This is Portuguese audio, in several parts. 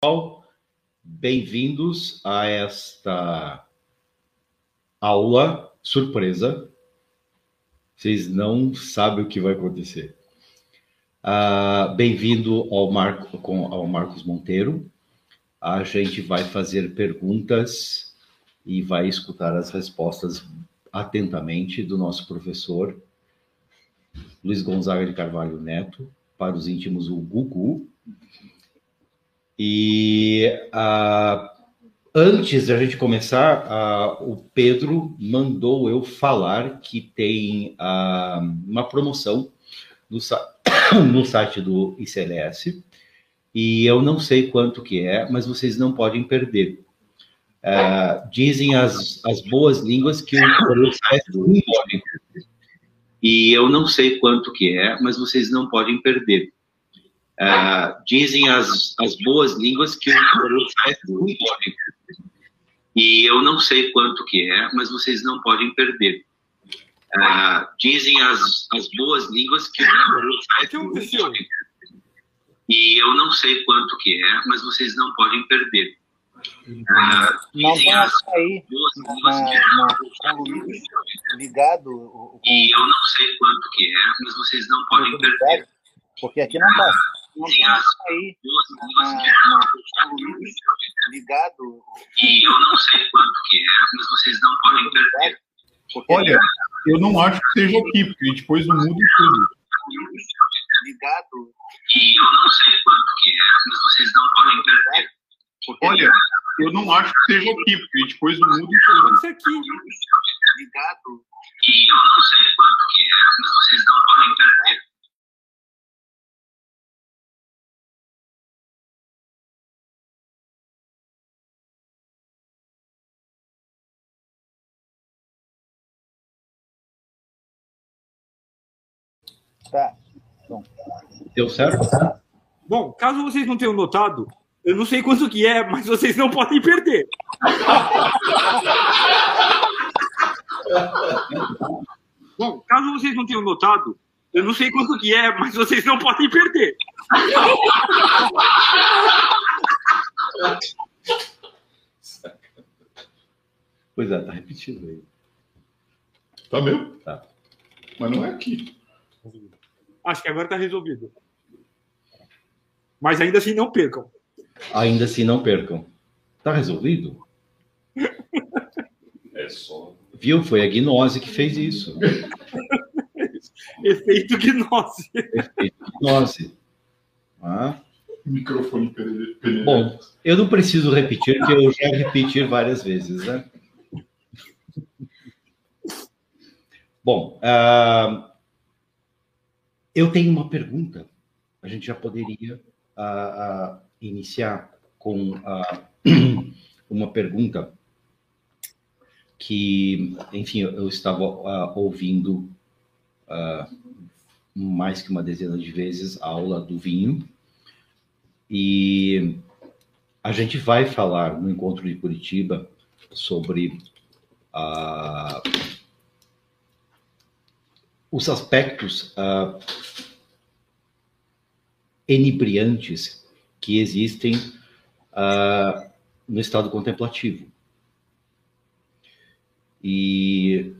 pessoal, bem-vindos a esta aula surpresa. Vocês não sabem o que vai acontecer. Uh, Bem-vindo ao, Marco, ao Marcos Monteiro. A gente vai fazer perguntas e vai escutar as respostas atentamente do nosso professor Luiz Gonzaga de Carvalho Neto, para os íntimos o Gugu. E uh, antes da gente começar, uh, o Pedro mandou eu falar que tem uh, uma promoção no, no site do ICLS e eu não sei quanto que é, mas vocês não podem perder. Dizem as, as boas línguas que o preço é. E eu não sei quanto que é, mas vocês não podem perder. Uh, dizem as, as boas línguas que o preço é simbólico. E eu não sei quanto que é, mas vocês não podem perder. Uh, dizem as, as boas línguas que o preço é simbólico. E eu não sei quanto que é, mas vocês não podem perder. Na, na, com Luiz ligado. O, e eu não sei quanto que é, mas vocês não podem perder. Porque aqui não tá. Não tem açaí na, na, com Luiz ligado. E eu não sei quanto que é, mas vocês não podem perder. Olha, eu não acho que seja aqui, porque depois não muda tudo. Ligado. E eu não sei quanto que é, mas vocês não podem perder. Olha, eu não acho que seja aqui, porque depois não muda tudo. Pode ser aqui. Ligado. E eu não sei quanto que é, mas vocês não podem perder. Tá. Bom. Deu certo? Bom, caso vocês não tenham notado, eu não sei quanto que é, mas vocês não podem perder. Bom, caso vocês não tenham notado, eu não sei quanto que é, mas vocês não podem perder. Pois é, tá repetido aí. Tá mesmo? Tá. Mas não é aqui. Acho que agora está resolvido. Mas ainda assim, não percam. Ainda assim, não percam. Tá resolvido? É só. Viu? Foi a gnose que fez isso. Efeito gnose. Efeito gnose. Ah. Microfone penetrante. Bom, eu não preciso repetir, porque eu já repeti várias vezes, né? Bom, uh, eu tenho uma pergunta. A gente já poderia uh, uh, iniciar com uma pergunta que, enfim, eu estava ouvindo mais que uma dezena de vezes a aula do vinho e a gente vai falar no encontro de Curitiba sobre uh, os aspectos enebriantes que existem uh, no estado contemplativo. E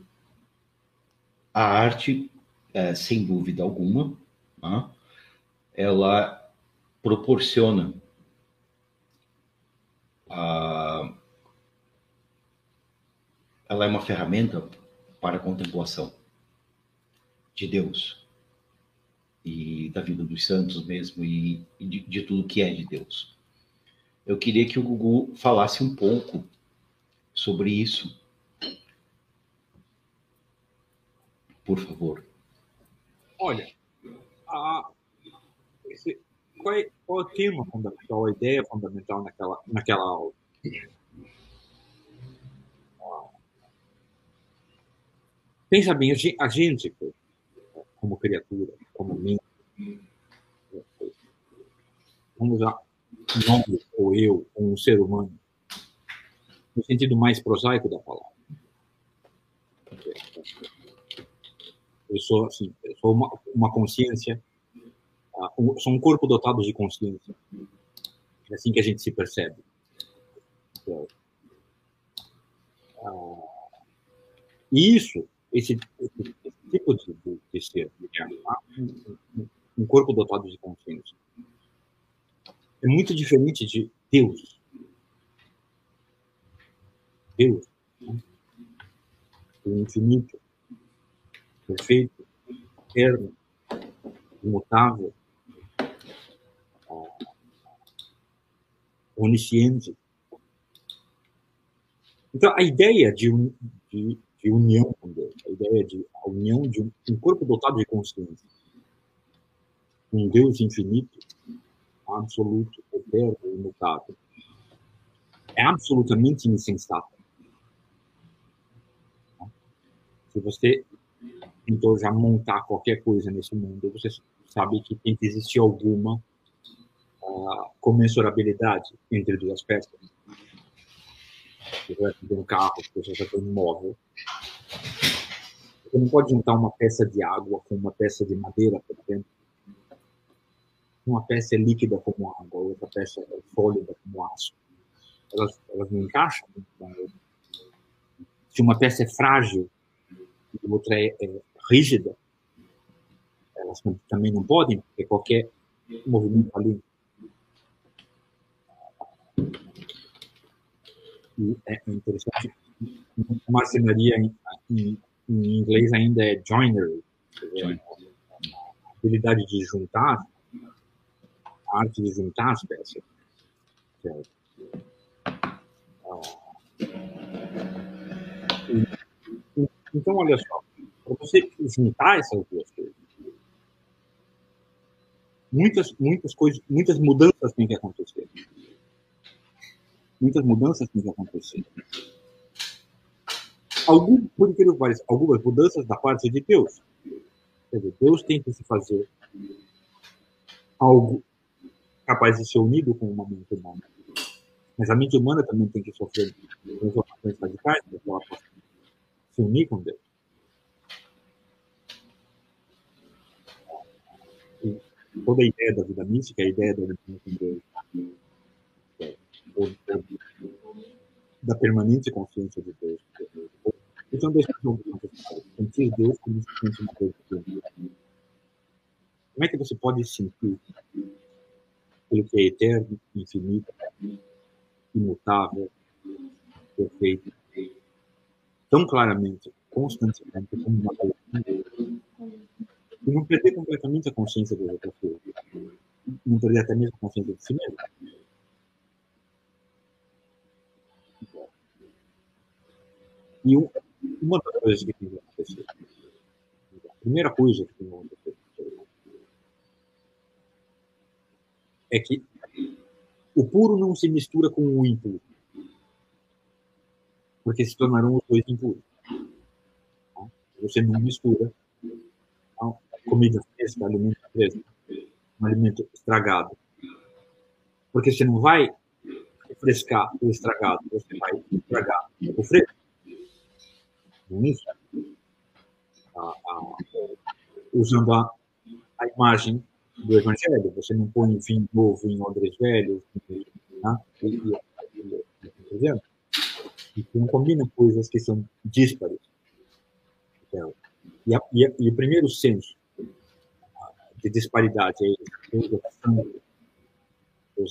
a arte, é, sem dúvida alguma, né, ela proporciona a, ela é uma ferramenta para a contemplação de Deus e da vida dos santos mesmo e, de, de tudo que é de Deus. Eu queria que o Gugu falasse um pouco sobre isso. Por favor. Olha, a, esse, qual, é, qual é o tema fundamental, a ideia fundamental naquela, naquela aula? Pensa bem, a gente, como criatura, como mim, vamos usar nós, ou eu, ou um ser humano, no sentido mais prosaico da palavra. Eu sou, assim, eu sou uma, uma consciência, uh, um, sou um corpo dotado de consciência. É assim que a gente se percebe. Então, ah, e isso, esse, esse tipo de, de, de ser, é um, um corpo dotado de consciência, é muito diferente de Deus. Deus, né? o infinito, perfeito, eterno, imutável, onisciente. Então, a ideia de, um, de, de, união com Deus, a ideia de a união de um, corpo dotado de consciência, um Deus infinito, absoluto, eterno, imutável, é absolutamente insensato. Se você tentou já montar qualquer coisa nesse mundo, você sabe que tem que existir alguma uh, comensurabilidade entre duas peças. Fazer um carro, você vai fazer um móvel. Você não pode juntar uma peça de água com uma peça de madeira, por exemplo. Uma peça é líquida como água, outra peça é sólida como aço. Elas, elas não encaixam. Se uma peça é frágil e outra é, é rígida, elas também não podem, porque qualquer movimento ali e é interessante. Marcenaria em, em, em, inglês ainda é joinery, a habilidade de juntar, a arte de juntar as peças. Ah, então, olha só, para você juntar essas duas coisas, muitas, muitas coisas, muitas mudanças têm que acontecer muitas mudanças têm que acontecer. Algum, por incrível que pareça, algumas mudanças da parte de Deus. Quer dizer, Deus tem que se fazer algo capaz de ser unido com uma mente humana. Mas a mente humana também tem que sofrer transformações radicais para ela possa se unir com Deus. E toda a ideia da vida mística, a ideia da vida com Deus, da permanente consciência de Deus. Então, deixa eu sentir Deus como se sente uma coisa Deus. Como é que você pode sentir aquilo que é eterno, infinito, imutável, perfeito, tão claramente, constantemente, como uma coisa e não perder completamente a consciência outras coisas. Não perder até mesmo a consciência de si mesmo. E uma das coisas que tem que acontecer, a primeira coisa que tem que acontecer é que o puro não se mistura com o impuro, porque se tornarão os dois impuros. Você não mistura. Comida fresca, alimento fresco, um alimento estragado, porque você não vai refrescar o estragado, você vai estragar o fresco isso, a, a, usando a, a imagem do Evangelho. Você não põe vinho novo em odres velhos, né? e, e, e, e não combina coisas que são díspares. Então, e, e, e, o primeiro senso de disparidade é é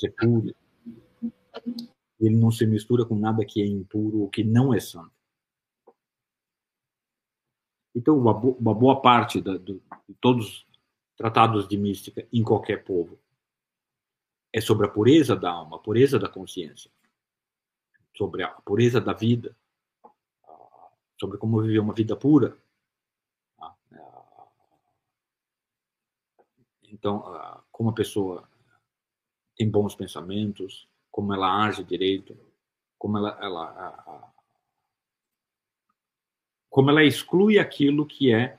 é puro. Ele não se mistura com nada que é impuro ou que não é santo. Então, uma, uma boa parte da, do, de todos os tratados de mística em qualquer povo é sobre a pureza da alma, a pureza da consciência, sobre a pureza da vida, sobre como viver uma vida pura. Então, como a pessoa tem bons pensamentos, como ela age direito, como ela, ela como ela exclui aquilo que é,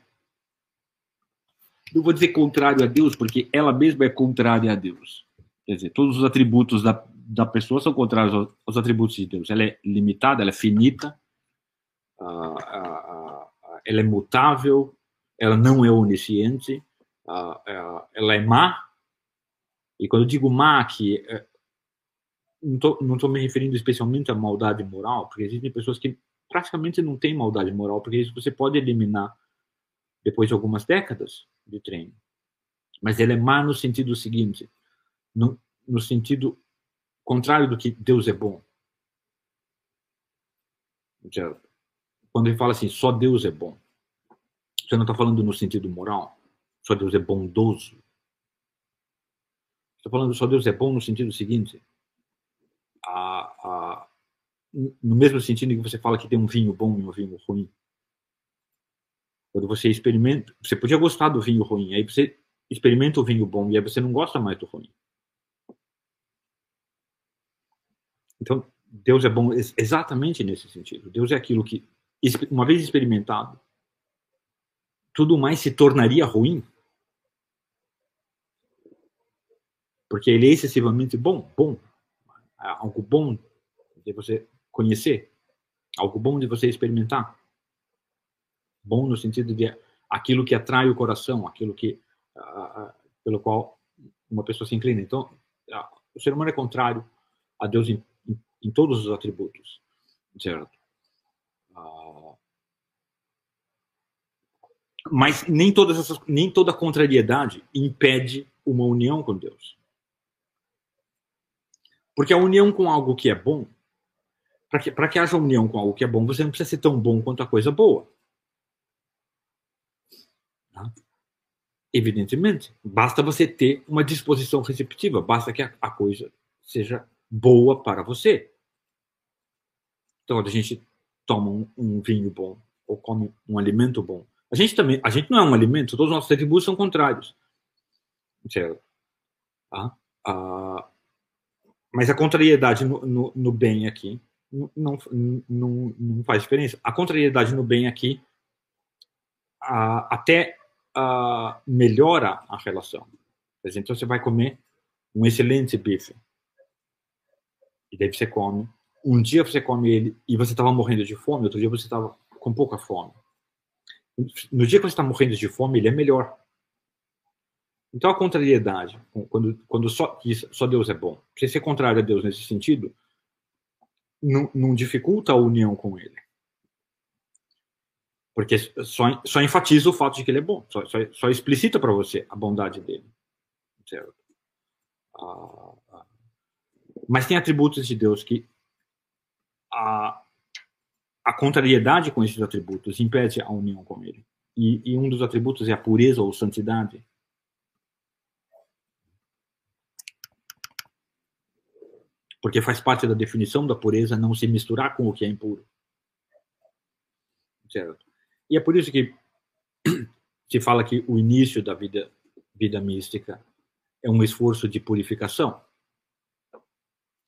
não vou dizer contrário a Deus, porque ela mesma é contrária a Deus. Quer dizer, todos os atributos da, da pessoa são contrários aos, aos atributos de Deus. Ela é limitada, ela é finita, ela é mutável, ela não é onisciente, ela é má. E quando eu digo má aqui, é, não estou me referindo especialmente à maldade moral, porque existem pessoas que praticamente não têm maldade moral, porque isso você pode eliminar depois de algumas décadas de treino. Mas ele é má no sentido seguinte, no, no sentido contrário do que Deus é bom. Quando ele fala assim, só Deus é bom, você não está falando no sentido moral, só Deus é bondoso. Está falando só Deus é bom no sentido seguinte, a, a, no mesmo sentido que você fala que tem um vinho bom e um vinho ruim. Quando você experimenta, você podia gostar do vinho ruim, aí você experimenta o vinho bom e aí você não gosta mais do ruim. Então, Deus é bom exatamente nesse sentido. Deus é aquilo que, uma vez experimentado, tudo mais se tornaria ruim. Porque ele é excessivamente bom, bom. Algo bom você conhecer, algo bom de você experimentar. Bom no sentido de aquilo que atrai o coração, aquilo que uh, pelo qual uma pessoa se inclina. Então, uh, o ser humano é contrário a Deus em, em, em todos os atributos, certo? Uh, mas nem todas essas, nem toda contrariedade impede uma união com Deus. Porque a união com algo que é bom para que, que haja união com algo que é bom, você não precisa ser tão bom quanto a coisa boa. Tá? Evidentemente, basta você ter uma disposição receptiva, basta que a, a coisa seja boa para você. Então, quando a gente toma um, um, vinho bom ou come um alimento bom, a gente também, a gente não é um alimento, todos os nossos atributos são contrários. Certo? Tá? Ah, mas a contrariedade no, no, no bem aqui não, não, não faz diferença. A contrariedade no bem aqui a, até a, melhora a relação. Então você vai comer um excelente bife. E daí você come. Um dia você come ele e você estava morrendo de fome, outro dia você estava com pouca fome. No dia que você está morrendo de fome, ele é melhor. Então a contrariedade, quando, quando só, só Deus é bom, você ser contrário a Deus nesse sentido, não, não dificulta a união com ele. Porque só, só enfatiza o fato de que ele é bom, só, só, só explicita para você a bondade dele. Certo? Ah, ah. Mas tem atributos de Deus que a, a contrariedade com esses atributos impede a união com ele. E, e um dos atributos é a pureza ou santidade. Porque faz parte da definição da pureza não se misturar com o que é impuro. Certo? E é por isso que se fala que o início da vida, vida mística é um esforço de purificação.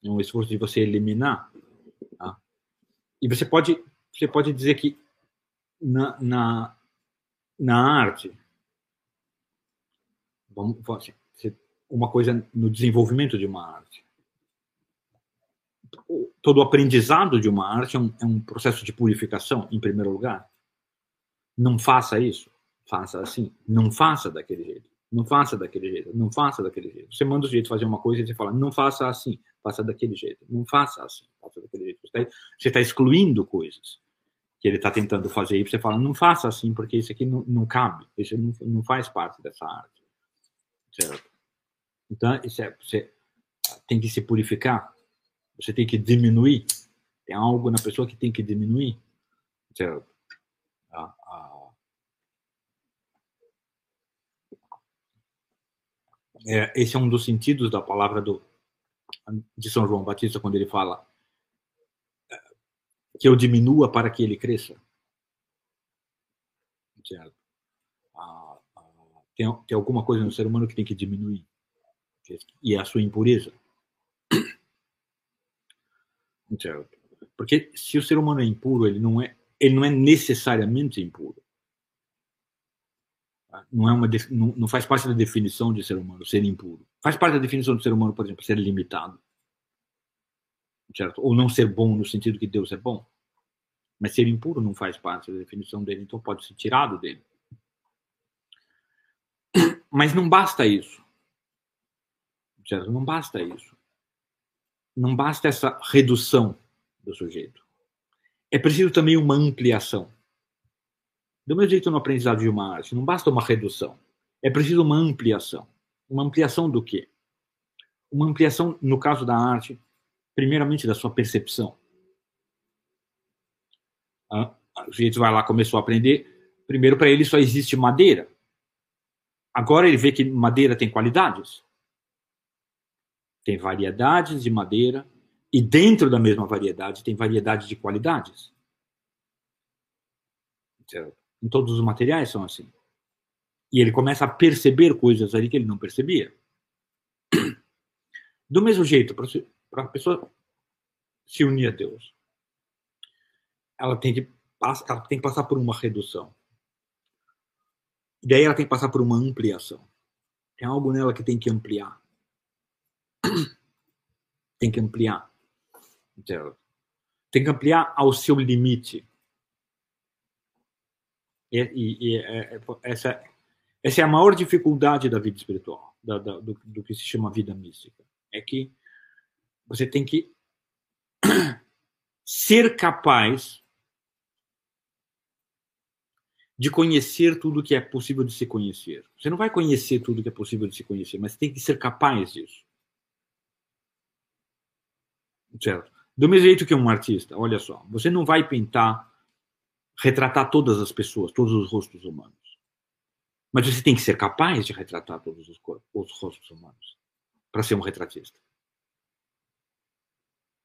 É um esforço de você eliminar. Tá? E você pode, você pode dizer que na, na, na arte, vamos, assim, uma coisa no desenvolvimento de uma arte todo o aprendizado de uma arte é um, é um, processo de purificação, em primeiro lugar. Não faça isso. Faça assim. Não faça daquele jeito. Não faça daquele jeito. Não faça daquele jeito. Você manda o jeito fazer uma coisa e você fala, não faça assim. Faça daquele jeito. Não faça assim. Faça daquele jeito. Você está tá excluindo coisas que ele está tentando fazer e você fala, não faça assim, porque isso aqui não, não cabe. Isso não, não faz parte dessa arte. Certo? Então, isso é, você tem que se purificar você tem que diminuir. Tem algo na pessoa que tem que diminuir. Certo? Ah, ah. É, esse é um dos sentidos da palavra do, de São João Batista, quando ele fala é, que eu diminua para que ele cresça. Certo? Tem, tem alguma coisa no ser humano que tem que diminuir. E a sua impureza. Certo. Porque se o ser humano é impuro, ele não é, ele não é necessariamente impuro. Tá? Não, é uma, não, não faz parte da definição de ser humano ser impuro. Faz parte da definição do ser humano, por exemplo, ser limitado. Certo? Ou não ser bom no sentido que Deus é bom. Mas ser impuro não faz parte da definição dele, então pode ser tirado dele. Mas não basta isso. Certo? Não basta isso. Não basta essa redução do sujeito. É preciso também uma ampliação. Do mesmo jeito no aprendizado de uma arte, não basta uma redução. É preciso uma ampliação. Uma ampliação do quê? Uma ampliação, no caso da arte, primeiramente da sua percepção. Ah, o sujeito vai lá, começou a aprender. Primeiro, para ele só existe madeira. Agora ele vê que madeira tem qualidades. Tem variedades de madeira e dentro da mesma variedade tem variedade de qualidades. Em todos os materiais são assim. E ele começa a perceber coisas ali que ele não percebia. Do mesmo jeito, para a pessoa se unir a Deus, ela tem que ela tem que passar por uma redução. E daí ela tem que passar por uma ampliação. Tem algo nela que tem que ampliar. Tem que ampliar. Tem que ampliar ao seu limite. E, e, e é, é, essa, essa é a maior dificuldade da vida espiritual, da, da, do, do que se chama vida mística. É que você tem que ser capaz de conhecer tudo que é possível de se conhecer. Você não vai conhecer tudo que é possível de se conhecer, mas tem que ser capaz disso. Certo? Do mesmo jeito que um artista, olha só, você não vai pintar, retratar todas as pessoas, todos os rostos humanos. Mas você tem que ser capaz de retratar todos os, corpos, os rostos humanos para ser um retratista.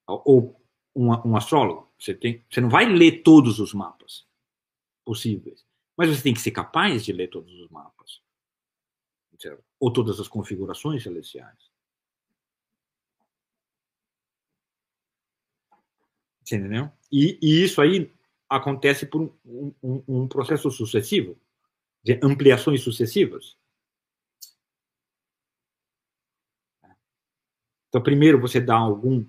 Ou um, um astrólogo, você, tem, você não vai ler todos os mapas possíveis. Mas você tem que ser capaz de ler todos os mapas. Certo? Ou todas as configurações celestiais. Você entendeu? E, e isso aí acontece por um, um, um, processo sucessivo, de ampliações sucessivas. Então, primeiro você dá algum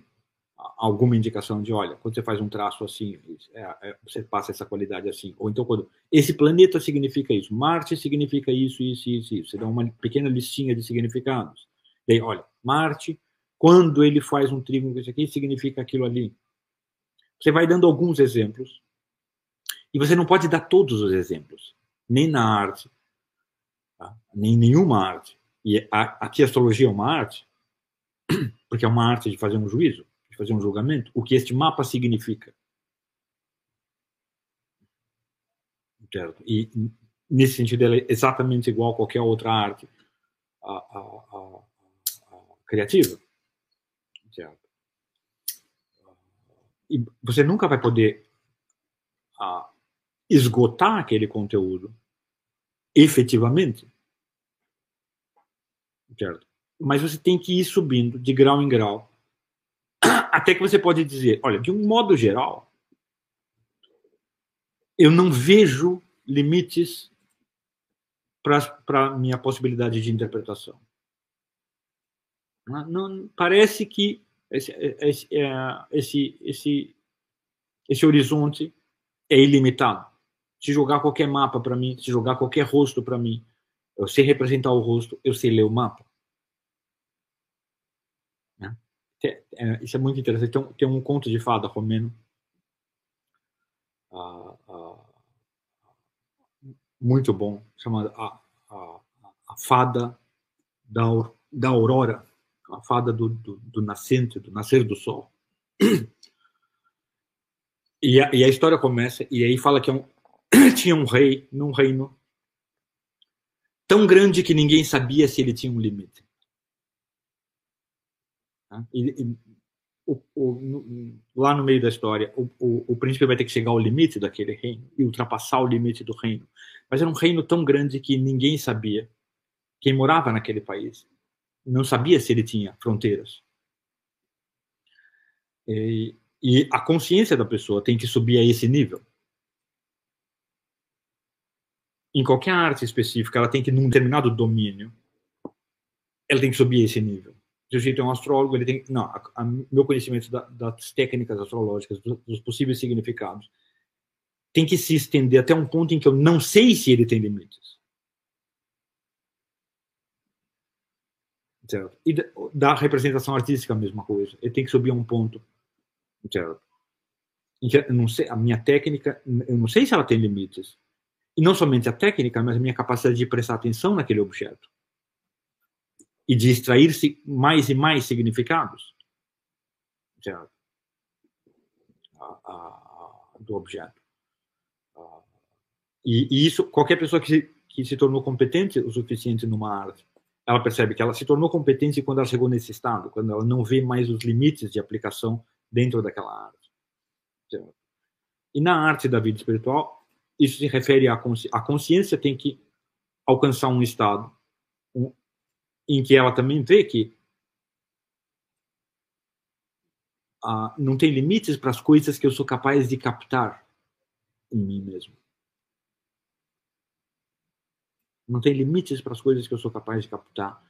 alguma indicação de, olha, quando você faz um traço assim, é, é, você passa essa qualidade assim. Ou então, quando esse planeta significa isso, Marte significa isso, isso, isso, isso. Você dá uma pequena listinha de significados. Daí, olha, Marte, quando ele faz um trígono com isso aqui, significa aquilo ali. Você vai dando alguns exemplos. E você não pode dar todos os exemplos, nem na arte, tá? nem em nenhuma arte. E a, aqui a astrologia é uma arte, porque é uma arte de fazer um juízo fazer um julgamento, o que este mapa significa. Certo? E nesse sentido ela é exatamente igual a qualquer outra arte a, a, criativa. Certo? E você nunca vai poder esgotar aquele conteúdo efetivamente. Certo? Mas você tem que ir subindo de grau em grau até que você pode dizer, olha, de um modo geral, eu não vejo limites para a minha possibilidade de interpretação. Não, não, parece que esse, esse, é, esse, esse, esse horizonte é ilimitado. Se jogar qualquer mapa para mim, se jogar qualquer rosto para mim, eu sei representar o rosto, eu sei ler o mapa. é, isso é muito interessante. Tem um, tem um conto de fada romeno. muito bom, chamado a, a, a Fada da, da Aurora, a fada do, do, do nascente, do nascer do sol. E a, e a, história começa, e aí fala que é um, tinha um rei num reino tão grande que ninguém sabia se ele tinha um limite. E, e, o, o, lá no meio da história, o, o, príncipe vai ter que chegar ao limite daquele reino e ultrapassar o limite do reino. Mas era um reino tão grande que ninguém sabia. Quem morava naquele país não sabia se ele tinha fronteiras. E, e a consciência da pessoa tem que subir a esse nível. Em qualquer arte específica, ela tem que, num determinado domínio, ela tem que subir a esse nível se o sujeito é um astrólogo, ele tem. Não, a, a, meu conhecimento da, das técnicas astrológicas, dos, dos, possíveis significados, tem que se estender até um ponto em que eu não sei se ele tem limites. Certo? E da representação artística a mesma coisa. Ele tem que subir a um ponto. Certo? Eu não sei, a minha técnica, eu não sei se ela tem limites. E não somente a técnica, mas a minha capacidade de prestar atenção naquele objeto. E de extrair-se mais e mais significados. Certo? A, a, do objeto. E, e, isso, qualquer pessoa que se, que se tornou competente o suficiente numa arte, ela percebe que ela se tornou competente quando ela chegou nesse estado, quando ela não vê mais os limites de aplicação dentro daquela arte. E na arte da vida espiritual, isso se refere à consciência. A consciência tem que alcançar um estado um, em que ela também vê que ah, não tem limites para as coisas que eu sou capaz de captar em mim mesmo. Não tem limites para as coisas que eu sou capaz de captar.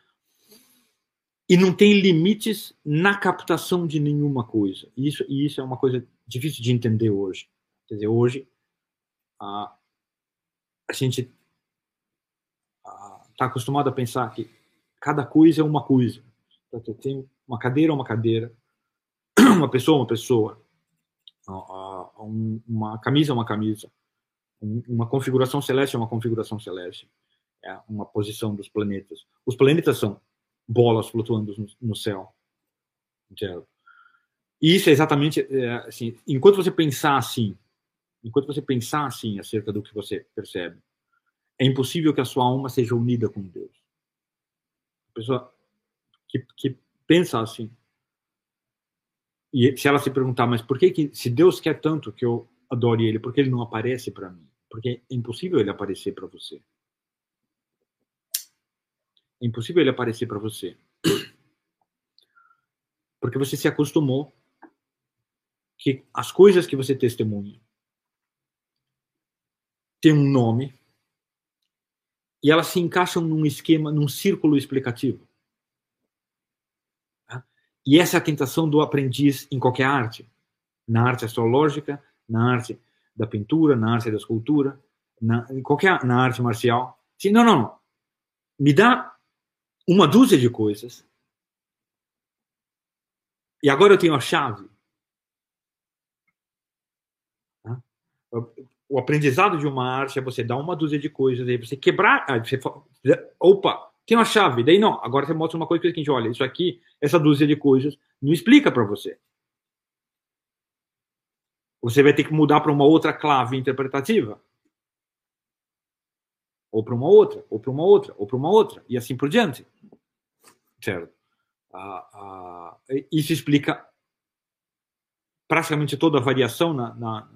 E não tem limites na captação de nenhuma coisa. E isso, e isso é uma coisa difícil de entender hoje. Quer dizer, hoje a, a gente está acostumado a pensar que cada coisa é uma coisa. Tem uma cadeira uma cadeira, uma pessoa uma pessoa, uma camisa uma camisa, uma configuração celeste uma configuração celeste uma posição dos planetas. Os planetas são bolas flutuando no, céu. E isso é exatamente é, assim. Enquanto você pensar assim, enquanto você pensar assim acerca do que você percebe, é impossível que a sua alma seja unida com Deus. A pessoa que, que pensa assim, e se ela se perguntar, mas por que, que se Deus quer tanto que eu adore Ele, por que Ele não aparece para mim? Porque é impossível Ele aparecer para você. É impossível ele aparecer para você. Porque você se acostumou que as coisas que você testemunha têm um nome e elas se encaixam num esquema, num círculo explicativo. Tá? E essa é a tentação do aprendiz em qualquer arte. Na arte astrológica, na arte da pintura, na arte da escultura, na, em qualquer, na arte marcial. Sim, não, não, não. Me dá uma dúzia de coisas. E agora eu tenho a chave. O aprendizado de uma arte é você dar uma dúzia de coisas, aí você quebrar. Aí você, opa, tem uma chave. Daí não, agora você mostra uma coisa que a gente olha, isso aqui, essa dúzia de coisas, não explica para você. Você vai ter que mudar para uma outra clave interpretativa ou para uma outra, ou para uma outra, ou para uma outra, e assim por diante. Certo? Ah, ah, isso explica praticamente toda a variação na, na,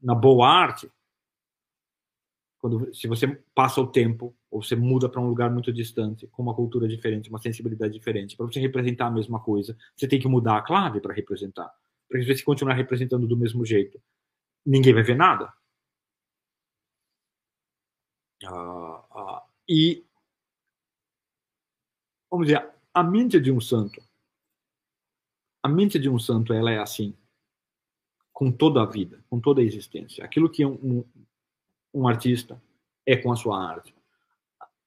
na boa arte. Quando, se você passa o tempo, ou você muda para um lugar muito distante, com uma cultura diferente, uma sensibilidade diferente, para você representar a mesma coisa, você tem que mudar a clave para representar. Porque se você continuar representando do mesmo jeito, ninguém vai ver nada. Ah, ah, e, vamos dizer, a mente de um santo, a mente de um santo, ela é assim, com toda a vida, com toda a existência. Aquilo que um, um, um artista é com a sua arte.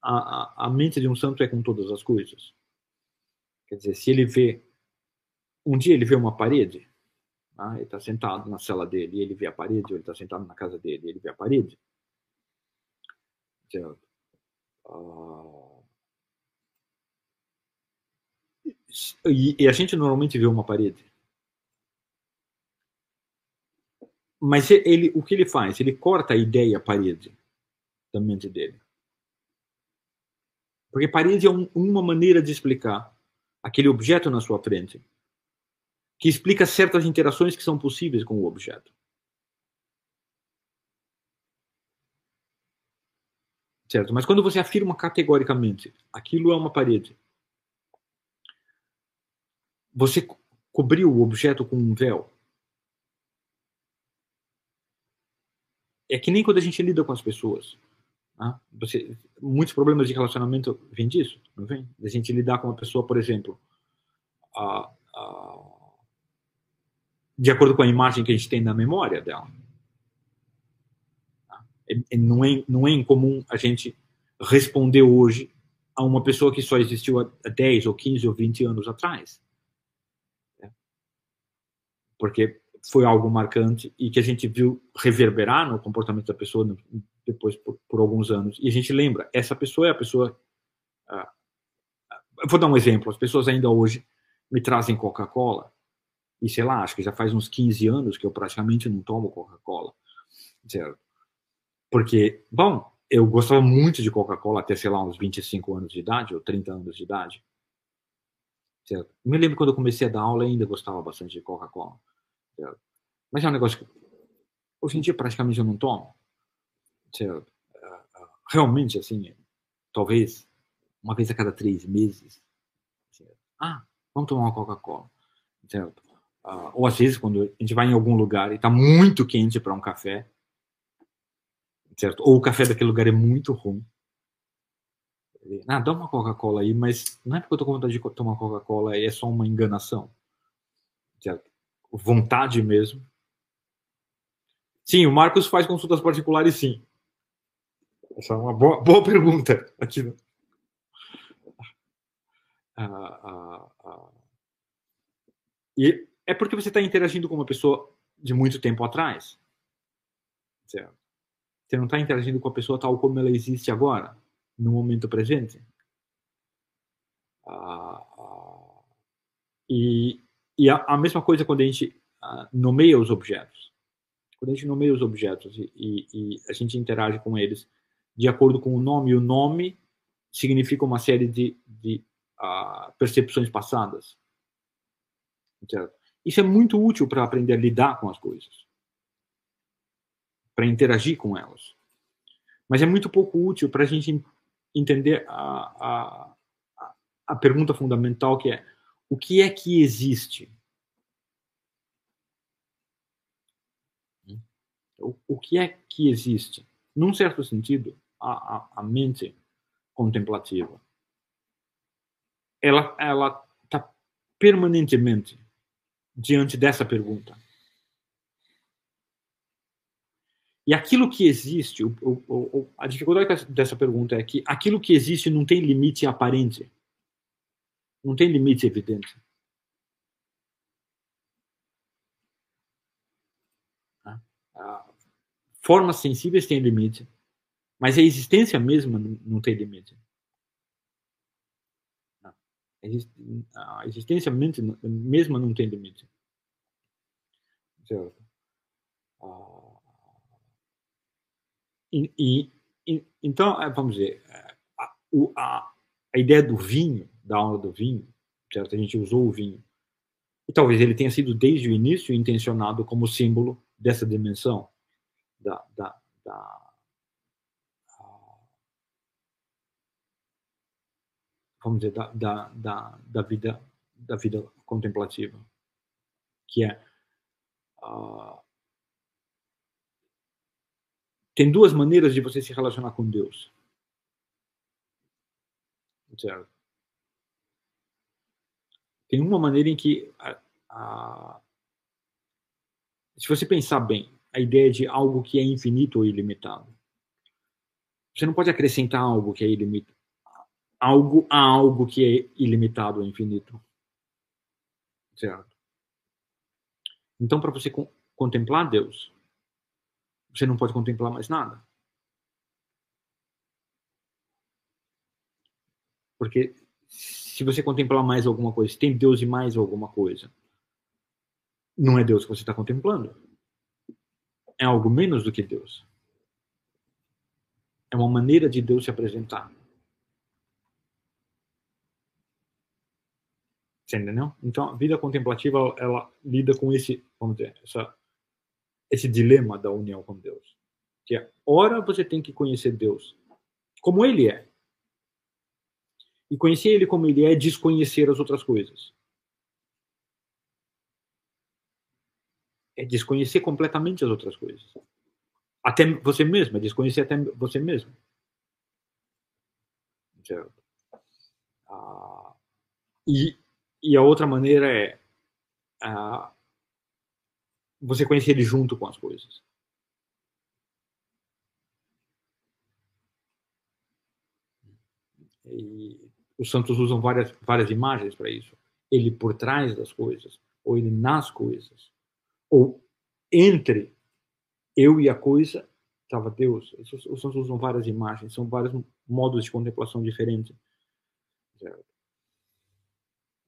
A, a, a mente de um santo é com todas as coisas. Quer dizer, se ele vê, um dia ele vê uma parede, ah, ele está sentado na cela dele ele vê a parede, ou ele está sentado na casa dele ele vê a parede, Uh, e, e, a gente normalmente vê uma parede. Mas ele, o que ele faz? Ele corta a ideia parede da mente dele. Porque parede é um, uma maneira de explicar aquele objeto na sua frente, que explica certas interações que são possíveis com o objeto. Certo? Mas quando você afirma categoricamente, aquilo é uma parede, você cobriu o objeto com um véu. É que nem quando a gente lida com as pessoas. Né? Você, muitos problemas de relacionamento vêm disso, não vem? A gente lidar com uma pessoa, por exemplo, a, a, de acordo com a imagem que a gente tem na memória dela não, é, não é incomum a gente responder hoje a uma pessoa que só existiu há 10 ou 15 ou 20 anos atrás. Né? Porque foi algo marcante e que a gente viu reverberar no comportamento da pessoa depois por, por alguns anos. E a gente lembra, essa pessoa é a pessoa. Uh, vou dar um exemplo: as pessoas ainda hoje me trazem Coca-Cola, e sei lá, acho que já faz uns 15 anos que eu praticamente não tomo Coca-Cola. Porque, bom, eu gostava muito de Coca-Cola até, sei lá, uns 25 anos de idade, ou 30 anos de idade. Certo? Me lembro quando eu comecei a dar aula, ainda gostava bastante de Coca-Cola. Mas é um negócio que hoje em dia praticamente eu não tomo. Certo? Ah, ah, realmente, assim, talvez uma vez a cada três meses. Certo? Ah, vamos tomar uma Coca-Cola. Certo? Uh, ou às vezes, quando a gente vai em algum lugar e está muito quente para um café, certo? Ou o café daquele lugar é muito ruim. Ah, dá uma Coca-Cola aí, mas não é porque eu tô com vontade de tomar Coca-Cola, é só uma enganação. Certo? Vontade mesmo. Sim, o Marcos faz consultas particulares, sim. Essa é uma boa, boa pergunta. Aqui. Ah, ah, ah. E é porque você está interagindo com uma pessoa de muito tempo atrás. Certo? Você não está interagindo com a pessoa tal como ela existe agora, no momento presente. Ah, ah, e, e a, a, mesma coisa quando a gente ah, nomeia os objetos. Quando a gente nomeia os objetos e, e, e, a gente interage com eles de acordo com o nome, o nome significa uma série de, de uh, percepções passadas. Certo? Isso é muito útil para aprender a lidar com as coisas para interagir com elas. Mas é muito pouco útil para a gente entender a, a, a pergunta fundamental que é o que é que existe? O, o que é que existe? Num certo sentido, a, a, a mente contemplativa ela ela está permanentemente diante dessa pergunta E aquilo que existe, o, o, o, a dificuldade dessa pergunta é que aquilo que existe não tem limite aparente, não tem limite evidente. Ah, formas sensíveis têm limite, mas a existência mesma não tem limite. A existência mesma não tem limite. Certo? E, e, então, é, vamos dizer, a, a, a, ideia do vinho, da aula do vinho, certo? A gente usou o vinho. E talvez ele tenha sido desde o início intencionado como símbolo dessa dimensão da, da, da vamos dizer da, da, da, da, vida da vida contemplativa que é uh, tem duas maneiras de você se relacionar com Deus. Certo? Tem uma maneira em que, a, a, se você pensar bem, a ideia de algo que é infinito ou ilimitado. Você não pode acrescentar algo que é ilimitado. Algo a algo que é ilimitado ou infinito. Certo? Então, para você contemplar Deus, você não pode contemplar mais nada. Porque se você contemplar mais alguma coisa, se tem Deus e mais alguma coisa, não é Deus que você está contemplando. É algo menos do que Deus. É uma maneira de Deus se apresentar. Você entendeu? Então, a vida contemplativa, ela, lida com esse, vamos dizer, essa esse dilema da união com Deus. Que é, ora você tem que conhecer Deus como Ele é. E conhecer Ele como Ele é, é desconhecer as outras coisas. É desconhecer completamente as outras coisas. Até você mesmo, é desconhecer até você mesmo. Certo? Ah, e, e a outra maneira é ah, você conhecer ele junto com as coisas. E os santos usam várias, várias imagens para isso. Ele por trás das coisas, ou ele nas coisas, ou entre eu e a coisa estava Deus. Os santos usam várias imagens, são vários modos de contemplação diferentes.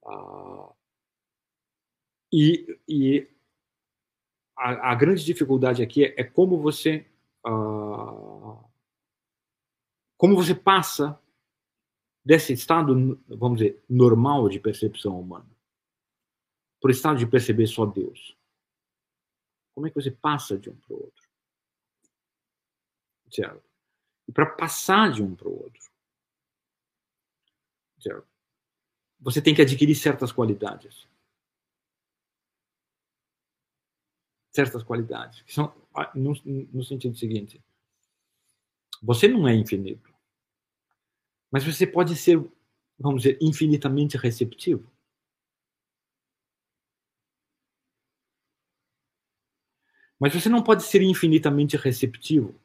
Ah, e, e a, a, grande dificuldade aqui é, é como você ah, como você passa desse estado, vamos dizer, normal de percepção humana, para o estado de perceber só Deus. Como é que você passa de um para o outro? Certo? E para passar de um para o outro, certo? você tem que adquirir certas qualidades. Certas qualidades, que são no, no sentido seguinte: você não é infinito, mas você pode ser, vamos dizer, infinitamente receptivo. Mas você não pode ser infinitamente receptivo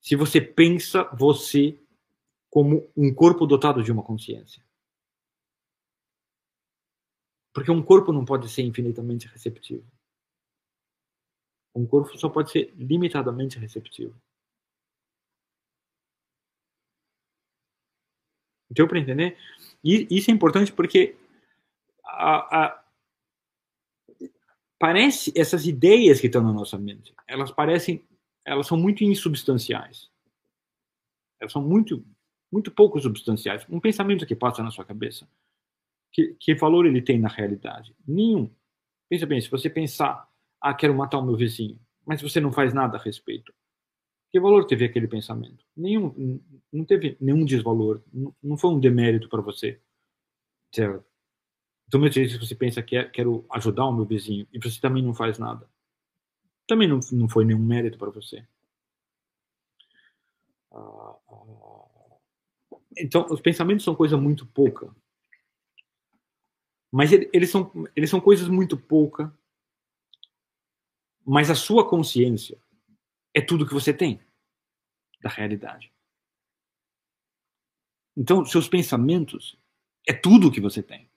se você pensa você como um corpo dotado de uma consciência. Porque um corpo não pode ser infinitamente receptivo. Um corpo só pode ser limitadamente receptivo. Deu para entender? E isso é importante porque a, a, parece essas ideias que estão na nossa mente, elas parecem, elas são muito insubstanciais. Elas são muito, muito pouco substanciais. Um pensamento que passa na sua cabeça que, que valor ele tem na realidade? Nenhum. Pensa bem, se você pensar, ah, quero matar o meu vizinho, mas você não faz nada a respeito, que valor teve aquele pensamento? Nenhum, não teve nenhum desvalor, não foi um demérito para você. Certo? Então, mesmo se você pensa que é, quero ajudar o meu vizinho e você também não faz nada, também não, não foi nenhum mérito para você. Ah, então, os pensamentos são coisa muito pouca mas eles são, eles são coisas muito pouca. Mas a sua consciência é tudo que você tem da realidade. Então, seus pensamentos é tudo que você tem.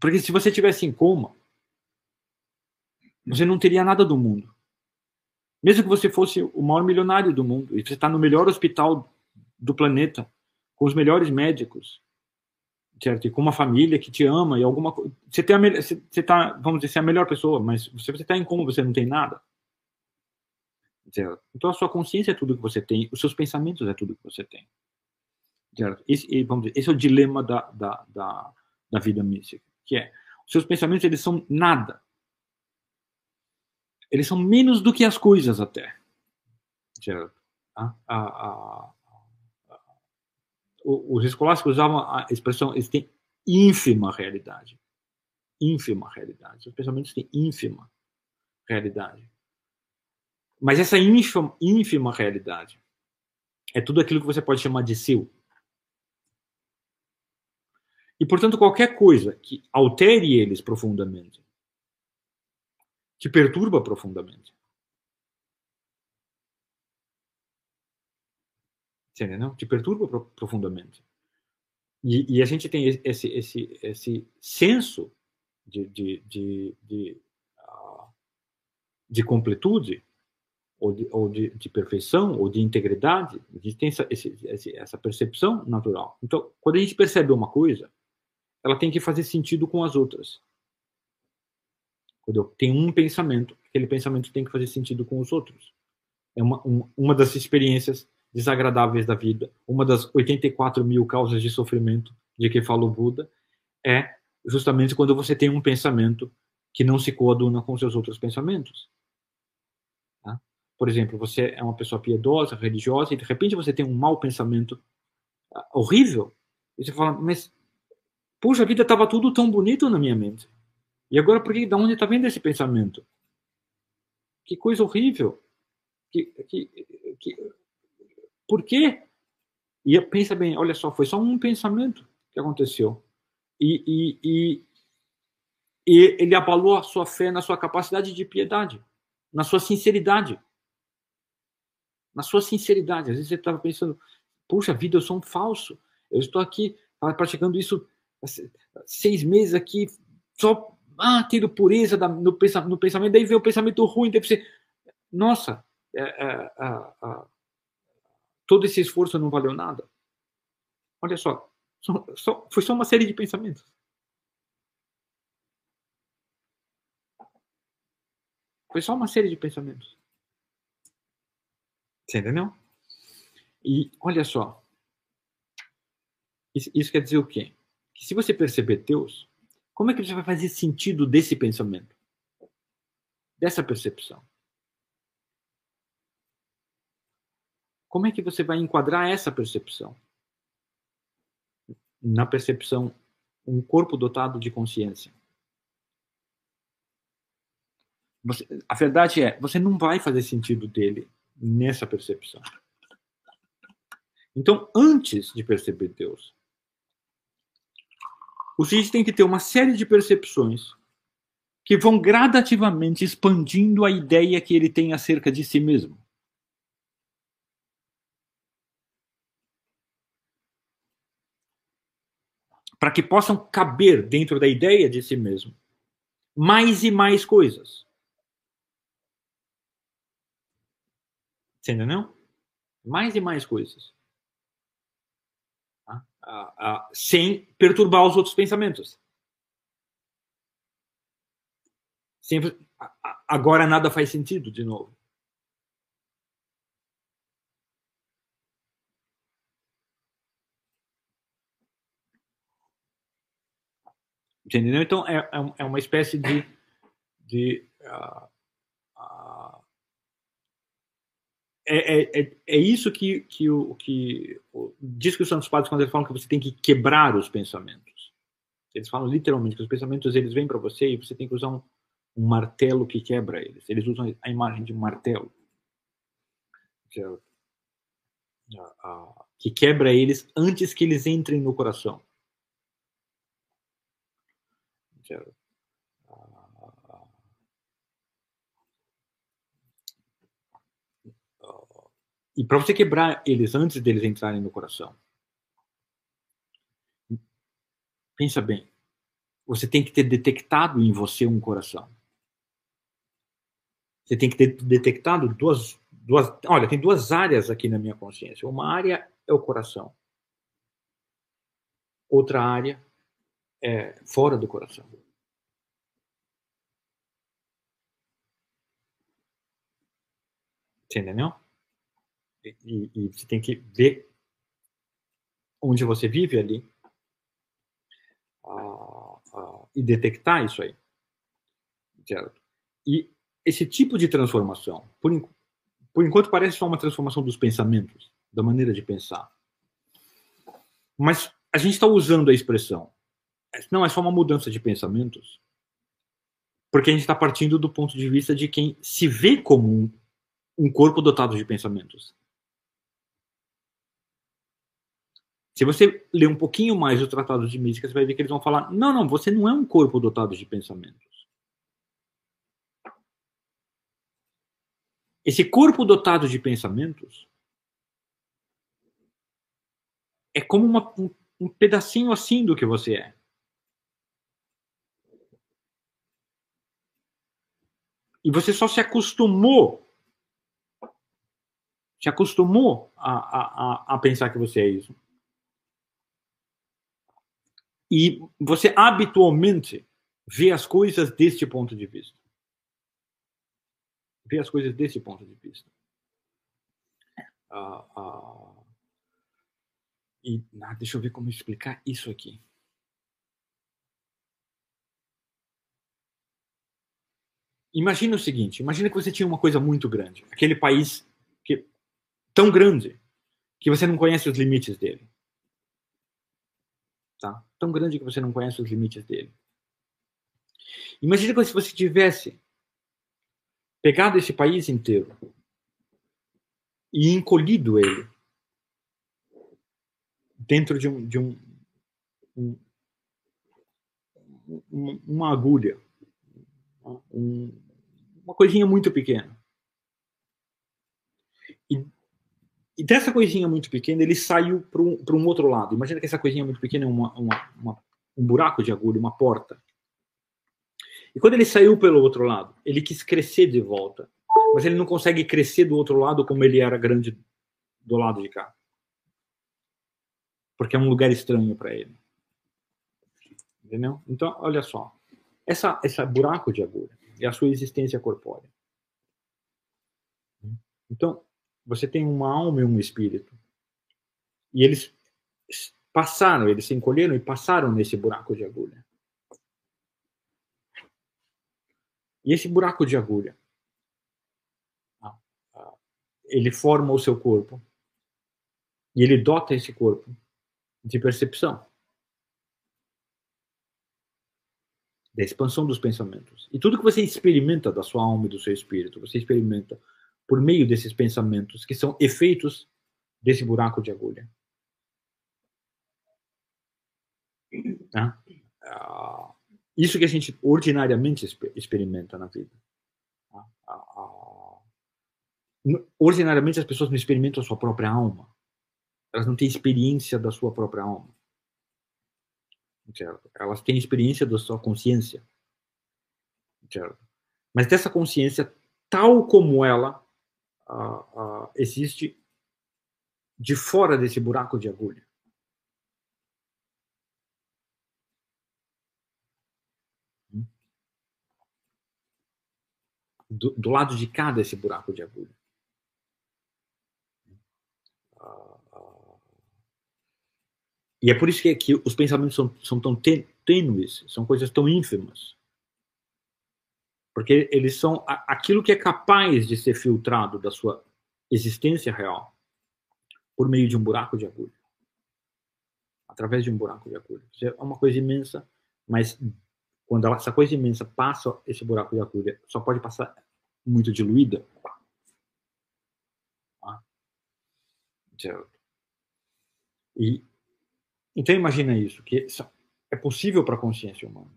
Porque se você tivesse em coma, você não teria nada do mundo. Mesmo que você fosse o maior milionário do mundo e você está no melhor hospital do planeta, com os melhores médicos, certo? E com uma família que te ama e alguma. Você tem a você, você tá, vamos dizer, você é a melhor pessoa, mas você está em como você não tem nada. Certo? Então a sua consciência é tudo que você tem, os seus pensamentos é tudo que você tem. Certo? Esse, vamos dizer, esse é o dilema da, da, da, da vida mística, que é os seus pensamentos eles são nada. Eles são menos do que as coisas até. Certo? A, a, os escolásticos usavam a expressão eles têm ínfima realidade. Ínfima realidade. Os pensamentos têm ínfima realidade. Mas essa ínfima, ínfima realidade é tudo aquilo que você pode chamar de seu. E, portanto, qualquer coisa que altere eles profundamente, que perturba profundamente, entendeu? Te perturba profundamente. E, e, a gente tem esse, esse, esse senso de, de, de, de, uh, de completude, ou, de, ou de, de, perfeição, ou de integridade. A gente tem essa, esse, essa percepção natural. Então, quando a gente percebe uma coisa, ela tem que fazer sentido com as outras. Quando eu tenho um pensamento, aquele pensamento tem que fazer sentido com os outros. É uma, uma, uma das experiências desagradáveis da vida, uma das 84 mil causas de sofrimento de que fala o Buda, é justamente quando você tem um pensamento que não se coaduna com seus outros pensamentos. Tá? Por exemplo, você é uma pessoa piedosa, religiosa, e de repente você tem um mau pensamento ah, horrível, e você fala, mas, puxa, vida estava tudo tão bonito na minha mente. E agora, por que, de onde está vindo esse pensamento? Que coisa horrível. Que, que, que, por quê? E pensa bem, olha só, foi só um pensamento que aconteceu. E, e, e, e ele abalou a sua fé na sua capacidade de piedade, na sua sinceridade. Na sua sinceridade. Às vezes você estava pensando, puxa vida, eu sou um falso. Eu estou aqui praticando isso seis meses aqui, só ah, tendo pureza no, pensamento, daí vem o pensamento ruim, daí você, nossa, é, é, é, todo esse esforço não valeu nada. Olha só, só, só, foi só uma série de pensamentos. Foi só uma série de pensamentos. Você entendeu? E olha só. Isso, isso quer dizer o quê? Que se você perceber Deus, como é que você vai fazer sentido desse pensamento? Dessa percepção? Como é que você vai enquadrar essa percepção? Na percepção, um corpo dotado de consciência. Você, a verdade é, você não vai fazer sentido dele nessa percepção. Então, antes de perceber Deus, o sujeito tem que ter uma série de percepções que vão gradativamente expandindo a ideia que ele tem acerca de si mesmo. Para que possam caber dentro da ideia de si mesmo mais e mais coisas. Você entendeu? Mais e mais coisas. Ah, ah, sem perturbar os outros pensamentos. Sempre, agora nada faz sentido de novo. Entendeu? Então é, é, é uma espécie de, de uh, é, é, é, é isso que, que, o, que o, diz que os Santos Padres, quando eles falam que você tem que quebrar os pensamentos. Eles falam literalmente que os pensamentos eles vêm para você e você tem que usar um, um, martelo que quebra eles. Eles usam a imagem de um martelo. É, que quebra eles antes que eles entrem no coração. É, E para você quebrar eles antes deles entrarem no coração, pensa bem, você tem que ter detectado em você um coração. Você tem que ter detectado duas, duas. Olha, tem duas áreas aqui na minha consciência. Uma área é o coração. Outra área é fora do coração. Entendeu? e, e você tem que ver onde você vive ali uh, uh, e detectar isso aí. Certo? E esse tipo de transformação, por, por enquanto parece só uma transformação dos pensamentos, da maneira de pensar. Mas a gente está usando a expressão, não, é só uma mudança de pensamentos, porque a gente está partindo do ponto de vista de quem se vê como um, corpo dotado de pensamentos. Se você ler um pouquinho mais o Tratado de Mística, você vai ver que eles vão falar: não, não, você não é um corpo dotado de pensamentos. Esse corpo dotado de pensamentos é como uma, um, um pedacinho assim do que você é. E você só se acostumou, se acostumou a, a, a pensar que você é isso. E você habitualmente vê as coisas deste ponto de vista. Vê as coisas desse ponto de vista. Ah, ah, e ah, deixa eu ver como explicar isso aqui. Imagina o seguinte: imagina que você tinha uma coisa muito grande, aquele país que tão grande que você não conhece os limites dele tá? Tão grande que você não conhece os limites dele. Imagina como se você tivesse pegado esse país inteiro e encolhido ele dentro de um, de um, um uma agulha, um, uma coisinha muito pequena. E e dessa coisinha muito pequena, ele saiu para um, um outro lado. Imagina que essa coisinha muito pequena é uma, uma, uma, um buraco de agulha, uma porta. E quando ele saiu pelo outro lado, ele quis crescer de volta. Mas ele não consegue crescer do outro lado como ele era grande do lado de cá. Porque é um lugar estranho para ele. Entendeu? Então, olha só. Essa, essa buraco de agulha é a sua existência corpórea. Então, você tem uma alma e um espírito. E eles passaram, eles se encolheram e passaram nesse buraco de agulha. E esse buraco de agulha, ele forma o seu corpo. E ele dota esse corpo de percepção. Da expansão dos pensamentos. E tudo que você experimenta da sua alma e do seu espírito, você experimenta por meio desses pensamentos, que são efeitos desse buraco de agulha. Tá? Ah, isso que a gente ordinariamente experimenta na vida. Tá? Ah, ah, ordinariamente as pessoas não experimentam a sua própria alma. Elas não têm experiência da sua própria alma. Certo? Elas têm experiência da sua consciência. Certo? Mas dessa consciência, tal como ela existe de fora desse buraco de agulha. Do, do, lado de cá desse buraco de agulha. Uh, e é por isso que, que os pensamentos são, são tão tênues, são coisas tão ínfimas. Porque eles são aquilo que é capaz de ser filtrado da sua existência real por meio de um buraco de agulha. Através de um buraco de agulha. É uma coisa imensa, mas quando essa coisa imensa passa esse buraco de agulha, só pode passar muito diluída. Tá? E, então imagina isso, que é possível para a consciência humana.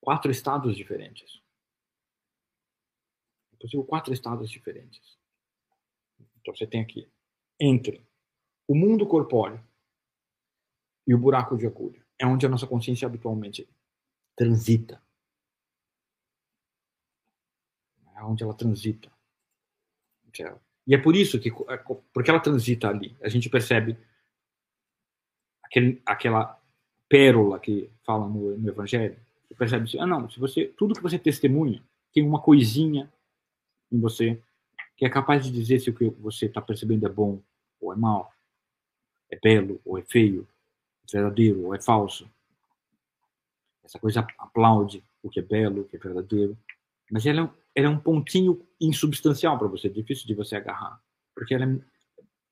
Quatro estados diferentes possível quatro estados diferentes. Então você tem aqui entre o mundo corpóreo e o buraco de agulha. É onde a nossa consciência habitualmente transita. É onde ela transita. E é por isso que, é, porque ela transita ali, a gente percebe aquele, aquela pérola que fala no, no Evangelho. Você percebe assim, ah não, se você, tudo que você testemunha tem uma coisinha em você que é capaz de dizer se o que você está percebendo é bom ou é mal, é belo ou é feio, é verdadeiro ou é falso. Essa coisa aplaude o que é belo, o que é verdadeiro, mas ela é um, ela é um pontinho insubstancial para você, difícil de você agarrar, porque ela é,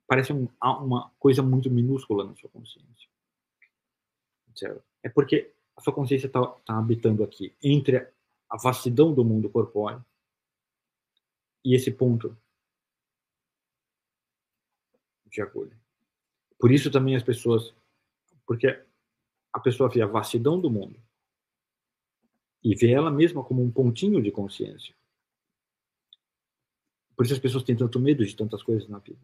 parece um, uma coisa muito minúscula na sua consciência. É porque a sua consciência está tá habitando aqui, entre a vastidão do mundo corpóreo e esse ponto de agulha. Por isso também as pessoas, porque a pessoa vê a vastidão do mundo e vê ela mesma como um pontinho de consciência. Por isso as pessoas têm tanto medo de tantas coisas na vida.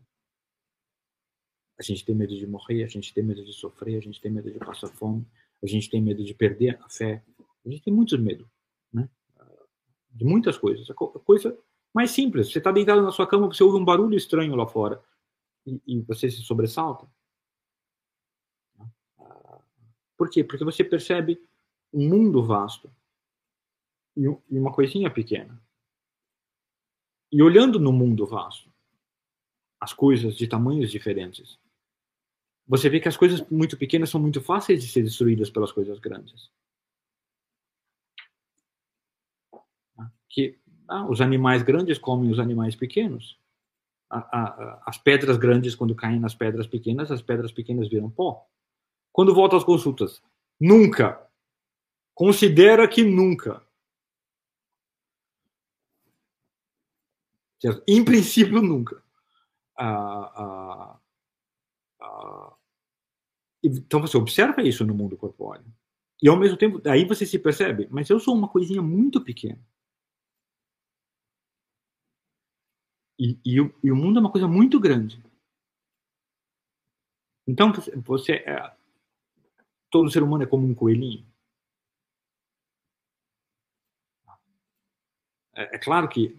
A gente tem medo de morrer, a gente tem medo de sofrer, a gente tem medo de passar fome, a gente tem medo de perder a fé, a gente tem muito medo, né? De muitas coisas. A coisa mais simples. Você está deitado na sua cama, você ouve um barulho estranho lá fora e, e você se sobressalta. Por quê? Porque você percebe um mundo vasto e uma coisinha pequena. E olhando no mundo vasto, as coisas de tamanhos diferentes, você vê que as coisas muito pequenas são muito fáceis de ser destruídas pelas coisas grandes. Que ah, os animais grandes comem os animais pequenos. as pedras grandes, quando caem nas pedras pequenas, as pedras pequenas viram pó. Quando volta às consultas, nunca. Considera que nunca. Em princípio, nunca. Ah, ah, ah, então você observa isso no mundo corpóreo. E ao mesmo tempo, aí você se percebe, mas eu sou uma coisinha muito pequena. E, e, o, e o mundo é uma coisa muito grande. Então, você é, todo ser humano é como um coelhinho. É, é claro que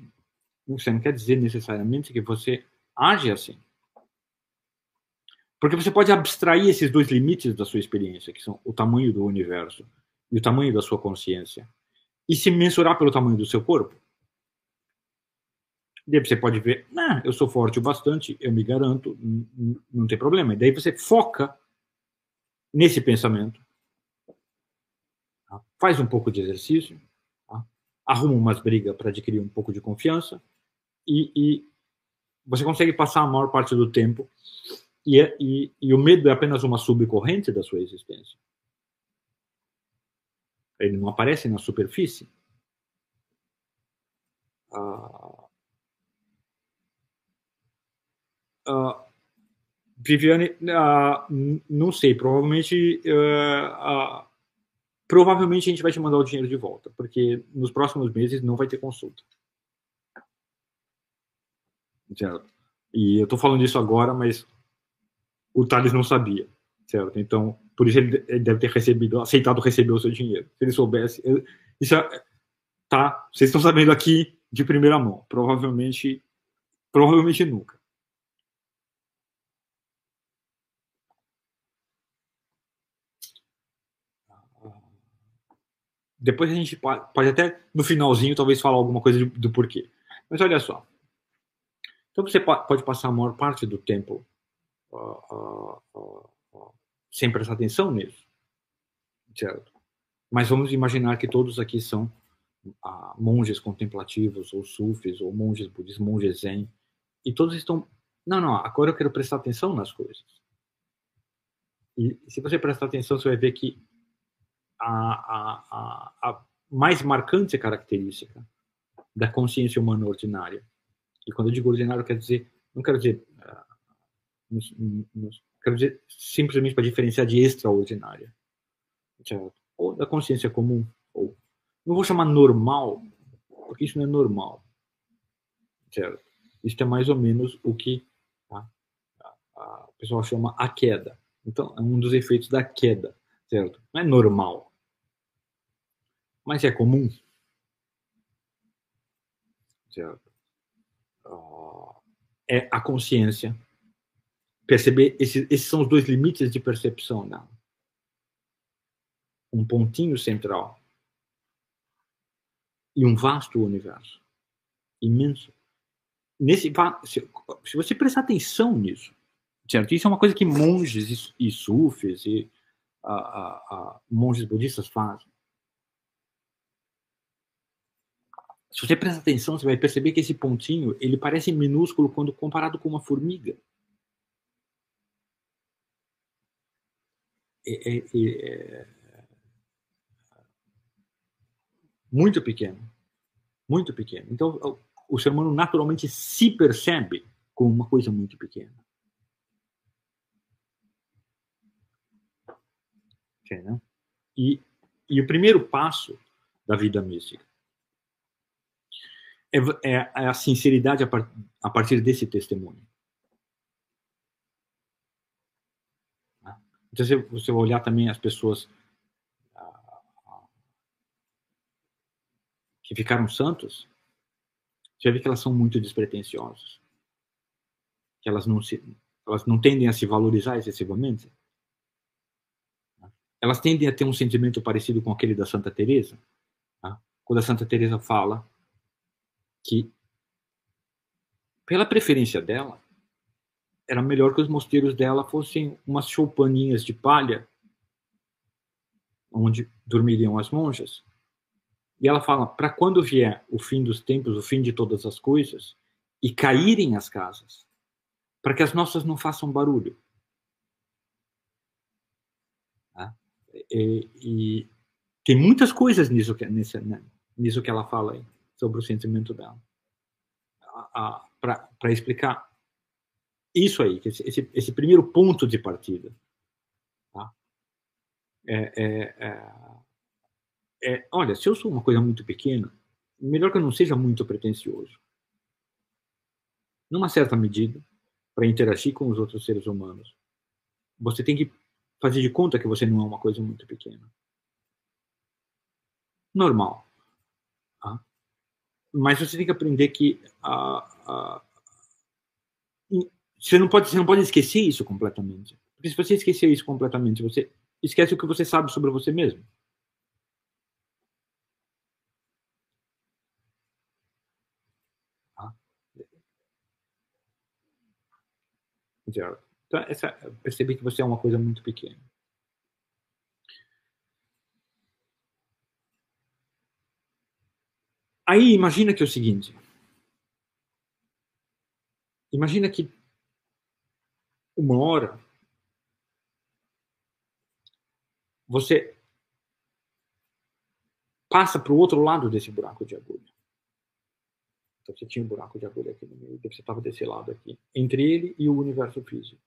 você não quer dizer necessariamente que você age assim. Porque você pode abstrair esses dois limites da sua experiência, que são o tamanho do universo e o tamanho da sua consciência, e se mensurar pelo tamanho do seu corpo. Daí você pode ver, nah, eu sou forte o bastante, eu me garanto, não tem problema. E daí você foca nesse pensamento, tá? faz um pouco de exercício, tá? arruma umas brigas para adquirir um pouco de confiança e, e você consegue passar a maior parte do tempo e, e, e, o medo é apenas uma subcorrente da sua existência. Ele não aparece na superfície. Ah, ah, Viviane, ah, não sei, provavelmente ah, provavelmente a gente vai te mandar o dinheiro de volta, porque nos próximos meses não vai ter consulta. Certo? E eu estou falando isso agora, mas o Thales não sabia, certo? Então, por isso ele deve ter recebido, aceitado receber o seu dinheiro. Se ele soubesse, isso é, tá? Vocês estão sabendo aqui de primeira mão. Provavelmente, provavelmente nunca. Depois a gente pode até no finalzinho talvez falar alguma coisa do porquê. Mas olha só. Então você pode passar a maior parte do tempo sem prestar atenção nisso. Certo? Mas vamos imaginar que todos aqui são monges contemplativos, ou sufis, ou monges budistas, monges zen, e todos estão. Não, não, agora eu quero prestar atenção nas coisas. E se você prestar atenção, você vai ver que a, a, a, mais marcante característica da consciência humana ordinária, e quando eu digo ordinário, quer dizer, não quero dizer nos, nos, quero dizer, simplesmente para diferenciar de extraordinária. Certo? Ou da consciência comum. Ou, não vou chamar normal, porque isso não é normal. Certo? Isso é mais ou menos o que tá? o pessoal chama a queda. Então, é um dos efeitos da queda. Certo? Não é normal. Mas é comum. Certo? Uh, é a consciência perceber esses, esses são os dois limites de percepção dela. Um pontinho central e um vasto universo imenso. Nesse, se, se você prestar atenção nisso, certo? Isso é uma coisa que monges e, e sufis e a, a, a, monges budistas fazem. Se você prestar atenção, você vai perceber que esse pontinho ele parece minúsculo quando comparado com uma formiga. É, é, muito pequeno. Muito pequeno. Então, o, ser humano naturalmente se percebe como uma coisa muito pequena. Okay, e, e o primeiro passo da vida mística é, é, é a sinceridade a, par, a partir desse testemunho. Então, se você olhar também as pessoas ah, que ficaram santos, você vai ver que elas são muito despretensiosas. Que elas não, se, elas não tendem a se valorizar excessivamente. Elas tendem a ter um sentimento parecido com aquele da Santa Teresa, tá? quando a Santa Teresa fala que pela preferência dela, era melhor que os mosteiros dela fossem umas choupaninhas de palha, onde dormiriam as monjas. E ela fala: para quando vier o fim dos tempos, o fim de todas as coisas, e caírem as casas, para que as nossas não façam barulho. Tá? E, e, tem muitas coisas nisso que, né, nisso que ela fala aí, sobre o sentimento dela. Para explicar isso aí, esse, esse primeiro ponto de partida. Tá? É, é, é, é, olha, se eu sou uma coisa muito pequena, melhor que eu não seja muito pretensioso. Numa certa medida, para interagir com os outros seres humanos. você tem que fazer de conta que você não é uma coisa muito pequena. Normal. Tá? Mas você tem que aprender que você não pode você não pode esquecer isso completamente. Porque se você esquecer isso completamente, você esquece o que você sabe sobre você mesmo. Tá? Então, essa, perceber que você é uma coisa muito pequena. Aí imagina que é o seguinte. Imagina que uma hora você passa para o outro lado desse buraco de agulha. Então você tinha um buraco de agulha aqui no meio, você estava desse lado aqui, entre ele e o universo físico.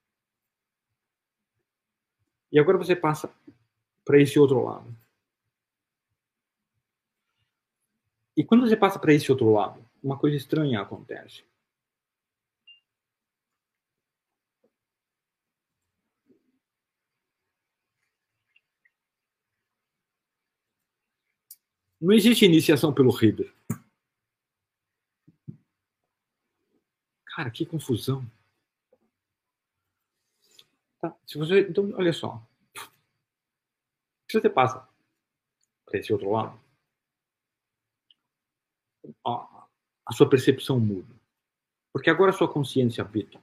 E agora você passa para esse outro lado. E quando você passa para esse outro lado, uma coisa estranha acontece. Não existe iniciação pelo Reader. Cara, que confusão. Tá, se você, então, olha só. Se você passa para esse outro lado, a, a sua percepção muda. Porque agora a sua consciência habita.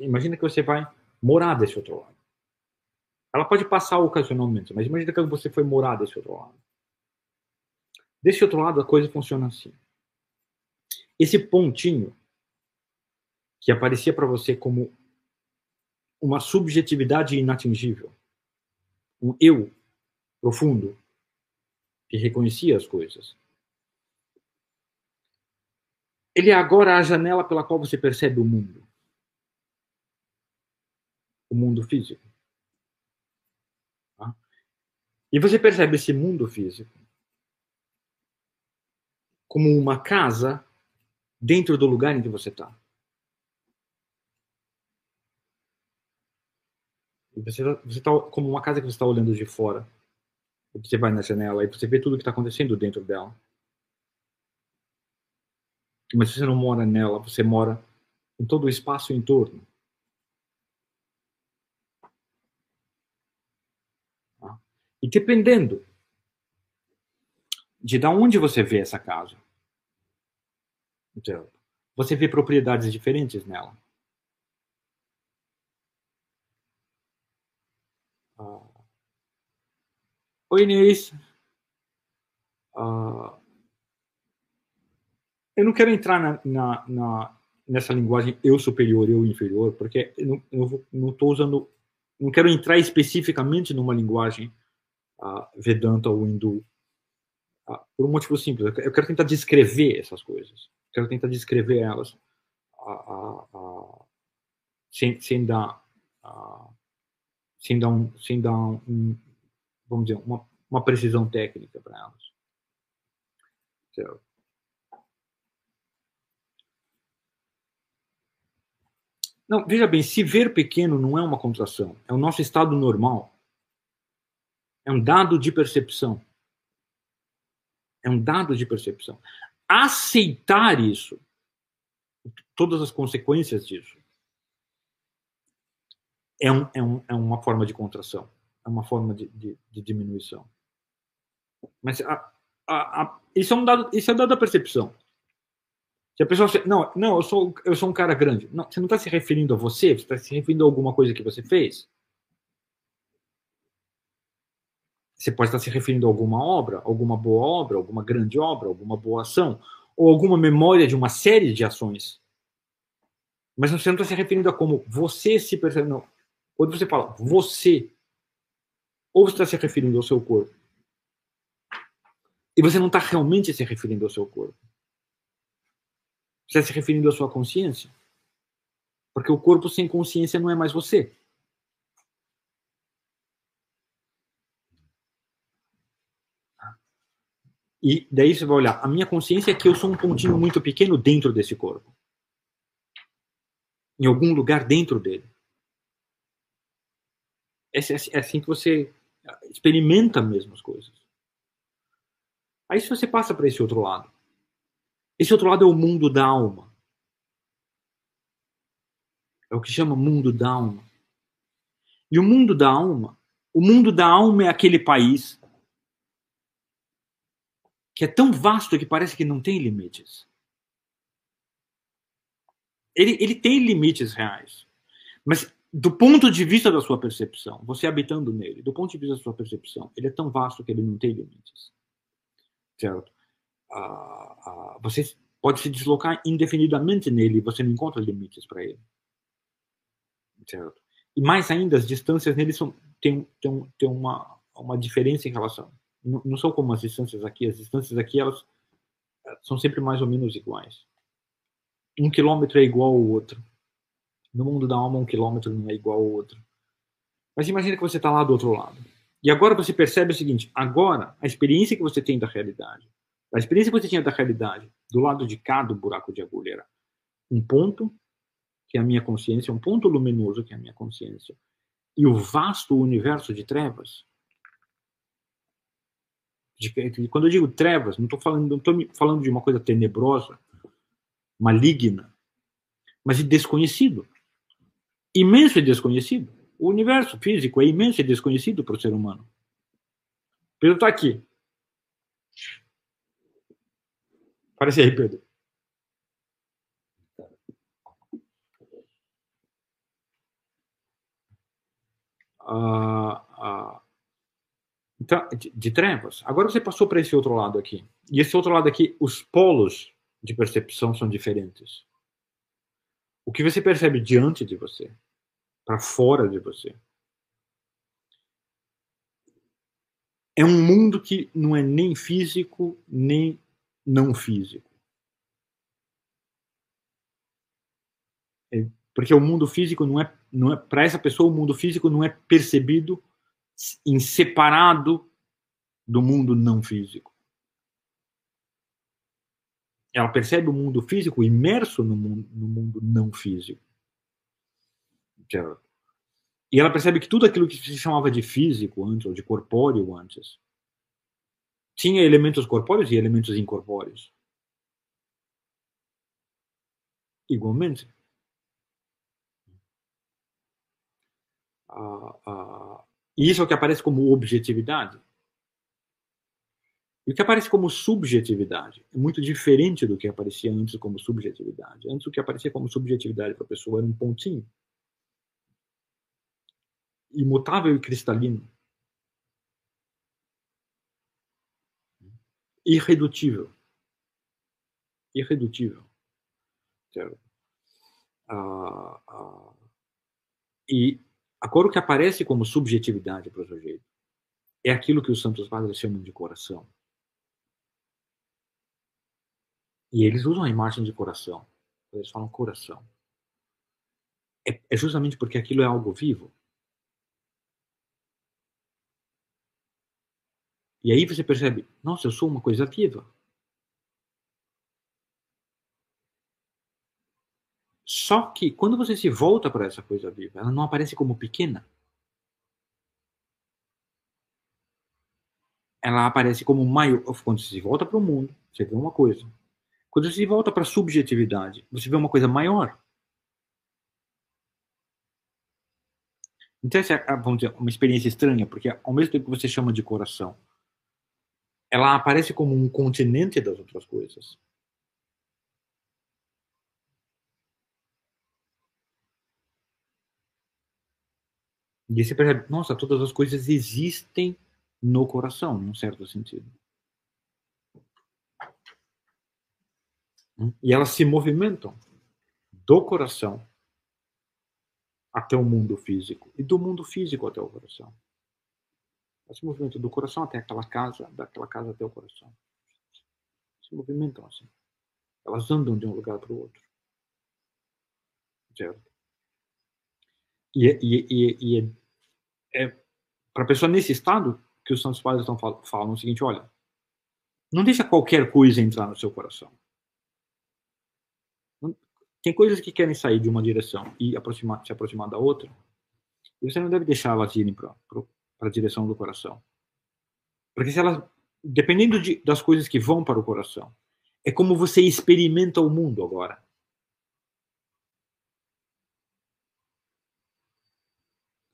Imagina que você vai morar desse outro lado. Ela pode passar ocasionalmente, mas imagina que você foi morar desse outro lado. Desse outro lado, a coisa funciona assim. Esse pontinho que aparecia para você como uma subjetividade inatingível, um eu profundo que reconhecia as coisas. Ele é agora a janela pela qual você percebe o mundo. O mundo físico. E você percebe esse mundo físico como uma casa dentro do lugar em que você está. Você está tá como uma casa que você está olhando de fora. Você vai na janela e você vê tudo o que está acontecendo dentro dela. Mas você não mora nela, você mora em todo o espaço em torno. E dependendo de da onde você vê essa casa, então, você vê propriedades diferentes nela. Uh, Oi, Inês. Uh, eu não quero entrar na, na, na, nessa linguagem eu superior, eu inferior, porque eu não estou usando, não quero entrar especificamente numa linguagem Vedanta ou Hindu. Por um motivo simples. Eu quero tentar descrever essas coisas. Quero tentar descrever elas sem, sem dar sem dar um, sem dar um, vamos dizer uma, uma precisão técnica para elas. Certo. Não, veja bem, se ver pequeno não é uma contração, é o nosso estado normal. É um dado de percepção. É um dado de percepção. Aceitar isso, todas as consequências disso, é, um, é, um, é uma forma de contração, é uma forma de, de, de diminuição. Mas a, a, a, isso, é um dado, isso é um dado da percepção. Se a pessoa. Não, não eu, sou, eu sou um cara grande. Não, você não está se referindo a você, você está se referindo a alguma coisa que você fez. Você pode estar se referindo a alguma obra, alguma boa obra, alguma grande obra, alguma boa ação, ou alguma memória de uma série de ações. Mas você não está se referindo a como você se percebe. Não. Quando você fala você, ou você está se referindo ao seu corpo, e você não está realmente se referindo ao seu corpo. Você está se referindo à sua consciência. Porque o corpo sem consciência não é mais você. E daí você vai olhar, a minha consciência é que eu sou um pontinho muito pequeno dentro desse corpo. Em algum lugar dentro dele. É, é, é assim que você experimenta mesmo as coisas. Aí se você passa para esse outro lado, esse outro lado é o mundo da alma. É o que chama mundo da alma. E o mundo da alma, o mundo da alma é aquele país que é tão vasto que parece que não tem limites. Ele, ele tem limites reais. Mas do ponto de vista da sua percepção, você habitando nele, do ponto de vista da sua percepção, ele é tão vasto que ele não tem limites. Certo? Ah, ah, você pode se deslocar indefinidamente nele você não encontra limites para ele. Certo? E mais ainda, as distâncias nele são, tem, tem, tem uma, uma diferença em relação. Não, são como as distâncias aqui. As distâncias aqui elas são sempre mais ou menos iguais. Um quilômetro é igual ao outro no mundo da alma, um quilômetro não é igual ao outro. Mas imagine que você está lá do outro lado. E agora você percebe o seguinte: agora, a experiência que você tem da realidade, a experiência que você tinha da realidade, do lado de cá do buraco de agulha, era um ponto, que é a minha consciência, um ponto luminoso, que é a minha consciência, e o vasto universo de trevas. De, quando eu digo trevas, não estou falando, falando de uma coisa tenebrosa, maligna, mas de desconhecido imenso e desconhecido. O universo físico é imenso e desconhecido para o ser humano. Pedro está aqui. Aparece aí, Pedro. Ah, ah, então, de, de trevas. Agora você passou para esse outro lado aqui. E esse outro lado aqui, os polos de percepção são diferentes. O que você percebe diante de você, para fora de você. É um mundo que não é nem físico, nem não físico. É, porque o mundo físico não é, não é para essa pessoa, o mundo físico não é percebido em separado do mundo não físico. Ela percebe o mundo físico imerso no mundo, no mundo não físico. E ela percebe que tudo aquilo que se chamava de físico antes, ou de corpóreo antes, tinha elementos corpóreos e elementos incorpóreos. Igualmente. Ah, e isso é o que aparece como objetividade. E o que aparece como subjetividade é muito diferente do que aparecia antes como subjetividade. Antes o que aparecia como subjetividade para a pessoa era um pontinho. Imutável e cristalino. Irredutível. Irredutível. Ah, ah, e agora o que aparece como subjetividade para o sujeito é aquilo que os santos padres chamam de coração. E eles usam a imagem de coração. Eles falam coração. É, é justamente porque aquilo é algo vivo. E aí você percebe, nossa, eu sou uma coisa viva. Só que quando você se volta para essa coisa viva, ela não aparece como pequena. Ela aparece como maior. Quando você se volta para o mundo, você vê uma coisa. Quando você volta para a subjetividade, você vê uma coisa maior. Então, essa é, vamos dizer, uma experiência estranha, porque ao mesmo tempo que você chama de coração, ela aparece como um continente das outras coisas. E você percebe, nossa, todas as coisas existem no coração, num certo sentido. E elas se movimentam do coração até o mundo físico e do mundo físico até o coração. Elas se movimentam do coração até aquela casa, daquela casa até o coração. Se movimentam assim. Elas andam de um lugar para o outro. Certo? E, e, e, e é, é para a pessoa nesse estado que os santos padres estão falam o seguinte: olha, não deixa qualquer coisa entrar no seu coração. Tem coisas que querem sair de uma direção e aproximar, se aproximar da outra, E você não deve deixar elas irem para a direção do coração. Porque se elas, dependendo de, das coisas que vão para o coração, é como você experimenta o mundo agora.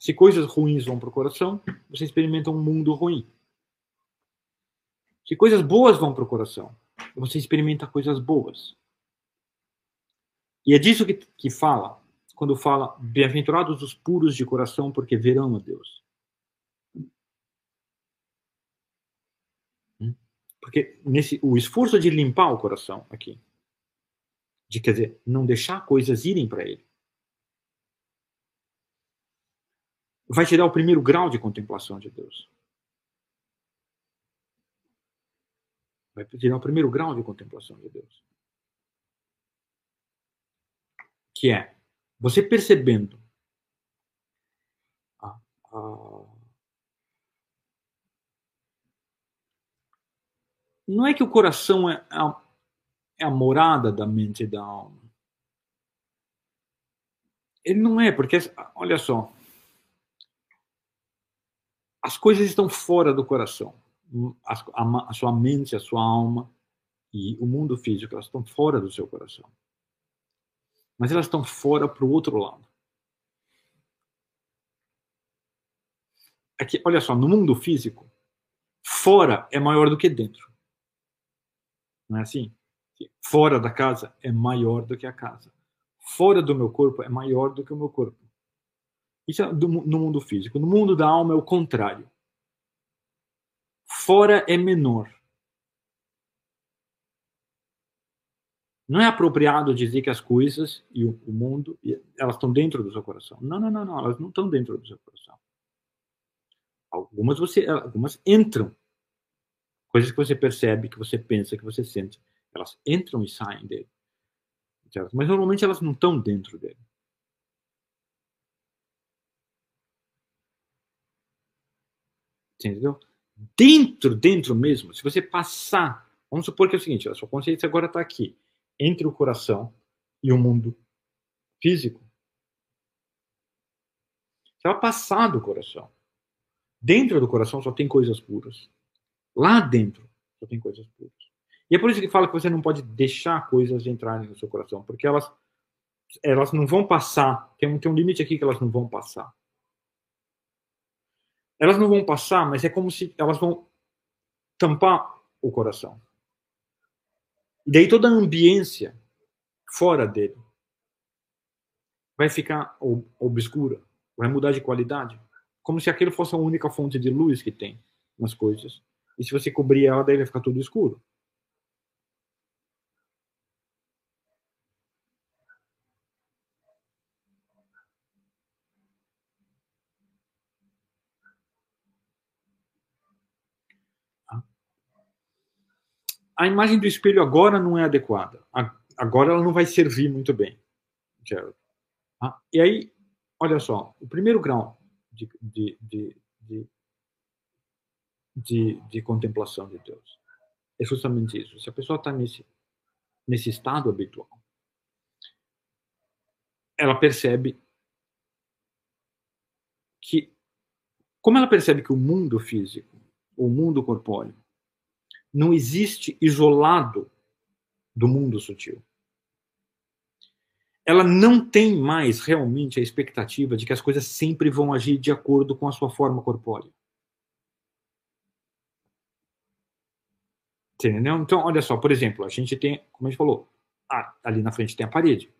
Se coisas ruins vão para o coração, você experimenta um mundo ruim. Se coisas boas vão para o coração, você experimenta coisas boas. E é disso que, que fala, quando fala, bem-aventurados os puros de coração, porque verão a Deus. Hum? Porque nesse, o esforço de limpar o coração aqui, de quer dizer, não deixar coisas irem para ele, vai te dar o primeiro grau de contemplação de Deus. Vai te dar o primeiro grau de contemplação de Deus. Que é você percebendo a, a, não é que o coração é a, é a morada da mente e da alma. Ele não é, porque, olha só, as coisas estão fora do coração. A, a, sua mente, a sua alma e o mundo físico, elas estão fora do seu coração. Mas elas estão fora para o outro lado. Aqui, olha só, no mundo físico, fora é maior do que dentro. Não é assim? Fora da casa é maior do que a casa. Fora do meu corpo é maior do que o meu corpo. Isso é do, no mundo físico. No mundo da alma é o contrário. Fora é menor. Não é apropriado dizer que as coisas e o, o mundo elas estão dentro do seu coração. Não, não, não, não. Elas não estão dentro do seu coração. Algumas você, algumas entram. Coisas que você percebe, que você pensa, que você sente, elas entram e saem dele. Mas normalmente elas não estão dentro dele. Entendeu? Dentro, dentro mesmo, se você passar, vamos supor que é o seguinte, a sua consciência agora está aqui, entre o coração e o mundo físico. Você vai passar do coração. Dentro do coração só tem coisas puras. Lá dentro só tem coisas puras. E é por isso que fala que você não pode deixar coisas entrarem no seu coração, porque elas elas não vão passar. Tem um, tem um limite aqui que elas não vão passar elas não vão passar, mas é como se elas vão tampar o coração. E daí toda a ambiência fora dele vai ficar obscura, vai mudar de qualidade, como se aquilo fosse a única fonte de luz que tem nas coisas. E se você cobrir ela, daí vai ficar tudo escuro. A imagem do espelho agora não é adequada. Agora ela não vai servir muito bem, Gerald. Ah, e aí, olha só, o primeiro grau de, de, de, de, de, de contemplação de Deus é justamente isso. Se a pessoa está nesse, nesse estado habitual, ela percebe que, como ela percebe que o mundo físico, o mundo corpóreo, não existe isolado do mundo sutil. Ela não tem mais realmente a expectativa de que as coisas sempre vão agir de acordo com a sua forma corpórea. Entendeu? Então, olha só, por exemplo, a gente tem, como a gente falou, ali na frente tem a parede.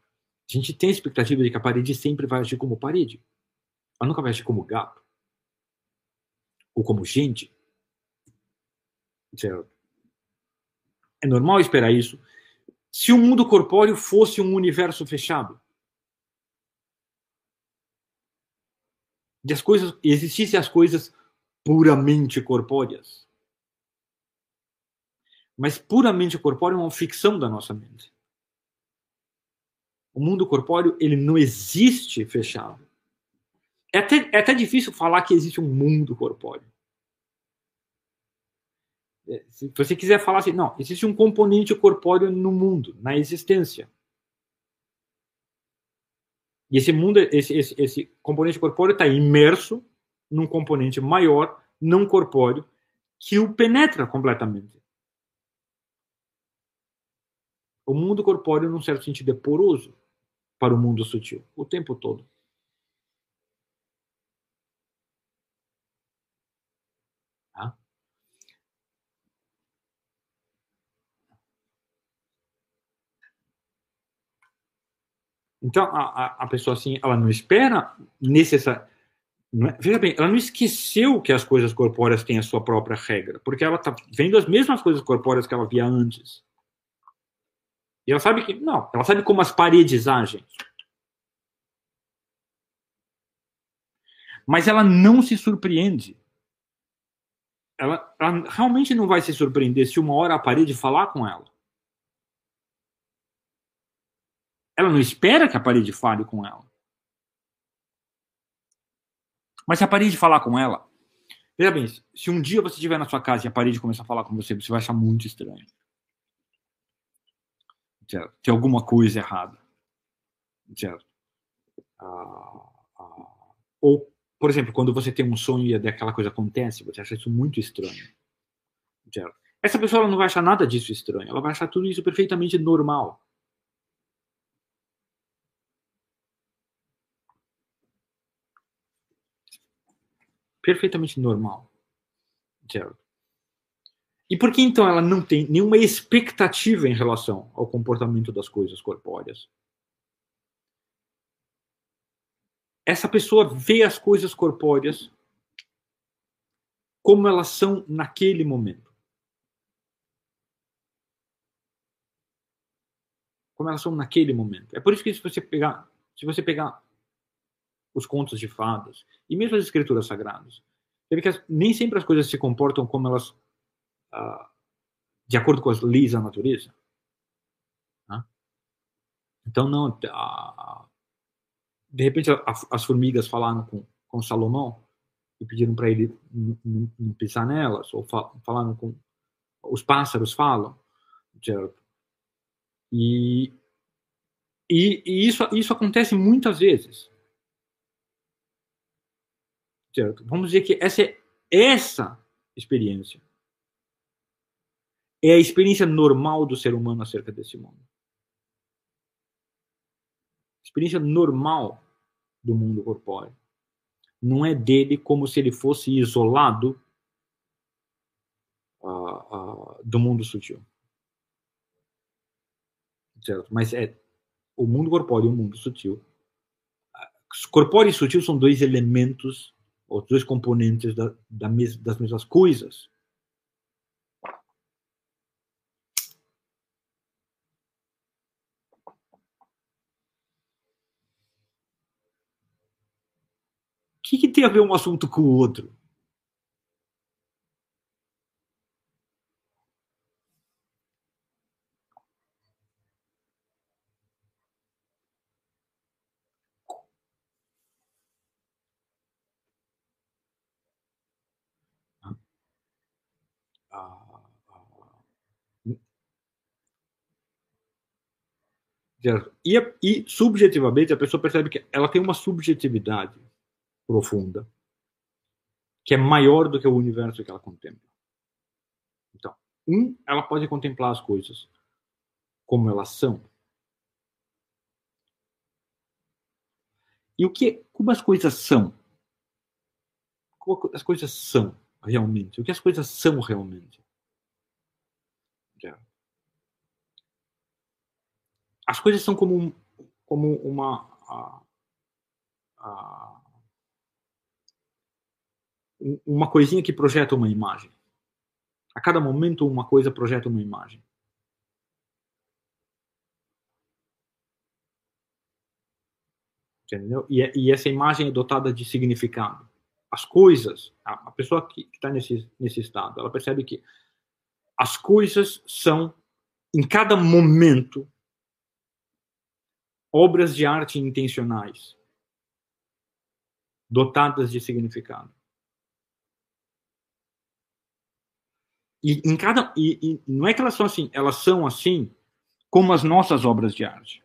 A gente tem a expectativa de que a parede sempre vai agir como parede. Ela nunca vai agir como gato. Ou como gente. Certo? É normal esperar isso. Se o mundo corpóreo fosse um universo fechado, de as coisas existissem as coisas puramente corpóreas. Mas puramente corpóreo é uma ficção da nossa mente. O mundo corpóreo ele não existe fechado. É até, é até difícil falar que existe um mundo corpóreo. Se você quiser falar assim, não, existe um componente corpóreo no mundo, na existência. E esse mundo, esse, esse, esse componente corpóreo está imerso num componente maior, não corpóreo, que o penetra completamente. O mundo corpóreo, num certo sentido, é poroso para o mundo sutil, o tempo todo. Tá? Então, a, a pessoa assim, ela não espera necessariamente é? Veja bem, ela não esqueceu que as coisas corpóreas têm a sua própria regra, porque ela está vendo as mesmas coisas corpóreas que ela via antes. E ela sabe que. Não, ela sabe como as paredes agem. Mas ela não se surpreende. Ela, ela realmente não vai se surpreender se uma hora a parede falar com ela. Ela não espera que a parede fale com ela. Mas se a parede falar com ela, veja bem, se um dia você estiver na sua casa e a parede começar a falar com você, você vai achar muito estranho. Certo? Tem alguma coisa errada. Certo? Ah, ah, ou, por exemplo, quando você tem um sonho e aquela coisa acontece, você acha isso muito estranho. Certo? Essa pessoa não vai achar nada disso estranho, ela vai achar tudo isso perfeitamente normal. Perfeitamente normal. Certo? E por que então ela não tem nenhuma expectativa em relação ao comportamento das coisas corpóreas? Essa pessoa vê as coisas corpóreas como elas são naquele momento. Como elas são naquele momento. É por isso que se você pegar, se você pegar os contos de fadas e mesmo as escrituras sagradas. Você que as, nem sempre as coisas se comportam como elas, ah, de acordo com as leis da natureza. Né? Então, não. De repente, a, as formigas falaram com, com Salomão e pediram para ele não pisar nelas, ou falaram com. Os pássaros falam? E, e, e isso, isso acontece muitas vezes. Certo? Vamos dizer que essa é essa experiência é a experiência normal do ser humano acerca desse mundo. Experiência normal do mundo corpóreo. Não é dele como se ele fosse isolado uh, uh, do mundo sutil. Certo? Mas é o mundo corpóreo e o mundo sutil. Corpóreo e sutil são dois elementos os dois componentes da, da mes, das mesmas coisas. O que, que tem a ver um assunto com o outro? E, e, subjetivamente, a pessoa percebe que ela tem uma subjetividade profunda que é maior do que o universo que ela contempla. Então, um, ela pode contemplar as coisas como elas são. E o que, como as coisas são? Como as coisas são realmente? O que as coisas são realmente? As coisas são como, como uma. A, a, uma coisinha que projeta uma imagem. A cada momento, uma coisa projeta uma imagem. Entendeu? E, e essa imagem é dotada de significado. As coisas, a, a pessoa que está nesse, nesse estado, ela percebe que as coisas são, em cada momento, obras de arte intencionais, dotadas de significado. E em cada e, e, não é que elas são assim, elas são assim como as nossas obras de arte.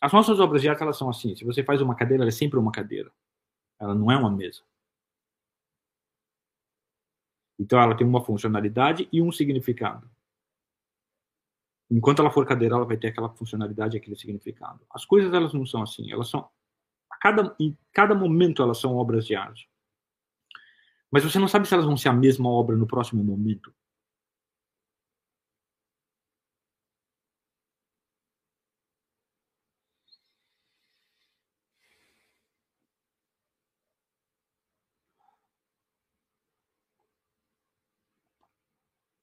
As nossas obras de arte elas são assim. Se você faz uma cadeira, ela é sempre uma cadeira. Ela não é uma mesa. Então ela tem uma funcionalidade e um significado. Enquanto ela for cadeira, ela vai ter aquela funcionalidade aquele significado. As coisas elas não são assim. Elas são a cada em cada momento elas são obras de arte. Mas você não sabe se elas vão ser a mesma obra no próximo momento.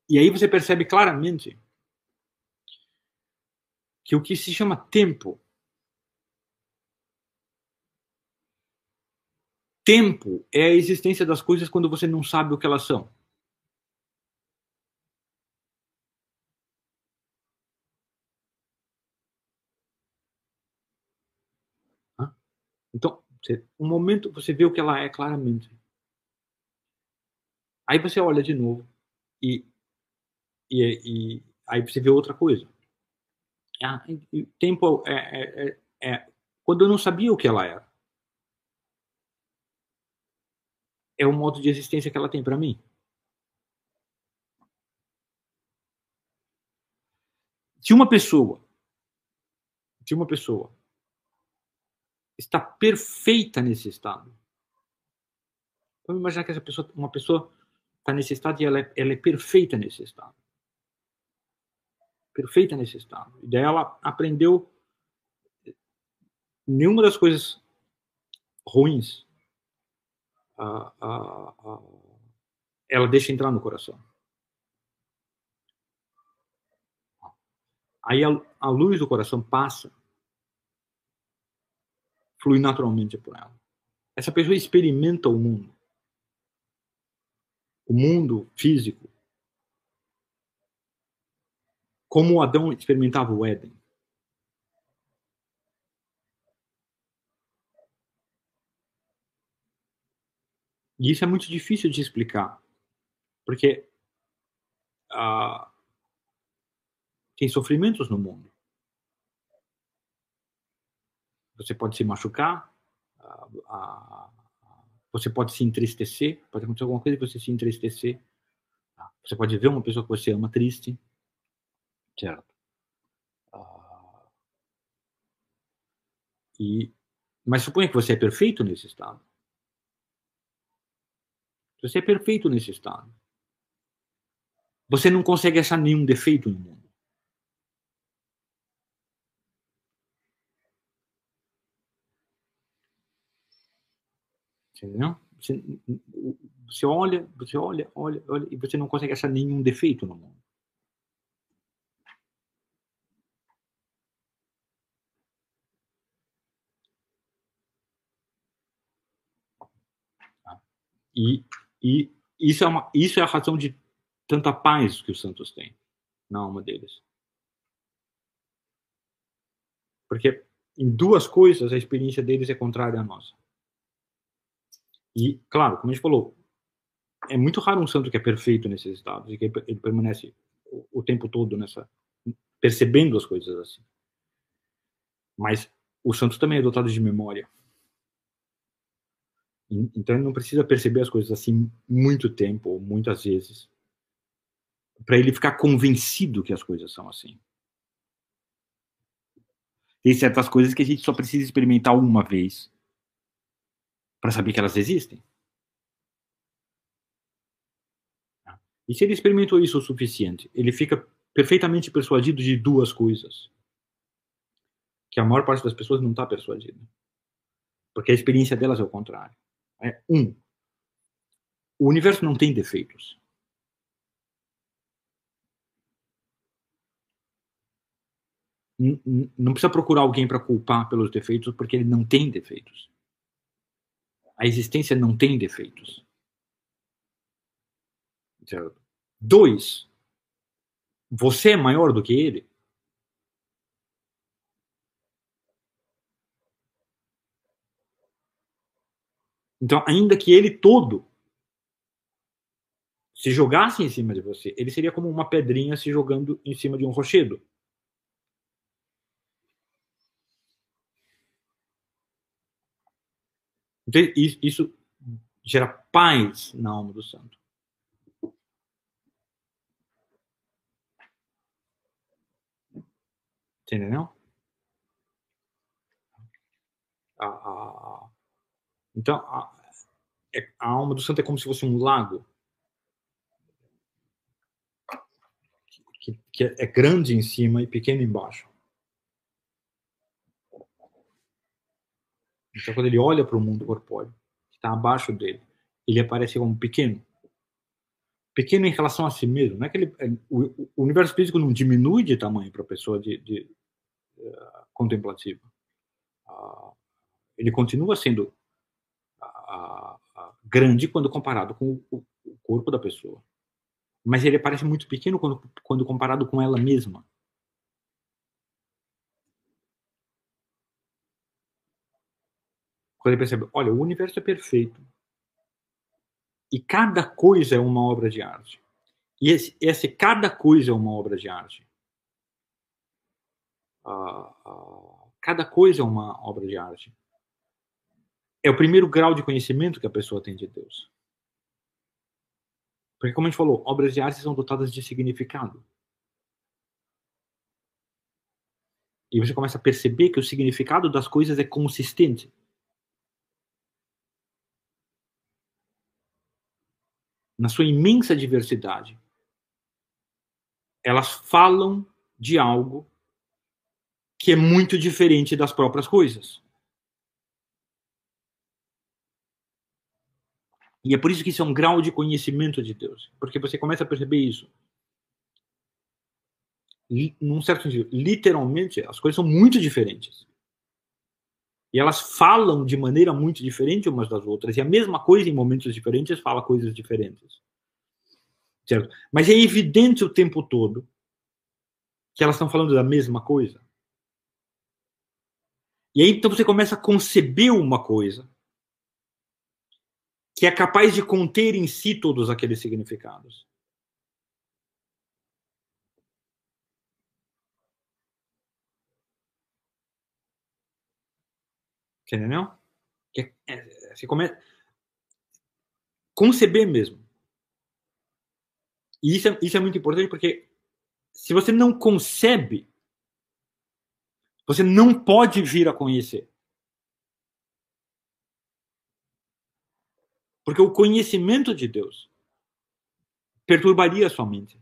E aí você percebe claramente que o que se chama tempo tempo é a existência das coisas quando você não sabe o que elas são. Então, um momento você vê o que ela é claramente. Aí você olha de novo e e, e aí você vê outra coisa. Ah, tempo é, é, é, é, quando eu não sabia o que ela era. É o modo de existência que ela tem para mim. Se uma pessoa, se uma pessoa está perfeita nesse estado, vamos imaginar que essa pessoa, uma pessoa está nesse estado e ela é, ela é perfeita nesse estado perfeita nesse estado. E daí ela aprendeu nenhuma das coisas ruins ela deixa entrar no coração. Aí a, a luz do coração passa, flui naturalmente por ela. Essa pessoa experimenta o mundo. O mundo físico, como Adão experimentava o Éden. E isso é muito difícil de explicar, porque uh, tem sofrimentos no mundo. Você pode se machucar, uh, uh, você pode se entristecer, pode acontecer alguma coisa e você se entristecer. Você pode ver uma pessoa que você ama triste. Certo. Ah, e, mas suponha que você é perfeito nesse estado. Você é perfeito nesse estado. Você não consegue achar nenhum defeito no mundo. Entendeu? Você, você olha, você olha, olha, olha e você não consegue achar nenhum defeito no mundo. E, e isso, é uma, isso é a razão de tanta paz que os santos têm na alma deles. Porque em duas coisas a experiência deles é contrária à nossa. E, claro, como a gente falou, é muito raro um santo que é perfeito nesses estados e que ele permanece o, o tempo todo nessa percebendo as coisas assim. Mas o santo também é dotado de memória. Então ele não precisa perceber as coisas assim muito tempo ou muitas vezes para ele ficar convencido que as coisas são assim. Tem certas coisas que a gente só precisa experimentar uma vez para saber que elas existem. E se ele experimentou isso o suficiente, ele fica perfeitamente persuadido de duas coisas. Que a maior parte das pessoas não está persuadida. Porque a experiência delas é o contrário. É, um, o universo não tem defeitos. Não precisa procurar alguém para culpar pelos defeitos, porque ele não tem defeitos. A existência não tem defeitos. Dois, você é maior do que ele? Então, ainda que ele todo se jogasse em cima de você, ele seria como uma pedrinha se jogando em cima de um rochedo. Então, isso gera paz na alma do santo. Entendeu? Ah. a, então, a, é, a alma do santo é como se fosse um lago que, que é grande em cima e pequeno embaixo. Então, quando ele olha para o mundo corpóreo, que está abaixo dele, ele aparece como pequeno. Pequeno em relação a si mesmo. Não é que ele, é, o, o universo físico não diminui de tamanho para a pessoa de, de uh, contemplativa. Uh, ele continua sendo uh, grande quando comparado com o, o corpo da pessoa mas ele parece muito pequeno quando, quando comparado com ela mesma. Quando ele percebe, olha, o universo é perfeito. E cada coisa é uma obra de arte. E esse, esse cada coisa é uma obra de arte. Uh, uh, cada coisa é uma obra de arte. É o primeiro grau de conhecimento que a pessoa tem de Deus. Porque, como a gente falou, obras de arte são dotadas de significado. E você começa a perceber que o significado das coisas é consistente. Na sua imensa diversidade, elas falam de algo que é muito diferente das próprias coisas. E é por isso que isso é um grau de conhecimento de Deus, porque você começa a perceber isso. Num certo sentido, literalmente, as coisas são muito diferentes. E elas falam de maneira muito diferente umas das outras. E a mesma coisa em momentos diferentes fala coisas diferentes. Certo? Mas é evidente o tempo todo que elas estão falando da mesma coisa. E aí então você começa a conceber uma coisa que é capaz de conter em si todos aqueles significados. Entendeu? Que é, é, você começa conceber mesmo. E isso é, isso é muito importante porque se você não concebe, você não pode vir a conhecer. Porque o conhecimento de Deus perturbaria a sua mente.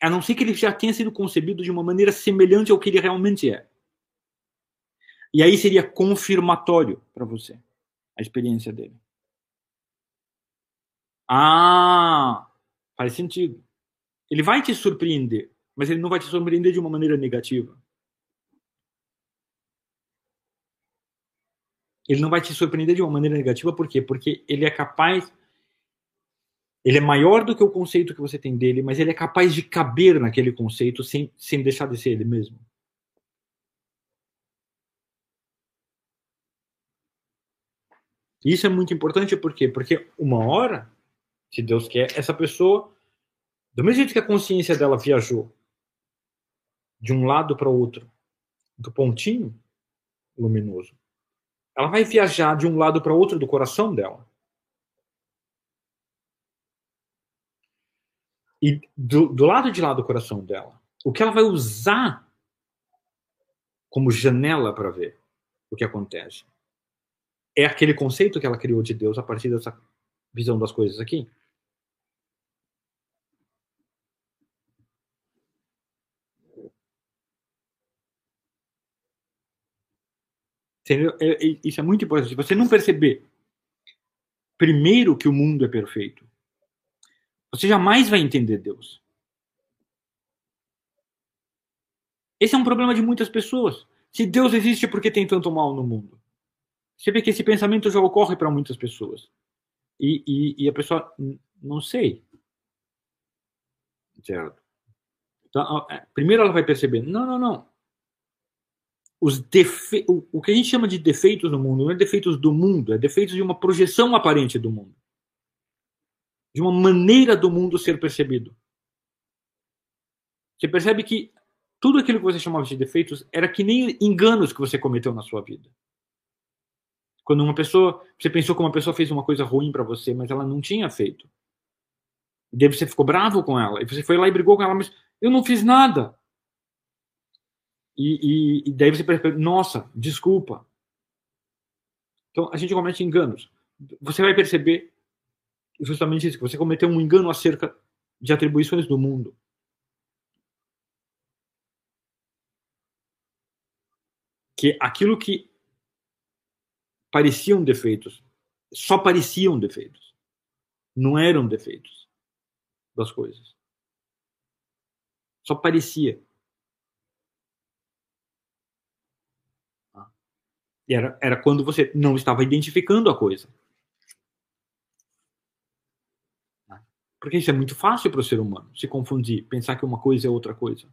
A não ser que ele já tenha sido concebido de uma maneira semelhante ao que ele realmente é. E aí seria confirmatório para você a experiência dele. Ah, faz sentido. Ele vai te surpreender, mas ele não vai te surpreender de uma maneira negativa. Ele não vai te surpreender de uma maneira negativa, por quê? Porque ele é capaz. Ele é maior do que o conceito que você tem dele, mas ele é capaz de caber naquele conceito sem, sem deixar de ser ele mesmo. Isso é muito importante, por quê? Porque uma hora, se Deus quer, essa pessoa, do mesmo jeito que a consciência dela viajou de um lado para o outro, do pontinho luminoso, ela vai viajar de um lado para outro do coração dela. E do, do lado de lá do coração dela, o que ela vai usar como janela para ver o que acontece é aquele conceito que ela criou de Deus a partir dessa visão das coisas aqui. Entendeu? É, é, isso é muito importante. Se você não perceber, primeiro, que o mundo é perfeito, você jamais vai entender Deus. Esse é um problema de muitas pessoas. Se Deus existe, por que tem tanto mal no mundo? Você vê que esse pensamento já ocorre para muitas pessoas. E, e, e, a pessoa, não sei. Certo? Então, primeiro ela vai perceber: não, não, não os defe... o que a gente chama de defeitos no mundo não é defeitos do mundo, é defeitos de uma projeção aparente do mundo. De uma maneira do mundo ser percebido. Você percebe que tudo aquilo que você chamava de defeitos era que nem enganos que você cometeu na sua vida. Quando uma pessoa, você pensou que uma pessoa fez uma coisa ruim para você, mas ela não tinha feito. E daí você ficou bravo com ela, e você foi lá e brigou com ela, mas eu não fiz nada. E, e, e daí você percebe, nossa, desculpa. Então a gente comete enganos. Você vai perceber justamente isso, que você cometeu um engano acerca de atribuições do mundo. Que aquilo que pareciam defeitos, só pareciam defeitos. Não eram defeitos das coisas. Só parecia. Era, era quando você não estava identificando a coisa. Porque isso é muito fácil para o ser humano, se confundir, pensar que uma coisa é outra coisa.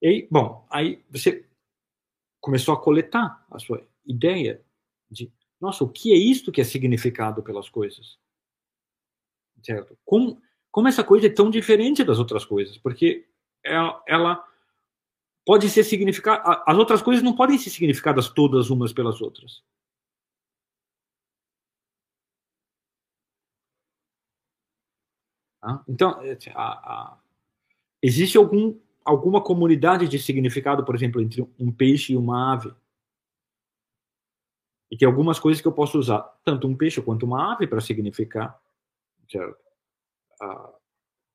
E, bom, aí você começou a coletar a sua ideia de, nossa, o que é isto que é significado pelas coisas? Certo? Como, como essa coisa é tão diferente das outras coisas? Porque ela, ela pode ser significada, as outras coisas não podem ser significadas todas umas pelas outras. Tá? Então, é, a, a, existe algum, alguma comunidade de significado, por exemplo, entre um peixe e uma ave. E tem algumas coisas que eu posso usar, tanto um peixe quanto uma ave, para significar, certo? Ah,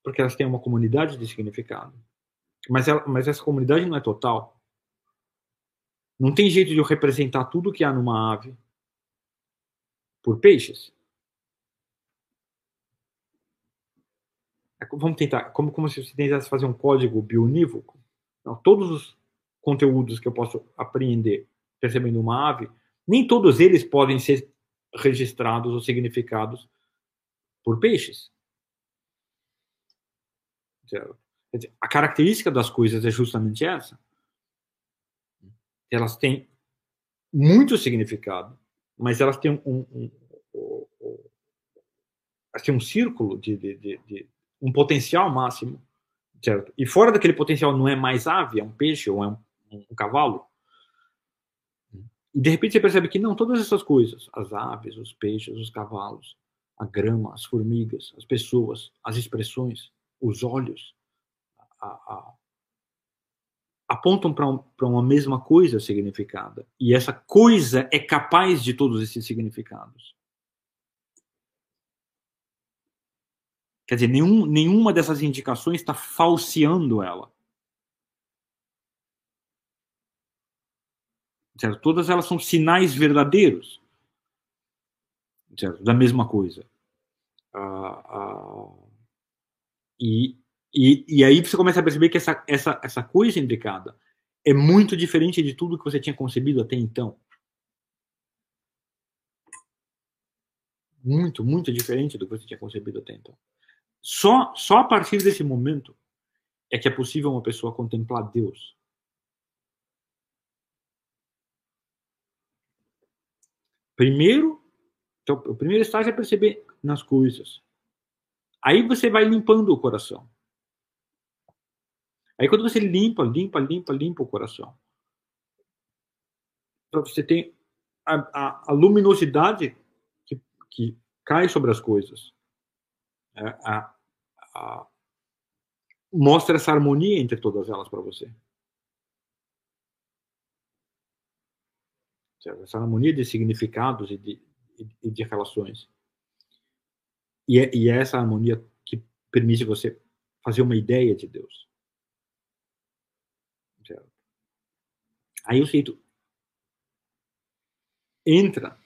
porque elas têm uma comunidade de significado. Mas, ela, mas essa comunidade não é total. Não tem jeito de eu representar tudo que há numa ave por peixes. É vamos tentar, como, como se você tentasse fazer um código bionívoco. Então, todos os conteúdos que eu posso apreender percebendo uma ave, nem todos eles podem ser registrados ou significados por peixes. A característica das coisas é justamente essa. Elas têm muito significado, mas elas têm um, um, um, um, um círculo de, de, de, um potencial máximo, certo? E fora daquele potencial não é mais ave, é um peixe ou é um cavalo. E de repente você percebe que não, todas essas coisas, as aves, os peixes, os cavalos, a grama, as formigas, as pessoas, as expressões, os olhos, a, a, apontam para um, uma mesma coisa significada. E essa coisa é capaz de todos esses significados. Quer dizer, nenhum, nenhuma dessas indicações está falseando ela. Certo? Todas elas são sinais verdadeiros certo? da mesma coisa. Ah, ah, e, e, e aí você começa a perceber que essa, essa, essa coisa indicada é muito diferente de tudo que você tinha concebido até então. Muito, muito diferente do que você tinha concebido até então. Só, só a partir desse momento é que é possível uma pessoa contemplar Deus. Primeiro, então, o primeiro estágio é perceber nas coisas. Aí você vai limpando o coração. Aí quando você limpa, limpa, limpa, limpa o coração, então você tem a, a, a luminosidade que, que cai sobre as coisas. É, a, mostra essa harmonia entre todas elas para você. Essa harmonia de significados e de, e de relações. E é, e é essa harmonia que permite você fazer uma ideia de Deus. Certo? Aí o sujeito entra,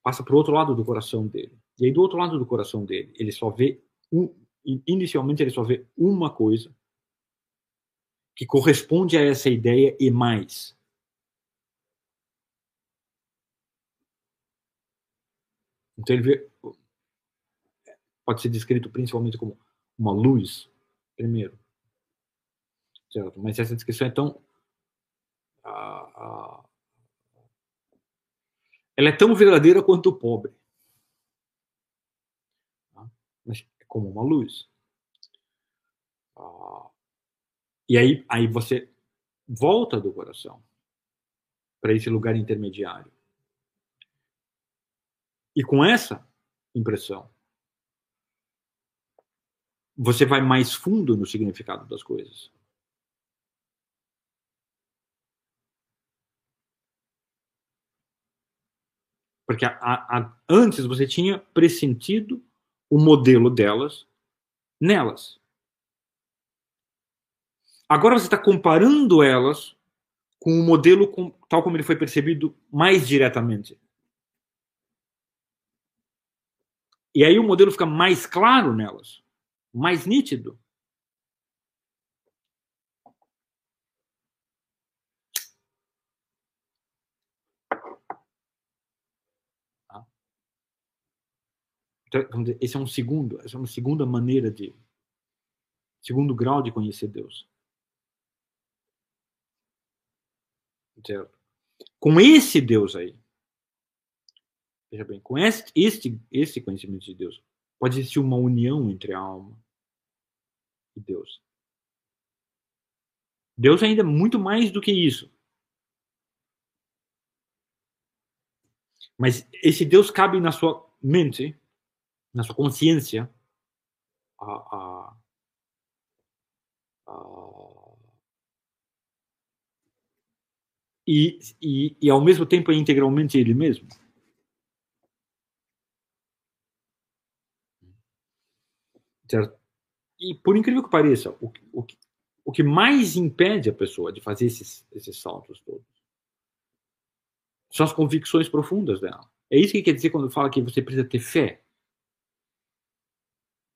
passa para o outro lado do coração dele. E aí, do outro lado do coração dele, ele só vê, um, inicialmente, ele só vê uma coisa que corresponde a essa ideia e mais. Então, ele vê, pode ser descrito principalmente como uma luz, primeiro. Certo? Mas essa descrição é tão. Ah, ela é tão verdadeira quanto o pobre mas é como uma luz. Ah, e aí, aí você volta do coração para esse lugar intermediário. E com essa impressão, você vai mais fundo no significado das coisas. Porque a, a, antes você tinha pressentido o modelo delas nelas. Agora você está comparando elas com o modelo com, tal como ele foi percebido mais diretamente. E aí o modelo fica mais claro nelas, mais nítido. Então, esse é um segundo, essa é uma segunda maneira de segundo grau de conhecer Deus. Certo? Com esse Deus aí, veja bem, com este, este, este conhecimento de Deus, pode existir uma união entre a alma e Deus. Deus ainda é muito mais do que isso. Mas esse Deus cabe na sua mente, na sua consciência, a, a, a e, e, e ao mesmo tempo é integralmente ele mesmo. Certo? E por incrível que pareça, o, o, o que mais impede a pessoa de fazer esses, esses saltos todos são as convicções profundas dela. É isso que quer dizer quando fala que você precisa ter fé.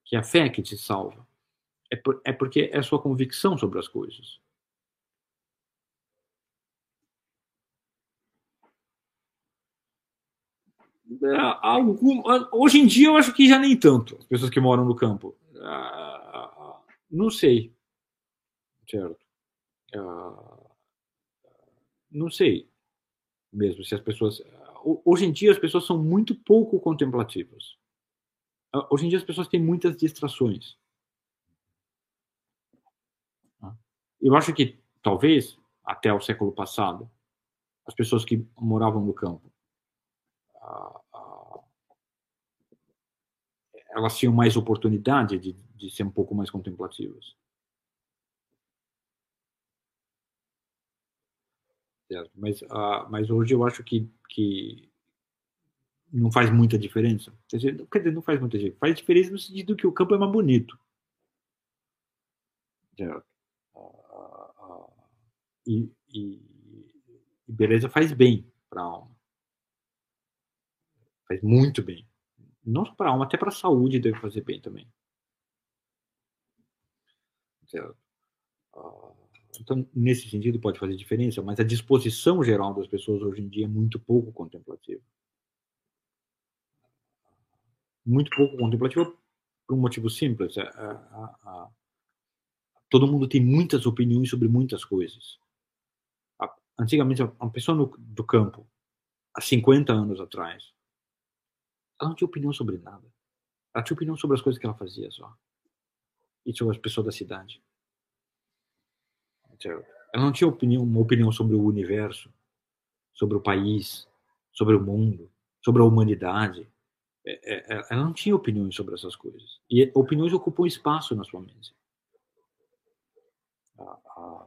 Que é a fé que te salva. É, por, é porque é a sua convicção sobre as coisas. É, algum, hoje em dia eu acho que já nem tanto, as pessoas que moram no campo. Ah, não sei. Certo. Ah, não sei mesmo se as pessoas. Hoje em dia as pessoas são muito pouco contemplativas. Ah, hoje em dia as pessoas têm muitas distrações. Eu acho que talvez até o século passado as pessoas que moravam no campo elas tinham mais oportunidade de, de ser um pouco mais contemplativas. Mas, uh, mas hoje eu acho que, que não faz muita diferença. Quer dizer, quer dizer, não faz muita diferença. Faz diferença no sentido que o campo é mais bonito. Certo? Uh, uh, e, e, e beleza faz bem para a alma. Faz muito bem. Não só para a alma, até para a saúde deve fazer bem também. Ah, então, nesse sentido, pode fazer diferença, mas a disposição geral das pessoas hoje em dia é muito pouco contemplativa. Muito pouco contemplativa por um motivo simples. A, a, a, todo mundo tem muitas opiniões sobre muitas coisas. Antigamente, uma pessoa no, do campo, há 50 anos atrás, ela não tinha opinião sobre nada. Ela tinha opinião sobre as coisas que ela fazia só. E sobre as pessoas da cidade. Ela não tinha opinião, uma opinião sobre o universo, sobre o país, sobre o mundo, sobre a humanidade. É, é, é, ela não tinha opiniões sobre essas coisas. E opiniões ocupam espaço na sua mente. Ah, ah,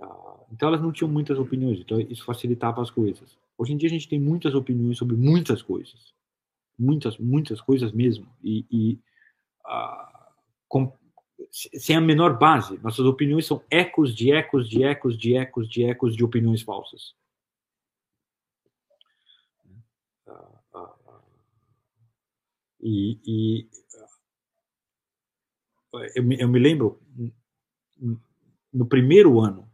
ah, então elas não tinham muitas opiniões, então isso facilitava as coisas. Hoje em dia a gente tem muitas opiniões sobre muitas coisas. Muitas, muitas coisas mesmo. E, e com, sem a menor base. Nossas opiniões são ecos de ecos de ecos de ecos de ecos de opiniões falsas. Uh, uh, e, e eu, me, eu me lembro no primeiro ano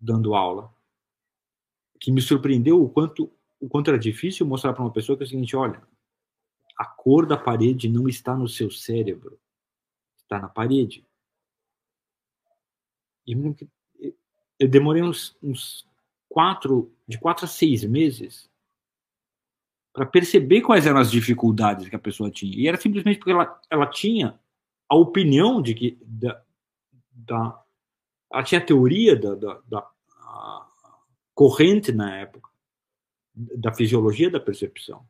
dando aula que me surpreendeu o quanto o quanto era difícil mostrar para uma pessoa que é o seguinte, olha, a cor da parede não está no seu cérebro, está na parede. E eu demorei uns, uns quatro, de quatro a seis meses para perceber quais eram as dificuldades que a pessoa tinha. E era simplesmente porque ela, ela tinha a opinião de que da, da ela tinha a teoria da, da, da corrente na época da fisiologia da percepção.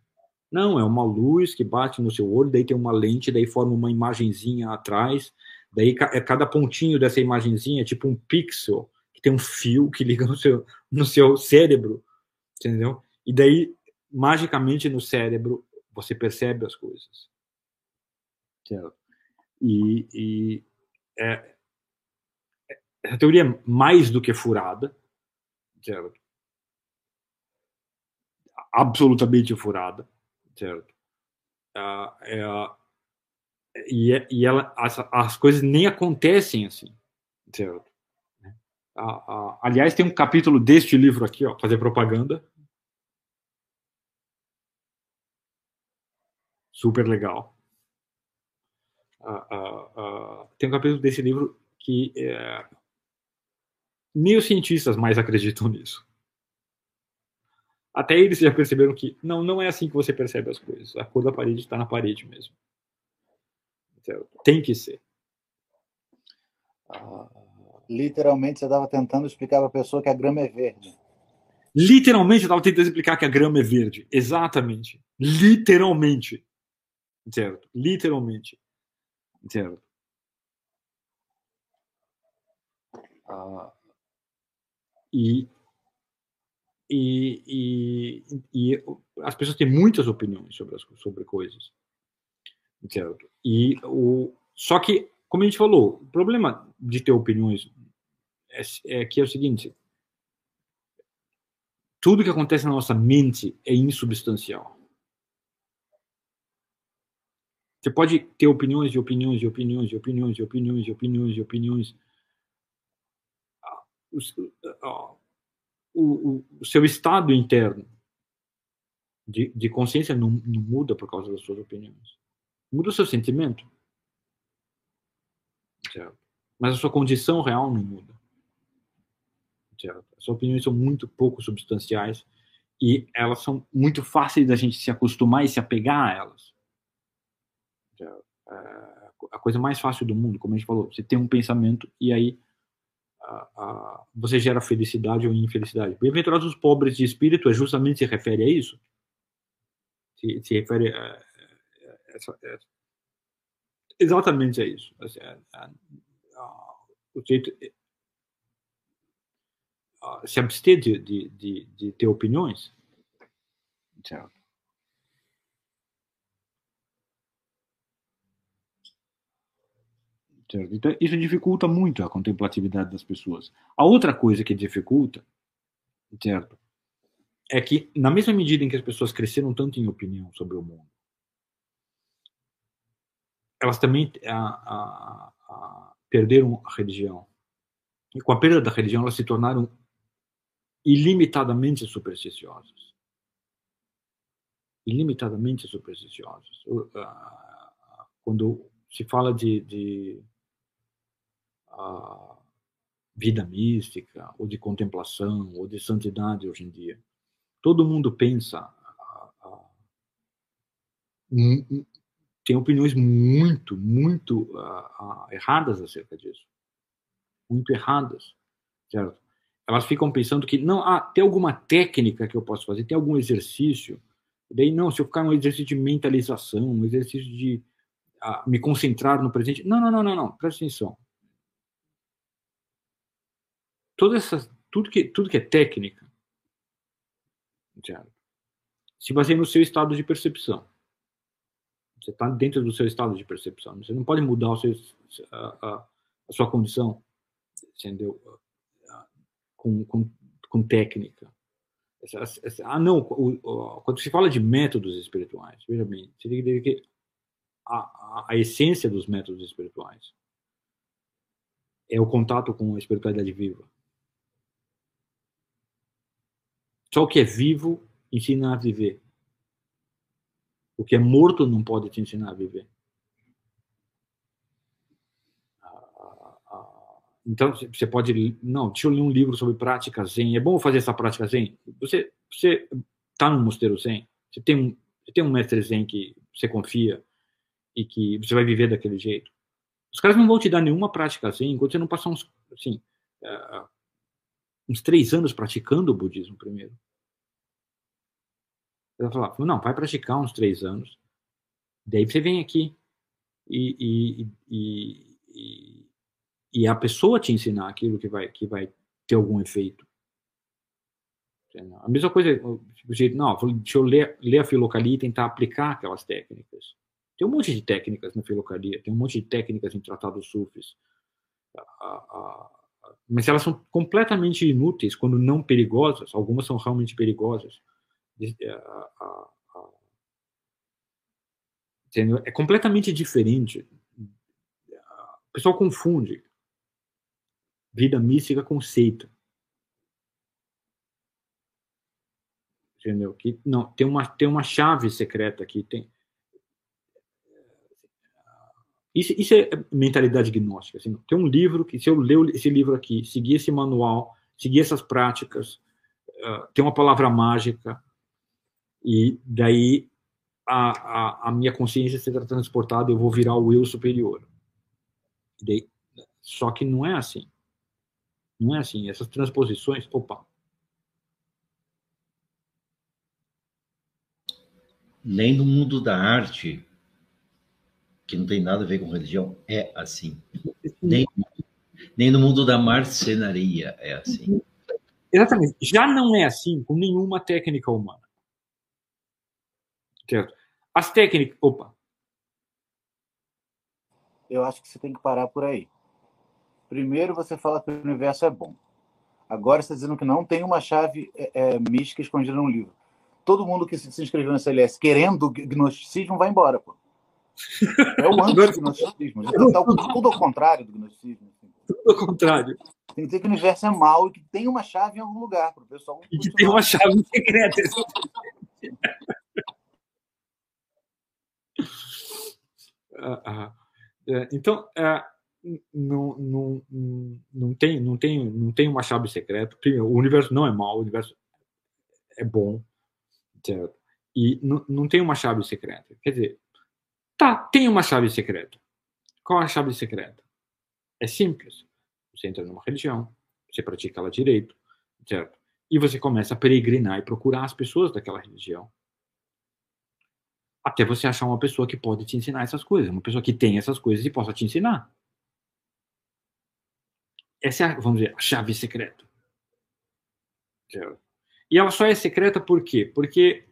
Não, é uma luz que bate no seu olho, daí tem uma lente, daí forma uma imagenzinha atrás, daí é cada pontinho dessa imagenzinha é tipo um pixel, que tem um fio que liga no seu, no seu cérebro, entendeu? E daí magicamente no cérebro você percebe as coisas. Certo? E, e é, essa teoria é mais do que furada, certo? Absolutamente furada, certo? Uh, é, e, é, e ela, as, as coisas nem acontecem assim, certo? Aliás, tem um capítulo deste livro aqui, ó, fazer propaganda, super legal. Uh, uh, uh, tem um capítulo desse livro que é, nem os cientistas mais acreditam nisso. Até eles já perceberam que não, não é assim que você percebe as coisas. A cor da parede está na parede mesmo. Então, tem que ser. Literalmente, você estava tentando explicar para a pessoa que a grama é verde. Literalmente, eu estava tentando explicar que a grama é verde. Exatamente. Literalmente certo? Literalmente, certo? Ah, e, e, e, e, as pessoas têm muitas opiniões sobre, as, sobre coisas, certo? E o, só que, como a gente falou, o problema de ter opiniões é, é que é o seguinte: tudo que acontece na nossa mente é insubstancial. Você pode ter opiniões e opiniões e opiniões e opiniões e opiniões e opiniões e opiniões. O, seu estado interno de, de consciência não, não, muda por causa das suas opiniões. Muda o seu sentimento. Certo? Mas a sua condição real não muda. Certo? As suas opiniões são muito pouco substanciais e elas são muito fáceis da gente se acostumar e se apegar a elas. É, a coisa mais fácil do mundo, como a gente falou, você tem um pensamento e aí você gera felicidade ou infelicidade. Bem-aventurados os pobres de espírito é justamente se refere a isso. Se, se refere a, a, a, a, exatamente a isso. Assim, o jeito se abster de, de, de, de ter opiniões, certo? Certo? Então, isso dificulta muito a contemplatividade das pessoas. A outra coisa que dificulta, certo? É que, na mesma medida em que as pessoas cresceram tanto em opinião sobre o mundo, elas também a, a, a, perderam a religião. E com a perda da religião, elas se tornaram ilimitadamente supersticiosas. Ilimitadamente supersticiosas. Quando se fala de, de a vida mística, ou de contemplação, ou de santidade hoje em dia. Todo mundo pensa, a, a, tem opiniões muito, muito a, erradas acerca disso. Muito erradas, certo? Elas ficam pensando que, não, ah, tem alguma técnica que eu posso fazer, tem algum exercício. E daí, não, se eu ficar um exercício de mentalização, um exercício de me concentrar no presente. Não, não, não, não, não, presta atenção toda essa, tudo que tudo que é técnica se baseia no seu estado de percepção. Você está dentro do seu estado de percepção. Você não pode mudar o seu, a, a, a sua condição, entendeu? Com, com, com técnica. ah, não. O, o, quando se fala de métodos espirituais, veja bem, você tem que ver que a, a essência dos métodos espirituais é o contato com a espiritualidade viva. Só o que é vivo ensina a viver. O que é morto não pode te ensinar a viver. Então, você pode. Não, deixa eu ler um livro sobre prática Zen. É bom fazer essa prática Zen? Você está num mosteiro Zen? Você tem um, você tem um mestre zen que você confia e que você vai viver daquele jeito. Os caras não vão te dar nenhuma prática assim enquanto você não passar uns, assim, uh, uns três anos praticando o budismo primeiro. Vai falar, não, vai praticar uns três anos. Daí você vem aqui e, e, e, e, a pessoa te ensinar aquilo que vai, que vai ter algum efeito. A mesma coisa, tipo, não, deixa eu ler, ler a filocalia e tentar aplicar aquelas técnicas. Tem um monte de técnicas na filocalia, tem um monte de técnicas em tratados sufis. Mas elas são completamente inúteis quando não perigosas. Algumas são realmente perigosas. É completamente diferente. O pessoal confunde vida mística com seita. Entendeu? Que não tem uma tem uma chave secreta aqui, tem isso, isso é mentalidade gnóstica. Assim, tem um livro que, se eu ler esse livro aqui, seguir esse manual, seguir essas práticas, uh, tem uma palavra mágica, e daí a, a, a, minha consciência será transportada, eu vou virar o eu superior. Daí, só que não é assim. Não é assim. Essas transposições, opa. Nem no mundo da arte que não tem nada a ver com religião, é assim. Nem, nem no mundo da marcenaria é assim. Exatamente. Já não é assim com nenhuma técnica humana. Certo? As técnicas. Opa. Eu acho que você tem que parar por aí. Primeiro você fala que o universo é bom. Agora você está dizendo que não tem uma chave é, é, mística escondida no livro. Todo mundo que se inscreveu no CLS querendo gnosticismo vai embora, pô. É o anti-gnosticismo. Está tudo ao contrário do gnosticismo. Assim. Tudo ao contrário. Tem que dizer que o universo é mau e que tem uma chave em algum lugar para o pessoal. E que tem uma chave secreta. Ah, ah. É, então, é, não, não, não, tem, não, tem, não tem uma chave secreta. Primeiro, o universo não é mau, o universo é bom. Certo? E não, não tem uma chave secreta. Quer dizer, Tá, tem uma chave secreta. Qual a chave secreta? É simples. Você entra numa religião, você pratica ela direito, certo? E você começa a peregrinar e procurar as pessoas daquela religião. Até você achar uma pessoa que pode te ensinar essas coisas, uma pessoa que tem essas coisas e possa te ensinar. Essa é, a, vamos dizer, a chave secreta. Certo? E ela só é secreta por quê? Porque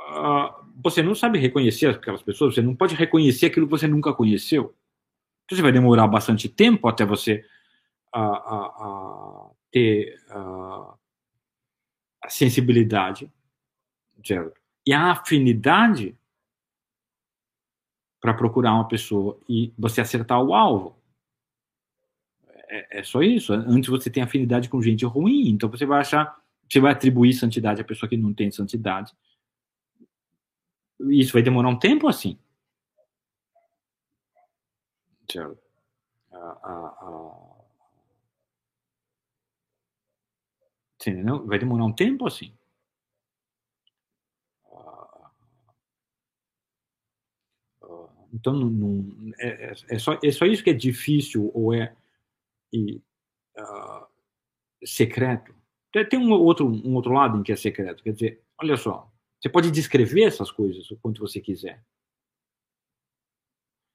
uh, você não sabe reconhecer aquelas pessoas, você não pode reconhecer aquilo que você nunca conheceu. Então você vai demorar bastante tempo até você uh, uh, ter a sensibilidade certo? e a afinidade para procurar uma pessoa e você acertar o alvo. É, é, só isso. Antes você tem afinidade com gente ruim, então você vai achar, você vai atribuir santidade à pessoa que não tem santidade isso vai demorar um tempo assim. Certo? A, a, a... Entendeu? Vai demorar um tempo assim. Então, não, não, é, é, é, só, é só isso que é difícil ou é e, uh, secreto. Tem um outro, um outro lado em que é secreto. Quer dizer, olha só, você pode descrever essas coisas o quanto você quiser.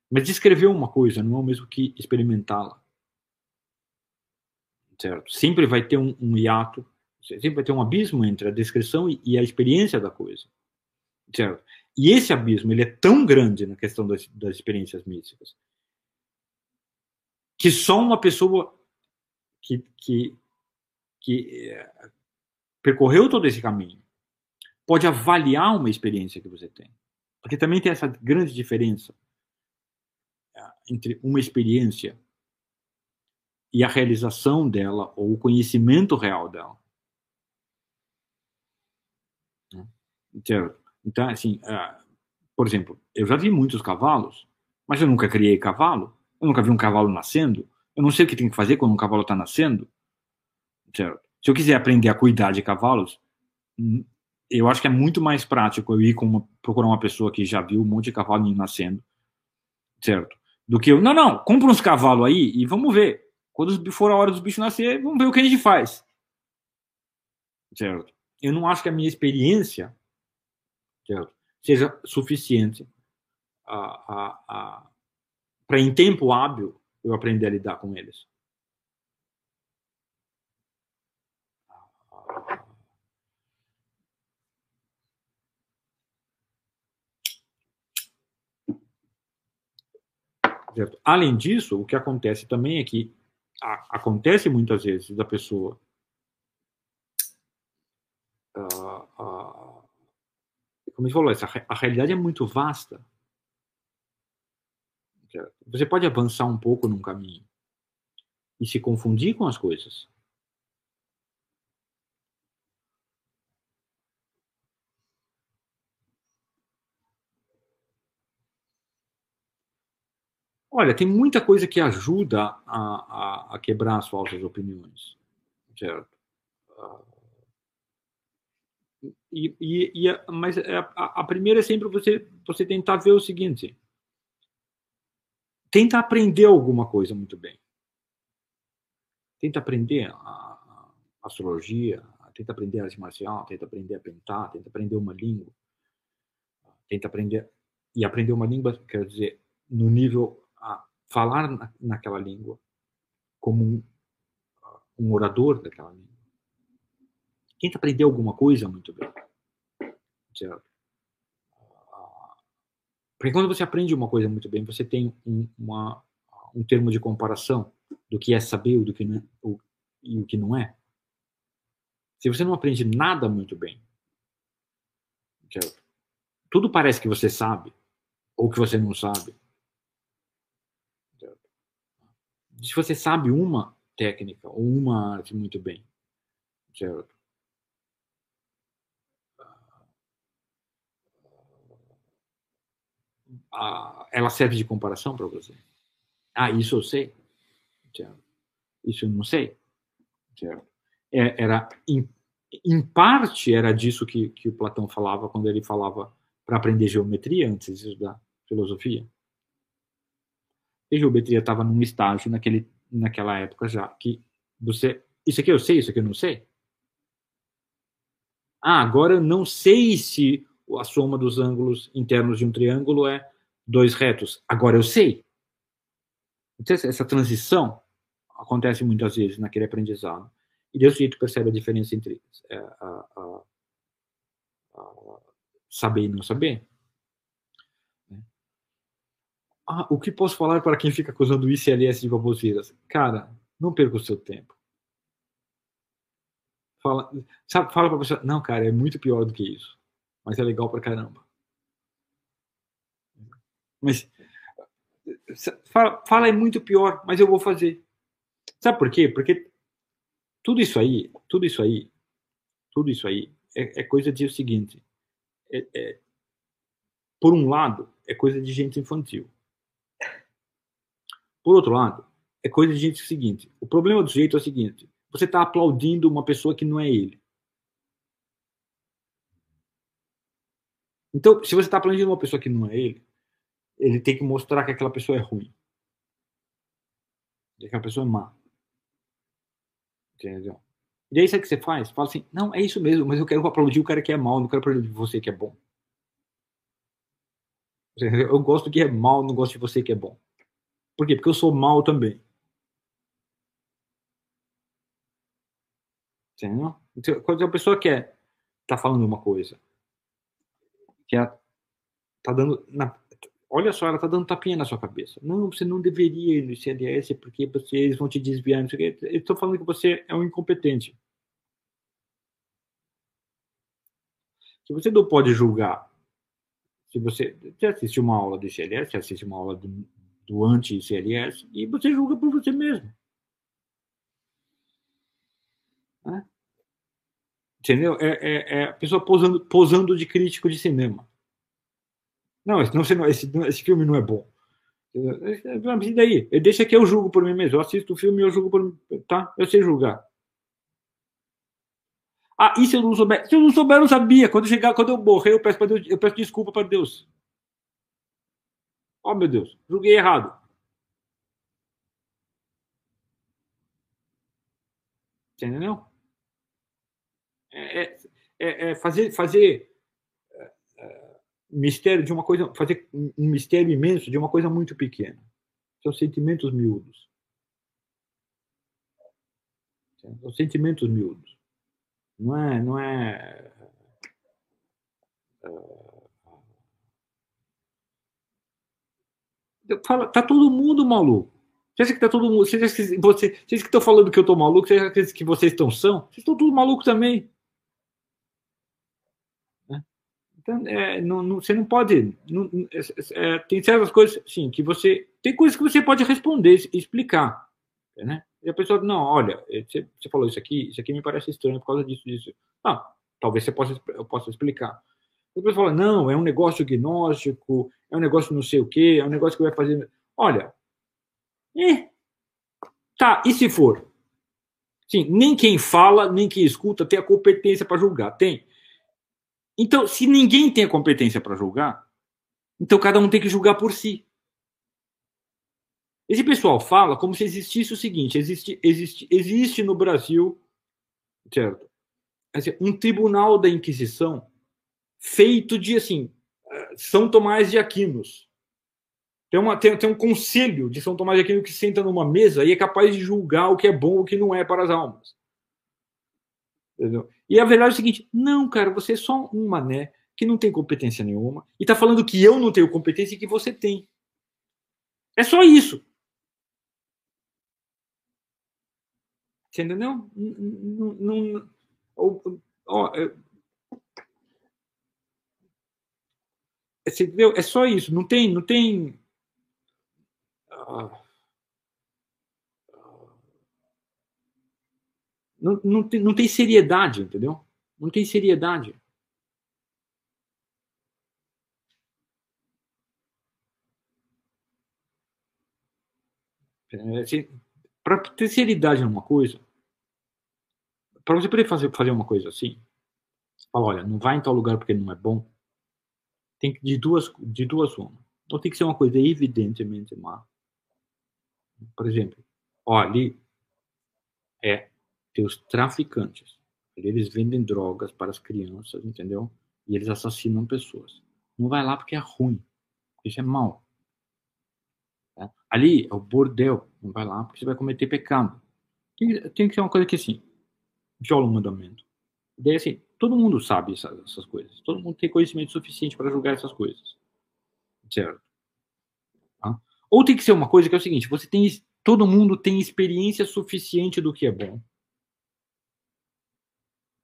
Mas descrever uma coisa não é o mesmo que experimentá-la. Certo? Sempre vai ter um, um, hiato, sempre vai ter um abismo entre a descrição e, e, a experiência da coisa. Certo? E esse abismo ele é tão grande na questão das, das experiências místicas que só uma pessoa que, que, que é, percorreu todo esse caminho pode avaliar uma experiência que você tem. Porque também tem essa grande diferença ah, entre uma experiência e a realização dela ou o conhecimento real dela. Então, então assim, uh, por exemplo, eu já vi muitos cavalos, mas eu nunca criei cavalo, eu nunca vi um cavalo nascendo, eu não sei o que tem que fazer quando um cavalo está nascendo. Certo? Se eu quiser aprender a cuidar de cavalos, eu acho que é muito mais prático eu ir com uma, procurar uma pessoa que já viu um monte de cavalinho nascendo, certo? Do que eu, não, não, compra uns cavalos aí e vamos ver. Quando for a hora dos bichos nascer, vamos ver o que a gente faz. Certo? Eu não acho que a minha experiência certo, seja suficiente para, em tempo hábil, eu aprender a lidar com eles. Certo? Além disso, o que acontece também é que a, acontece muitas vezes da pessoa uh, uh, como você falou, essa, a realidade é muito vasta. Você pode avançar um pouco num caminho e se confundir com as coisas. Olha, tem muita coisa que ajuda a, a, a quebrar as falsas opiniões, certo? Ah, e, e, e mas é, a, a, primeira é sempre você, você tentar ver o seguinte: tenta aprender alguma coisa muito bem. Tenta aprender a, astrologia, tenta aprender arte marcial, tenta aprender a pintar, tenta aprender uma língua, tenta aprender e aprender uma língua, quer dizer, no nível falar na, naquela língua como um, orador daquela língua. Tenta aprender alguma coisa muito bem. Certo? Porque quando você aprende uma coisa muito bem, você tem um, uma, um termo de comparação do que é saber do que não é, e o que não é. Se você não aprende nada muito bem, certo? tudo parece que você sabe, ou que você não sabe, se você sabe uma técnica ou uma arte muito bem? Ah, ela serve de comparação para você. Ah, isso eu sei? Isso eu não sei? É, era em, em parte era disso que, que o Platão falava quando ele falava para aprender geometria antes estudar filosofia a geometria estava num estágio naquele, naquela época já que você isso aqui eu sei, isso aqui eu não sei. Ah, agora eu não sei se a soma dos ângulos internos de um triângulo é dois retos. Agora eu sei. Essa transição acontece muitas vezes naquele aprendizado. E desse jeito percebe a diferença entre é, a, a, a saber e não saber. Ah, o que posso falar para quem fica acusando o ICLS de baboseiras? Cara, não perca o seu tempo. Fala, sabe, fala para a pessoa, não, cara, é muito pior do que isso. Mas é legal pra caramba. Mas fala, fala é muito pior, mas eu vou fazer. Sabe por quê? Porque tudo isso aí, tudo isso aí, tudo isso aí é, é coisa de o seguinte. É, é, por um lado, é coisa de gente infantil. Por outro lado, é coisa de gente seguinte. O problema do sujeito é o seguinte: você está aplaudindo uma pessoa que não é ele. Então, se você está aplaudindo uma pessoa que não é ele, ele tem que mostrar que aquela pessoa é ruim. Que aquela pessoa é má. Entendeu? E aí, sabe o que você faz? Fala assim: não, é isso mesmo, mas eu quero aplaudir o cara que é mal, não quero aplaudir você que é bom. Eu gosto que é mal, não gosto de você que é bom. Por quê? Porque eu sou mal também. Entendeu? Então, quando a pessoa quer tá falando uma coisa, que é, tá dando na, olha só, ela tá dando tapinha na sua cabeça. Não, você não deveria ir no CDS porque vocês vão te desviar. Não sei o. Eu estou falando que você é um incompetente. Que você não pode julgar. Se você, você assiste uma aula de CLS, você assiste uma aula do, do anti-CLS e você julga por você mesmo. Né? Entendeu? É, é, é, a pessoa posando, posando de crítico de cinema. Não, esse, não, esse, esse filme não é bom. E daí? Deixa que eu julgo por mim mesmo. Eu assisto o filme e eu julgo por mim. Tá? Eu sei julgar. Ah, e se eu não souber? Se eu não souber, eu não sabia. Quando chegar, quando eu morrer, eu peço, Deus, eu peço desculpa para Deus. Oh, meu Deus, julguei errado. Entendeu? É, é, é, é fazer, fazer é, é, mistério de uma coisa, fazer um mistério imenso de uma coisa muito pequena. São sentimentos miúdos. São sentimentos miúdos. Não é, não é. Fala, tá todo mundo maluco. Você acha que tá todo mundo. Você acha que, você, vocês que estão falando que eu tô maluco, você acha que vocês estão são? Vocês estão tudo maluco também. Né? Então, é, não, não, você não pode. Não, é, tem certas coisas, sim, que você. Tem coisas que você pode responder, explicar. Né? E a pessoa, não, olha, eh, você, você falou isso aqui, isso aqui me parece estranho por causa disso, disso. Ah, talvez você possa, eu possa explicar. Depois fala, não, é um negócio gnóstico, é um negócio não sei o quê, é um negócio que vai fazer. Olha, é, tá, e se for? Sim, nem quem fala, nem quem escuta tem a competência para julgar. Tem. Então, se ninguém tem a competência para julgar, então cada um tem que julgar por si. Esse pessoal fala como se existisse o seguinte: existe, existe, existe no Brasil, certo? Um tribunal da Inquisição feito de assim São Tomás de Aquinos. Tem, uma, tem, tem um conselho de São Tomás de Aquino que senta numa mesa e é capaz de julgar o que é bom e o que não é para as almas. Entendeu? E a verdade é o seguinte: não, cara, você é só um mané que não tem competência nenhuma e está falando que eu não tenho competência e que você tem. É só isso. Você entendeu? Não, não, ó, você entendeu? É só isso. Não tem, não tem. Ah, não, não, tem, não tem seriedade, entendeu? Não tem seriedade. É, assim, para ter seriedade numa coisa, para você poder fazer, fazer uma coisa assim, fala, olha, não vai em tal lugar porque não é bom, tem que de duas de duas uma. Ou tem que ser uma coisa evidentemente má. Por exemplo, ó, ali é tem os traficantes. Eles vendem drogas para as crianças, entendeu? E eles assassinam pessoas. Não vai lá porque é ruim. Isso é mal. Tá? Ali é o bordel. Não vai lá porque você vai cometer pecado. Tem, tem que ser uma coisa que assim, viola o mandamento. Daí assim, todo mundo sabe essas, essas coisas. Todo mundo tem conhecimento suficiente para julgar essas coisas. Certo? Tá? Ou tem que ser uma coisa que é o seguinte, você tem todo mundo tem experiência suficiente do que é bom.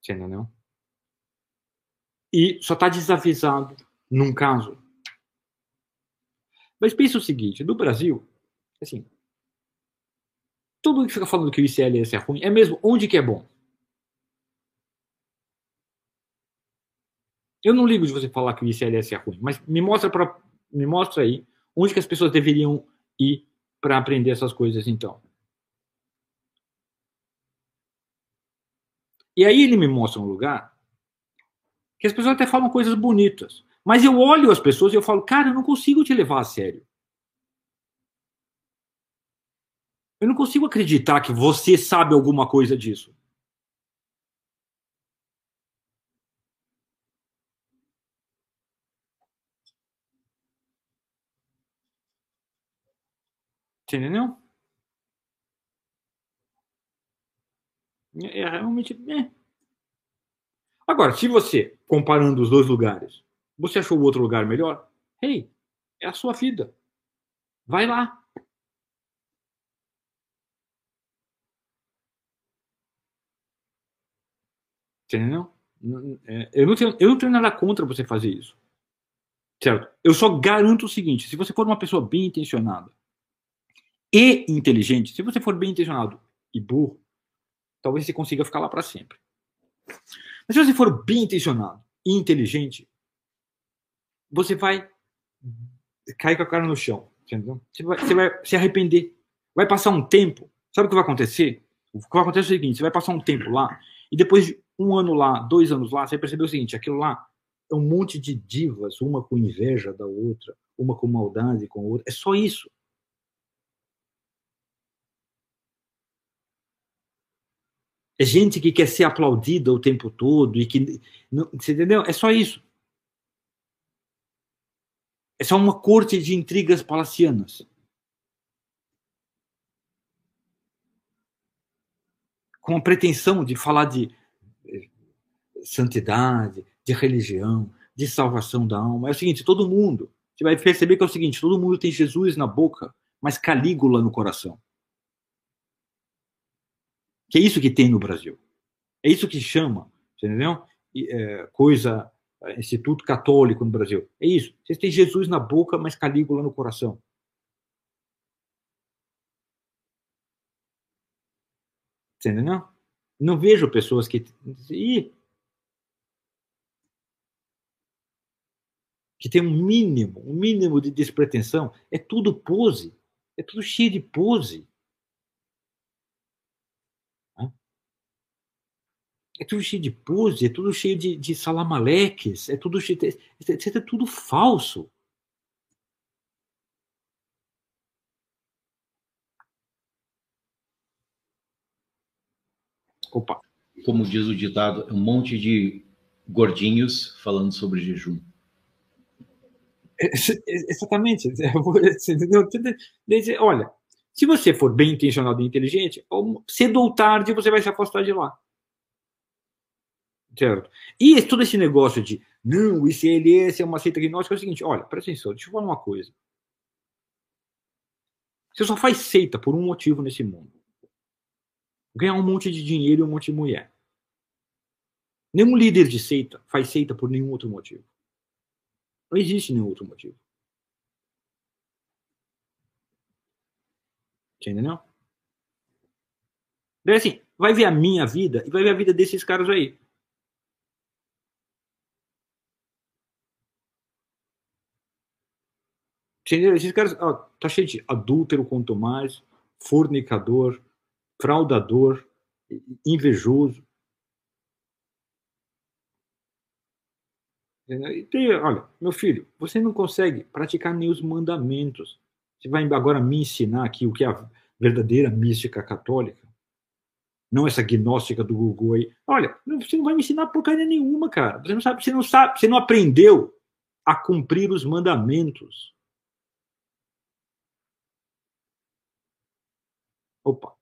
Você entendeu? E só está desavisado num caso. Mas pensa o seguinte, no Brasil, assim, todo mundo que fica falando que o ICLS é ruim, é mesmo onde que é bom? Eu não ligo de você falar que o ICLS é ruim, mas me mostra para me mostra aí onde que as pessoas deveriam ir para aprender essas coisas então. E aí ele me mostra um lugar que as pessoas até falam coisas bonitas, mas eu olho as pessoas e eu falo, cara, eu não consigo te levar a sério. Eu não consigo acreditar que você sabe alguma coisa disso. Entendeu? É, é realmente. É. Agora, se você, comparando os dois lugares, você achou o outro lugar melhor, hey, é a sua vida. Vai lá. Entendeu? É, eu não, tenho, eu não tenho nada contra você fazer isso. Certo? Eu só garanto o seguinte: se você for uma pessoa bem intencionada e inteligente, se você for bem intencionado e burro, talvez você consiga ficar lá para sempre. Mas se você for bem intencionado e inteligente, você vai cair com a cara no chão, entendeu? Você vai, você vai se arrepender. Vai passar um tempo, sabe o que vai acontecer? O que vai acontecer é o seguinte: você vai passar um tempo lá e depois de um ano lá, dois anos lá, você percebeu o seguinte: aquilo lá é um monte de divas, uma com inveja da outra, uma com maldade com a outra. É só isso. É gente que quer ser aplaudida o tempo todo e que. Não, você entendeu? É só isso. É só uma corte de intrigas palacianas. Com a pretensão de falar de eh, santidade, de religião, de salvação da alma. É o seguinte: todo mundo. Você vai perceber que é o seguinte: todo mundo tem Jesus na boca, mas Calígula no coração. Que é isso que tem no Brasil. É isso que chama, entendeu? É, coisa, é, Instituto Católico no Brasil. É isso. Vocês têm Jesus na boca, mas Calígula no coração. Entendeu? Não vejo pessoas que. Ih, que tem um mínimo, um mínimo de despretensão. É tudo pose. É tudo cheio de pose. É tudo cheio de pose, é tudo cheio de, de salamaleques, é tudo cheio de, é, é tudo falso. Opa. Como diz o ditado, é um monte de gordinhos falando sobre jejum. Exatamente. Olha, se você for bem intencionado e inteligente, cedo ou tarde você vai se afastar de lá. Certo? E todo esse negócio de não, o ICLS é uma seita gnóstica é o seguinte: olha, presta atenção, deixa eu falar uma coisa. Você só faz seita por um motivo nesse mundo: ganhar um monte de dinheiro e um monte de mulher. Nenhum líder de seita faz seita por nenhum outro motivo. Não existe nenhum outro motivo. Entendeu? Daí assim, vai ver a minha vida e vai ver a vida desses caras aí. Esses caras, ó, tá cheio de adúltero quanto mais, fornicador, fraudador, invejoso. E tem, olha, meu filho, você não consegue praticar nem os mandamentos. Você vai agora me ensinar aqui o que é a verdadeira mística católica? Não essa gnóstica do Google aí. Olha, você não vai me ensinar porcaria nenhuma, cara. Você não sabe, você não sabe, você não aprendeu a cumprir os mandamentos. Opa.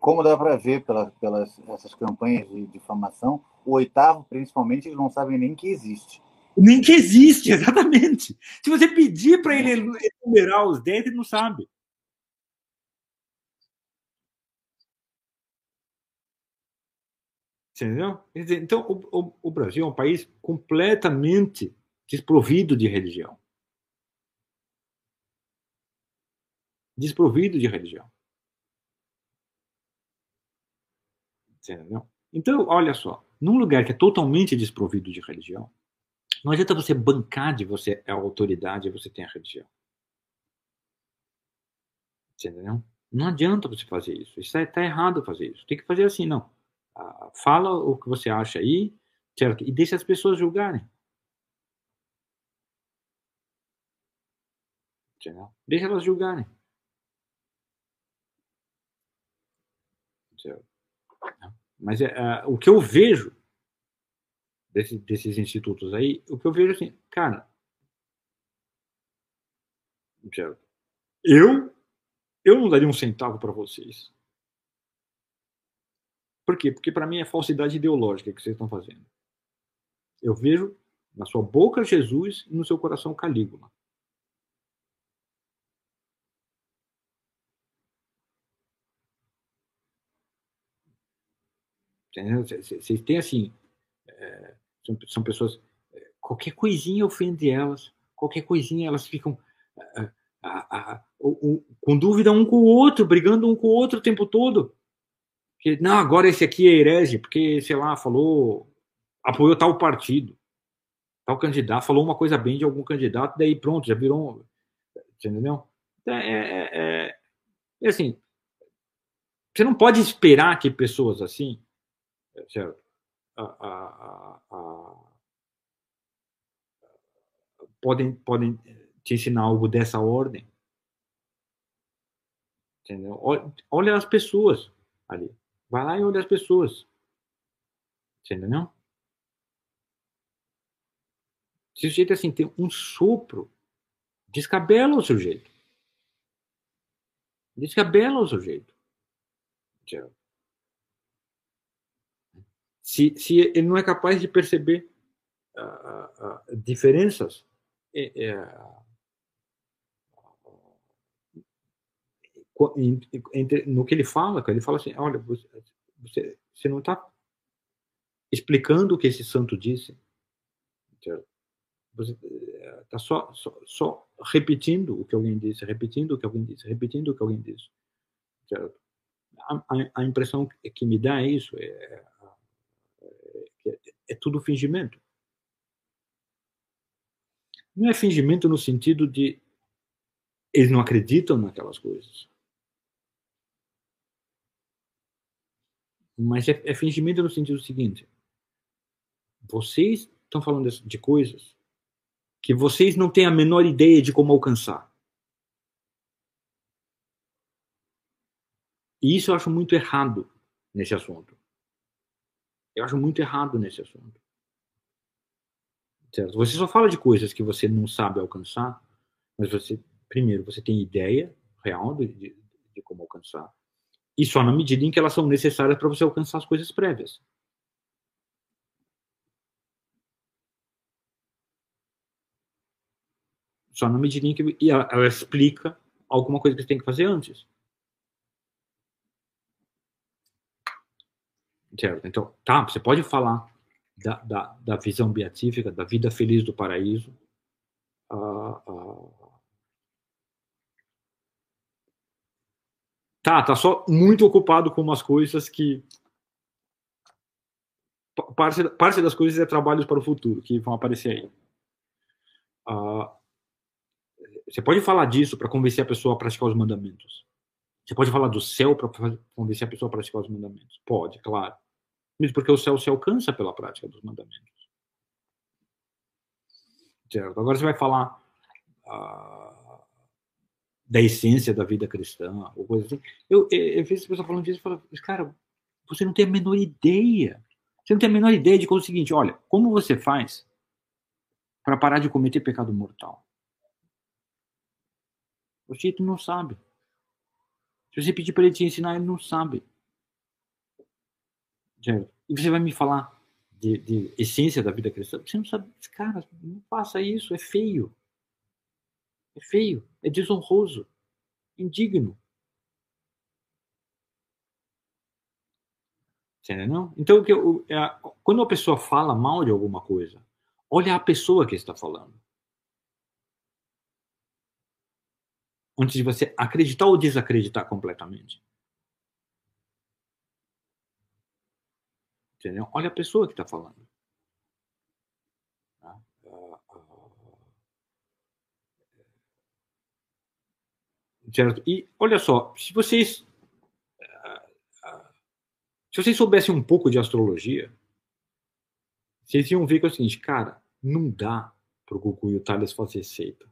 Como dá para ver pela, pelas essas campanhas de difamação, o oitavo, principalmente, eles não sabem nem que existe. Nem que existe, exatamente. Se você pedir para ele enumerar os dez, ele não sabe. Entendeu? Então, o, o, o Brasil é um país completamente desprovido de religião. Desprovido de religião. Entendeu? Então, olha só, num lugar que é totalmente desprovido de religião, não adianta você bancar de você é a autoridade e você tem a religião. Entendeu? Não adianta você fazer isso. Está tá errado fazer isso. Tem que fazer assim, não. Ah, fala o que você acha aí, certo? E deixa as pessoas julgarem. Entendeu? Deixa elas julgarem. Mas é, é, o que eu vejo desse, desses institutos aí, o que eu vejo assim, cara, eu eu não daria um centavo para vocês. Por quê? Porque para mim é falsidade ideológica que vocês estão fazendo. Eu vejo na sua boca Jesus e no seu coração Calígula. Vocês têm assim. É, são, pessoas. É, qualquer coisinha ofende elas, qualquer coisinha elas ficam. Com dúvida um com o outro, brigando um com o outro o tempo todo. Que, não, agora esse aqui é herege, porque, sei lá, falou, apoiou tal partido, tal candidato, falou uma coisa bem de algum candidato, daí pronto, já virou. Entendeu? Então, é, é, é assim, Você não pode esperar que pessoas assim, certo? A, a, a, podem, podem te ensinar algo dessa ordem. Entendeu? Olha as pessoas ali. Vai lá e olha as pessoas. Entendeu? Se o sujeito assim tem um sopro, descabela o sujeito. Descabela o sujeito. Se, se ele não é capaz de perceber uh, uh, diferenças é, é, entre, no que ele fala, ele fala assim, olha, você, você, você não está explicando o que esse santo disse. Você está só, só, só, repetindo o que alguém disse, repetindo o que alguém disse, repetindo o que alguém disse. A, a, a, impressão que me dá é isso, é, é, tudo fingimento. Não é fingimento no sentido de eles não acreditam naquelas coisas. Mas é, é fingimento no sentido seguinte: vocês estão falando de coisas que vocês não têm a menor ideia de como alcançar. E isso eu acho muito errado nesse assunto. Eu acho muito errado nesse assunto. Certo? Você só fala de coisas que você não sabe alcançar, mas você, primeiro, você tem ideia real de, de, de como alcançar. E só na medida em que elas são necessárias para você alcançar as coisas prévias. Só na medida em que ela, ela explica alguma coisa que você tem que fazer antes. Certo? Então, tá, você pode falar da, da, da visão beatífica, da vida feliz do paraíso. Ah, ah, tá, tá só muito ocupado com umas coisas que parte, parte das coisas é trabalhos para o futuro que vão aparecer aí. Ah, você pode falar disso para convencer a pessoa a praticar os mandamentos. Você pode falar do céu para convencer a pessoa a praticar os mandamentos. Pode, claro. Mesmo porque o céu se alcança pela prática dos mandamentos. Certo? Agora você vai falar ah, da essência da vida cristã, ou coisa assim. Eu, eu, eu vejo pessoa falando disso e falo, cara, você não tem a menor ideia. Você não tem a menor ideia de como é o seguinte, olha, como você faz para parar de cometer pecado mortal? O Tito não sabe. Se você pedir para ele te ensinar, ele não sabe. E você vai me falar de, de, essência da vida cristã? Você não sabe. Cara, não faça isso, é feio. É feio, é desonroso, indigno. Entendeu? Então, quando a pessoa fala mal de alguma coisa, olha a pessoa que está falando. Antes de você acreditar ou desacreditar completamente. Entendeu? Olha a pessoa que está falando. Tá? Certo? E olha só, se vocês se vocês soubessem um pouco de astrologia, vocês iam ver que é o seguinte, cara, não dá para o Gugu e o Thales fazer seita.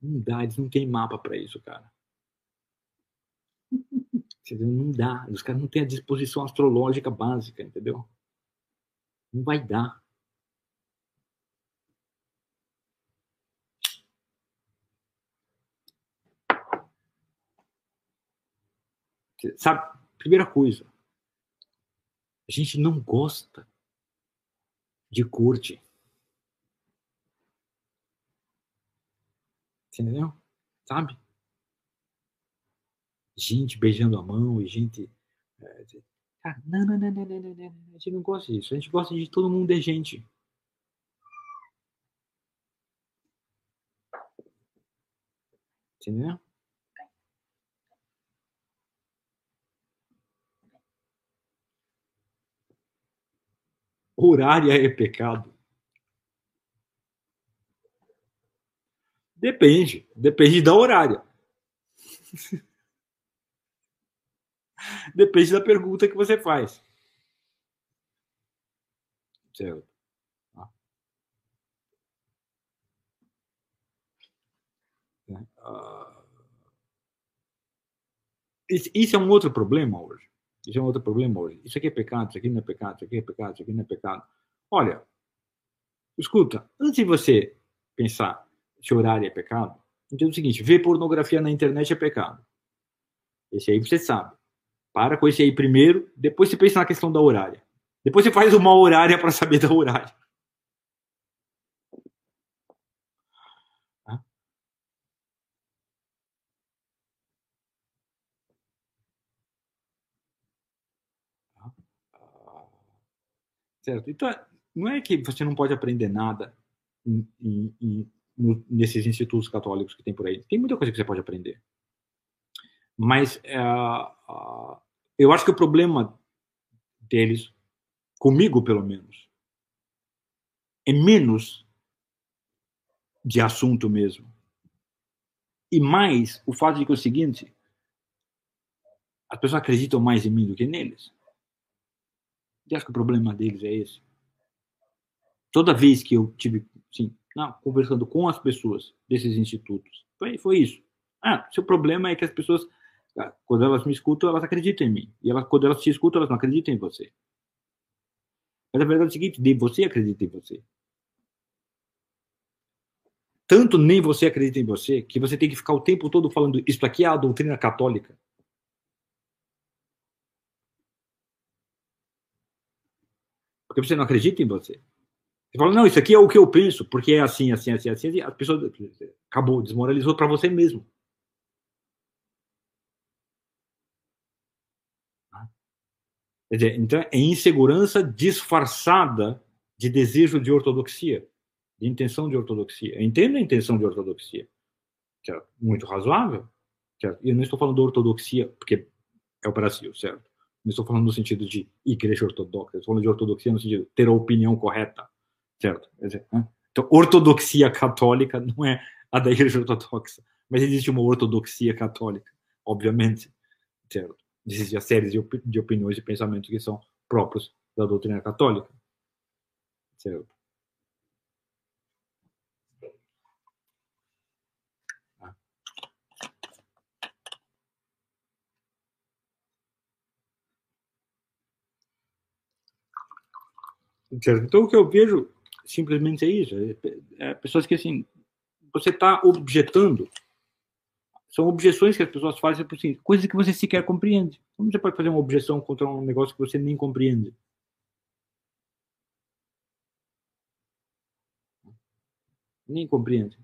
Não dá, eles não têm mapa para isso, cara. Não dá. Os caras não têm a disposição astrológica básica, entendeu? Não vai dar. Sabe, primeira coisa, a gente não gosta de corte. Entendeu? Sabe? Gente beijando a mão e gente. É, não, não, não, não, não, não, não, a gente não gosta disso. A gente gosta de todo mundo é gente. Entendeu? Horária é pecado. Depende, depende da horária. Depende da pergunta que você faz. Certo. Uh, isso é um outro problema hoje. Isso é um outro problema hoje. Isso aqui é pecado, isso aqui não é pecado, isso aqui é pecado, isso aqui não é pecado. Olha, escuta, antes de você pensar horário é pecado, entenda o seguinte: ver pornografia na internet é pecado. Esse aí você sabe. Para com esse aí primeiro, depois você pensa na questão da horária. Depois você faz uma horária para saber da horária. Certo? Então, não é que você não pode aprender nada em, em, nesses institutos católicos que tem por aí. Tem muita coisa que você pode aprender. Mas uh, eu acho que o problema deles, comigo pelo menos, é menos de assunto mesmo. E mais o fato de que é o seguinte, as pessoas acreditam mais em mim do que neles. E acho que o problema deles é esse. Toda vez que eu tive, sim, não, conversando com as pessoas desses institutos, foi, foi isso. Ah, seu problema é que as pessoas, ah, quando elas me escutam, elas acreditam em mim. E elas, quando elas te escutam, elas não acreditam em você. Mas a verdade é o seguinte: de você acredita em você. Tanto nem você acredita em você, que você tem que ficar o tempo todo falando isso aqui é a doutrina católica. Porque você não acredita em você. Fala, não, isso aqui é o que eu penso, porque é assim, assim, assim, assim. A pessoa acabou, desmoralizou para você mesmo. Quer dizer, então é insegurança disfarçada de desejo de ortodoxia, de intenção de ortodoxia. Eu entendo a intenção de ortodoxia, certo? muito razoável, certo? Eu não estou falando de ortodoxia porque é o Brasil, certo? Não estou falando no sentido de igreja ortodoxa, estou falando de ortodoxia no sentido de ter a opinião correta, certo? Então, ortodoxia católica não é a da igreja ortodoxa, mas existe uma ortodoxia católica, obviamente, certo? Existem séries de, op de opiniões e pensamentos que são próprios da doutrina católica, certo? Certo? Então, o que eu vejo simplesmente é isso: é, é pessoas que, assim, você está objetando. São objeções que as pessoas fazem por assim, coisas que você sequer compreende. Como você pode fazer uma objeção contra um negócio que você nem compreende? Nem compreende.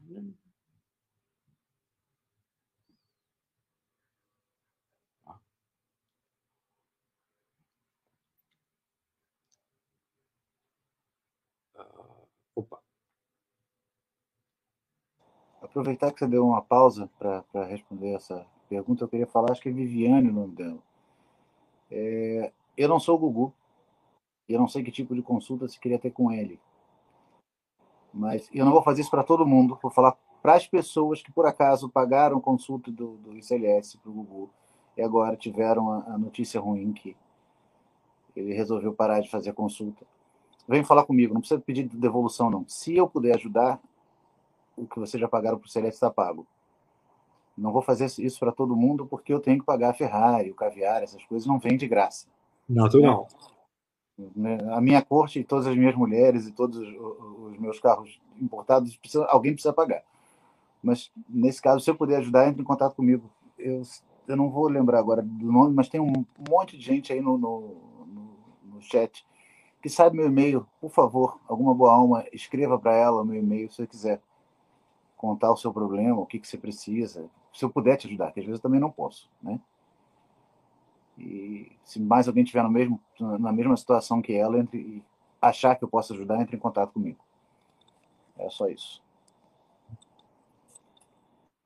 Aproveitar que você deu uma pausa para responder essa pergunta, eu queria falar, acho que é Viviane o nome dela. É, eu não sou o Gugu, eu não sei que tipo de consulta se queria ter com ele. Mas eu não vou fazer isso para todo mundo, vou falar para as pessoas que por acaso pagaram consulta do, do ICLS para o Gugu e agora tiveram a, a notícia ruim que ele resolveu parar de fazer consulta. Vem falar comigo, não precisa pedir devolução, não. Se eu puder ajudar, o que vocês já pagaram para o Celeste está pago. Não vou fazer isso para todo mundo porque eu tenho que pagar a Ferrari, o caviar, essas coisas não vêm de graça. Natural. Né? A minha corte e todas as minhas mulheres e todos os meus carros importados, precisa, alguém precisa pagar. Mas, nesse caso, se eu puder ajudar, entre em contato comigo. Eu, eu não vou lembrar agora do nome, mas tem um monte de gente aí no, no, no, no chat que sabe meu e-mail. Por favor, alguma boa alma, escreva para ela meu e-mail se você quiser contar o seu problema, o que, que você precisa, se eu puder te ajudar, que às vezes eu também não posso, né? E se mais alguém estiver no mesmo, na mesma situação que ela, entre, e achar que eu posso ajudar, entre em contato comigo. É só isso.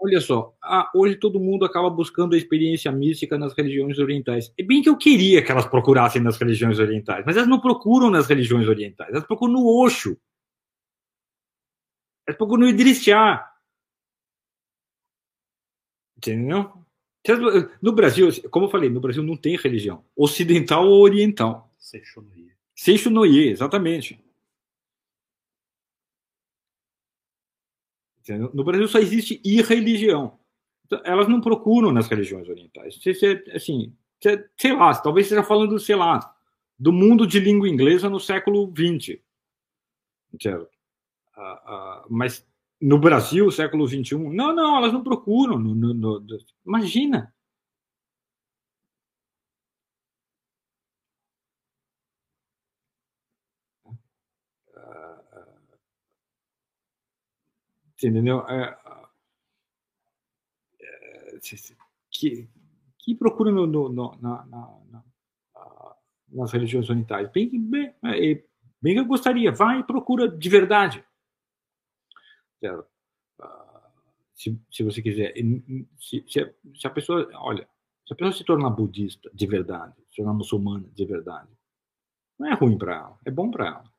Olha só, ah, hoje todo mundo acaba buscando a experiência mística nas religiões orientais. É bem que eu queria que elas procurassem nas religiões orientais, mas elas não procuram nas religiões orientais, elas procuram no Osho. Elas procuram no Idris Shah. Entendeu? No Brasil, como eu falei, no Brasil não tem religião ocidental ou oriental. Seixonoye. Seixonoye, exatamente. No Brasil só existe irreligião. Então, elas não procuram nas religiões orientais. Assim, sei lá, talvez esteja falando, sei lá, do mundo de língua inglesa no século XX. Certo? Mas no Brasil, século XXI, não, não, elas não procuram. No, no, no, imagina. entendeu? É, é, que, que procura no, no, na, na, na, nas religiões orientais. Bem, bem, é, bem que eu gostaria, vai e procura de verdade. Ah, se, se você quiser, se, se, a, se a pessoa, olha, se a pessoa se tornar budista de verdade, se tornar muçulmana de verdade, não é ruim para ela, é bom para ela.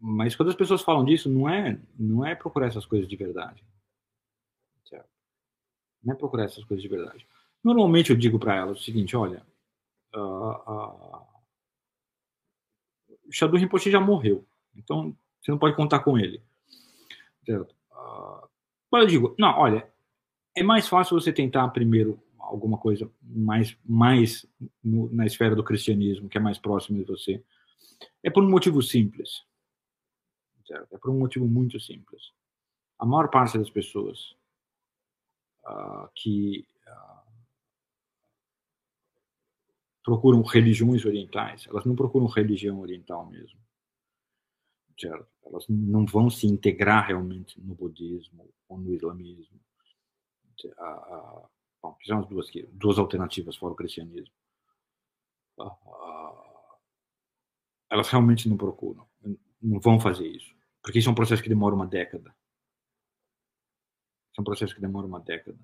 Mas quando as pessoas falam disso, não é, não é procurar essas coisas de verdade. Certo? Não é procurar essas coisas de verdade. Normalmente eu digo para elas o seguinte: olha, uh, Shadow Rinpoche já morreu, então você não pode contar com ele. Certo? Mas eu digo: não, olha, é mais fácil você tentar primeiro alguma coisa mais, mais no, na esfera do cristianismo, que é mais próximo de você é por um motivo simples. Certo? É por um motivo muito simples. A maior parte das pessoas uh, que uh, procuram religiões orientais, elas não procuram religião oriental mesmo. Certo? Elas não vão se integrar realmente no budismo ou no islamismo. Uh, bom, fizemos duas, duas alternativas fora o cristianismo elas realmente não procuram, não vão fazer isso, porque isso é um processo que demora uma década. Isso é um processo que demora uma década.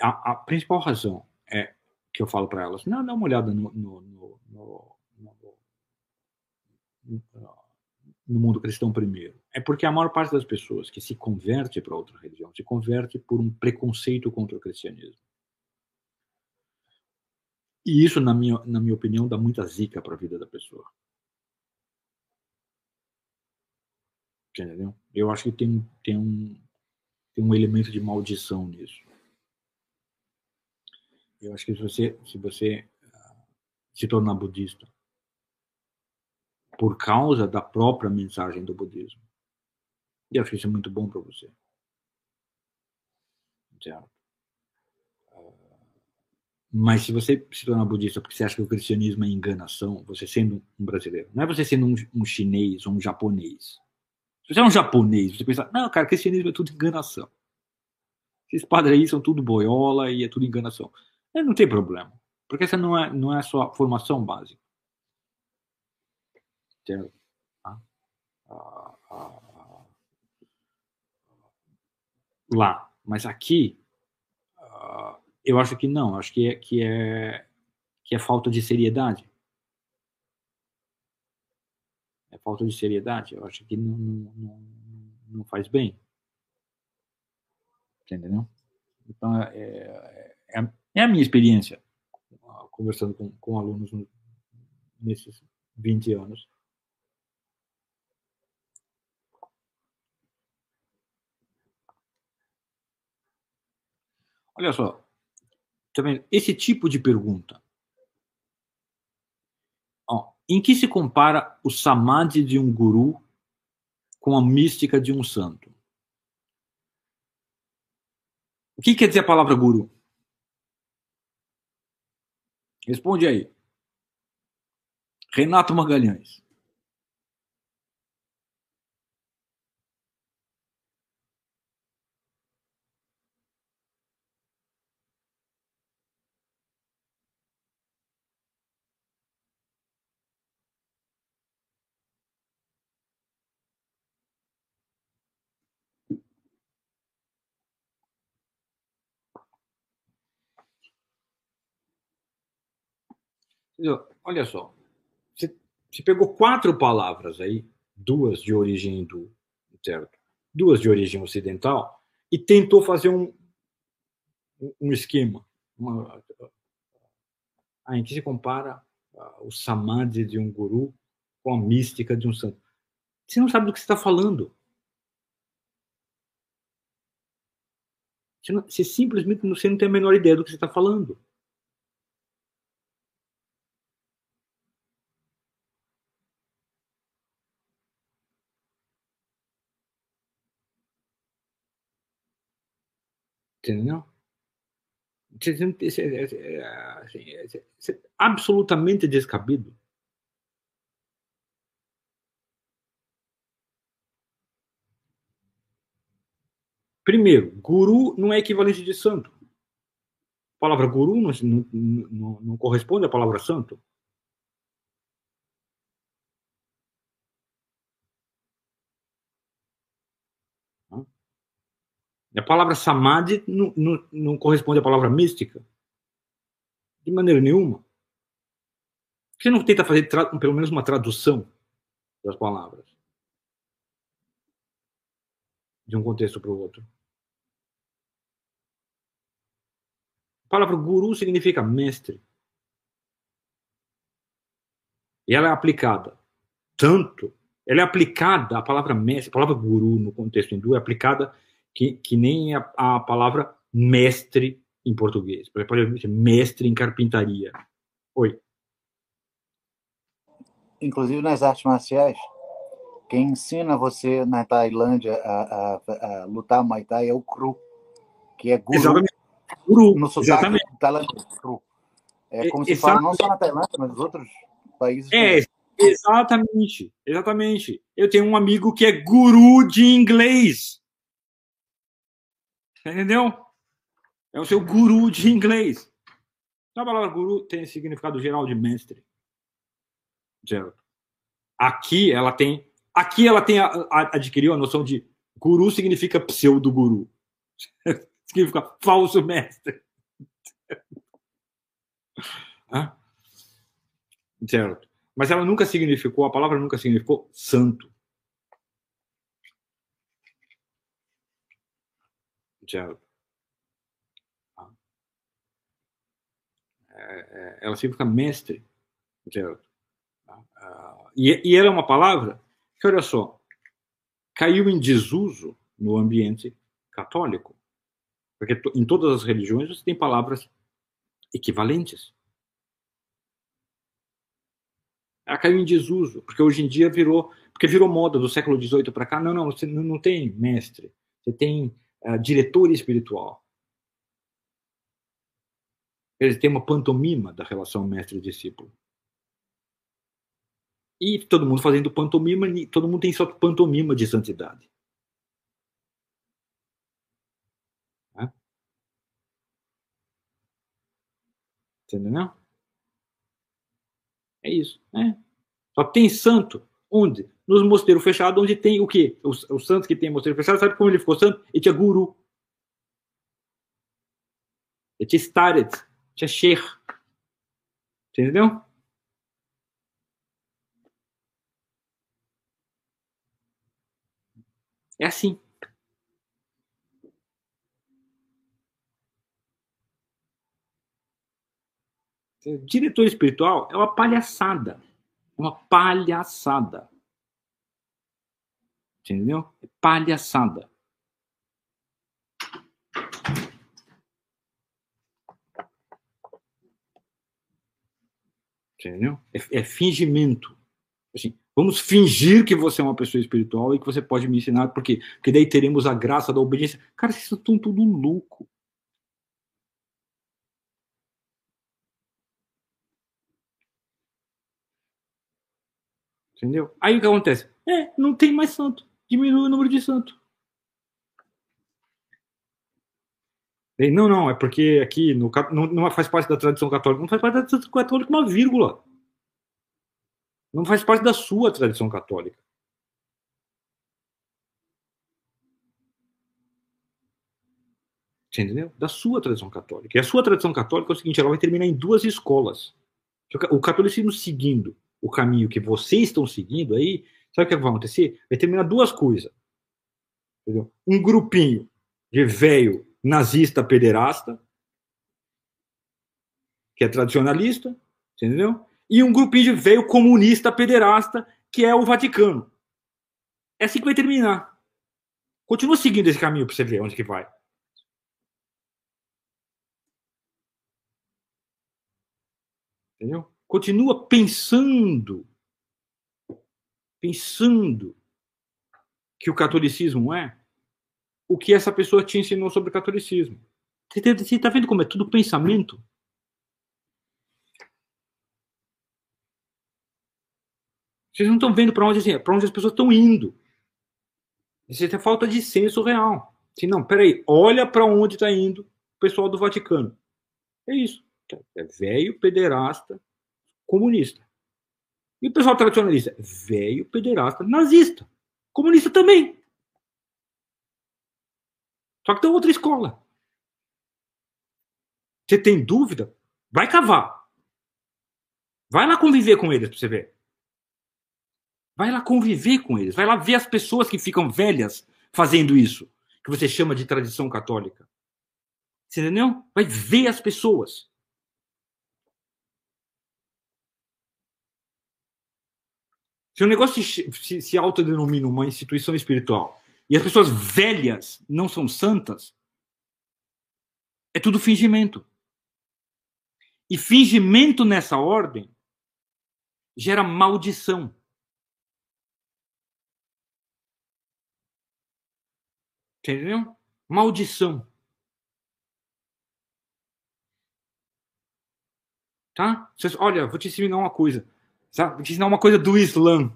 A, a principal razão é que eu falo para elas, não, dá uma olhada no, no, no, no, mundo cristão primeiro. É porque a maior parte das pessoas que se converte para outra religião se converte por um preconceito contra o cristianismo. E isso, na minha, na minha opinião, dá muita zica para a vida da pessoa. Entendeu? Eu acho que tem, tem, um, tem um elemento de maldição nisso. Eu acho que se você, se você ah, se tornar budista por causa da própria mensagem do budismo, eu acho que isso é muito bom para você. Certo? Mas se você se tornar budista porque você acha que o cristianismo é enganação, você sendo um brasileiro, não é você sendo um, um chinês ou um japonês. Se você é um japonês, você pensa, não, cara, cristianismo é tudo enganação. Esses padres aí são tudo boiola e é tudo enganação. É, não tem problema, porque essa não é, não é a sua formação básica. Certo? Ah, ah, ah, lá. Mas aqui, eu acho que não, acho que é, que é, que é falta de seriedade. É falta de seriedade, eu acho que não, não, não faz bem. Entendeu? Então, é, é, é, é a minha experiência conversando com, com alunos nesses 20 anos. Olha só, Tá Esse tipo de pergunta. Ó, em que se compara o samadhi de um guru com a mística de um santo? O que quer dizer a palavra guru? Responde aí. Renato Magalhães. Olha só, você, você pegou quatro palavras aí duas de origem hindu, certo? Duas de origem ocidental, e tentou fazer um, um esquema uma, ah, que se compara o samadhi de um guru com a mística de um santo. Você não sabe do que você está falando. Você, não, simplesmente você não tem a menor ideia do que você está falando. Entendeu? absolutamente descabido. Primeiro, guru não é equivalente de santo. A palavra guru não, não, não corresponde à palavra santo. A palavra samadhi não, não, não corresponde à palavra mística. De maneira nenhuma. Você não tenta fazer pelo menos uma tradução das palavras de um contexto para o outro. A palavra guru significa mestre. E ela é aplicada tanto, ela é aplicada, a palavra mestre, a palavra guru no contexto hindu é aplicada que, que nem a, a palavra mestre em português. Por exemplo, mestre em carpintaria. Oi. Inclusive nas artes marciais, quem ensina você na Tailândia a, a, a lutar Muay Thai é o Cru, que é guru. Exatamente. Guru, no exatamente. tailandês, Cru. É como se fala não só na Tailândia, mas nos outros países. É, exatamente. Exatamente. Eu tenho um amigo que é guru de inglês. Entendeu? É o seu guru de inglês. A palavra guru tem significado geral de mestre. Certo. Aqui ela tem, aqui ela tem a, a, adquiriu a noção de guru significa pseudo-guru. significa falso mestre. certo. Mas ela nunca significou, a palavra nunca significou santo. Certo. É, é, ela significa mestre. Certo. E, e ela é uma palavra que, olha só, caiu em desuso no ambiente católico. Porque em todas as religiões você tem palavras equivalentes. Ela caiu em desuso, porque hoje em dia virou, porque virou moda do século XVIII para cá. Não, não, você não tem mestre, você tem uh, diretor espiritual. Ele tem uma pantomima da relação mestre-discípulo. E todo mundo fazendo pantomima, todo mundo tem sua pantomima de santidade. Entendeu? É isso. Né? Só tem santo. Onde? Nos mosteiros fechados, onde tem o quê? Os, os santos que tem mosteiro fechado, sabe como ele ficou santo? Ele tinha guru. Ele tinha staret, tinha sheikh. Entendeu? É assim. Diretor espiritual é uma palhaçada. Uma palhaçada. Entendeu? É palhaçada. Entendeu? É, é fingimento. Assim, vamos fingir que você é uma pessoa espiritual e que você pode me ensinar, porque, porque daí teremos a graça da obediência. Cara, vocês estão tudo louco. Entendeu? Aí o que acontece? É, não tem mais santo. Diminui o número de santo. E, não, não, é porque aqui no, não, não faz parte da tradição católica. Não faz parte da tradição católica uma vírgula. Não faz parte da sua tradição católica. Entendeu? Da sua tradição católica. E a sua tradição católica é o seguinte: ela vai terminar em duas escolas. O catolicismo seguindo o caminho que vocês estão seguindo aí, sabe o que vai acontecer? Vai terminar duas coisas. Entendeu? Um grupinho de velho nazista pederasta, que é tradicionalista, entendeu? E um grupinho de velho comunista pederasta, que é o Vaticano. É assim que vai terminar. Continua seguindo esse caminho para você ver onde que vai. Entendeu? Continua pensando, pensando que o catolicismo é o que essa pessoa te ensinou sobre o catolicismo. Você está vendo como é tudo pensamento? Vocês não estão vendo para onde, assim, onde as pessoas estão indo. Isso é falta de senso real. Se não, peraí, olha para onde está indo o pessoal do Vaticano. É isso. É velho, pederasta, comunista. E o pessoal tradicionalista? Velho, pederasta, nazista. Comunista também. Só que tem outra escola. Você tem dúvida? Vai cavar. Vai lá conviver com eles para você ver. Vai lá conviver com eles. Vai lá ver as pessoas que ficam velhas fazendo isso, que você chama de tradição católica. Você entendeu? Vai ver as pessoas. Se o negócio se, se, se autodenomina uma instituição espiritual e as pessoas velhas não são santas, é tudo fingimento. E fingimento nessa ordem gera maldição. Entendeu? Maldição. Tá? Olha, vou te ensinar uma coisa. Sabe? Vou te ensinar uma coisa do Islã.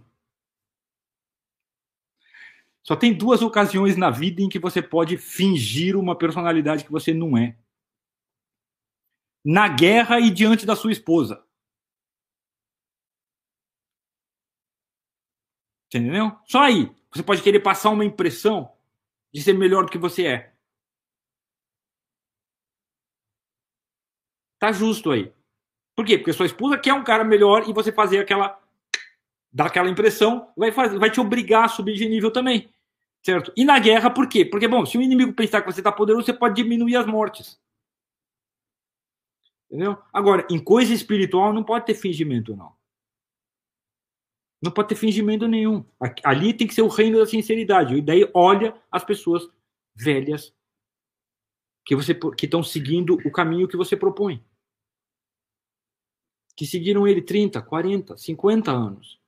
Só tem duas ocasiões na vida em que você pode fingir uma personalidade que você não é: na guerra e diante da sua esposa. Entendeu? Só aí. Você pode querer passar uma impressão de ser melhor do que você é. Tá justo aí. Por quê? Porque sua esposa quer um cara melhor e você fazer aquela. dar aquela impressão, vai, fazer, vai te obrigar a subir de nível também. Certo? E na guerra, por quê? Porque, bom, se o inimigo pensar que você está poderoso, você pode diminuir as mortes. Entendeu? Agora, em coisa espiritual não pode ter fingimento, não. Não pode ter fingimento nenhum. Ali tem que ser o reino da sinceridade. E daí olha as pessoas velhas que você que estão seguindo o caminho que você propõe. Que seguiram ele 30, 40, 50 anos.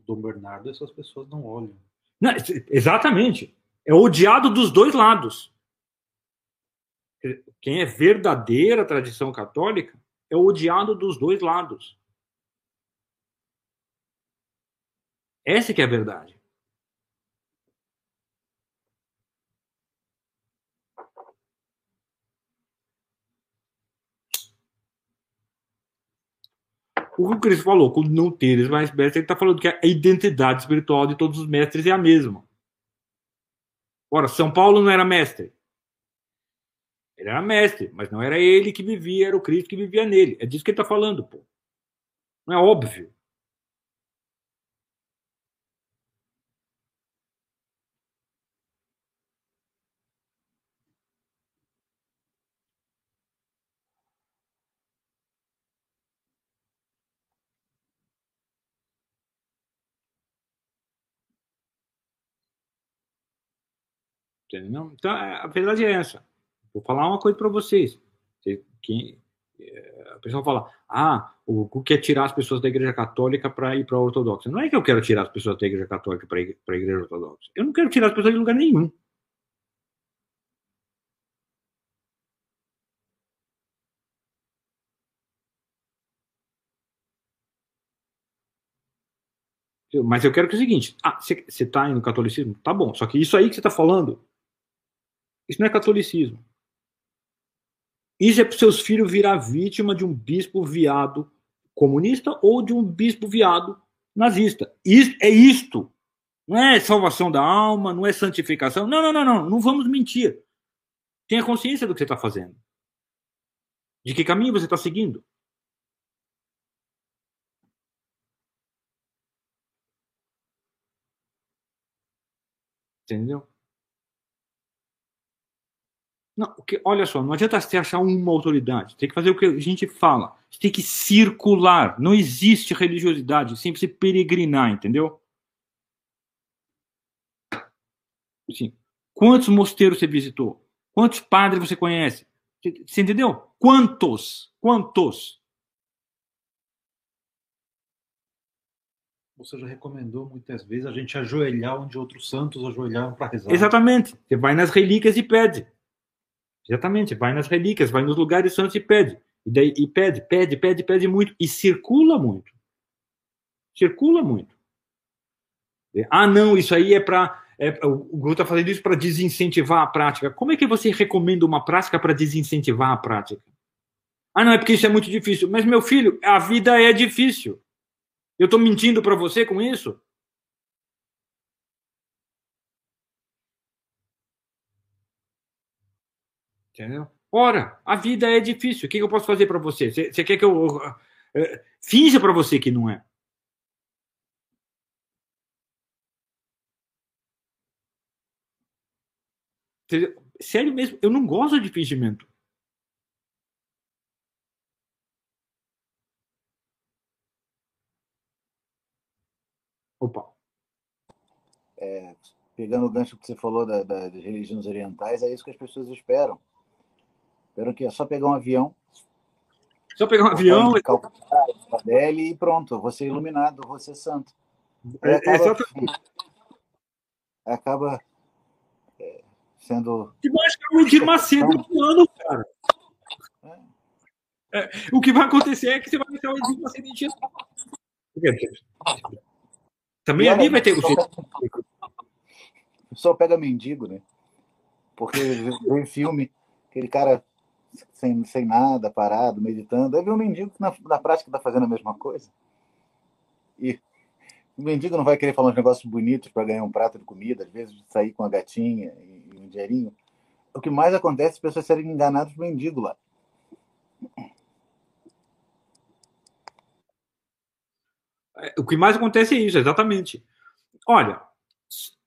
Dom Bernardo, essas pessoas não olham. Não, exatamente. É odiado dos dois lados. Quem é verdadeira tradição católica é odiado dos dois lados. Essa que é a verdade. O que o Cristo falou, quando não teres mais mestres, ele está falando que a identidade espiritual de todos os mestres é a mesma. Ora, São Paulo não era mestre. Ele era mestre, mas não era ele que vivia, era o Cristo que vivia nele. É disso que ele está falando, pô. Não é óbvio. Entendeu? Então, é, a verdade é essa. Vou falar uma coisa para vocês. Quem, é, a pessoa fala, ah, o Gu quer tirar as pessoas da igreja católica para ir para a ortodoxa. Não é que eu quero tirar as pessoas da igreja católica para a igreja ortodoxa. Eu não quero tirar as pessoas de lugar nenhum. Mas eu quero que é o seguinte: ah, você está no catolicismo? Tá bom, só que isso aí que você está falando isso não é catolicismo. Isso é para seus filhos virar vítima de um bispo viado comunista ou de um bispo viado nazista. Isso é isto. Não é salvação da alma, não é santificação. Não, não, não, não. Não vamos mentir. Tenha consciência do que você está fazendo. De que caminho você está seguindo. Entendeu? Não, que, olha só, não adianta você achar uma autoridade. Tem que fazer o que a gente fala. Você tem que circular. Não existe religiosidade. Sempre se peregrinar, entendeu? Assim, quantos mosteiros você visitou? Quantos padres você conhece? Você entendeu? Quantos? Quantos? Você já recomendou muitas vezes a gente ajoelhar onde outros santos ajoelharam para rezar. Exatamente. Você vai nas relíquias e pede. Exatamente. Vai nas relíquias, vai nos lugares santos e pede. E, daí, e pede, pede, pede, pede muito. E circula muito. Circula muito. Ah, não, isso aí é para. É, o Guru está fazendo isso para desincentivar a prática. Como é que você recomenda uma prática para desincentivar a prática? Ah, não, é porque isso é muito difícil. Mas, meu filho, a vida é difícil. Eu estou mentindo para você com isso? Entendeu? Ora, a vida é difícil. O que eu posso fazer para você? Você quer que eu uh, finja para você que não é? Sério mesmo, eu não gosto de fingimento. Opa. É, pegando o gancho que você falou da, da, das religiões orientais, é isso que as pessoas esperam. Esperam que é só pegar um avião. Só pegar um avião. E... e pronto, vou ser iluminado, vou ser santo. É, acaba, acaba é, sendo. Que mais que o Edir Macedo plano, cara. É. o que vai acontecer é que você vai deixar o Edir Macedo em também ali vai ter. O pessoal pega mendigo, né? Porque vê filme, aquele cara sem, sem nada, parado, meditando. Aí vê um mendigo que na, na prática está fazendo a mesma coisa. E o mendigo não vai querer falar uns negócios bonitos para ganhar um prato de comida, às vezes sair com a gatinha e, e um dinheirinho. O que mais acontece é as pessoas serem enganadas por mendigo lá. É, o que mais acontece é isso, exatamente. Olha,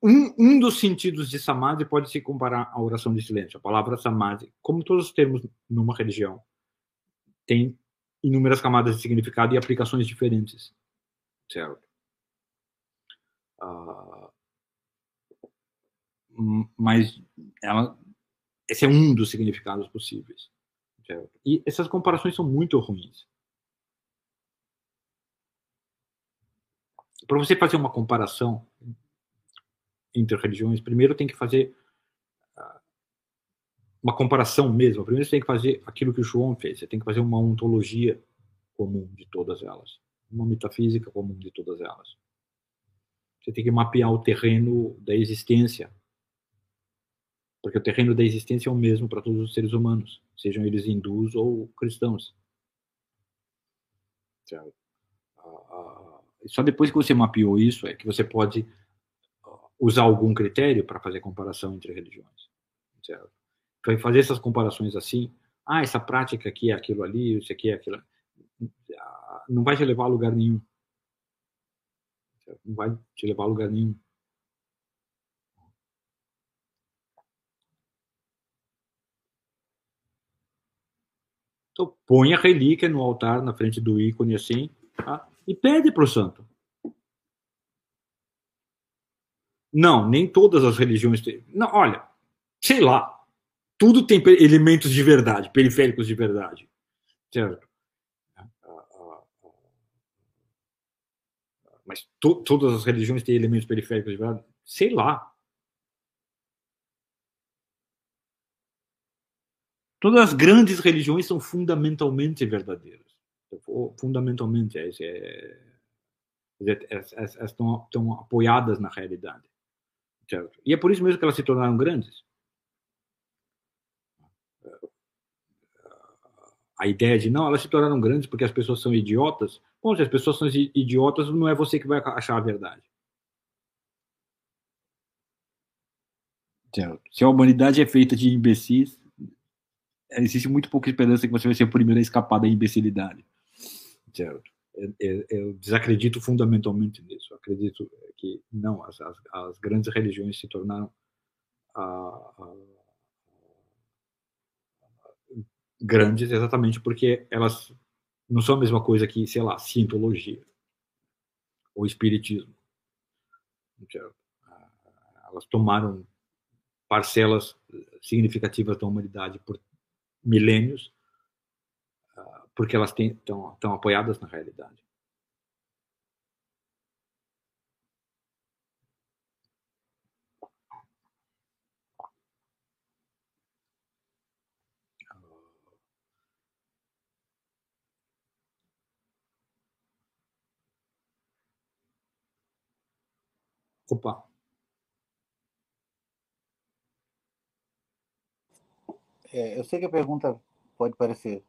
um, um dos sentidos de samadhi pode se comparar à oração de silêncio. A palavra samadhi, como todos os termos numa religião, tem inúmeras camadas de significado e aplicações diferentes, certo? Uh, mas ela, esse é um dos significados possíveis, certo? E essas comparações são muito ruins. Para você fazer uma comparação entre religiões, primeiro tem que fazer ah, uma comparação mesmo. Primeiro você tem que fazer aquilo que o João fez. Você tem que fazer uma ontologia comum de todas elas, uma metafísica comum de todas elas. Você tem que mapear o terreno da existência, porque o terreno da existência é o mesmo para todos os seres humanos, sejam eles hindus ou cristãos. Certo? Só depois que você mapeou isso é que você pode usar algum critério para fazer comparação entre religiões. Certo? Então, fazer essas comparações assim, ah, essa prática aqui é aquilo ali, isso aqui é aquilo, não vai te levar a lugar nenhum. Certo? Não vai te levar a lugar nenhum. Então, põe a relíquia no altar, na frente do ícone assim, tá? e pede para o santo. Não, nem todas as religiões têm. Não, olha, sei lá. Tudo tem elementos de verdade, periféricos de verdade. Certo? Mas to, todas as religiões têm elementos periféricos de verdade? Sei lá. Todas as grandes religiões são fundamentalmente verdadeiras. Fundamentalmente, é, é, é, estão, estão apoiadas na realidade. Certo? E é por isso mesmo que elas se tornaram grandes. A ideia de não, elas se tornaram grandes porque as pessoas são idiotas. Bom, se as pessoas são idiotas, não é você que vai achar a verdade. Certo? Se a humanidade é feita de imbecis, existe muito pouca esperança que você vai ser o primeiro a escapar da imbecilidade. Certo? Eu, desacredito fundamentalmente nisso. Acredito que não, as, as, as grandes religiões se tornaram grandes exatamente porque elas não são a mesma coisa que, sei lá, cientologia ou espiritismo. Elas tomaram parcelas significativas da humanidade por milênios, porque elas estão apoiadas na realidade. Opa. É, eu sei que a pergunta pode parecer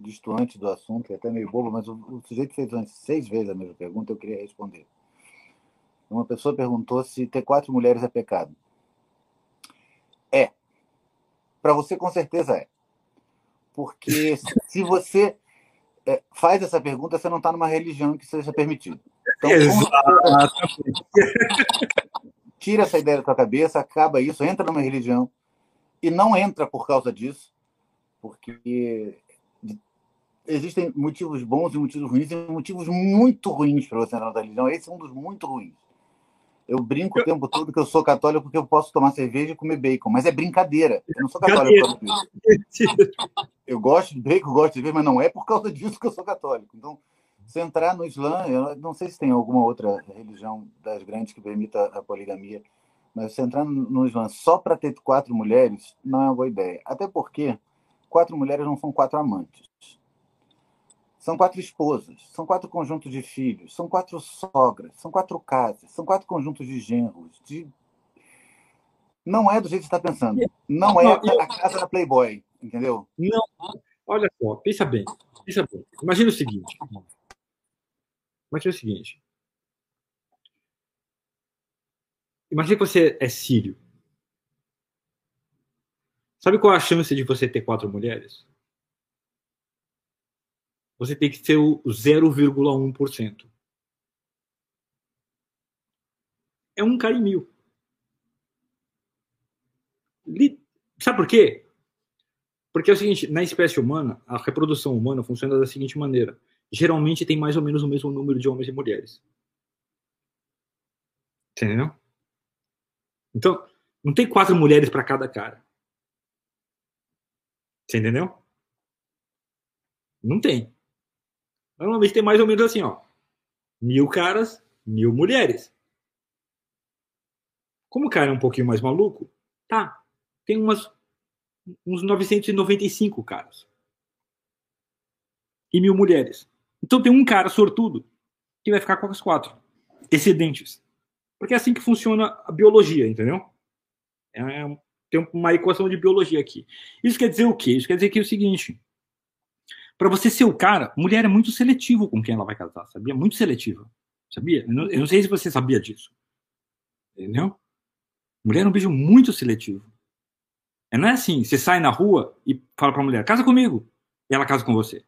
distante do assunto, é até meio bobo, mas o, o sujeito fez seis vezes a mesma pergunta, eu queria responder. Uma pessoa perguntou se ter quatro mulheres é pecado. É. Para você, com certeza é. Porque se você é, faz essa pergunta, você não está numa religião que seja permitido. Então, tira essa ideia da tua cabeça, acaba isso, entra numa religião e não entra por causa disso, porque existem motivos bons e motivos ruins, e motivos muito ruins para você entrar na religião. Esse é um dos muito ruins. Eu brinco o tempo todo que eu sou católico porque eu posso tomar cerveja e comer bacon, mas é brincadeira. Eu não sou católico. Eu gosto de bacon, gosto de cerveja, mas não é por causa disso que eu sou católico. Então, se entrar no Islã, eu não sei se tem alguma outra religião das grandes que permita a poligamia, mas se entrar no Islã só para ter quatro mulheres, não é uma boa ideia. Até porque quatro mulheres não são quatro amantes. São quatro esposas, são quatro conjuntos de filhos, são quatro sogras, são quatro casas, são quatro conjuntos de genros. De... Não é do jeito que você está pensando. Não é a casa da Playboy, entendeu? Não. Olha só, pensa bem. Pensa bem. Imagina o seguinte. É o seguinte. Imagina que você é sírio. Sabe qual é a chance de você ter quatro mulheres? Você tem que ser o 0,1%. É um cara em mil. Sabe por quê? Porque é o seguinte, na espécie humana, a reprodução humana funciona da seguinte maneira geralmente tem mais ou menos o mesmo número de homens e mulheres. Entendeu? Então, não tem quatro mulheres para cada cara. Você entendeu? Não tem. Normalmente tem mais ou menos assim, ó. Mil caras, mil mulheres. Como o cara é um pouquinho mais maluco, tá. Tem umas, uns 995 caras. E mil mulheres. Então tem um cara sortudo que vai ficar com as quatro excedentes. Porque é assim que funciona a biologia, entendeu? É, é, tem uma equação de biologia aqui. Isso quer dizer o quê? Isso quer dizer que é o seguinte: para você ser o cara, mulher é muito seletivo com quem ela vai casar, sabia? Muito seletiva. Sabia? Eu não, eu não sei se você sabia disso. Entendeu? Mulher é um beijo muito seletivo. É, não é assim, você sai na rua e fala pra mulher, casa comigo. E ela casa com você.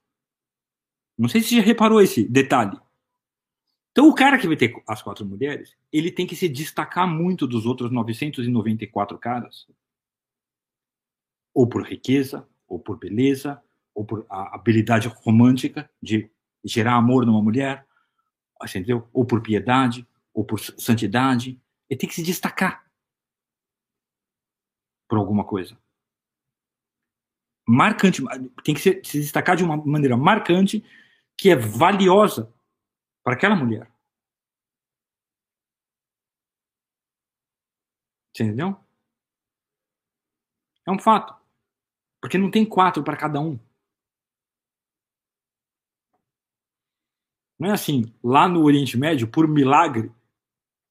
Não sei se você já reparou esse detalhe. Então, o cara que vai ter as quatro mulheres, ele tem que se destacar muito dos outros 994 caras. Ou por riqueza, ou por beleza, ou por a habilidade romântica de gerar amor numa mulher, entendeu? Ou por piedade, ou por santidade. Ele tem que se destacar por alguma coisa. Marcante, tem que se, se destacar de uma maneira marcante que é valiosa para aquela mulher. Entendeu? É um fato. Porque não tem quatro para cada um. Não é assim, lá no Oriente Médio, por milagre,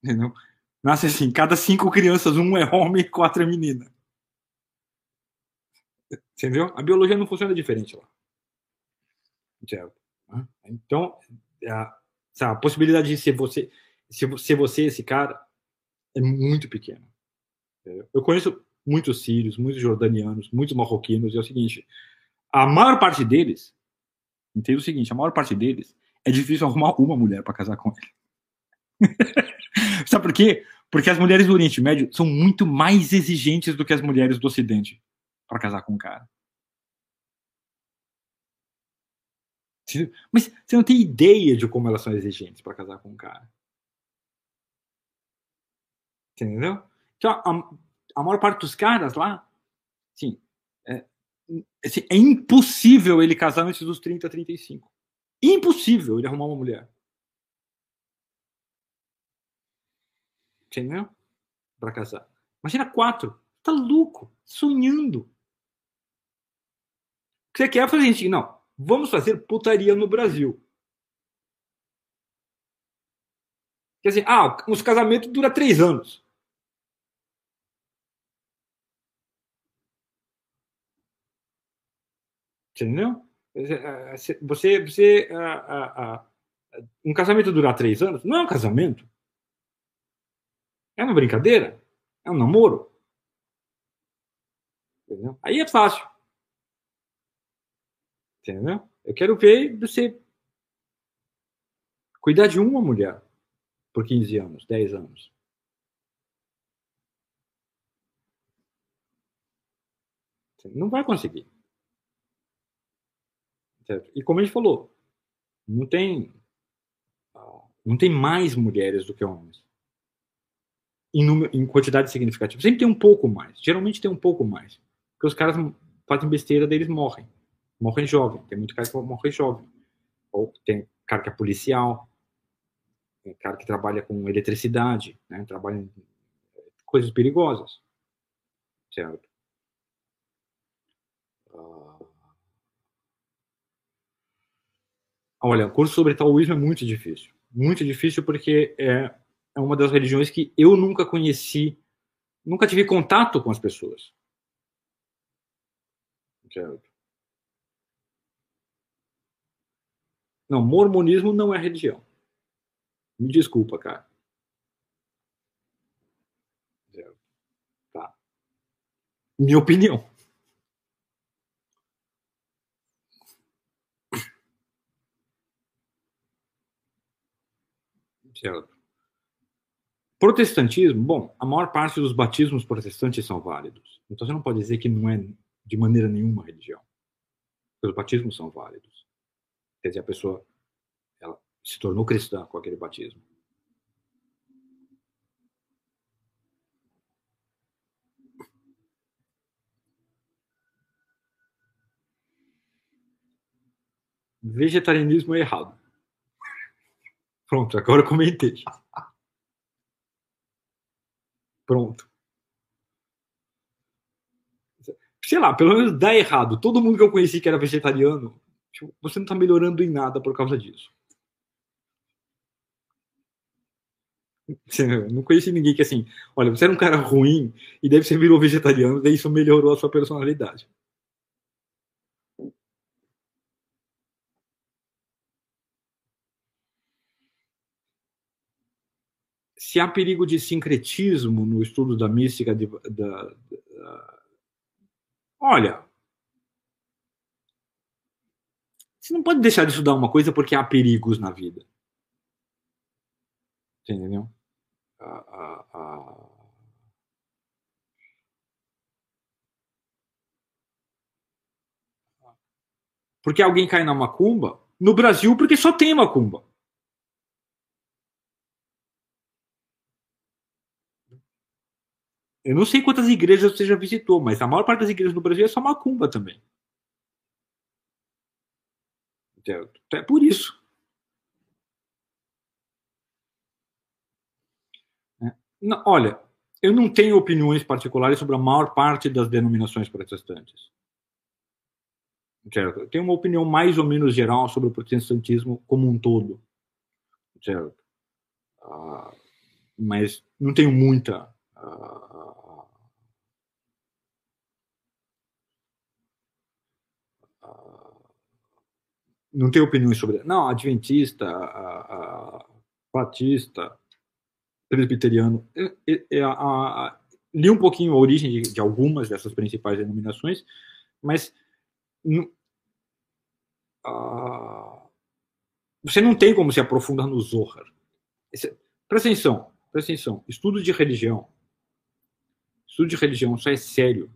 entendeu? Nasce assim, cada cinco crianças, um é homem e quatro é menina. Entendeu? A biologia não funciona diferente lá. Certo? Né? Então, a, a possibilidade de ser você, ser você esse cara é muito pequena. Eu conheço muitos sírios, muitos jordanianos, muitos marroquinos, e é o seguinte, a maior parte deles, entende o seguinte, a maior parte deles é difícil arrumar uma mulher para casar com ele. Sabe por quê? Porque as mulheres do Oriente Médio são muito mais exigentes do que as mulheres do Ocidente para casar com um cara. Mas você não tem ideia de como elas são exigentes para casar com um cara. Entendeu? Então, a, a maior parte dos caras lá, sim, é, assim, é impossível ele casar antes dos 30, 35. Impossível ele arrumar uma mulher. Entendeu? Para casar. Imagina quatro. Tá louco, sonhando. O que você quer fazer assim? Não, vamos fazer putaria no Brasil. Quer dizer, ah, os casamentos duram três anos. Entendeu? Você, você, um casamento durar três anos não é um casamento. É uma brincadeira. É um namoro. Entendeu? Aí é fácil. Entendeu? Eu quero ver você cuidar de uma mulher por 15 anos, 10 anos. Não vai conseguir. E como a gente falou, não tem não tem mais mulheres do que homens. Em, número, em quantidade significativa. Sempre tem um pouco mais. Geralmente tem um pouco mais. Porque os caras fazem besteira, deles morrem. Morrem jovem. Tem muito cara que morre jovem. Ou tem cara que é policial. Tem cara que trabalha com eletricidade. Né? Trabalha em coisas perigosas. Certo? Olha, o curso sobre taoísmo é muito difícil. Muito difícil porque é, é uma das religiões que eu nunca conheci, nunca tive contato com as pessoas. Certo? Não, mormonismo não é religião. Me desculpa, cara. Tá. Minha opinião. Protestantismo, bom, a maior parte dos batismos protestantes são válidos. Então você não pode dizer que não é de maneira nenhuma religião. Os batismos são válidos. Quer dizer, a pessoa ela se tornou cristã com aquele batismo. Vegetarianismo é errado. Pronto, agora comentei. Pronto. Sei lá, pelo menos dá errado. Todo mundo que eu conheci que era vegetariano, tipo, você não está melhorando em nada por causa disso. Eu não conheci ninguém que assim, olha, você era um cara ruim e deve você virou vegetariano, daí isso melhorou a sua personalidade. Se há perigo de sincretismo no estudo da mística, de, da, da, olha, você não pode deixar de estudar uma coisa porque há perigos na vida. Entendeu? Porque alguém cai na macumba? No Brasil, porque só tem macumba. Eu não sei quantas igrejas você já visitou, mas a maior parte das igrejas do Brasil é só macumba também. É por isso. É. Olha, eu não tenho opiniões particulares sobre a maior parte das denominações protestantes. Certo? Eu tenho uma opinião mais ou menos geral sobre o protestantismo como um todo. Certo? Uh, mas não tenho muita não tenho opiniões sobre. Não, adventista, a, a, batista, presbiteriano. li um pouquinho a origem de, de, algumas dessas principais denominações, mas você não tem como se aprofundar no Zohar. Presta atenção, presta atenção. Estudo de religião. Estudo de religião só é sério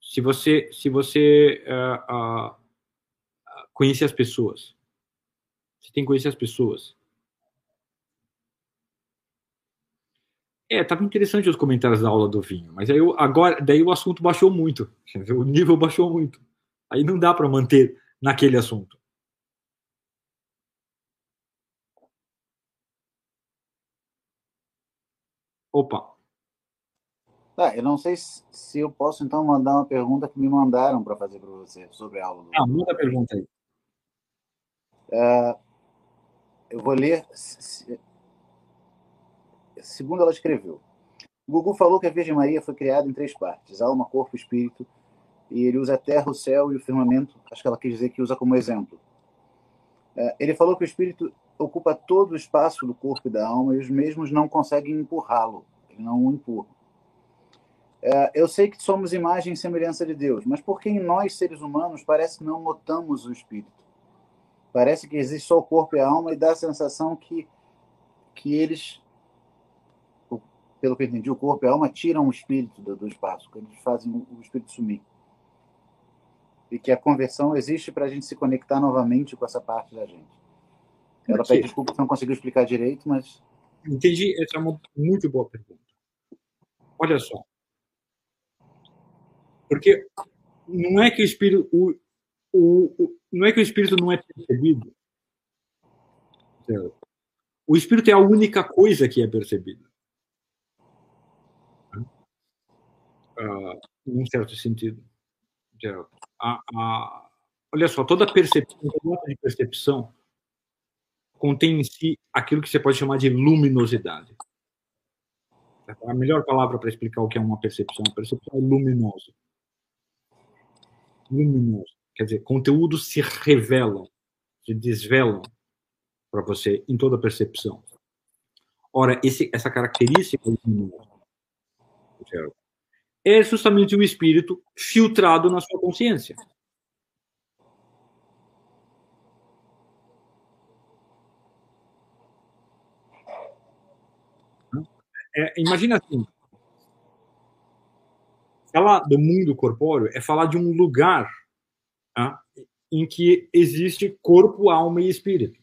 se você se você uh, uh, conhecer as pessoas. Você tem que conhecer as pessoas. É, tava interessante os comentários da aula do vinho, mas aí eu, agora daí o assunto baixou muito, o nível baixou muito. Aí não dá para manter naquele assunto. Opa. Tá, eu não sei se eu posso então mandar uma pergunta que me mandaram para fazer para você sobre a aula. Ah, manda a pergunta aí. Uh, eu vou ler. Segundo ela escreveu. Gugu falou que a Virgem Maria foi criada em três partes: alma, corpo e espírito. E ele usa a terra, o céu e o firmamento. Acho que ela quis dizer que usa como exemplo. Uh, ele falou que o espírito ocupa todo o espaço do corpo e da alma e os mesmos não conseguem empurrá-lo. Ele não o empurra. É, eu sei que somos imagem e semelhança de Deus, mas por que em nós, seres humanos, parece que não notamos o espírito? Parece que existe só o corpo e a alma e dá a sensação que, que eles, pelo que eu entendi, o corpo e a alma tiram o espírito do, do espaço, que eles fazem o espírito sumir. E que a conversão existe para a gente se conectar novamente com essa parte da gente. Ela pede desculpa se não conseguiu explicar direito, mas. Entendi. Essa é uma muito boa pergunta. Olha só. Porque não é que o espírito. O, o, não é que o espírito não é percebido. O espírito é a única coisa que é percebida. Uh, num certo sentido. A, a, olha só, toda percepção, toda percepção contém em si aquilo que você pode chamar de luminosidade. A melhor palavra para explicar o que é uma percepção, a percepção é luminosa. Luminosa. Quer dizer, conteúdos se revelam, se desvelam para você em toda percepção. Ora, esse, essa característica é justamente o espírito filtrado na sua consciência. É, imagina assim, falar do mundo corpóreo é falar de um lugar tá, em que existe corpo, alma e espírito.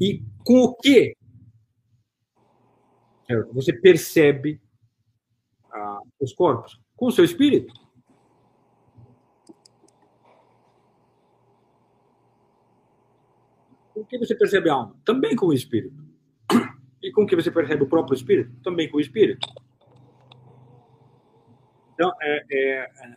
E com o que você percebe ah, os corpos? Com o seu espírito. Com que você percebe a alma? Também com o espírito. E com que você percebe o próprio espírito? Também com o espírito. Então, é, é,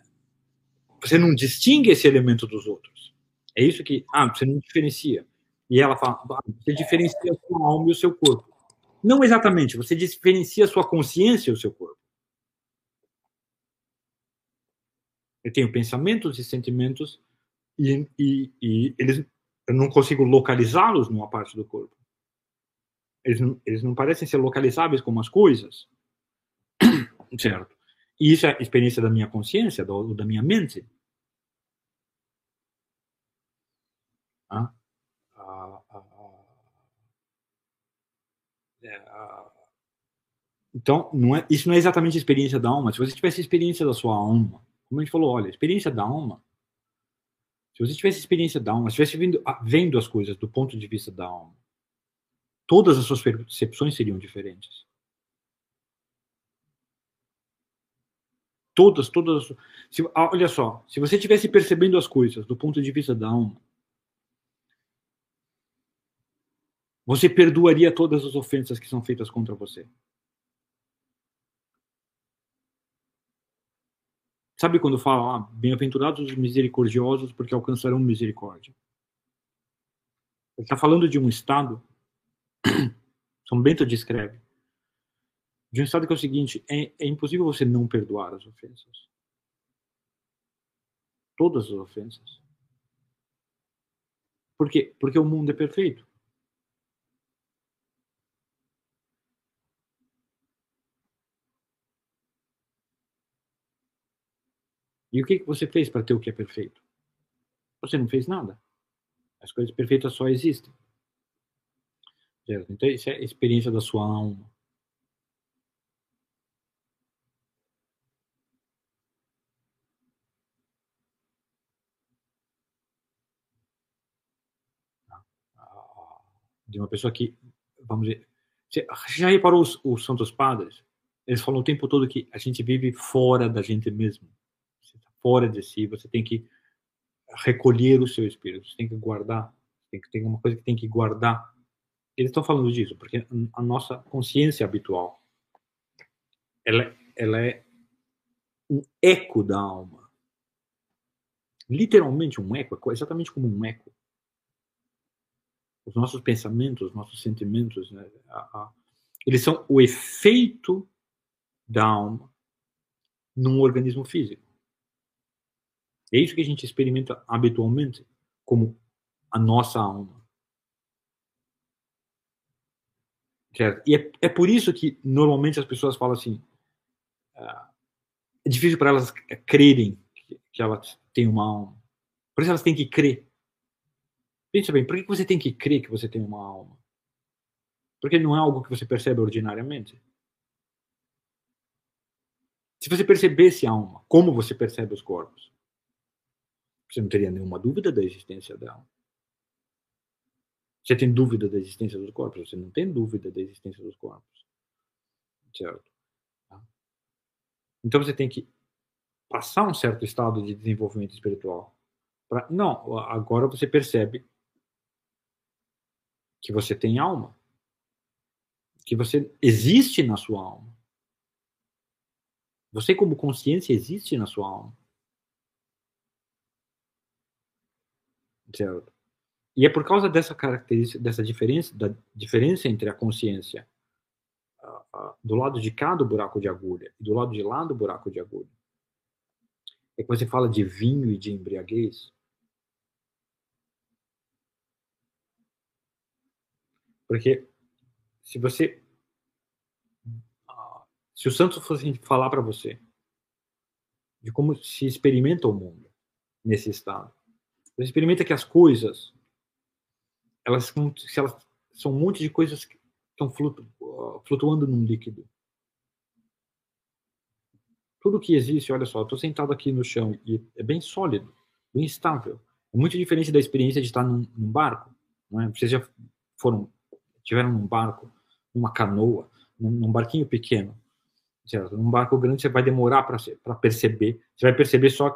você não distingue esse elemento dos outros. É isso que. Ah, você não diferencia. E ela fala: ah, você diferencia a sua alma e o seu corpo. Não exatamente, você diferencia a sua consciência e o seu corpo. Eu tenho pensamentos e sentimentos e, e, e eles eu não consigo localizá-los numa parte do corpo. Eles não, eles não parecem ser localizáveis como as coisas. certo? E isso é a experiência da minha consciência, do, da minha mente. Ah? Ah, ah, então, não é, isso não é exatamente a experiência da alma. Se você tivesse a experiência da sua alma, como a gente falou, olha, a experiência da alma se você tivesse experiência da alma, se estivesse vendo, ah, vendo as coisas do ponto de vista da alma, todas as suas percepções seriam diferentes. Todas, todas. Se, ah, olha só, se você estivesse percebendo as coisas do ponto de vista da alma, você perdoaria todas as ofensas que são feitas contra você. Sabe quando fala, ah, bem-aventurados os misericordiosos, porque alcançarão misericórdia? Ele está falando de um estado, São Bento descreve, de um estado que é o seguinte: é, é impossível você não perdoar as ofensas. Todas as ofensas. Por quê? Porque o mundo é perfeito. E o que você fez para ter o que é perfeito? Você não fez nada. As coisas perfeitas só existem. Então, isso é a experiência da sua alma. De uma pessoa que, vamos dizer, você já reparou os, os santos padres? Eles falam o tempo todo que a gente vive fora da gente mesmo. Você está fora de si, você tem que recolher o seu espírito, você tem que guardar, tem que ter uma coisa que tem que guardar. Eles estão falando disso porque a nossa consciência habitual ela, ela é um eco da alma. Literalmente um eco, é exatamente como um eco. Os nossos pensamentos, os nossos sentimentos, né, a, a, eles são o efeito da alma num organismo físico. É isso que a gente experimenta habitualmente como a nossa alma. Certo? E é, é por isso que normalmente as pessoas falam assim: uh, é difícil para elas crerem que, que elas têm uma alma. Por isso elas têm que crer. Pensa bem, por que você tem que crer que você tem uma alma? Porque não é algo que você percebe ordinariamente. Se você percebesse a alma, como você percebe os corpos, você não teria nenhuma dúvida da existência dela. Você tem dúvida da existência dos corpos? Você não tem dúvida da existência dos corpos. Certo? Tá? Então você tem que passar um certo estado de desenvolvimento espiritual. Pra... Não, agora você percebe que você tem alma. Que você existe na sua alma. Você, como consciência, existe na sua alma. Certo? E é por causa dessa característica, dessa diferença, da diferença entre a consciência do lado de cá do buraco de agulha e do lado de lá do buraco de agulha. É que você fala de vinho e de embriaguez. Porque se você. Se o Santos fosse falar para você de como se experimenta o mundo nesse estado, você experimenta que as coisas, elas são, elas são um monte de coisas que estão flutu, flutuando num líquido. Tudo que existe, olha só, estou sentado aqui no chão e é bem sólido, bem estável. É muito diferente da experiência de estar num, num barco. Não é? Vocês já foram, tiveram num barco, numa canoa, num, num barquinho pequeno. Certo? Num barco grande você vai demorar para perceber. Você vai perceber só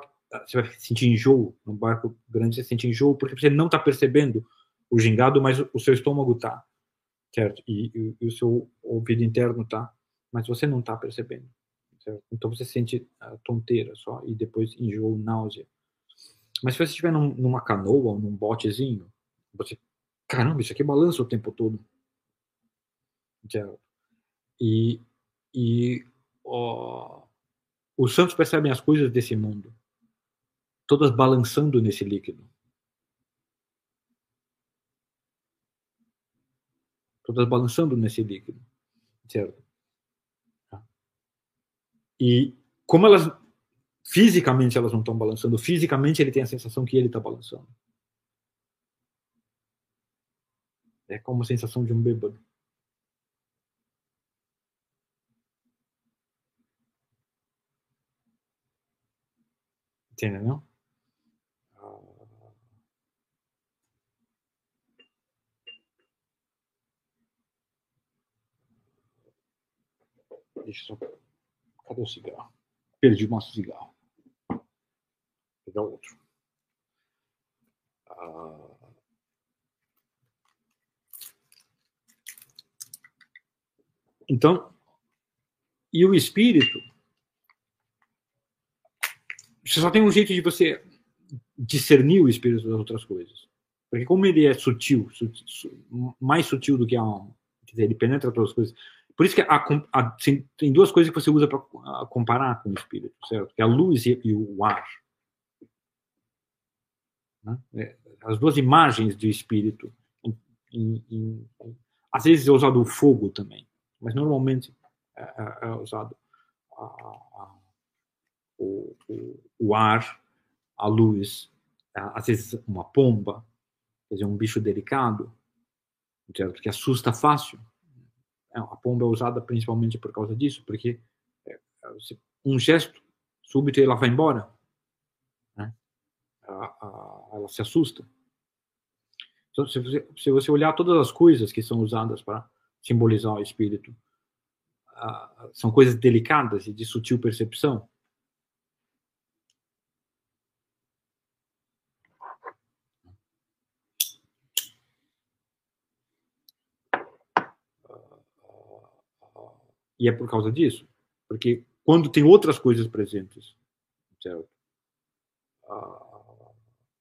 você vai sentir enjoo no barco grande, você sente enjoo porque você não está percebendo o gingado, mas o seu estômago está, certo? E, e, e, o seu ouvido interno está, mas você não está percebendo, certo? Então você sente a tonteira só e depois enjoo, náusea. Mas se você estiver num, numa canoa ou num botezinho, você, caramba, isso aqui balança o tempo todo, certo? E, e ó, os santos percebem as coisas desse mundo todas balançando nesse líquido. Todas balançando nesse líquido, certo? E como elas fisicamente elas não estão balançando, fisicamente ele tem a sensação que ele está balançando. É como a sensação de um bêbado. Entendeu? Deixa eu só. Cadê o cigarro? Perdi o de cigarro. Vou pegar outro. Ah... Então, e o espírito? Você só tem um jeito de você discernir o espírito das outras coisas. Porque como ele é sutil, sutil mais sutil do que a alma, quer dizer, ele penetra todas as coisas, por isso que a, a, tem duas coisas que você usa para comparar com o espírito, certo? Que é a luz e, e o ar. Né? É, as duas imagens do espírito. Em, em, às vezes é usado o fogo também, mas normalmente é, é, é usado a, a, o, o, o ar, a luz, às vezes uma pomba, quer dizer, um bicho delicado, certo? que assusta fácil. É, a pomba é usada principalmente por causa disso, porque é, um gesto súbito ela vai embora. Né? Ela se assusta. Então, se você, se você olhar todas as coisas que são usadas para simbolizar o espírito, são coisas delicadas e de sutil percepção. E é por causa disso. Porque quando tem outras coisas presentes, certo?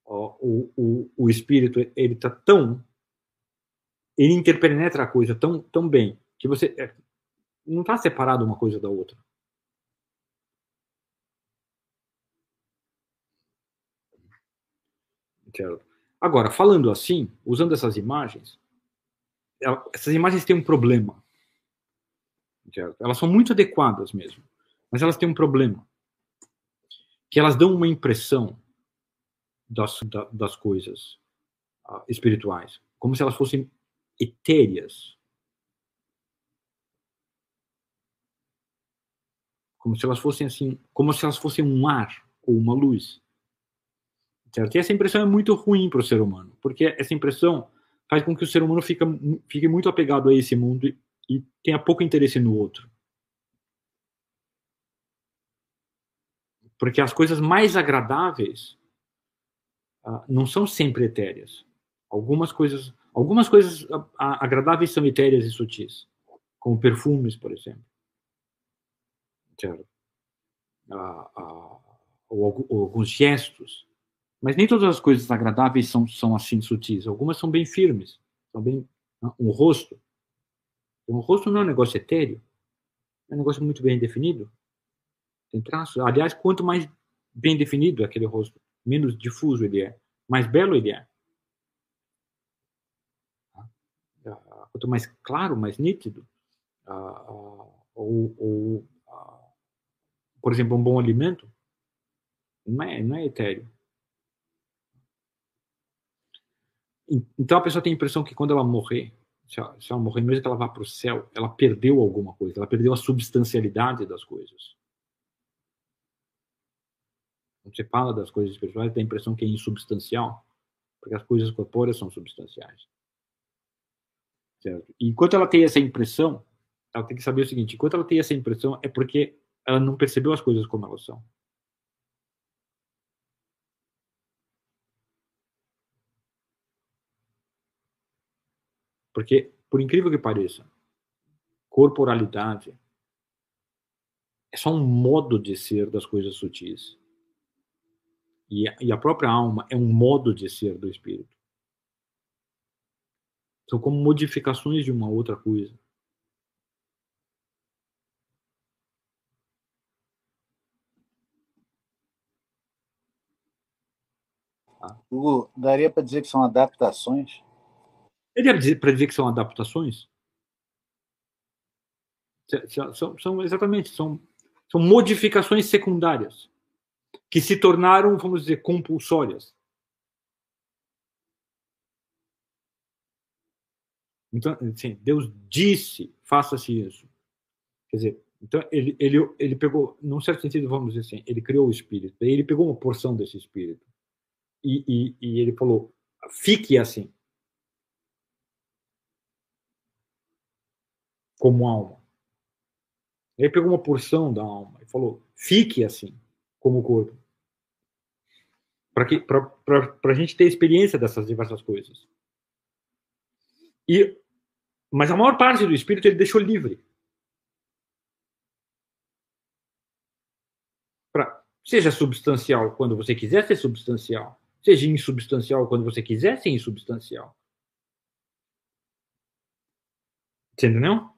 o, o, o espírito ele está tão ele interpenetra a coisa tão tão bem que você é, não está separado uma coisa da outra certo? agora falando assim usando essas imagens essas imagens têm um problema? Elas são muito adequadas mesmo mas elas têm um problema que elas dão uma impressão das, das coisas uh, espirituais, como se elas fossem etéreas. Como se elas fossem assim, como se elas fossem um ar ou uma luz. Certo? E essa impressão é muito ruim para o ser humano, porque essa impressão faz com que o ser humano fica, fique muito apegado a esse mundo e, tenha pouco interesse no outro. Porque as coisas mais agradáveis ah, não são sempre etéreas. Algumas coisas, algumas coisas agradáveis são etéreas e sutis, como perfumes, por exemplo. Ah, ah, ou, ou, alguns gestos. Mas nem todas as coisas agradáveis são, são assim sutis. Algumas são bem firmes, são bem um rosto. Um rosto não é um negócio etéreo, é um negócio muito bem definido. Tem traços. Aliás, quanto mais bem definido aquele rosto, menos difuso ele é, mais belo ele é. Ah, quanto mais claro, mais nítido, ah, ah, ou, ou por exemplo, um bom alimento, não é, não é etéreo. Então a pessoa tem a impressão que quando ela morrer, se ela, se ela morrer, mesmo que ela vá para o céu, ela perdeu alguma coisa, ela perdeu a substancialidade das coisas. Quando você fala das coisas espirituais, tem a impressão que é insubstancial, porque as coisas corpóreas são substanciais. Certo? E enquanto ela tem essa impressão, ela tem que saber o seguinte: enquanto ela tem essa impressão, é porque ela não percebeu as coisas como elas são. Porque, por incrível que pareça, corporalidade é só um modo de ser das coisas sutis. E a, e a própria alma é um modo de ser do espírito. São como modificações de uma outra coisa. Hugo, daria para dizer que são adaptações? Daria para dizer que são adaptações? São, são, exatamente, são, são modificações secundárias que se tornaram, vamos dizer, compulsórias. Então, assim, Deus disse, faça-se isso. Quer dizer, então ele, ele, ele pegou, num certo sentido, vamos dizer assim, ele criou o espírito, ele pegou uma porção desse espírito e, e, e ele falou, fique assim. Como alma. Ele pegou uma porção da alma e falou, fique assim, como corpo para a gente ter experiência dessas diversas coisas. E, mas a maior parte do espírito ele deixou livre. Pra, seja substancial quando você quiser ser substancial, seja insubstancial quando você quiser ser insubstancial. Entendeu?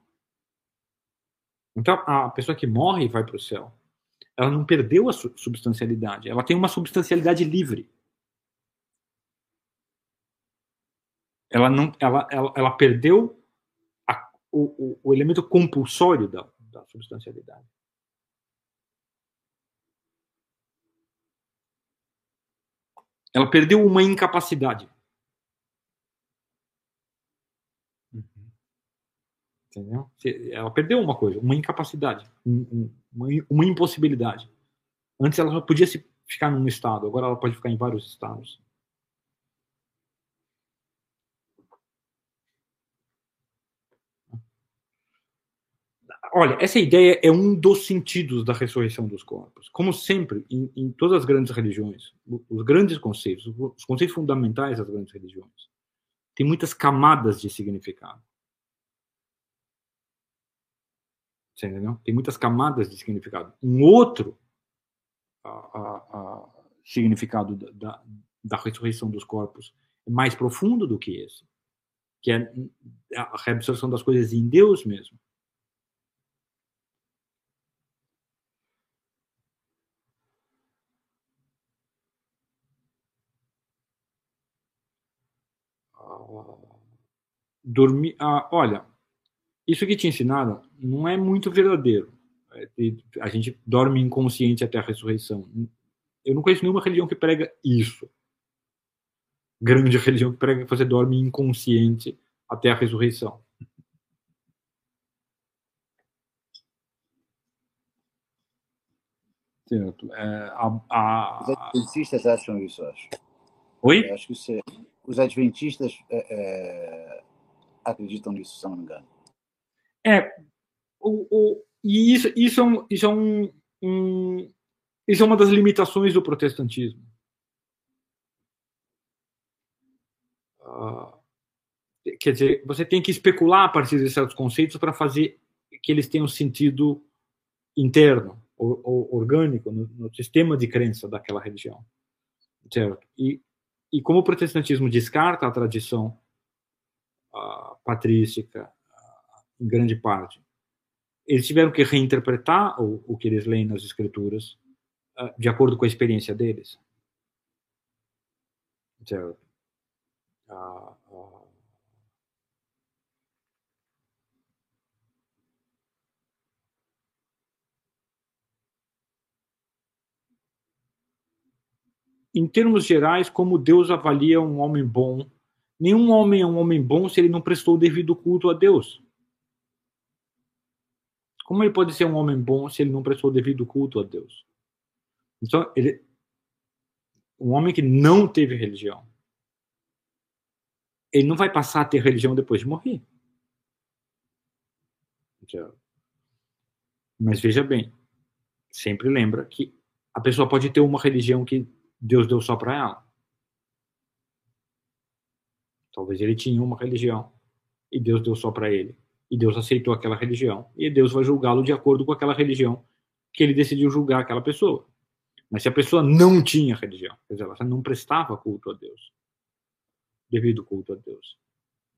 Então, a pessoa que morre e vai para o céu. Ela não perdeu a substancialidade. Ela tem uma substancialidade livre. Ela, não, ela, ela, ela perdeu a, o, o, elemento compulsório da, da substancialidade. Ela perdeu uma incapacidade. Entendeu? Ela perdeu uma coisa, uma incapacidade, uma, impossibilidade. Antes ela podia se ficar num estado, agora ela pode ficar em vários estados. Olha, essa ideia é um dos sentidos da ressurreição dos corpos. Como sempre, em, em todas as grandes religiões, os grandes conceitos, os conceitos fundamentais das grandes religiões, tem muitas camadas de significado. Você entendeu? Tem muitas camadas de significado. Um outro a, a, a significado da, da, da ressurreição dos corpos é mais profundo do que esse, que é a reabsorção das coisas em Deus mesmo. dormir. Ah, olha, isso que te ensinaram não é muito verdadeiro. É, a gente dorme inconsciente até a ressurreição. Eu não conheço nenhuma religião que prega isso. Grande religião que prega que você dorme inconsciente até a ressurreição. Certo. É, a, a... Os adventistas acham isso, acho. Oi? Eu acho que você... os adventistas é, é acreditam nisso, se não me engano. É, o, o, e isso, isso é, um, isso, é um, um, isso é uma das limitações do protestantismo. Uh, quer dizer, você tem que especular a partir de certos conceitos para fazer que eles tenham sentido interno, ou, ou orgânico, no, no, sistema de crença daquela religião. Certo? E, e como o protestantismo descarta a tradição uh, patrística, em grande parte, eles tiveram que reinterpretar o, o que eles leem nas escrituras uh, de acordo com a experiência deles. Certo? em termos gerais, como Deus avalia um homem bom Nenhum homem é um homem bom se ele não prestou o devido culto a Deus. Como ele pode ser um homem bom se ele não prestou o devido culto a Deus? Então, ele, um homem que não teve religião, ele não vai passar a ter religião depois de morrer. Mas veja bem, sempre lembra que a pessoa pode ter uma religião que Deus deu só para ela. Talvez ele tinha uma religião e Deus deu só para ele. E Deus aceitou aquela religião. E Deus vai julgá-lo de acordo com aquela religião que ele decidiu julgar aquela pessoa. Mas se a pessoa não tinha religião, quer dizer, ela não prestava culto a Deus, devido culto a Deus.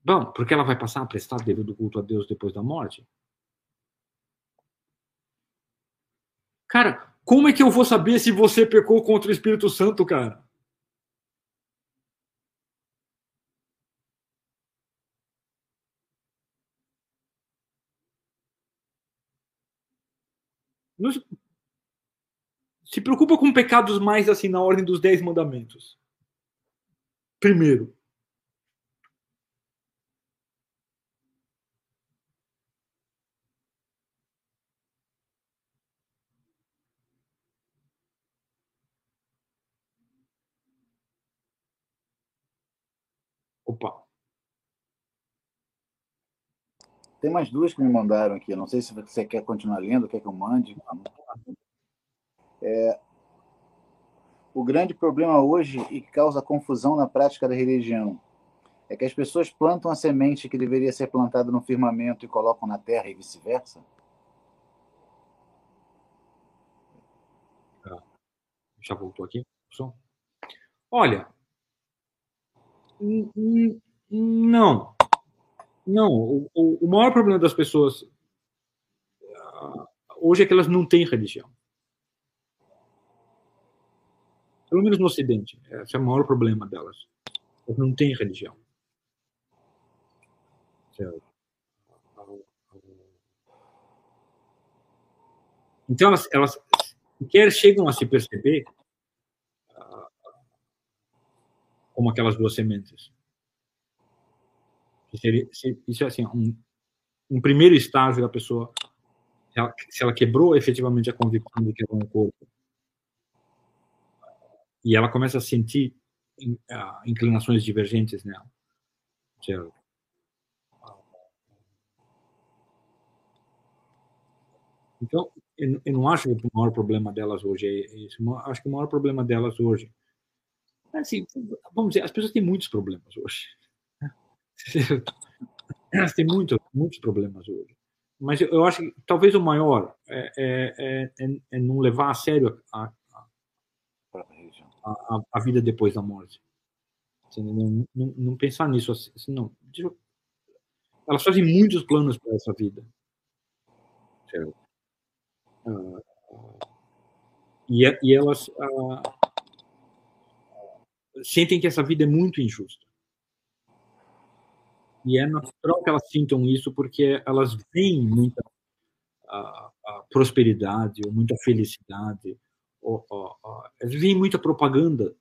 Bom, porque ela vai passar a prestar devido culto a Deus depois da morte? Cara, como é que eu vou saber se você pecou contra o Espírito Santo, cara? Não se preocupa com pecados mais assim na ordem dos dez mandamentos. Primeiro. Opa. Tem mais duas que me mandaram aqui. não sei se você quer continuar lendo, quer que eu mande. É, o grande problema hoje e que causa confusão na prática da religião é que as pessoas plantam a semente que deveria ser plantada no firmamento e colocam na terra e vice-versa. Já voltou aqui? Olha, não. Não, o, o, maior problema das pessoas uh, hoje é que elas não têm religião. Pelo menos no Ocidente. Esse é o maior problema delas. Elas não têm religião. Então, elas, elas sequer chegam a se perceber como aquelas duas sementes. Isso é assim, um, um primeiro estágio da pessoa, se ela, ela quebrou efetivamente a convicção de que era um corpo, e ela começa a sentir inclinações divergentes nela. Certo? Então, eu, não acho que o maior problema delas hoje é isso. Acho que o maior problema delas hoje. Assim, vamos dizer, as pessoas têm muitos problemas hoje. Elas têm muito, muitos problemas hoje. Mas eu, eu acho que talvez o maior é, é, é, é não levar a sério a, a, a, vida depois da morte. Assim, não, não, não, pensar nisso assim, assim não. Eu... Elas fazem muitos planos para essa vida. Uh, e, e, elas uh, sentem que essa vida é muito injusta. E é natural que elas sintam isso porque elas veem muita uh, prosperidade, ou muita felicidade, ó, ó, ó, veem muita propaganda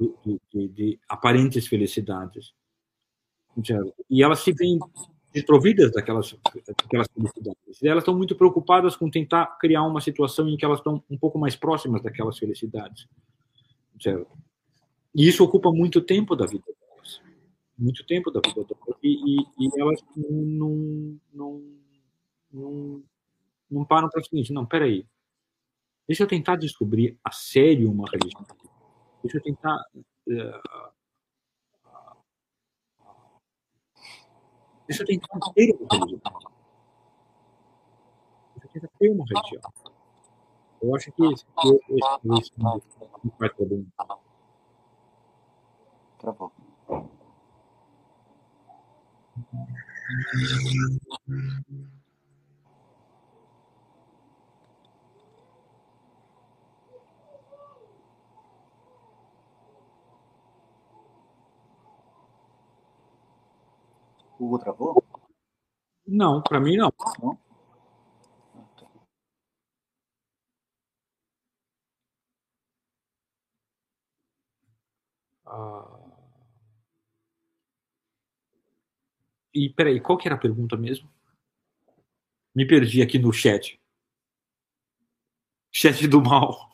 de, de, de, aparentes felicidades. E elas se veem desprovidas daquelas, daquelas felicidades. E elas estão muito preocupadas com tentar criar uma situação em que elas estão um pouco mais próximas daquelas felicidades. E isso ocupa muito tempo da vida. Muito tempo da vida delas. E, e, e elas não, não, não, não param para o seguinte: não, peraí. Deixa eu tentar descobrir a sério uma religião. Deixa eu tentar. Uh, deixa eu tentar ter uma religião. Deixa eu tentar ter uma religião. Eu acho que esse, esse, esse vai problema. Travou. O Hugo travou? Não, para mim não. não? Ah... E peraí, qual que era a pergunta mesmo? Me perdi aqui no chat. Chat do mal.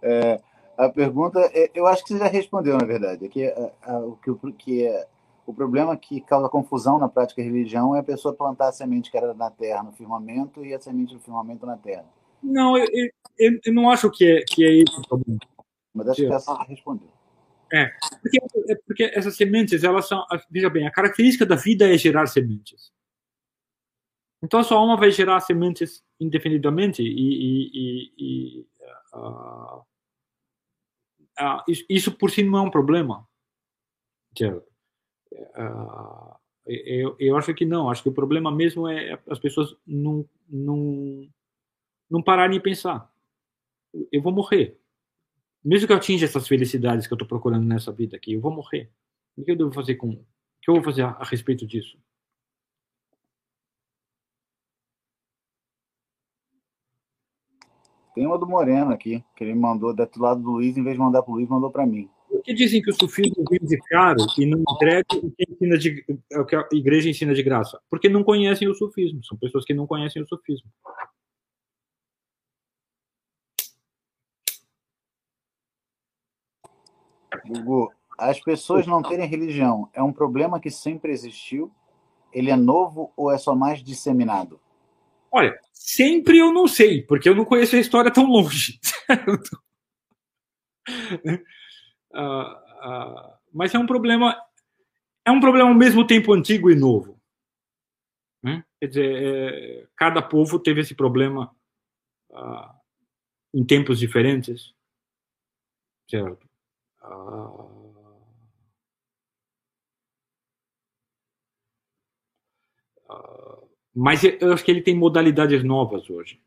É, a pergunta, é, eu acho que você já respondeu, na verdade. É que, a, a, o que, que é, o problema que causa confusão na prática de religião é a pessoa plantar a semente que era na terra, no firmamento, e a semente do firmamento na terra. Não, eu, eu, eu não acho que é, que é isso o problema. Mas acho que essa respondeu. É, porque, é porque essas sementes, elas são. Veja bem, a característica da vida é gerar sementes. Então a sua alma vai gerar sementes indefinidamente e, e, e, e uh, uh, isso, por si não é um problema. Uh, eu, eu acho que não. Acho que o problema mesmo é as pessoas não, não, não pararem de pensar. Eu vou morrer. Mesmo que eu atinja essas felicidades que eu estou procurando nessa vida aqui, eu vou morrer. O que eu devo fazer com. O que eu vou fazer a, a respeito disso? Tem uma do Moreno aqui, que ele mandou do lado do Luiz, em vez de mandar para o Luiz, mandou para mim. Por que dizem que o sufismo vive de caro e não entrega o que, ensina de, o que a igreja ensina de graça? Porque não conhecem o sufismo. São pessoas que não conhecem o sufismo. Hugo, as pessoas não terem religião é um problema que sempre existiu? Ele é novo ou é só mais disseminado? Olha, sempre eu não sei, porque eu não conheço a história tão longe. Uh, uh, mas é um problema, é um problema ao mesmo tempo antigo e novo. Né? Quer dizer, é, cada povo teve esse problema uh, em tempos diferentes, certo? Mas eu acho que ele tem modalidades novas hoje.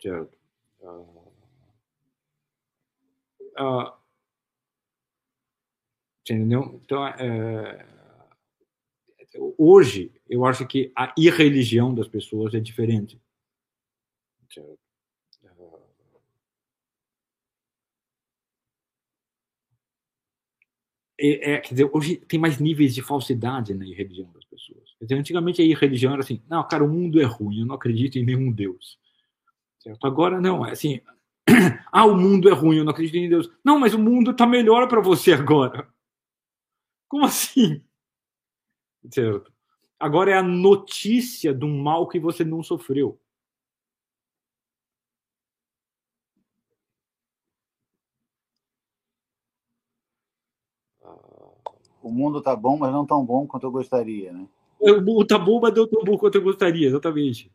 Certo? Uh, entendeu? Então, é, hoje, eu acho que a irreligião das pessoas é diferente. É, é, quer dizer, hoje tem mais níveis de falsidade na religião das pessoas. Quer dizer, antigamente a religião era assim, não, cara, o mundo é ruim, eu não acredito em nenhum Deus. Certo? Agora não, é assim, ah, o mundo é ruim, eu não acredito em Deus. Não, mas o mundo está melhor para você agora. Como assim? Certo. Agora é a notícia de um mal que você não sofreu. O mundo tá bom, mas não tão bom quanto eu gostaria, né? O mundo tá bom, mas não tão bom quanto eu gostaria, exatamente.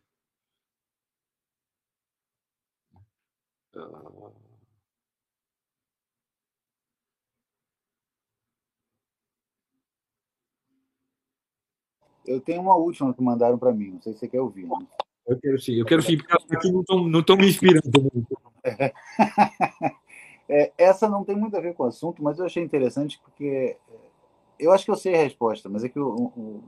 Eu tenho uma última que mandaram para mim, não sei se você quer ouvir. Né? Eu quero sim, eu quero sim, porque aqui não estão me inspirando muito. É, essa não tem muito a ver com o assunto, mas eu achei interessante porque é, eu acho que eu sei a resposta, mas é que o, o,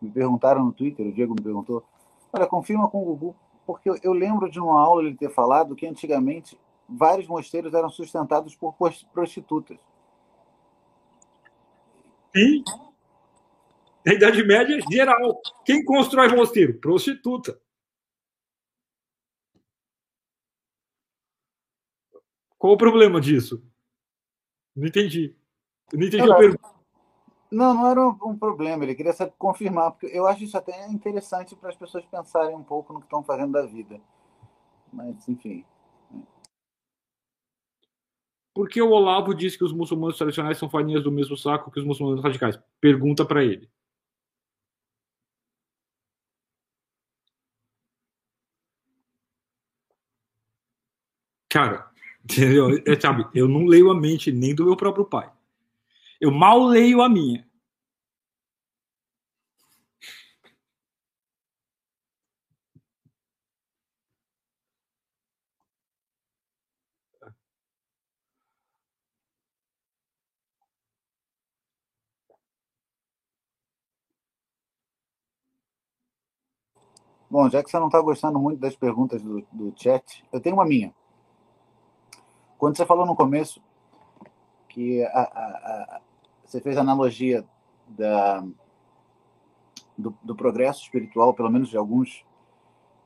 me perguntaram no Twitter, o Diego me perguntou, olha, confirma com o Gugu, porque eu, eu lembro de uma aula ele ter falado que antigamente vários mosteiros eram sustentados por prostitutas. Sim. Na Idade Média, geral. Quem constrói mosteiro? Prostituta. Qual o problema disso? Não entendi. Eu não entendi não, a pergunta. Não, não era um, problema. Ele queria saber, confirmar, porque eu acho isso até interessante para as pessoas pensarem um pouco no que estão fazendo da vida. Mas, enfim. Por que o Olavo diz que os muçulmanos tradicionais são farinhas do mesmo saco que os muçulmanos radicais? Pergunta para ele. Cara, entendeu? Eu, sabe, eu não leio a mente nem do meu próprio pai. Eu mal leio a minha. Bom, já que você não está gostando muito das perguntas do, do chat, eu tenho uma minha. Quando você falou no começo que a, a, a, você fez a analogia da, do, do, progresso espiritual, pelo menos de alguns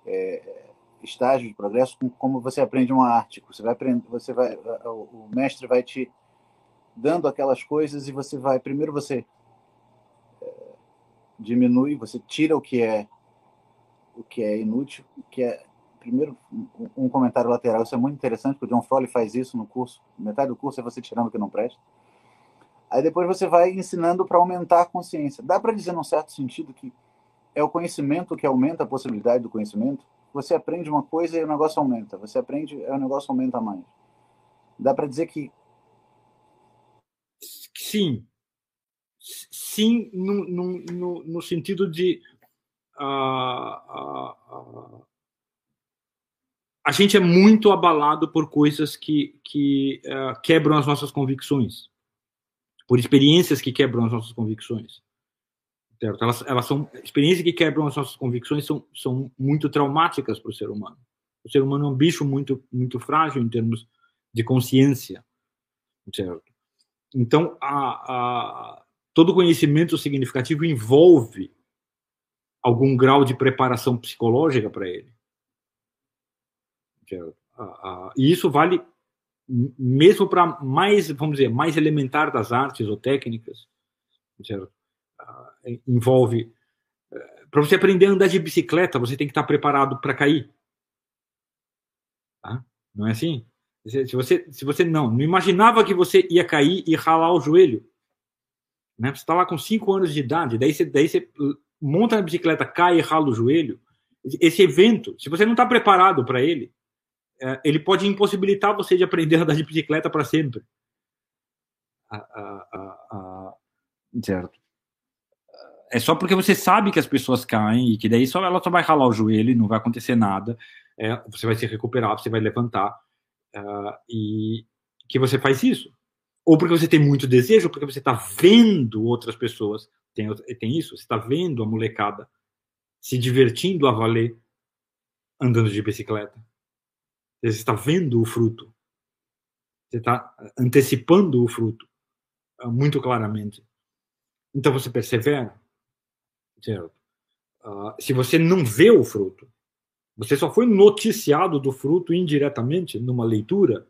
é, estágios de progresso, com como você aprende uma arte. Você vai aprender, você vai, o mestre vai te dando aquelas coisas e você vai primeiro você é, diminui, você tira o que é o que é inútil, que é primeiro, um comentário lateral. Isso é muito interessante, porque o John Froley faz isso no curso. Metade do curso é você tirando o que não presta. Aí depois você vai ensinando para aumentar a consciência. Dá para dizer, num certo sentido, que é o conhecimento que aumenta a possibilidade do conhecimento? Você aprende uma coisa e o negócio aumenta. Você aprende e o negócio aumenta mais. Dá para dizer que. Sim. Sim, no, no, no, sentido de. Uh, uh, uh, a gente é muito abalado por coisas que, que uh, quebram as nossas convicções, por experiências que quebram as nossas convicções. Certo? Elas, elas são experiências que quebram as nossas convicções são, são muito traumáticas para o ser humano. O ser humano é um bicho muito muito frágil em termos de consciência, certo? Então, a, a, todo conhecimento significativo envolve algum grau de preparação psicológica para ele. E isso vale mesmo para mais, vamos dizer, mais elementar das artes ou técnicas. Certo? Envolve. Eh, para você aprender a andar de bicicleta, você tem que estar preparado para cair. Tá? Não é assim? Se você, se você não, não imaginava que você ia cair e ralar o joelho, né? Você está lá com 5 anos de idade, daí você, daí você monta na bicicleta, cai e rala o joelho. Esse evento, se você não está preparado para ele, ele pode impossibilitar você de aprender a andar de bicicleta para sempre. certo. É só porque você sabe que as pessoas caem e que daí só ela só vai ralar o joelho não vai acontecer nada. É, você vai se recuperar, você vai levantar uh, e que você faz isso. Ou porque você tem muito desejo, ou porque você está vendo outras pessoas. Tem, tem isso? Você está vendo a molecada se divertindo a valer andando de bicicleta. Você está vendo o fruto. Você está antecipando o fruto. muito claramente. Então você persevera. Certo? Uh, se você não vê o fruto, você só foi noticiado do fruto indiretamente numa leitura,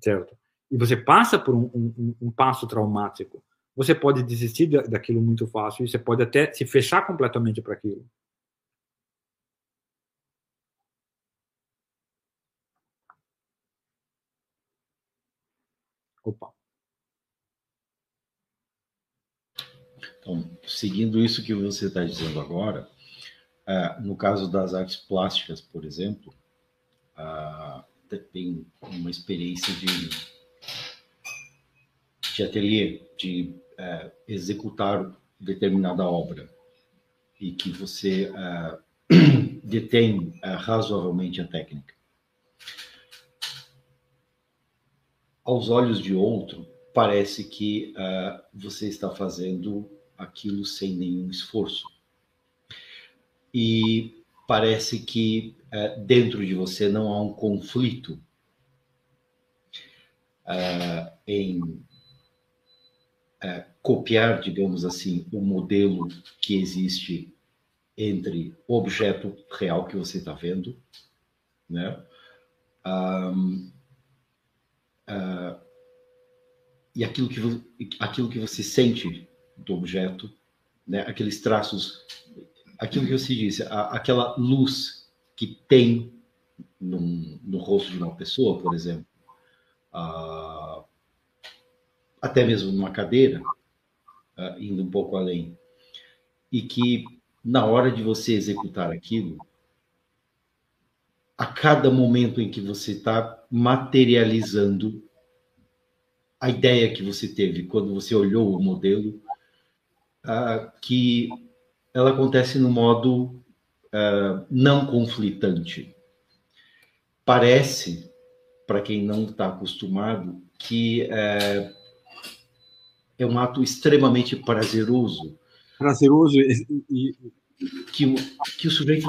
certo? E você passa por um, um, um passo traumático. Você pode desistir daquilo muito fácil e você pode até se fechar completamente para aquilo. Opa. Então, seguindo isso que você está dizendo agora, uh, no caso das artes plásticas, por exemplo, uh, tem uma experiência de, de ateliê, de uh, executar determinada obra e que você detém razoavelmente a técnica. Aos olhos de outro, parece que você está fazendo aquilo sem nenhum esforço. E parece que é, dentro de você não há um conflito é, em copiar, digamos assim, o modelo que existe entre o objeto real que você está vendo, né? Um, uh, e aquilo que, aquilo que você sente do objeto, né? aqueles traços, aquilo que você disse, a, aquela luz que tem no, no rosto de uma pessoa, por exemplo, uh, até mesmo numa cadeira, uh, indo um pouco além, e que na hora de você executar aquilo, a cada momento em que você está materializando a ideia que você teve quando você olhou o modelo, uh, que ela acontece no modo uh, não conflitante. Parece, para quem não está acostumado, que uh, é um ato extremamente prazeroso. Prazeroso e, e... Que, que o sujeito.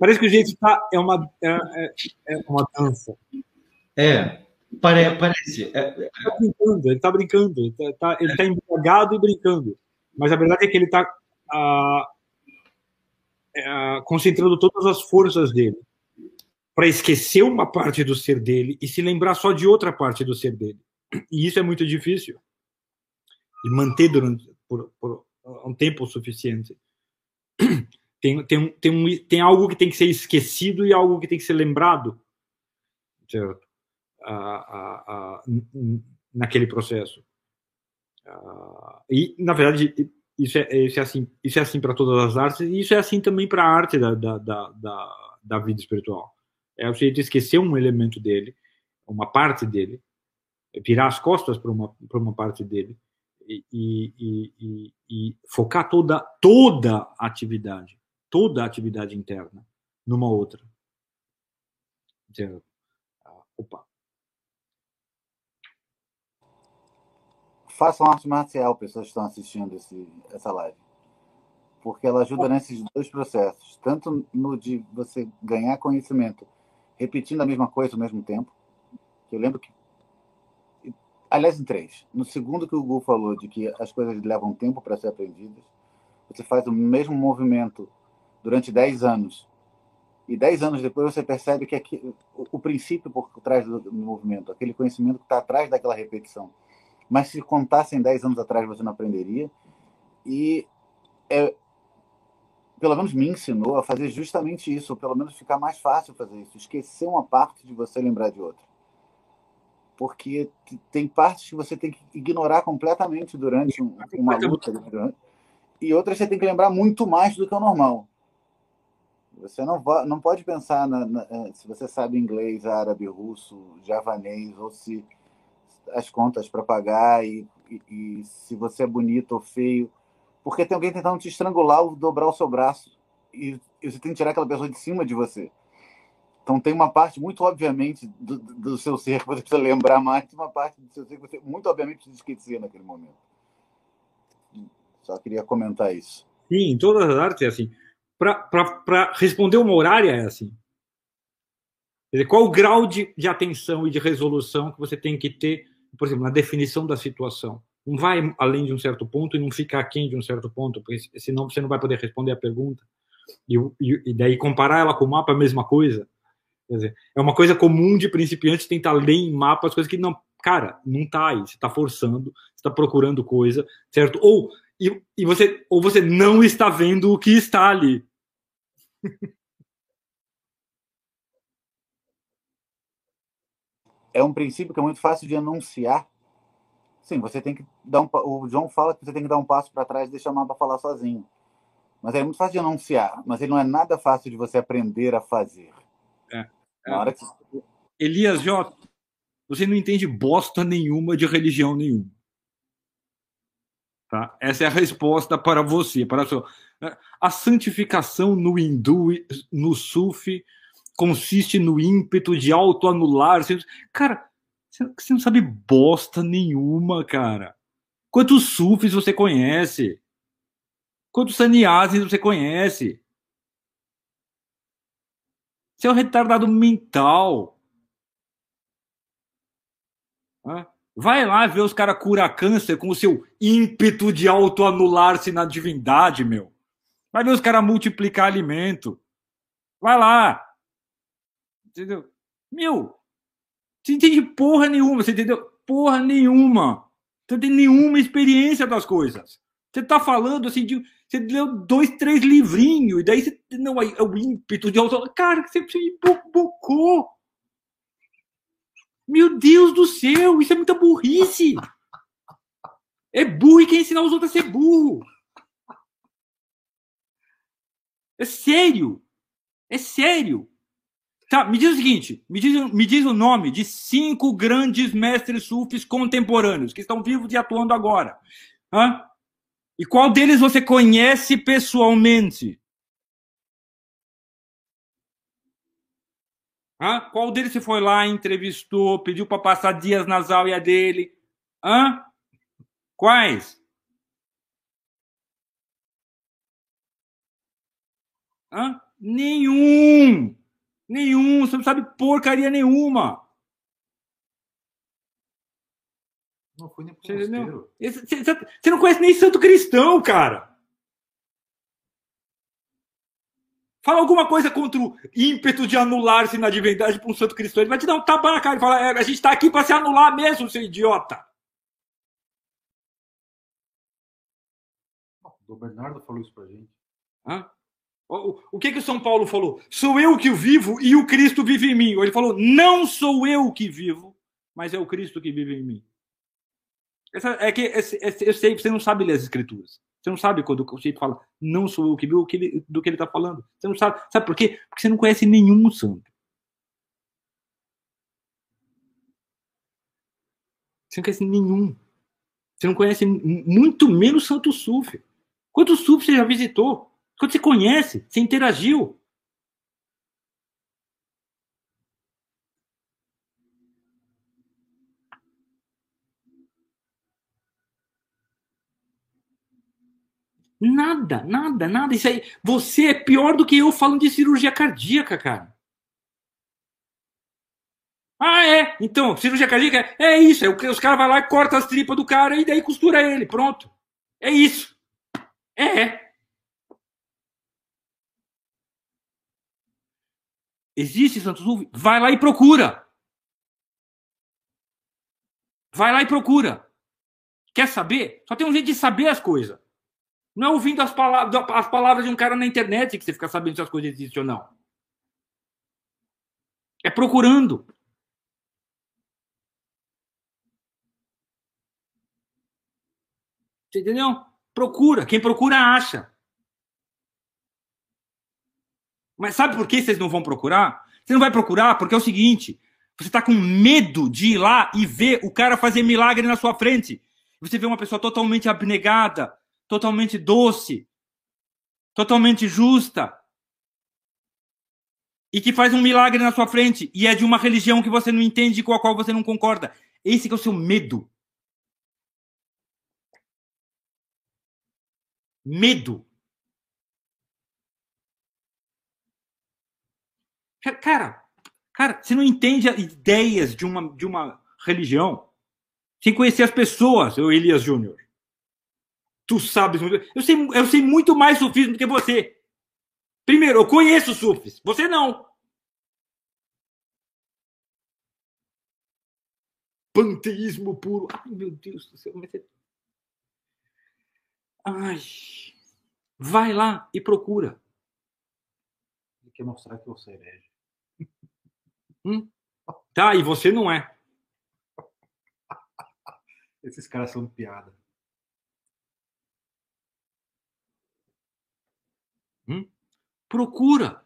Parece que o jeito está. É uma, é, é, é uma dança. É, pare, parece. É, ele está brincando, ele está brincando, ele está tá, tá embriagado e brincando. Mas a verdade é que ele está ah, ah, concentrando todas as forças dele para esquecer uma parte do ser dele e se lembrar só de outra parte do ser dele. E isso é muito difícil de manter durante por, por um tempo suficiente. Tem, tem, tem, um, tem algo que tem que ser esquecido e algo que tem que ser lembrado certo? Ah, ah, ah, naquele processo. E, na verdade, isso é, isso é assim, isso é assim para todas as artes e isso é assim também para a arte da, da, da, da, da vida espiritual. É o sujeito esquecer um elemento dele, uma parte dele, virar as costas para uma, uma parte dele e, e, e, e, focar toda, toda a atividade, toda a atividade interna numa outra. Opa. façam arte marcial, pessoas que estão assistindo esse, essa live. Porque ela ajuda nesses dois processos. Tanto no de você ganhar conhecimento repetindo a mesma coisa ao mesmo tempo. Que eu lembro que. Aliás, em três. No segundo que o Gu falou, de que as coisas levam tempo para ser aprendidas, você faz o mesmo movimento durante dez anos. E dez anos depois você percebe que aqui, o, o princípio por trás do, do movimento, aquele conhecimento que está atrás daquela repetição, mas se contassem 10 anos atrás você não aprenderia. E é, pelo menos me ensinou a fazer justamente isso, ou pelo menos ficar mais fácil fazer isso, esquecer uma parte de você lembrar de outra. Porque tem partes que você tem que ignorar completamente durante um, uma luta, e outras você tem que lembrar muito mais do que o normal. Você não, não pode pensar na, na, eh, se você sabe inglês, árabe, russo, javanês, ou se as contas para pagar e, e, e, se você é bonito ou feio, porque tem alguém tentando te estrangular ou dobrar o seu braço e, e, você tem que tirar aquela pessoa de cima de você. Então tem uma parte muito obviamente do, do seu ser que você precisa lembrar mais, uma parte do seu ser que você muito obviamente precisa esquecer naquele momento. Só queria comentar isso. Sim, em todas as artes é assim. Para responder uma horária é assim. Dizer, qual o grau de, de atenção e de resolução que você tem que ter por exemplo, na definição da situação. Não vai além de um certo ponto e não fica aquém de um certo ponto, porque senão você não vai poder responder a pergunta. E, e, e daí comparar ela com o mapa é a mesma coisa. Dizer, é uma coisa comum de principiantes tentar ler em mapa as coisas que não. Cara, não tá aí. Você está forçando, você está procurando coisa, certo? Ou, e, e você, ou você não está vendo o que está ali. é um princípio que é muito fácil de anunciar. Sim, você tem que dar um. O João fala que você tem que dar um passo para trás e deixar o mapa falar sozinho. Mas é muito fácil de anunciar, mas ele não é nada fácil de você aprender a fazer. É. é. Na hora que... Elias J, você não entende bosta nenhuma de religião nenhuma. Tá? Essa é a resposta para você, para a sua. A santificação no hindu, no sufi, consiste no ímpeto de autoanular. Cara, você não sabe bosta nenhuma, cara. Quantos sufis você conhece? Quantos sannyasis você conhece? Você é um retardado mental. Vai lá ver os caras curar câncer com o seu ímpeto de autoanular-se na divindade, meu. Vai ver os caras multiplicar alimento. Vai lá. Entendeu? Meu, você entende porra nenhuma, você entendeu? Porra nenhuma. Você não tem nenhuma experiência das coisas. Você tá falando assim de. Você leu dois, três livrinhos, e daí você. Não, é o ímpeto de autor. Cara, você se embocou. Meu Deus do céu, isso é muita burrice. É burro e quer ensinar os outros a ser burro. É sério. É sério. Tá, me diz o seguinte: me diz, me diz o nome de cinco grandes mestres sufis contemporâneos que estão vivos e atuando agora. Hã? E qual deles você conhece pessoalmente? Hã? Qual deles você foi lá, entrevistou, pediu para passar dias na záuia dele? Hã? Quais? Hã? Nenhum! Nenhum, você não sabe porcaria nenhuma. Não fui nem pro. Você, você não conhece nem santo cristão, cara. Fala alguma coisa contra o ímpeto de anular-se na divindade para um santo cristão. Ele vai te dar um tapa na cara e falar: é, a gente está aqui para se anular mesmo, seu idiota. O Bernardo falou isso pra gente. Hã? O que que o São Paulo falou? Sou eu que vivo e o Cristo vive em mim. Ele falou: não sou eu que vivo, mas é o Cristo que vive em mim. Essa, é que esse, esse, eu sei, você não sabe ler as escrituras. Você não sabe quando o conceito fala não sou eu que vivo que ele, do que ele está falando. Você não sabe. Sabe por quê? Porque você não conhece nenhum santo. Você não conhece nenhum. Você não conhece muito menos Santo Sufi. Quantos Sufis você já visitou? Quando você conhece, você interagiu. Nada, nada, nada. Isso aí, você é pior do que eu falando de cirurgia cardíaca, cara. Ah, é? Então, cirurgia cardíaca é isso. É, os caras vão lá e cortam as tripas do cara e daí costura ele. Pronto. É isso. É. Existe Santos Sul? Vai lá e procura. Vai lá e procura. Quer saber? Só tem um jeito de saber as coisas. Não é ouvindo as palavras, as palavras de um cara na internet que você fica sabendo se as coisas existem ou não. É procurando. Você entendeu? Procura. Quem procura, acha. Mas sabe por que vocês não vão procurar? Você não vai procurar porque é o seguinte: você está com medo de ir lá e ver o cara fazer milagre na sua frente. Você vê uma pessoa totalmente abnegada, totalmente doce, totalmente justa, e que faz um milagre na sua frente, e é de uma religião que você não entende e com a qual você não concorda. Esse é o seu medo. Medo. Cara, cara, você não entende ideias de uma, de uma religião. sem conhecer as pessoas, o Elias Júnior. Tu sabes muito. Eu sei, eu sei muito mais sufismo do que você. Primeiro, eu conheço sufis. Você não. Panteísmo puro. Ai, meu Deus do céu. Ai. Vai lá e procura. Ele quer mostrar que você é herege. Hum? Tá, e você não é. Esses caras são piada. Hum? Procura.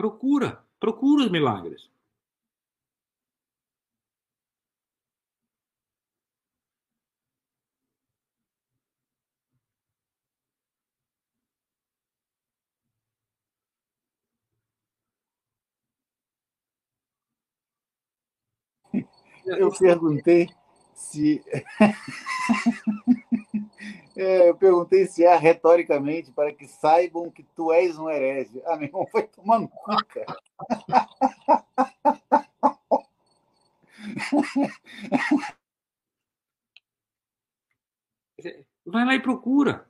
Procura. Procura os milagres. Eu perguntei se. É, eu perguntei se é retoricamente para que saibam que tu és um herege. Ah, meu irmão, foi tomando cu, cara. Vai lá e procura.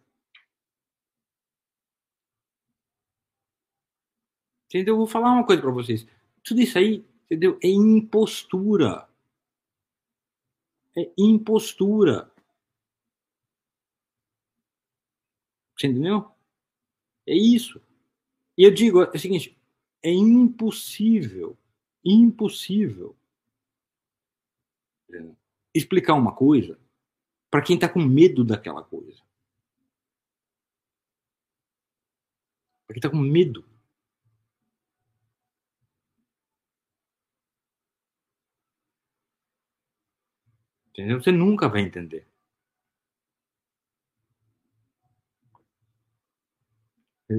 Entendeu? Eu vou falar uma coisa para vocês. Tudo isso aí, entendeu? É impostura. É impostura. Você entendeu? É isso. E eu digo é o seguinte: é impossível, impossível explicar uma coisa para quem está com medo daquela coisa. Para quem está com medo. Entendeu? Você nunca vai entender.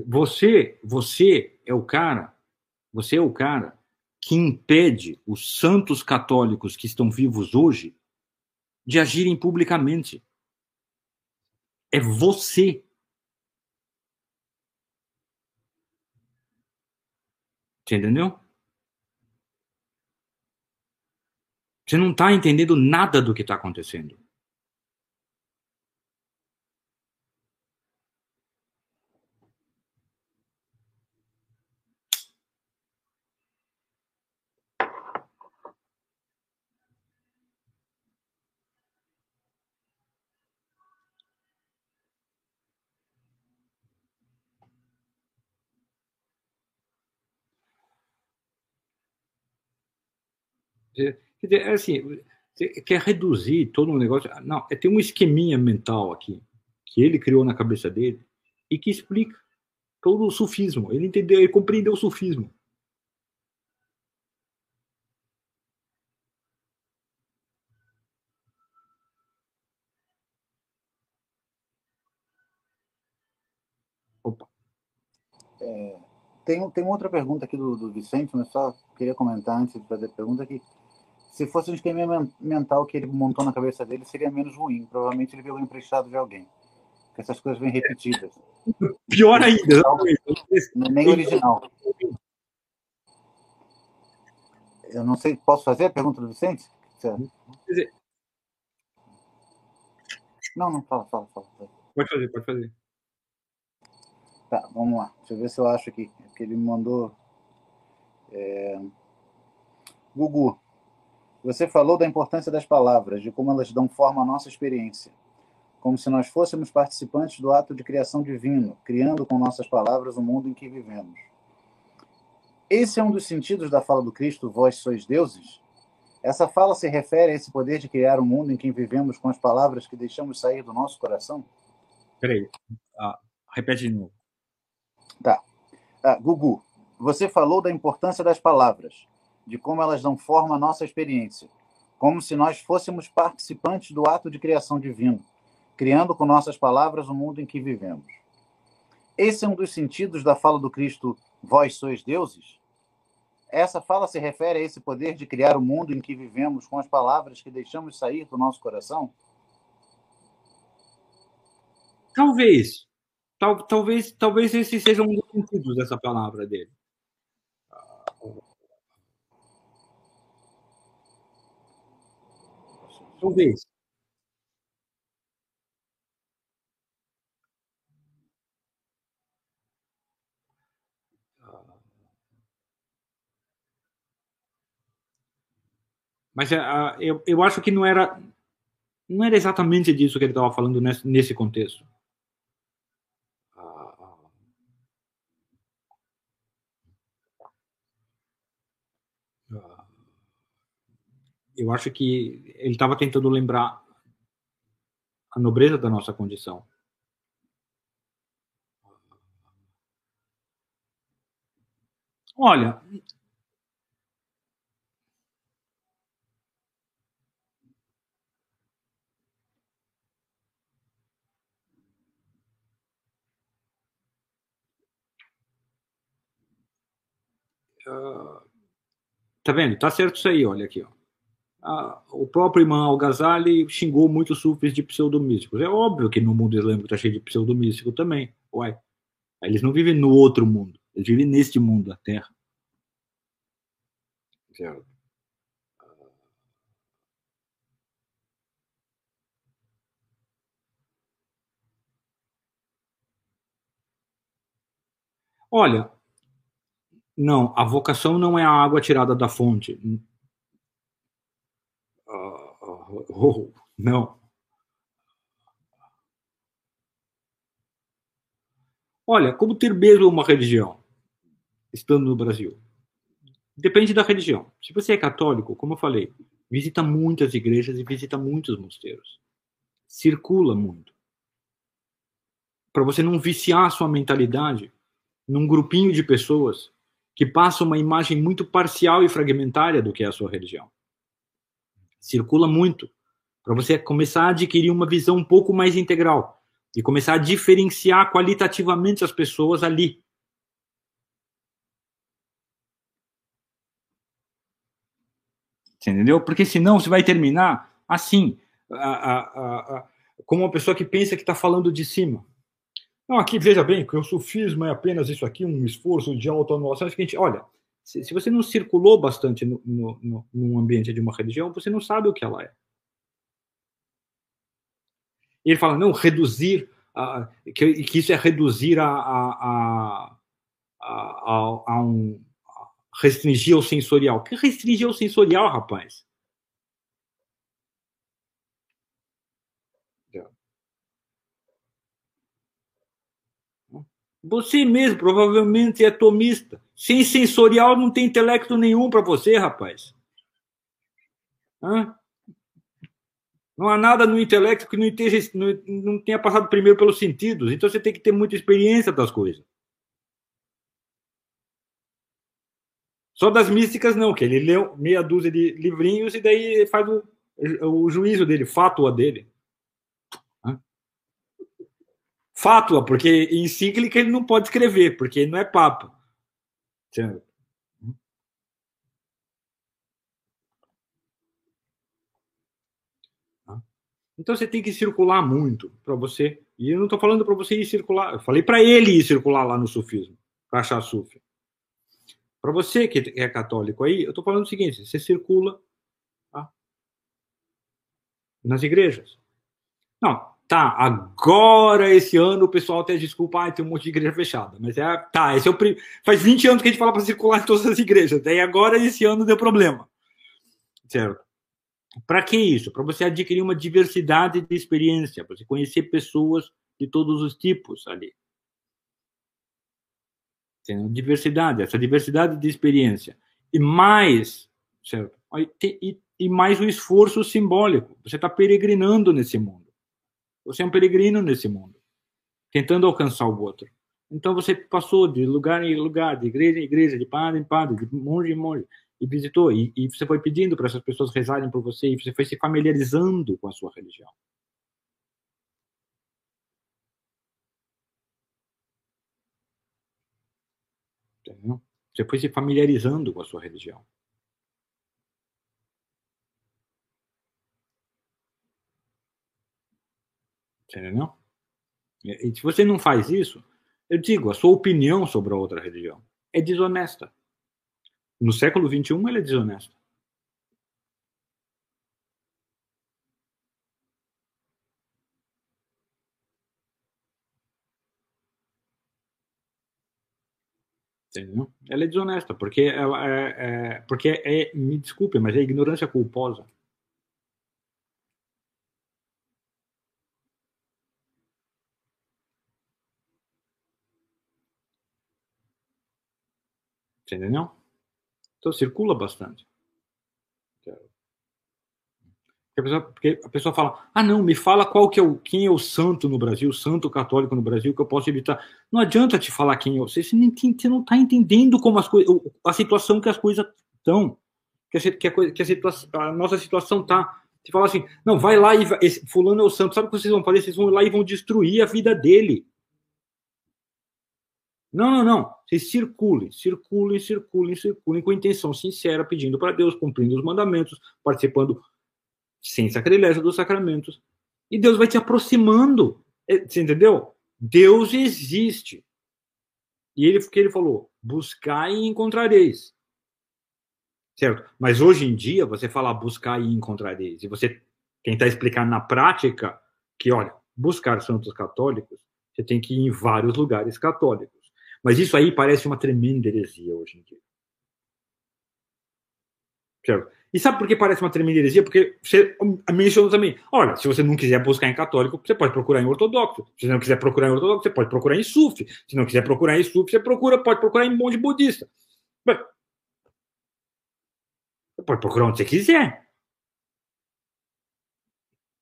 Você, você é o cara, você é o cara que impede os santos católicos que estão vivos hoje de agirem publicamente. É você. Você entendeu? Você não está entendendo nada do que está acontecendo. Quer dizer, é assim, você quer reduzir todo um negócio. Não, é, tem um esqueminha mental aqui que ele criou na cabeça dele e que explica todo o sufismo. Ele entendeu, ele compreendeu o sufismo. Opa. É, tem, tem outra pergunta aqui do, do Vicente, mas só queria comentar antes de fazer a pergunta que se fosse um esquema mental que ele montou na cabeça dele, seria menos ruim. Provavelmente ele pegou emprestado de alguém. Porque essas coisas vêm repetidas. Pior ainda. Não é nem original. Eu não sei, posso fazer a pergunta do Vicente? Não, não, fala, fala, fala. Pode fazer, pode fazer. Tá, vamos lá. Deixa eu ver se eu acho aqui. Que ele me mandou. É... Gugu, você falou da importância das palavras, de como elas dão forma à nossa experiência, como se nós fôssemos participantes do ato de criação divino, criando com nossas palavras o mundo em que vivemos. Esse é um dos sentidos da fala do Cristo, vós sois deuses? Essa fala se refere a esse poder de criar o mundo em que vivemos com as palavras que deixamos sair do nosso coração? Peraí, ah, repete de novo. Tá. Ah, Gugu, você falou da importância das palavras, de como elas dão forma à nossa experiência, como se nós fôssemos participantes do ato de criação divino, criando com nossas palavras o mundo em que vivemos. Esse é um dos sentidos da fala do Cristo, vós sois deuses? Essa fala se refere a esse poder de criar o mundo em que vivemos com as palavras que deixamos sair do nosso coração? Talvez. Tal, talvez, talvez esse seja um dos sentidos dessa palavra dele. Talvez. Mas uh, eu, eu acho que não era não era exatamente disso que ele estava falando nesse, nesse contexto. Eu acho que ele estava tentando lembrar a nobreza da nossa condição. Olha, Uh, tá vendo? Tá certo isso aí, olha aqui, ó o próprio Imam Al-Ghazali xingou muitos sufis de pseudomísticos. É óbvio que no mundo islâmico está cheio de pseudomístico também. Uai. Eles não vivem no outro mundo, eles vivem neste mundo, a Terra. Certo. Olha, não, a vocação não é a água tirada da fonte. Oh, não. Olha, como ter mesmo uma religião, estando no Brasil? Depende da religião. Se você é católico, como eu falei, visita muitas igrejas e visita muitos mosteiros. Circula muito. Para você não viciar a sua mentalidade num grupinho de pessoas que passam uma imagem muito parcial e fragmentária do que é a sua religião circula muito, para você começar a adquirir uma visão um pouco mais integral e começar a diferenciar qualitativamente as pessoas ali. Entendeu? Porque senão você vai terminar assim, a, a, a, como uma pessoa que pensa que está falando de cima. Não, aqui veja bem, que o sufismo é apenas isso aqui, um esforço de autoanulação. É o seguinte, olha, se, se você não circulou bastante no, no, no, no, ambiente de uma religião, você não sabe o que ela é. E ele fala, não, reduzir, uh, que, que, isso é reduzir a, a, a, a, um. restringir o sensorial. Que restringir o sensorial, rapaz? Você mesmo provavelmente é tomista. Sem sensorial não tem intelecto nenhum para você, rapaz. Hã? Não há nada no intelecto que não, esteja, não, não tenha passado primeiro pelos sentidos. Então você tem que ter muita experiência das coisas. Só das místicas, não, que ele leu meia dúzia de livrinhos e daí faz o, o juízo dele, fátua dele. Fátua, porque encíclica ele não pode escrever, porque ele não é papa. Certo. Então você tem que circular muito para você. E eu não estou falando para você ir circular. Eu falei para ele ir circular lá no sufismo, para achar sufi. Para você que é católico aí, eu estou falando o seguinte: você circula tá? nas igrejas. Não, Tá, agora esse ano o pessoal até desculpa, ah, tem um monte de igreja fechada. Mas é, tá, esse é o prim... faz 20 anos que a gente fala para circular em todas as igrejas. Daí agora esse ano deu problema. Certo? Para que isso? Para você adquirir uma diversidade de experiência, para você conhecer pessoas de todos os tipos ali. Tem diversidade, essa diversidade de experiência. E mais, certo? E, e mais o esforço simbólico. Você está peregrinando nesse mundo. Você é um peregrino nesse mundo, tentando alcançar o outro. Então você passou de lugar em lugar, de igreja em igreja, de padre em padre, de monge em monge, e visitou, e, e você foi pedindo para essas pessoas rezarem por você, e você foi se familiarizando com a sua religião. Você foi se familiarizando com a sua religião. Entendeu? E, e se você não faz isso, eu digo, a sua opinião sobre a outra religião é desonesta. No século XXI, ela é desonesta. Entendeu? Ela é desonesta, porque, ela é, é, porque é, é me desculpe, mas é ignorância culposa. Entendeu? Então circula bastante. Porque a, pessoa, porque a pessoa fala, ah não, me fala qual que é o, quem é o santo no Brasil, o santo católico no Brasil, que eu posso evitar. Não adianta te falar quem é você, você não está entendendo como as coisas, a situação que as coisas estão, que a, que a, que a, situação, a nossa situação está. Você fala assim, não, vai lá e vai, fulano é o santo, sabe o que vocês vão fazer? Vocês vão lá e vão destruir a vida dele. Não, não, não. Vocês circulem, circulem, circulem, circulem com intenção sincera, pedindo para Deus, cumprindo os mandamentos, participando sem sacrilégio dos sacramentos. E Deus vai te aproximando. É, você entendeu? Deus existe. E ele que ele falou: buscar e encontrareis. Certo? Mas hoje em dia, você fala buscar e encontrareis. E você tentar explicar na prática que, olha, buscar santos católicos, você tem que ir em vários lugares católicos. Mas isso aí parece uma tremenda heresia hoje em dia. Certo? E sabe por que parece uma tremenda heresia? Porque você mencionou também. Olha, se você não quiser buscar em católico, você pode procurar em ortodoxo. Se você não quiser procurar em ortodoxo, você pode procurar em sufi. Se não quiser procurar em sufi, você procura, pode procurar em monge budista. Você pode procurar onde você quiser.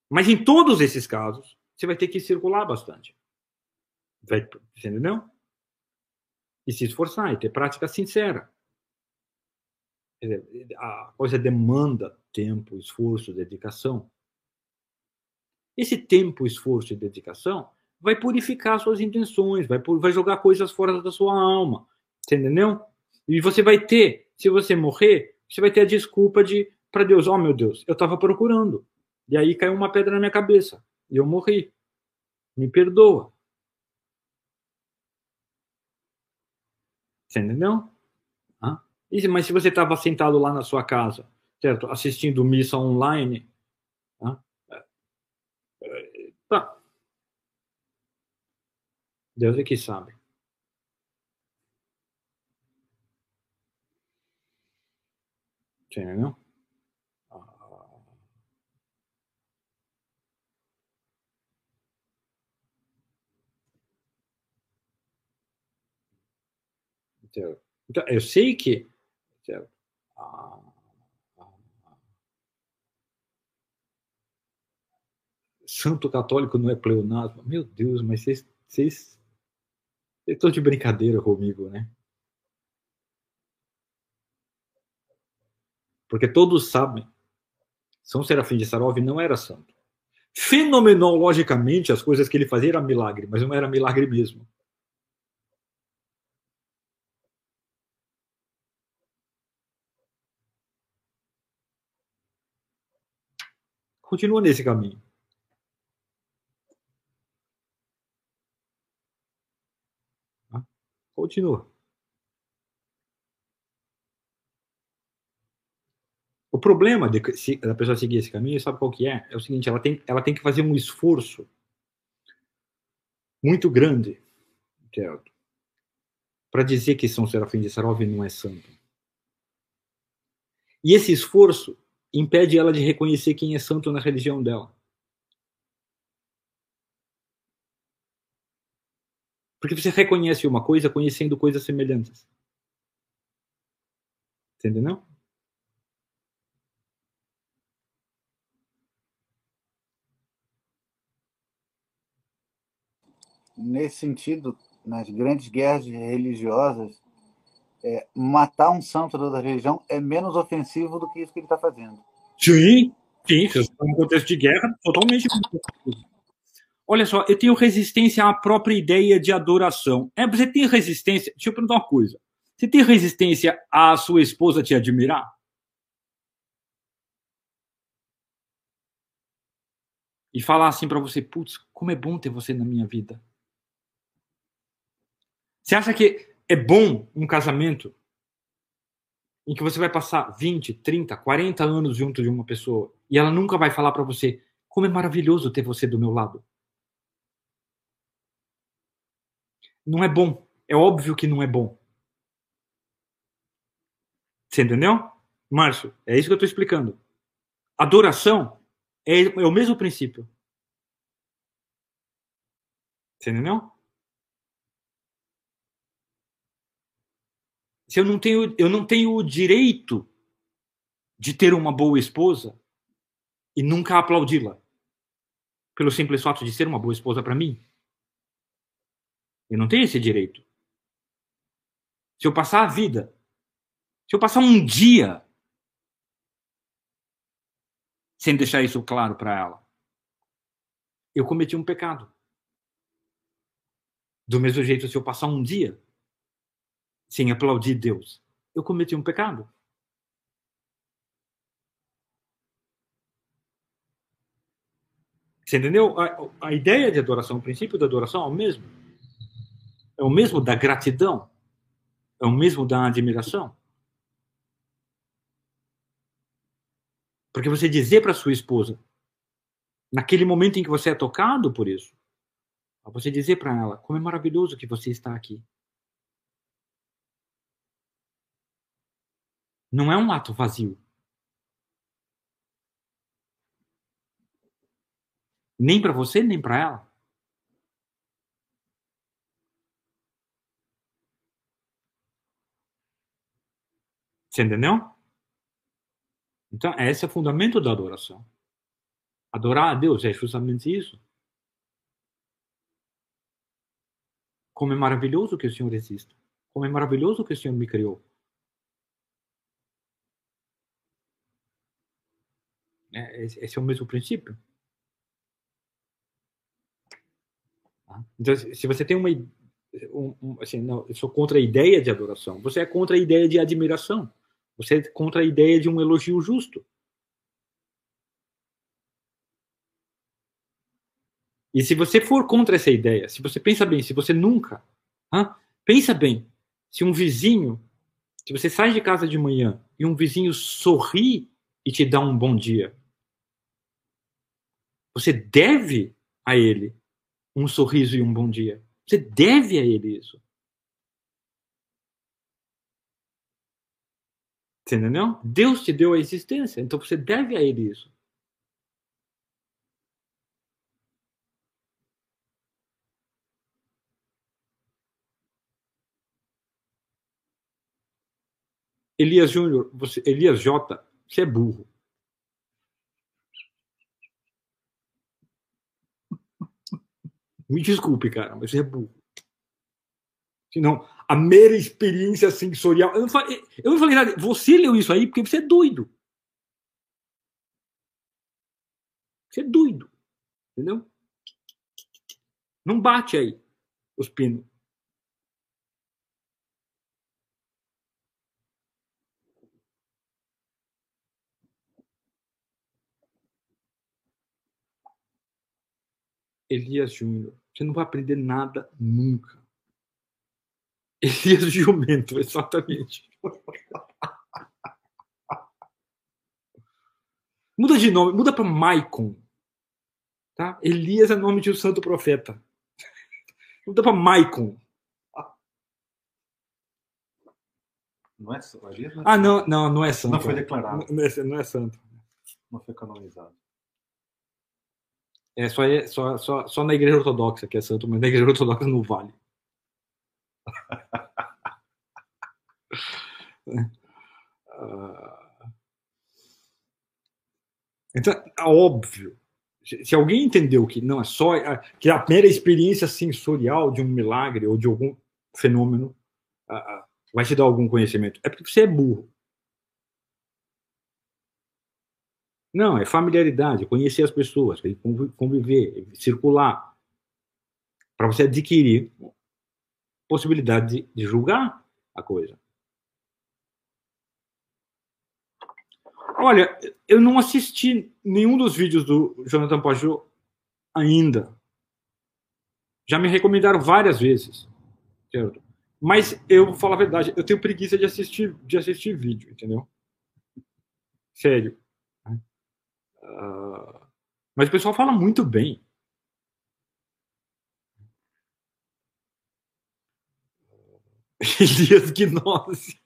Mas em todos esses casos, você vai ter que circular bastante. Vai, entendeu? E se esforçar e ter prática sincera a coisa demanda tempo, esforço, dedicação. Esse tempo, esforço e dedicação vai purificar suas intenções, vai, vai jogar coisas fora da sua alma, entendeu? E você vai ter, se você morrer, você vai ter a desculpa de para Deus, oh meu Deus, eu estava procurando e aí caiu uma pedra na minha cabeça e eu morri. Me perdoa. Você entendeu? Mas se você estava sentado lá na sua casa, certo? Assistindo missa online, tá? tá. Deus é que sabe. Entendeu? Então, eu sei que? Ah, santo católico não é pleonasmo. Meu Deus, mas vocês, vocês, vocês estão de brincadeira comigo, né? Porque todos sabem, São Serafim de Sarov não era santo. Fenomenologicamente, as coisas que ele fazia eram milagre, mas não era milagre mesmo. Continua nesse caminho. Tá? Continua. O problema de, se, da pessoa seguir esse caminho, sabe qual que é? É o seguinte, ela tem, ela tem que fazer um esforço muito grande para dizer que São Serafim de Sarov não é santo. E esse esforço impede ela de reconhecer quem é santo na religião dela. Porque você reconhece uma coisa conhecendo coisas semelhantes. Entendeu? Nesse sentido, nas grandes guerras religiosas, é, matar um santo da religião é menos ofensivo do que isso que ele está fazendo. Sim, sim, se no contexto de guerra, totalmente. Olha só, eu tenho resistência à própria ideia de adoração. É, você tem resistência. Deixa eu perguntar uma coisa. Você tem resistência à sua esposa te admirar? E falar assim para você, putz, como é bom ter você na minha vida. Você acha que é bom um casamento em que você vai passar 20, 30, 40 anos junto de uma pessoa e ela nunca vai falar para você como é maravilhoso ter você do meu lado. Não é bom. É óbvio que não é bom. Você entendeu? Márcio, é isso que eu estou explicando. Adoração é, é o mesmo princípio. Você entendeu? Se eu não tenho, eu não tenho o direito de ter uma boa esposa e nunca aplaudi-la pelo simples fato de ser uma boa esposa para mim. Eu não tenho esse direito. Se eu passar a vida, se eu passar um dia sem deixar isso claro para ela, eu cometi um pecado. Do mesmo jeito, se eu passar um dia sem aplaudir Deus, eu cometi um pecado. Você entendeu? A, a, ideia de adoração, o princípio da adoração é o mesmo. É o mesmo da gratidão. É o mesmo da admiração. Porque você dizer para sua esposa, naquele momento em que você é tocado por isso, você dizer para ela como é maravilhoso que você está aqui. Não é um ato vazio. Nem para você, nem para ela. Você entendeu? Então, esse é o fundamento da adoração. Adorar a Deus é justamente isso. Como é maravilhoso que o Senhor exista. Como é maravilhoso que o Senhor me criou. É, esse é o mesmo princípio. Tá? Então, se você tem uma. Um, assim, não, eu sou contra a ideia de adoração, você é contra a ideia de admiração, você é contra a ideia de um elogio justo. E se você for contra essa ideia, se você pensa bem, se você nunca, hein, pensa bem, se um vizinho, se você sai de casa de manhã e um vizinho sorri e te dá um bom dia, você deve a ele um sorriso e um bom dia. Você deve a ele isso. Você entendeu? Deus te deu a existência, então você deve a ele isso. Elias Júnior, Elias J, você é burro. Me desculpe, cara, mas você é burro. Senão, a mera experiência sensorial. Eu não, falei, eu não falei nada. Você leu isso aí porque você é doido. Você é doido. Entendeu? Não bate aí os pinos. Elias Júnior. Você não vai aprender nada nunca. Elias Jumento, exatamente. muda de nome, muda para Maicon. Tá? Elias é nome de um santo profeta. Muda para Maicon. Não é, não é ah, não, não, não é santo. Não foi declarado. Não é, não é santo. Não foi canonizado. É só, é, só, só, só na igreja ortodoxa que é santo, mas na igreja ortodoxa não vale. então, é óbvio. Se alguém entendeu que não é só é, que a mera experiência sensorial de um milagre ou de algum fenômeno vai te dar algum conhecimento, é porque você é burro. Não, é familiaridade, conhecer as pessoas, conviver, circular, para você adquirir possibilidade de, de julgar a coisa. Olha, eu não assisti nenhum dos vídeos do Jonathan Pajot ainda. Já me recomendaram várias vezes. Certo? Mas eu vou falar a verdade, eu tenho preguiça de assistir, de assistir vídeo, entendeu? Sério. Ah, mas o pessoal fala muito bem. Elias Gnose.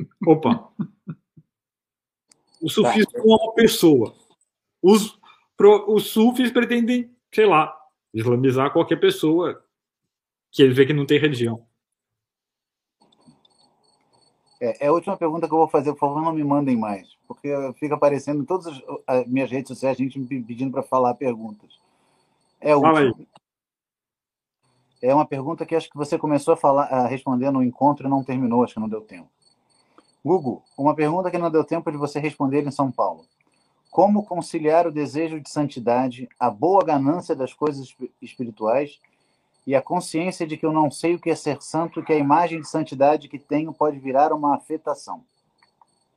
Opa! O tá. sufismo tá. é uma pessoa. Os, pro, os sufis pretendem, sei lá, islamizar qualquer pessoa que ele vê que não tem religião. É, é, a última pergunta que eu vou fazer, por favor, não me mandem mais, porque fica aparecendo em todas as minhas redes sociais a gente me pedindo para falar perguntas. É a última. É uma pergunta que acho que você começou a, falar, a responder no encontro e não terminou, acho que não deu tempo. Google, uma pergunta que não deu tempo de você responder em São Paulo. Como conciliar o desejo de santidade, a boa ganância das coisas espirituais e a consciência de que eu não sei o que é ser santo que a imagem de santidade que tenho pode virar uma afetação?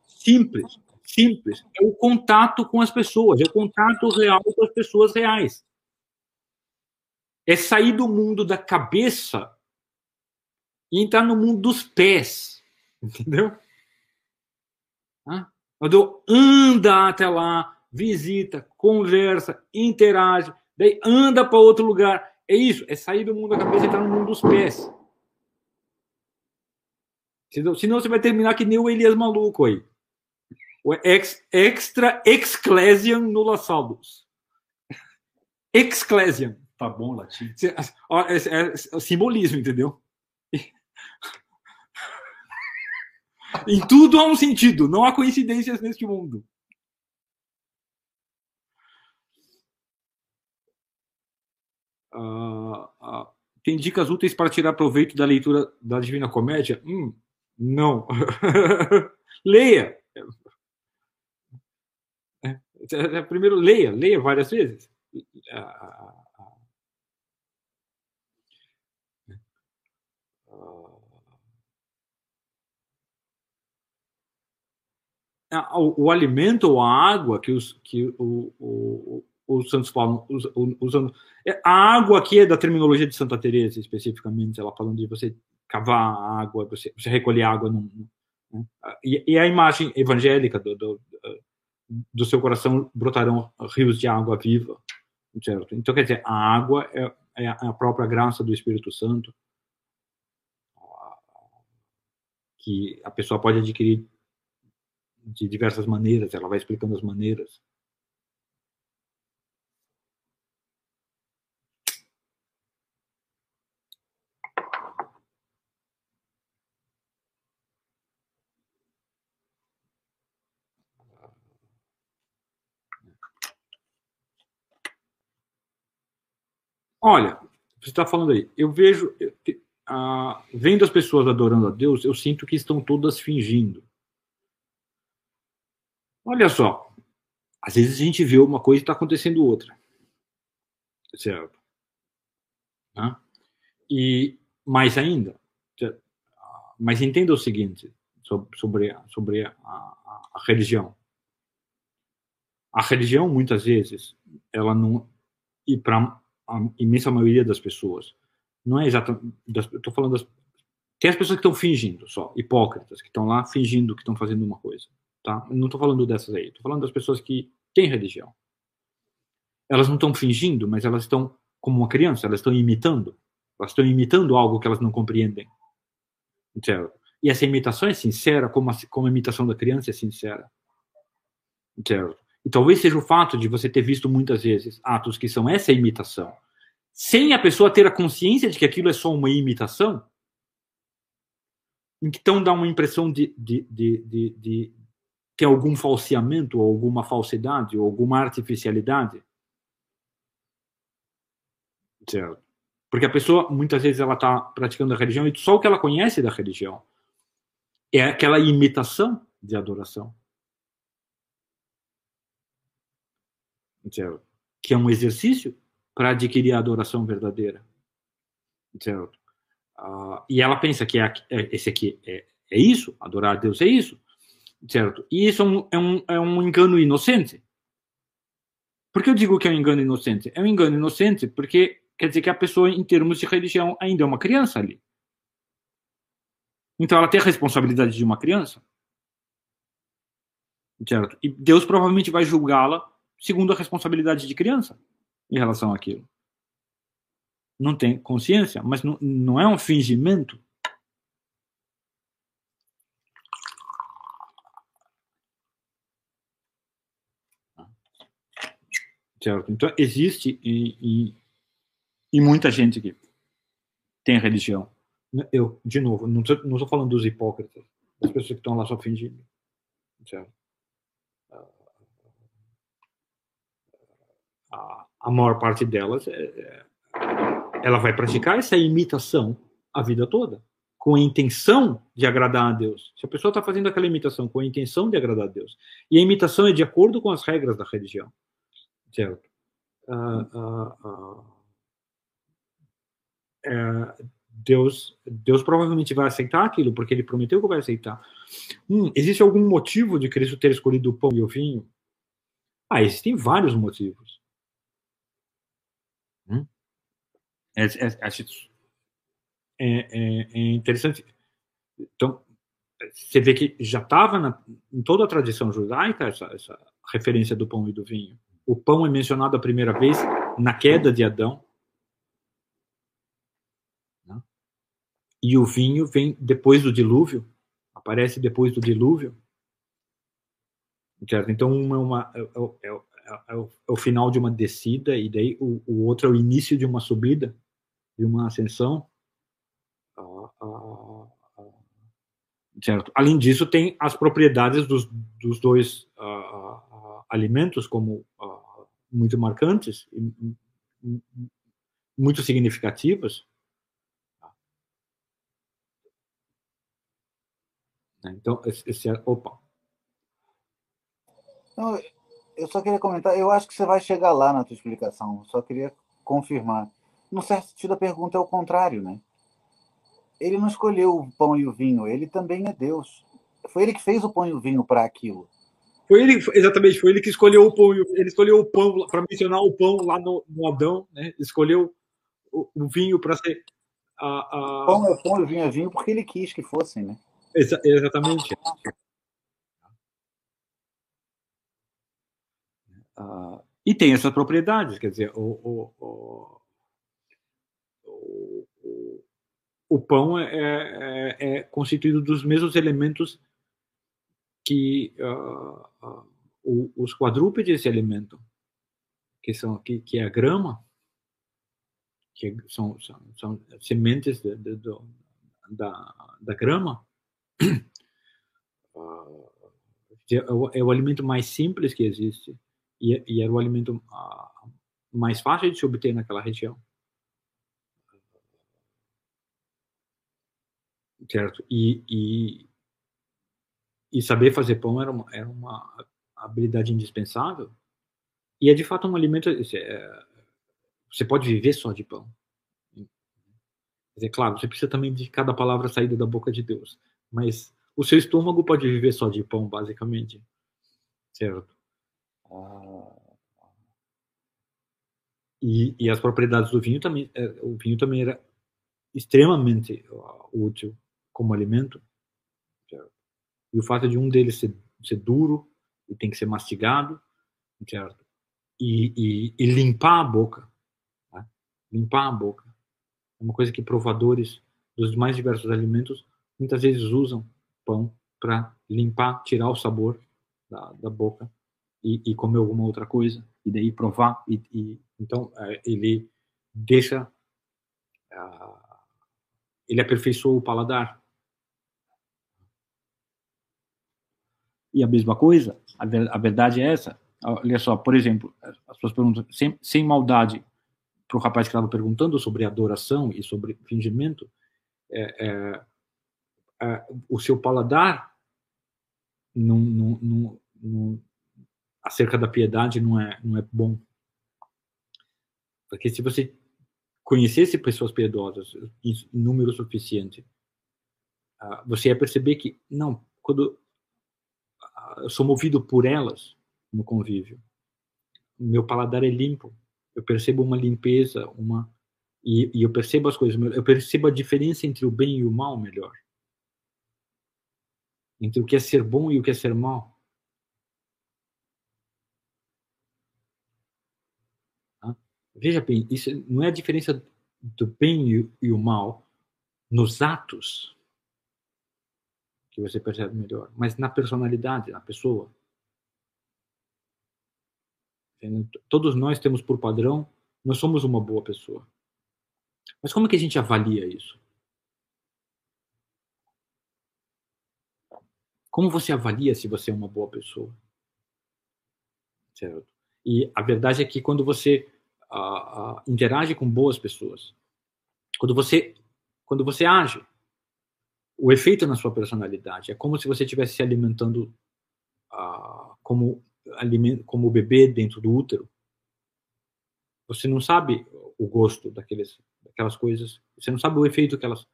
Simples, simples. É o contato com as pessoas, é o contato real com as pessoas reais. É sair do mundo da cabeça e entrar no mundo dos pés. Entendeu? Quando anda até lá, visita, conversa, interage, daí anda para outro lugar é isso, é sair do mundo da cabeça e entrar no mundo dos pés. Senão, senão você vai terminar que nem o Elias maluco aí. O ex, extra exclesiam nulla saldos. Exclesiam. Tá bom, latim. É, é, é simbolismo, entendeu? em tudo há um sentido, não há coincidências neste mundo. Tem dicas úteis para tirar proveito da leitura da Divina Comédia? Hum, não. leia. É, é, primeiro, leia, leia várias vezes. O, alimento ou a água que, os, que o, os santos falam, usando. É, a água aqui é da terminologia de Santa Teresa, especificamente, ela falando de você cavar a água, você, você recolher água. Num, né? e, e, a imagem evangélica do, do, do, seu coração brotarão rios de água viva, certo? Então, quer dizer, a água é, é a própria graça do Espírito Santo que a pessoa pode adquirir de diversas maneiras, ela vai explicando as maneiras. Olha, você está falando aí, eu vejo, vendo as pessoas adorando a Deus, eu sinto que estão todas fingindo. Olha só, às vezes a gente vê uma coisa e está acontecendo outra. Certo? E mais ainda, mas entenda o seguinte sobre, sobre a, a, a religião. A religião, muitas vezes, ela não. E para a imensa maioria das pessoas. Não é exatamente. Estou falando das. Tem as pessoas que estão fingindo só, hipócritas, que estão lá fingindo que estão fazendo uma coisa. Tá? Não estou falando dessas aí. Estou falando das pessoas que têm religião. Elas não estão fingindo, mas elas estão como uma criança, elas estão imitando. Elas estão imitando algo que elas não compreendem. Certo? E essa imitação é sincera, como a, como a imitação da criança é sincera. Certo? E talvez seja o fato de você ter visto muitas vezes atos que são essa imitação, sem a pessoa ter a consciência de que aquilo é só uma imitação, então dá uma impressão de, de, de, de, de ter algum falseamento, ou alguma falsidade, ou alguma artificialidade. Certo? Porque a pessoa, muitas vezes, ela está praticando a religião e só o que ela conhece da religião é aquela imitação de adoração. Certo? que é um exercício para adquirir a adoração verdadeira. Certo? Uh, e ela pensa que é, é, esse aqui é, é isso, adorar a Deus é isso, certo? E isso é um, é um, é um engano inocente. Por que eu digo que é um engano inocente? É um engano inocente porque quer dizer que a pessoa, em termos de religião, ainda é uma criança ali. Então ela tem a responsabilidade de uma criança. Certo? E Deus provavelmente vai julgá-la segundo a responsabilidade de criança em relação àquilo. Não tem consciência, mas não, não é um fingimento. Certo? Então, existe e, e, e muita gente que tem religião. Eu, de novo, não estou falando dos hipócritas, das pessoas que estão lá só fingindo. Certo? A, a maior parte delas, é, é, ela vai praticar essa imitação a vida toda, com a intenção de agradar a Deus. Se a pessoa está fazendo aquela imitação com a intenção de agradar a Deus, e a imitação é de acordo com as regras da religião, certo? Uh, uh, uh, é, Deus, Deus provavelmente vai aceitar aquilo, porque ele prometeu que vai aceitar. Hum, existe algum motivo de Cristo ter escolhido o pão e o vinho? Ah, existem vários motivos. Hum? É, é, é, é, interessante. Então, você vê que já estava em toda a tradição judaica essa, essa referência do pão e do vinho. O pão é mencionado a primeira vez na queda de Adão. Né? E o vinho vem depois do dilúvio, aparece depois do dilúvio. Então, uma, é uma é, é, o, é, o, final de uma descida, e daí o, o, outro é o início de uma subida, de uma ascensão. Ah, ah, ah, certo? Além disso, tem as propriedades dos, dos dois alimentos, como muito marcantes e muito significativas. Então, esse é. Opa. Não, eu só queria comentar, eu acho que você vai chegar lá na tua explicação, só queria confirmar. No certo sentido, a pergunta é o contrário, né? Ele não escolheu o pão e o vinho, ele também é Deus. Foi ele que fez o pão e o vinho para aquilo. Foi ele, exatamente, foi ele que escolheu o pão. Ele escolheu o pão para mencionar o pão lá no, no Adão, né? Escolheu o, o vinho para ser a, a... Pão é pão e vinho é vinho porque ele quis que fossem, né? Exa exatamente. Uh, e tem essas propriedades, quer dizer, o, o, o, o pão é, é, é, constituído dos mesmos elementos que uh, uh, os quadrúpedes se alimentam, que são que, que é a grama, que são, são, são sementes de, de, de, da, da grama, é, o, é, o, alimento mais simples que existe e, e era o alimento mais fácil de se obter naquela região. Certo? E, e e saber fazer pão era uma, era uma habilidade indispensável. E é de fato um alimento. É, você pode viver só de pão. É claro, você precisa também de cada palavra saída da boca de Deus. Mas o seu estômago pode viver só de pão, basicamente. Certo? E, e, as propriedades do vinho também. É, o vinho também era extremamente útil como alimento. E o fato de um deles ser, ser duro e tem que ser mastigado, certo? E, e, e limpar a boca. Né? Limpar a boca. É uma coisa que provadores dos mais diversos alimentos muitas vezes usam pão para limpar, tirar o sabor da, da boca e, e, comer alguma outra coisa e daí provar e, e então é, ele deixa ele aperfeiçoa o paladar e a mesma coisa? A, a verdade é essa. Olha só, por exemplo, as pessoas perguntam, sem, sem maldade, para o rapaz que estava perguntando sobre adoração e sobre fingimento, é, é, é, o seu paladar não, não, não, acerca da piedade não é, não é bom. Porque se você conhecesse pessoas piedosas em número suficiente, ah, você ia perceber que, não, quando eu sou movido por elas no convívio. Meu paladar é limpo. Eu percebo uma limpeza, uma e, e eu percebo as coisas. Eu percebo a diferença entre o bem e o mal melhor. Entre o que é ser bom e o que é ser mal. Veja bem, isso não é a diferença do bem e, o mal nos atos que você percebe melhor, mas na personalidade, na pessoa. Todos nós temos por padrão, nós somos uma boa pessoa. Mas como é que a gente avalia isso? Como você avalia se você é uma boa pessoa? Certo? E a verdade é que quando você interage com boas pessoas, quando você quando você age, o efeito na sua personalidade é como se você estivesse se alimentando como alimento, como bebê dentro do útero. Você não sabe o gosto daqueles, daquelas coisas. Você não sabe o efeito que elas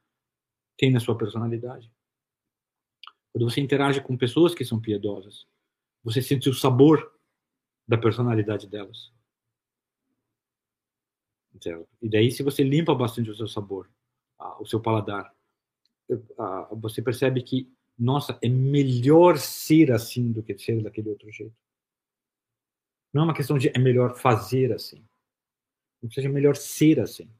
têm na sua personalidade. Quando você interage com pessoas que são piedosas, você sente o sabor da personalidade delas. E daí, se você limpa bastante o seu sabor, ah, o seu paladar, ah, você percebe que, nossa, é melhor ser assim do que ser daquele outro jeito. Não é uma questão de é melhor fazer assim. Não seja melhor ser assim.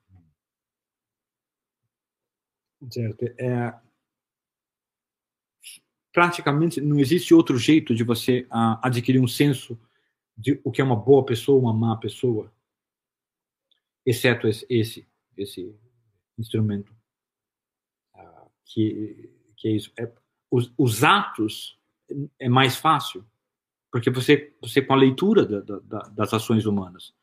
Certo? É, praticamente não existe outro jeito de você uh, adquirir um senso de o que é uma boa pessoa, uma má pessoa, exceto esse esse, esse instrumento uh, que que é isso. É, os, os, atos é mais fácil porque você você com a leitura da, da, das ações humanas,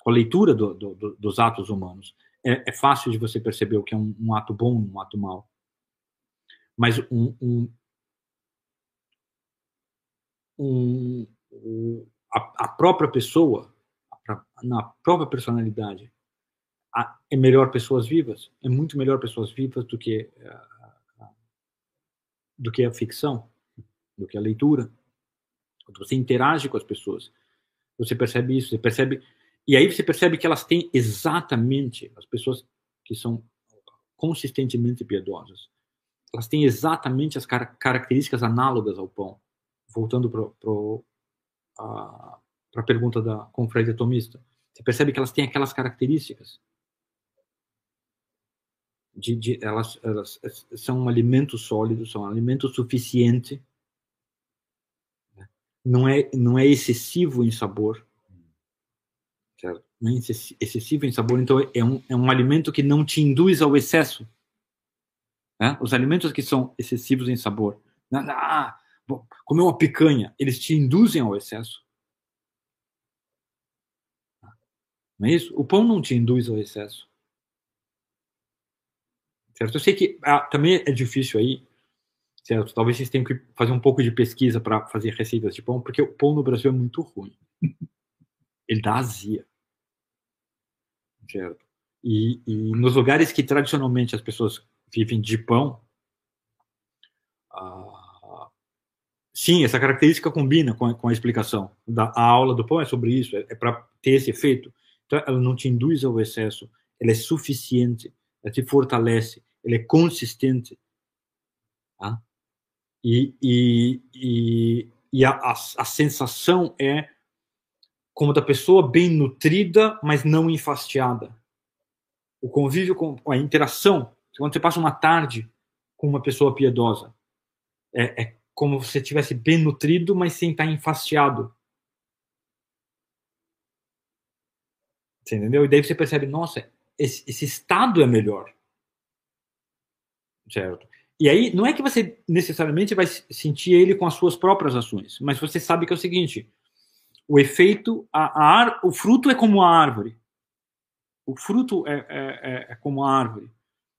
com a leitura do, do, dos atos humanos, é, é, fácil de você perceber o que é um, um ato bom, um ato mau. Mas um, um um, a, a, própria pessoa, a, na própria personalidade, a, é melhor pessoas vivas, é muito melhor pessoas vivas do que do que a ficção, do que a leitura. Quando você interage com as pessoas, você percebe isso, você percebe e aí você percebe que elas têm exatamente as pessoas que são consistentemente piedosas, elas têm exatamente as car características análogas ao pão. Voltando para a pergunta da confraria tomista, você percebe que elas têm aquelas características. De, de, elas, elas são um alimento sólido, são um alimento suficiente, né? não é, não é excessivo em sabor, certo? não é excessivo em sabor, então é um, é um alimento que não te induz ao excesso. Né? Os alimentos que são excessivos em sabor, ah, comer uma picanha, eles te induzem ao excesso. Não é isso? O pão não te induz ao excesso. Certo? Eu sei que ah, também é difícil aí, certo? Talvez vocês tenham que fazer um pouco de pesquisa para fazer receitas de pão, porque o pão no Brasil é muito ruim. Ele dá azia. Certo? E, e nos lugares que tradicionalmente as pessoas vivem de pão, ah, Sim, essa característica combina com a, com a explicação. Da, a aula do pão é sobre isso, é, é para ter esse efeito. Então, ela não te induz ao excesso, ela é suficiente, ela te fortalece, ela é consistente. Tá? E, e, e, e a, a, a sensação é como da pessoa bem nutrida, mas não enfastiada. O convívio com a interação, quando você passa uma tarde com uma pessoa piedosa, é, é como se estivesse bem nutrido, mas sem estar enfastiado. Você entendeu? E daí você percebe, nossa, esse, esse estado é melhor. Certo? E aí, não é que você necessariamente vai sentir ele com as suas próprias ações, mas você sabe que é o seguinte: o efeito, a, a o fruto é como a árvore. O fruto é, é, é, é como a árvore.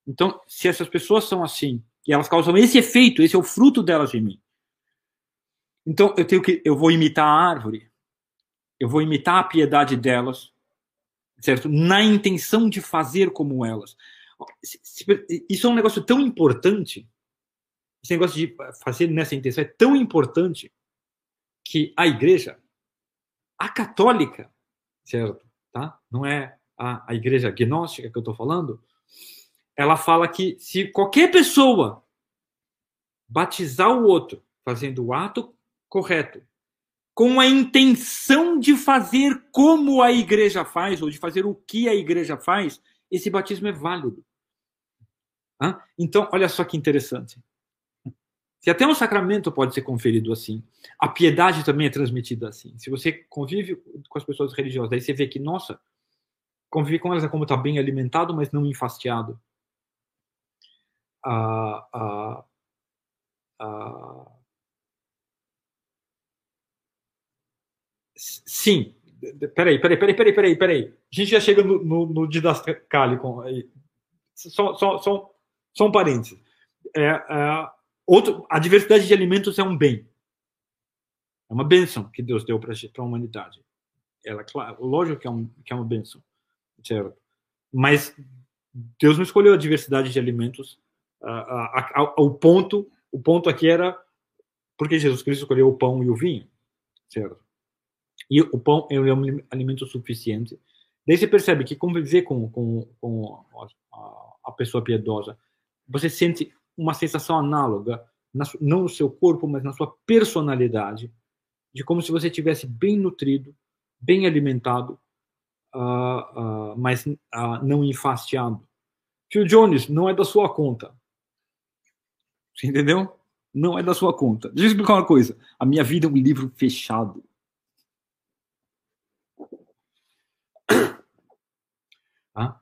Então, se essas pessoas são assim, e elas causam esse efeito, esse é o fruto delas em mim. Então eu tenho que eu vou imitar a árvore. Eu vou imitar a piedade delas, certo? Na intenção de fazer como elas. Isso é um negócio tão importante. Esse negócio de fazer nessa intenção é tão importante que a igreja, a católica, certo? Tá? Não é a, a igreja gnóstica que eu estou falando. Ela fala que se qualquer pessoa batizar o outro fazendo o ato correto, com a intenção de fazer como a igreja faz, ou de fazer o que a igreja faz, esse batismo é válido. Então, olha só que interessante. Se até um sacramento pode ser conferido assim, a piedade também é transmitida assim. Se você convive com as pessoas religiosas, aí você vê que, nossa, conviver com elas é como estar tá bem alimentado, mas não enfastiado. Ah, ah, ah, sim, peraí, peraí, peraí, peraí, peraí, peraí. A gente já chega no, no, no didascálico. Só, só, só, só um parênteses. É, é, outro, a diversidade de alimentos é um bem. É uma bênção que Deus deu para a humanidade. Ela, claro, lógico que é, um, que é uma bênção, certo? Mas Deus não escolheu a diversidade de alimentos. o ponto, o ponto aqui era porque Jesus Cristo escolheu o pão e o vinho, certo? E o pão é um alimento suficiente. Daí você percebe que conviver com, com, com a, a pessoa piedosa, você sente uma sensação análoga, na, não no seu corpo, mas na sua personalidade, de como se você tivesse bem nutrido, bem alimentado, uh, uh, mas uh, não enfastiado. Phil Jones, não é da sua conta. Você entendeu? Não é da sua conta. Deixa eu explicar uma coisa. A minha vida é um livro fechado. Ah?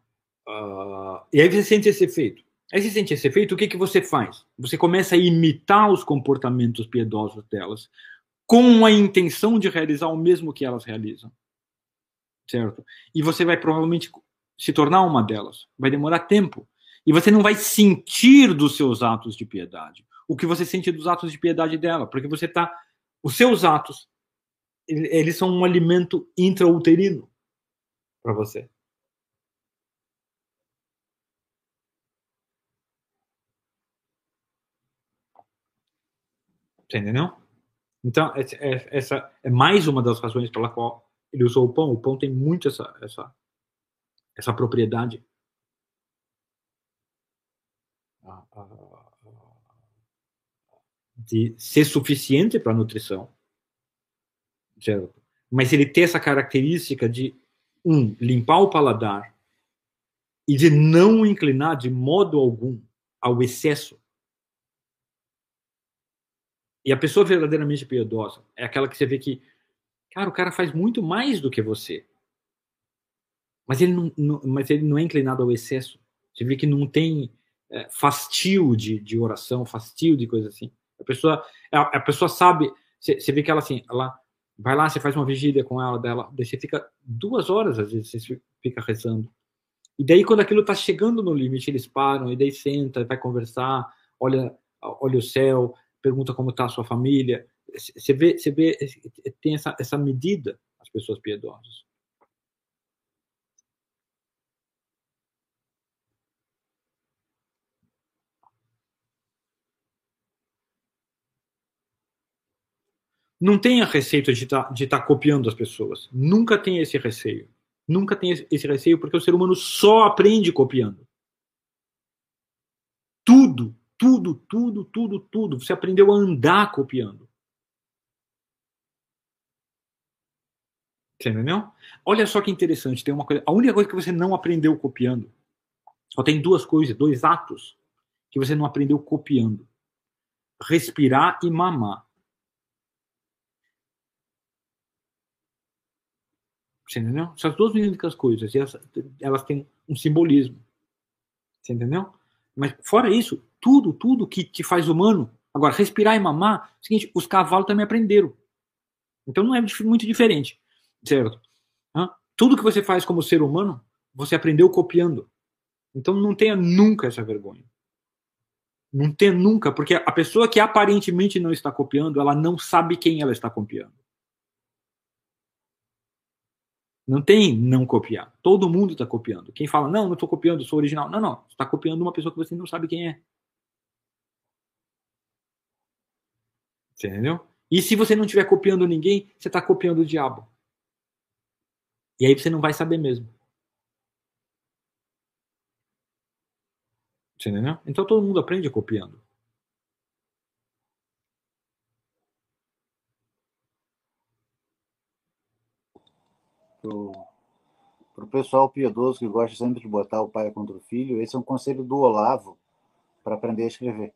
Uh, e aí você sente esse efeito. Aí você sente esse efeito, o que, que você faz? Você começa a imitar os comportamentos piedosos delas, com a intenção de realizar o mesmo que elas realizam. Certo? E você vai provavelmente se tornar uma delas. Vai demorar tempo. E você não vai sentir dos seus atos de piedade o que você sente dos atos de piedade dela, porque você está. Os seus atos, eles são um alimento intrauterino para você. Você entendeu? Então, essa é mais uma das razões pela qual ele usou o pão. O pão tem muito essa, essa, essa propriedade. De ser suficiente para a nutrição. Certo? Mas ele tem essa característica de, um, limpar o paladar e de não inclinar de modo algum ao excesso. E a pessoa verdadeiramente piedosa é aquela que você vê que, cara, o cara faz muito mais do que você. Mas ele não, não mas ele não é inclinado ao excesso. Você vê que não tem é, fastio de, de oração, fastio de coisa assim. A pessoa, a, a pessoa sabe, você, você, vê que ela assim, ela vai lá, você faz uma vigília com ela dela, daí você fica duas horas, às vezes, você fica rezando. E daí, quando aquilo está chegando no limite, eles param, e daí senta, vai conversar, olha, olha o céu, pergunta como está a sua família. Você vê, você vê, tem essa, essa medida, as pessoas piedosas. Não tenha receio de estar tá, de tá copiando as pessoas. Nunca tenha esse receio. Nunca tenha esse receio, porque o ser humano só aprende copiando. Tudo tudo, tudo, tudo, tudo. Você aprendeu a andar copiando. Você entendeu? Olha só que interessante, tem uma coisa. A única coisa que você não aprendeu copiando. Só tem duas coisas, dois atos que você não aprendeu copiando: respirar e mamar. Você entendeu? São as duas únicas coisas. E elas, elas têm um simbolismo. Você entendeu? Mas fora isso, tudo, tudo que te faz humano. Agora, respirar e mamar, é seguinte, os cavalos também aprenderam. Então não é muito diferente, certo? Tudo que você faz como ser humano, você aprendeu copiando. Então não tenha nunca essa vergonha. Não tenha nunca, porque a pessoa que aparentemente não está copiando, ela não sabe quem ela está copiando. Não tem não copiar. Todo mundo está copiando. Quem fala, não, não estou copiando, sou original. Não, não. Você está copiando uma pessoa que você não sabe quem é. Entendeu? E se você não estiver copiando ninguém, você está copiando o diabo. E aí você não vai saber mesmo. Entendeu? Então todo mundo aprende copiando. para o pessoal piedoso que gosta sempre de botar o pai contra o filho, esse é um conselho do Olavo para aprender a escrever.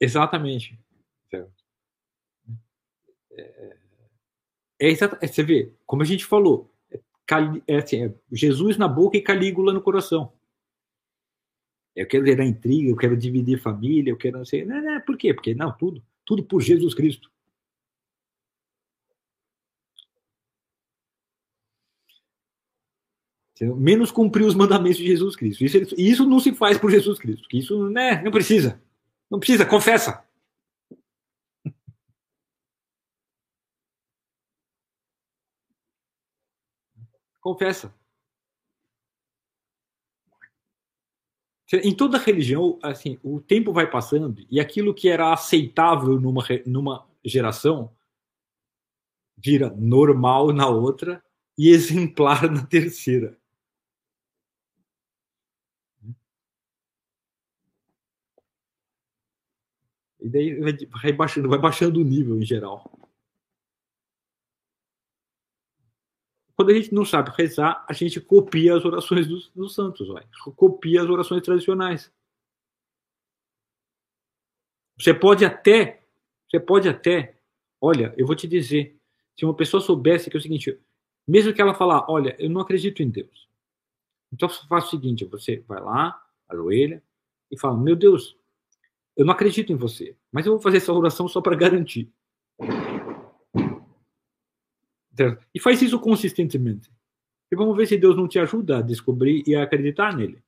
Exatamente. É, é, é, é você vê, como a gente falou, é, é, assim, é Jesus na boca e Calígula no coração. Eu quero gerar intriga, eu quero dividir família, eu quero não sei. Não, não, por quê? Porque não, tudo tudo por Jesus Cristo. Menos cumprir os mandamentos de Jesus Cristo. Isso, isso não se faz por Jesus Cristo. Isso né, não precisa. Não precisa, confessa. Confessa. Em toda religião, assim, o tempo vai passando e aquilo que era aceitável numa, numa geração vira normal na outra e exemplar na terceira. E daí vai baixando, vai baixando o nível em geral. Quando a gente não sabe rezar, a gente copia as orações dos, dos santos, vai. copia as orações tradicionais. Você pode até, você pode até, olha, eu vou te dizer, se uma pessoa soubesse que é o seguinte, mesmo que ela falar, olha, eu não acredito em Deus. Então faça o seguinte, você vai lá, ajoelha e fala, meu Deus, eu não acredito em você, mas eu vou fazer essa oração só para garantir. E faz isso consistentemente. E vamos ver se Deus não te ajuda a descobrir e a acreditar nele.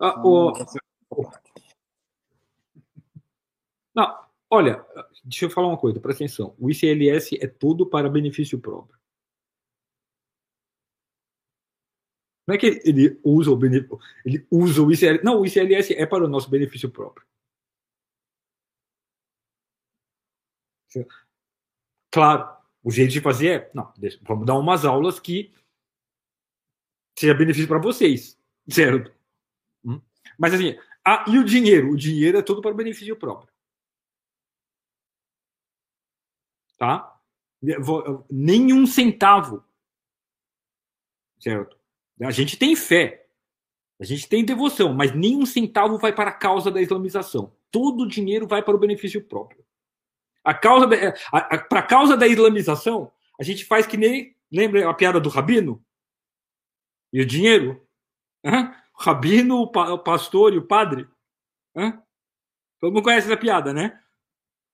Ah, o... Não, olha, deixa eu falar uma coisa, presta atenção. O ICLS é tudo para benefício próprio. Não é que ele usa o benefício, ele usa o ICLS. Não, o ICLS é para o nosso benefício próprio. Claro, o jeito de fazer é, não, deixa, vamos dar umas aulas que seja benefício para vocês, certo? Hum? Mas assim, ah, e o dinheiro? O dinheiro é todo para o benefício próprio. Tá? Nenhum centavo. Certo? A gente tem fé, a gente tem devoção, mas nenhum centavo vai para a causa da islamização. Todo o dinheiro vai para o benefício próprio. A causa da, a, a, para a causa da islamização, a gente faz que nem. Lembra a piada do rabino? E o dinheiro? Hã? O rabino, o, pa, o pastor e o padre? Hã? Todo mundo conhece essa piada, né?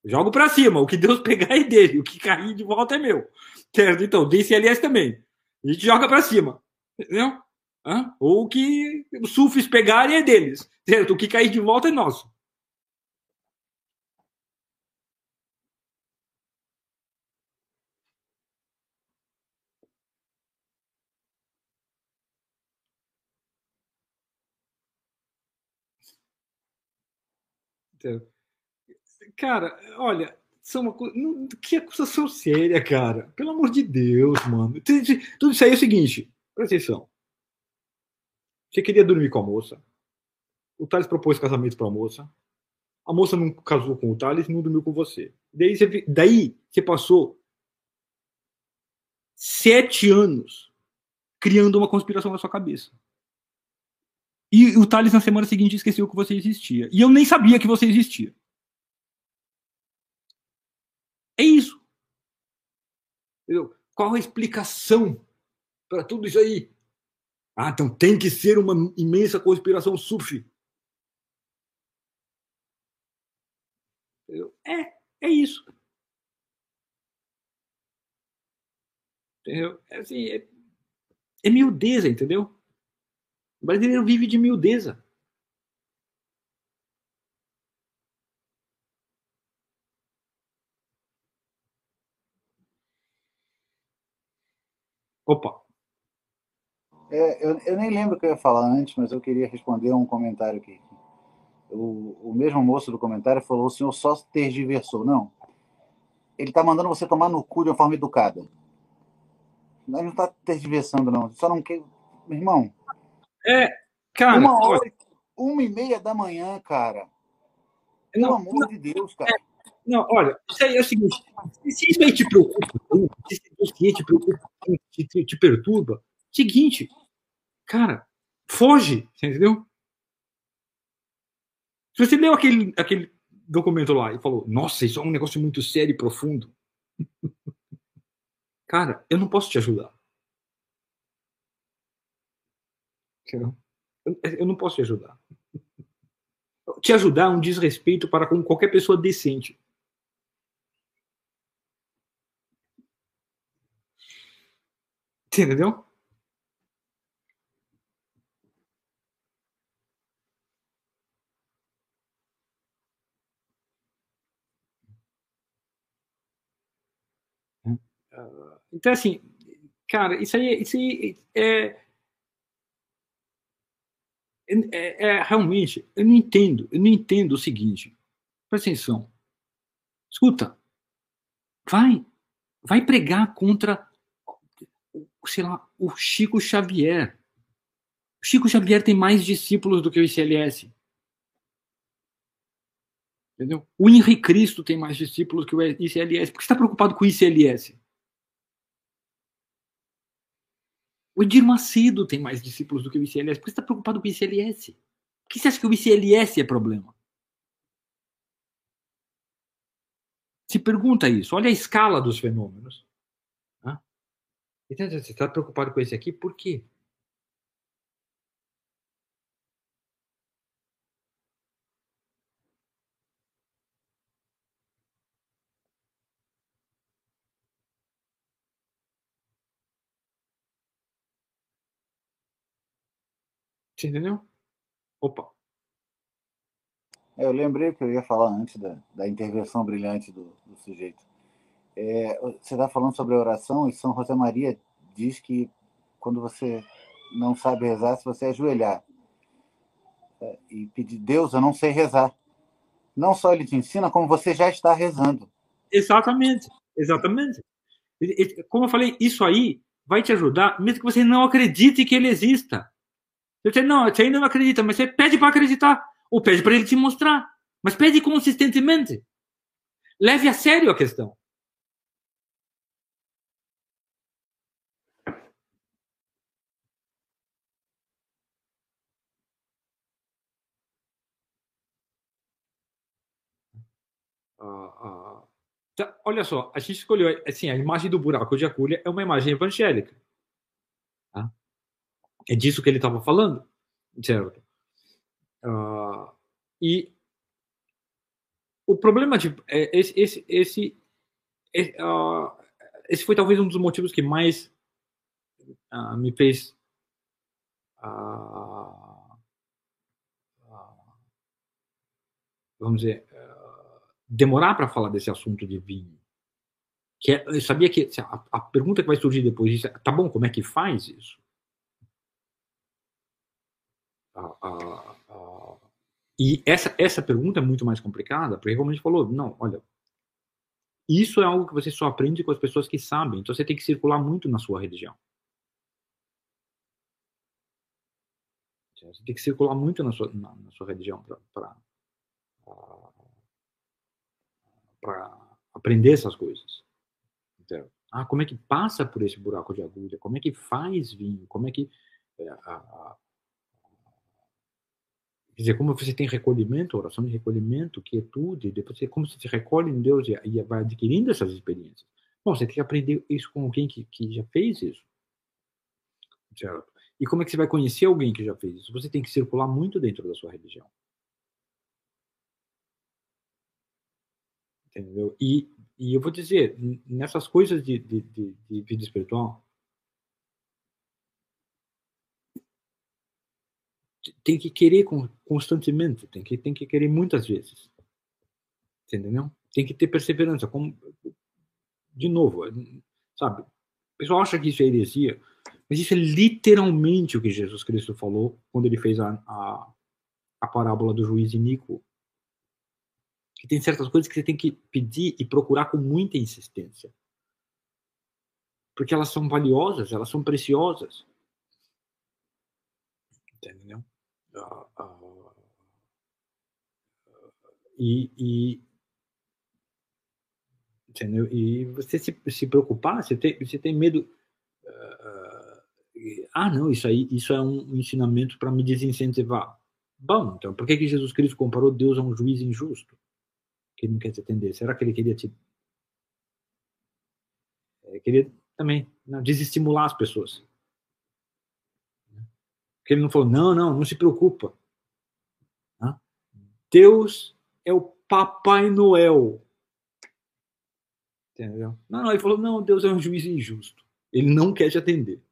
Jogo para cima. O que Deus pegar é dele. O que cair de volta é meu. Certo? Então, DCLS também. A gente joga para cima. Entendeu? Hã? Ou que os sufis pegarem é deles. Certo? O que cair de volta é nosso. Cara, olha, são uma coisa. Que acusação séria, cara. Pelo amor de Deus, mano. Tudo isso aí é o seguinte. Presta atenção. Você queria dormir com a moça. O Thales propôs casamento para a moça. A moça não casou com o Thales não dormiu com você. Daí você, daí você passou sete anos criando uma conspiração na sua cabeça. E o Thales na semana seguinte esqueceu que você existia. E eu nem sabia que você existia. É isso. Entendeu? Qual a explicação para tudo isso aí. Ah, então tem que ser uma imensa conspiração sufi. É, é isso. Entendeu? É, assim, é, é miudeza, entendeu? O brasileiro vive de miudeza. Opa. É, eu, eu, nem lembro o que eu ia falar antes, mas eu queria responder um comentário aqui. O, o mesmo moço do comentário falou: o senhor só tergiversou. Não. Ele está mandando você tomar no cu de uma forma educada. Não está tergiversando, não. Só não quer. Meu irmão. É, cara. Uma hora, uma e meia da manhã, cara. Pelo não, amor não, de Deus, cara. Não, olha, isso aí é o seguinte: se isso aí te preocupa, se esse dossiê te preocupa, te, te, te perturba, seguinte, cara, foge, entendeu? Se você leu aquele, aquele documento lá e falou, nossa, isso é um negócio muito sério e profundo, cara, eu não posso te ajudar. Entendeu? Eu não posso te ajudar. Te ajudar é um desrespeito para com qualquer pessoa decente. Entendeu? Então, assim, cara, isso aí, isso aí é, é, é, realmente, eu não entendo, eu não entendo o seguinte. Presta atenção. Escuta, vai, vai pregar contra, sei lá, o Chico Xavier. O Chico Xavier tem mais discípulos do que o ICLS. Entendeu? O Henrique Cristo tem mais discípulos que o ICLS. Por que você está preocupado com o ICLS? O Edir Macedo tem mais discípulos do que o ICLS. Por que você está preocupado com o ICLS? Por que você acha que o ICLS é problema? Se pergunta isso. Olha a escala dos fenômenos. Então, você está preocupado com esse aqui? Por quê? Você entendeu? Opa. É, eu lembrei que eu ia falar antes da, da intervenção brilhante do, do sujeito. É, você está falando sobre a oração e São José Maria diz que quando você não sabe rezar, se você ajoelhar é, e pedir Deus, eu não sei rezar. Não só ele te ensina, como você já está rezando. Exatamente, exatamente. Como eu falei, isso aí vai te ajudar, mesmo que você não acredite que ele exista. Você não, você ainda não acredita, mas você pede para acreditar. Ou pede para ele te mostrar. Mas pede consistentemente. Leve a sério a questão. Ah, ah. Tá, olha só, a gente escolheu assim, a imagem do buraco de agulha é uma imagem evangélica. É disso que ele estava falando, certo? Uh, e o problema de é, esse esse esse, uh, esse foi talvez um dos motivos que mais uh, me fez vamos dizer demorar para falar desse assunto de vinho que é, eu sabia que a, a pergunta que vai surgir depois disso é, tá bom como é que faz isso e essa, essa pergunta é muito mais complicada, porque como a gente falou, não, olha, isso é algo que você só aprende com as pessoas que sabem, então você tem que circular muito na sua religião. Você tem que circular muito na sua, na, na sua religião para aprender essas coisas. Então, ah, como é que passa por esse buraco de agulha? Como é que faz vinho? Como é que é, a, Quer dizer, como você tem recolhimento, oração de recolhimento, quietude, depois você, como você se recolhe em Deus e, e vai adquirindo essas experiências. Bom, você tem que aprender isso com alguém que, que já fez isso. Certo? E como é que você vai conhecer alguém que já fez isso? Você tem que circular muito dentro da sua religião. Entendeu? E, e eu vou dizer, nessas coisas de, de, de, de vida espiritual, tem que querer constantemente, tem que, tem que querer muitas vezes. Entendeu? Tem que ter perseverança. Como, de novo, sabe? O pessoal acha que isso é heresia, mas isso é literalmente o que Jesus Cristo falou quando ele fez a, a, a parábola do juiz Nico. Que tem certas coisas que você tem que pedir e procurar com muita insistência. Porque elas são valiosas, elas são preciosas. Entendeu? E, e, Entendeu? E você se, se preocupar, você tem, você tem medo. Uh, ah, não, isso aí isso é um ensinamento para me desincentivar. Bom, então por que, que Jesus Cristo comparou Deus a um juiz injusto? Que não quer te atender? Será que ele queria te. Ele queria também não, desestimular as pessoas. Porque ele não falou, não, não, não se preocupa. Deus é o Papai Noel. Entendeu? Não, não, ele falou, não, Deus é um juiz injusto. Ele não quer te atender.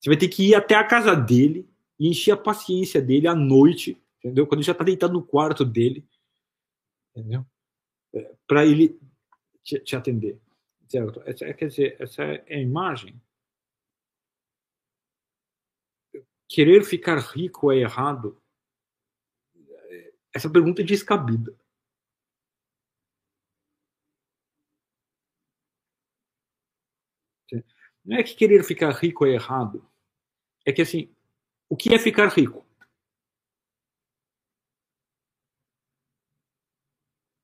Você vai ter que ir até a casa dele e encher a paciência dele à noite, entendeu? Quando ele já está deitado no quarto dele, entendeu? É, Para ele te, te, atender, certo? Essa, quer dizer, essa é a imagem querer ficar rico é errado? Essa pergunta é descabida. Não é que querer ficar rico é errado. É que assim, o que é ficar rico?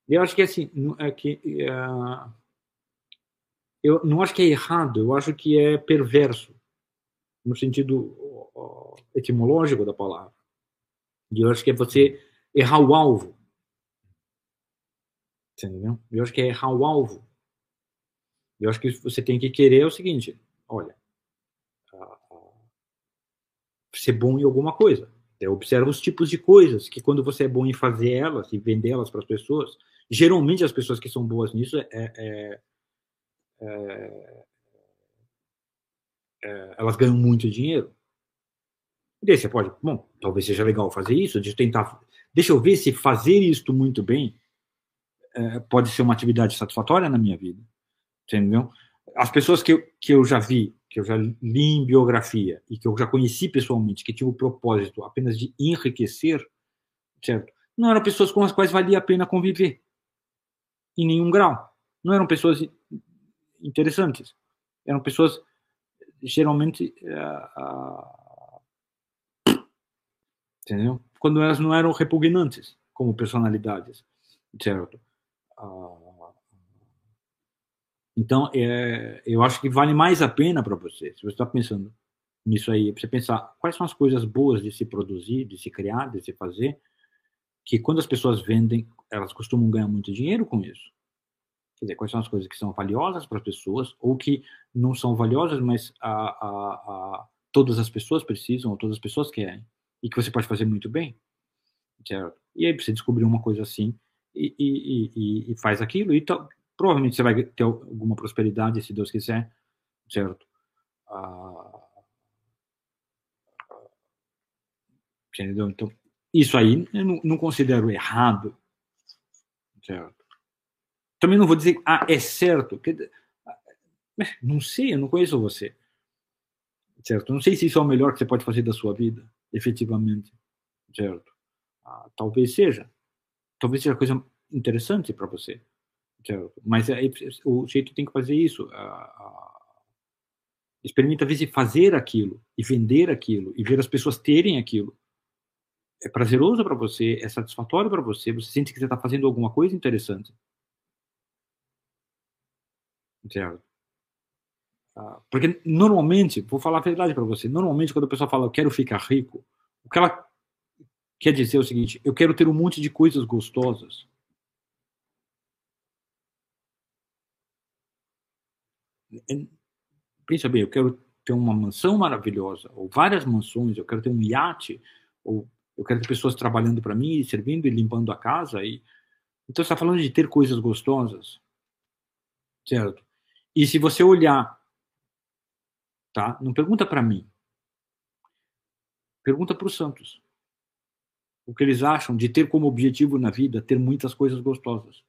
Eu acho que assim, é que uh, eu não acho que é errado, eu acho que é perverso no sentido etimológico da palavra. E eu acho que é você errar o alvo. Entendeu? Eu acho que é errar o alvo. Eu acho que você tem que querer é o seguinte: olha, ser bom em alguma coisa. Eu observo os tipos de coisas que, quando você é bom em fazer elas e vender elas para as pessoas, geralmente as pessoas que são boas nisso é, é, é, é elas ganham muito dinheiro. E daí você pode, bom, talvez seja legal fazer isso, de tentar, deixa eu ver se fazer isto muito bem é, pode ser uma atividade satisfatória na minha vida, entendeu? As pessoas que eu, que eu já vi, que eu já li em biografia e que eu já conheci pessoalmente, que tinham o propósito apenas de enriquecer, certo? Não eram pessoas com as quais valia a pena conviver, em nenhum grau. Não eram pessoas interessantes. Eram pessoas geralmente uh, uh, entendeu? Quando elas não eram repugnantes como personalidades, certo? Ah, então, é, eu acho que vale mais a pena para você, se você está pensando nisso aí, você pensar quais são as coisas boas de se produzir, de se criar, de se fazer, que quando as pessoas vendem, elas costumam ganhar muito dinheiro com isso. Quer dizer, quais são as coisas que são valiosas para as pessoas, ou que não são valiosas, mas a, a, a, todas as pessoas precisam, ou todas as pessoas querem e que você pode fazer muito bem, certo? E aí você descobriu uma coisa assim e, e, e, e faz aquilo e tá, provavelmente você vai ter alguma prosperidade se Deus quiser, certo? Ah, entendeu? Então, isso aí eu não, não considero errado, certo? Também não vou dizer, ah, é certo. Não sei, eu não conheço você. Certo? Não sei se isso é o melhor que você pode fazer da sua vida efetivamente, certo? Ah, talvez seja, talvez seja coisa interessante para você, certo? Mas aí, o jeito tem que fazer isso. Ah, ah, experimenta ver se fazer aquilo e vender aquilo e ver as pessoas terem aquilo é prazeroso para você, é satisfatório para você, você sente que você está fazendo alguma coisa interessante. Certo? Ah, porque normalmente, vou falar a verdade para você, normalmente quando a pessoa fala eu quero ficar rico, o que ela quer dizer é o seguinte: eu quero ter um monte de coisas gostosas. Pensa bem, eu quero ter uma mansão maravilhosa, ou várias mansões, eu quero ter um iate, ou eu quero ter pessoas trabalhando para mim, servindo e limpando a casa. E... Então, você está falando de ter coisas gostosas, certo? E se você olhar tá? Não pergunta para mim. Pergunta para os santos. O que eles acham de ter como objetivo na vida ter muitas coisas gostosas.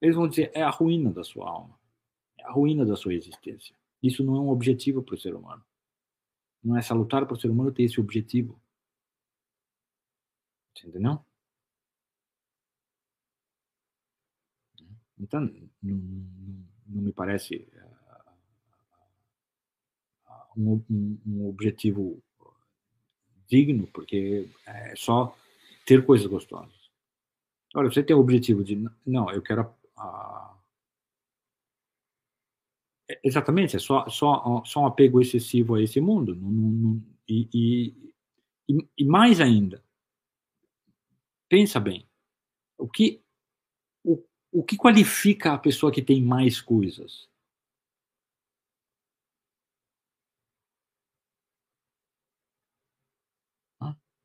Eles vão dizer é a ruína da sua alma, é a ruína da sua existência. Isso não é um objetivo para o ser humano. Não é salutar para o ser humano ter esse objetivo. Entendeu? Então, não, não me parece uh, um, um, objetivo digno, porque é só ter coisas gostosas. Olha, você tem o objetivo de. Não, eu quero. A... É, exatamente, é só, só, só um apego excessivo a esse mundo. Não, não, e, e, e, mais ainda, pensa bem, o que, o, que qualifica a pessoa que tem mais coisas?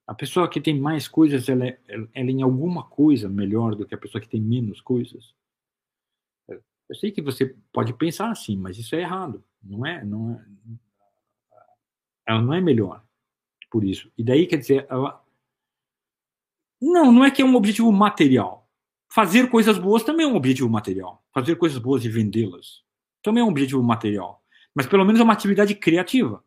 A pessoa que tem mais coisas, ela é, ela é em alguma coisa melhor do que a pessoa que tem menos coisas. Eu sei que você pode pensar assim, mas isso é errado. Não é, não é, ela não é melhor por isso. E daí quer dizer, ela não, não é que é um objetivo material. Fazer coisas boas também é um objetivo material. Fazer coisas boas e vendê-las também é um objetivo material. Mas pelo menos é uma atividade criativa.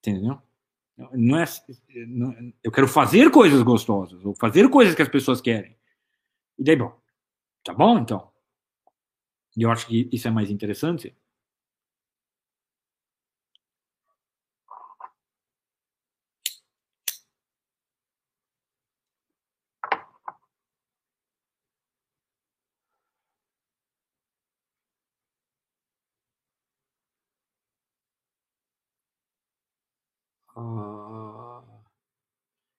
Entendeu? Não é, não, eu quero fazer coisas gostosas, ou fazer coisas que as pessoas querem. E daí, bom, tá bom então. E eu acho que isso é mais interessante.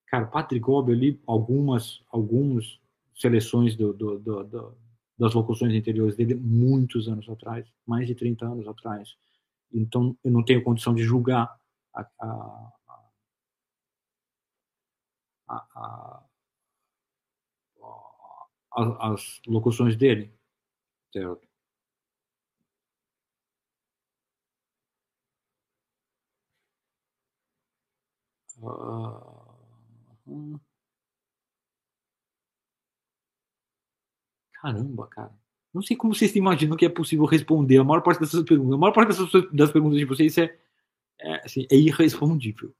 Cara, Patrick Gobb, eu li algumas, algumas seleções do, do, do, das locuções interiores dele muitos anos atrás, mais de 30 anos atrás. Então, eu não tenho condição de julgar a, a, a, as locuções dele. Certo? Caramba, cara. Não sei como vocês imaginam que é possível responder a maior parte dessas perguntas. A maior parte dessas, das perguntas de vocês é, é, assim, é irrespondível.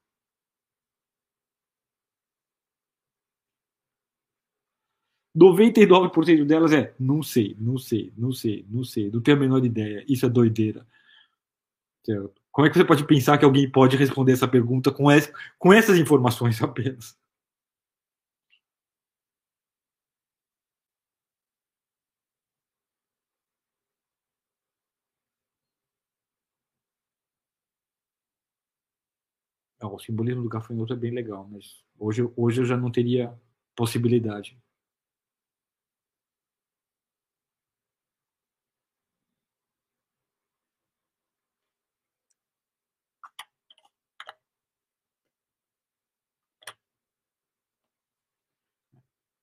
Noventa e nove por cento delas é não sei, não sei, não sei, não sei, não tenho a menor ideia. Isso é doideira. Como é que você pode pensar que alguém pode responder essa pergunta com, essa, com essas informações apenas? O simbolismo do gafanhoto é bem legal, mas hoje, hoje eu já não teria possibilidade.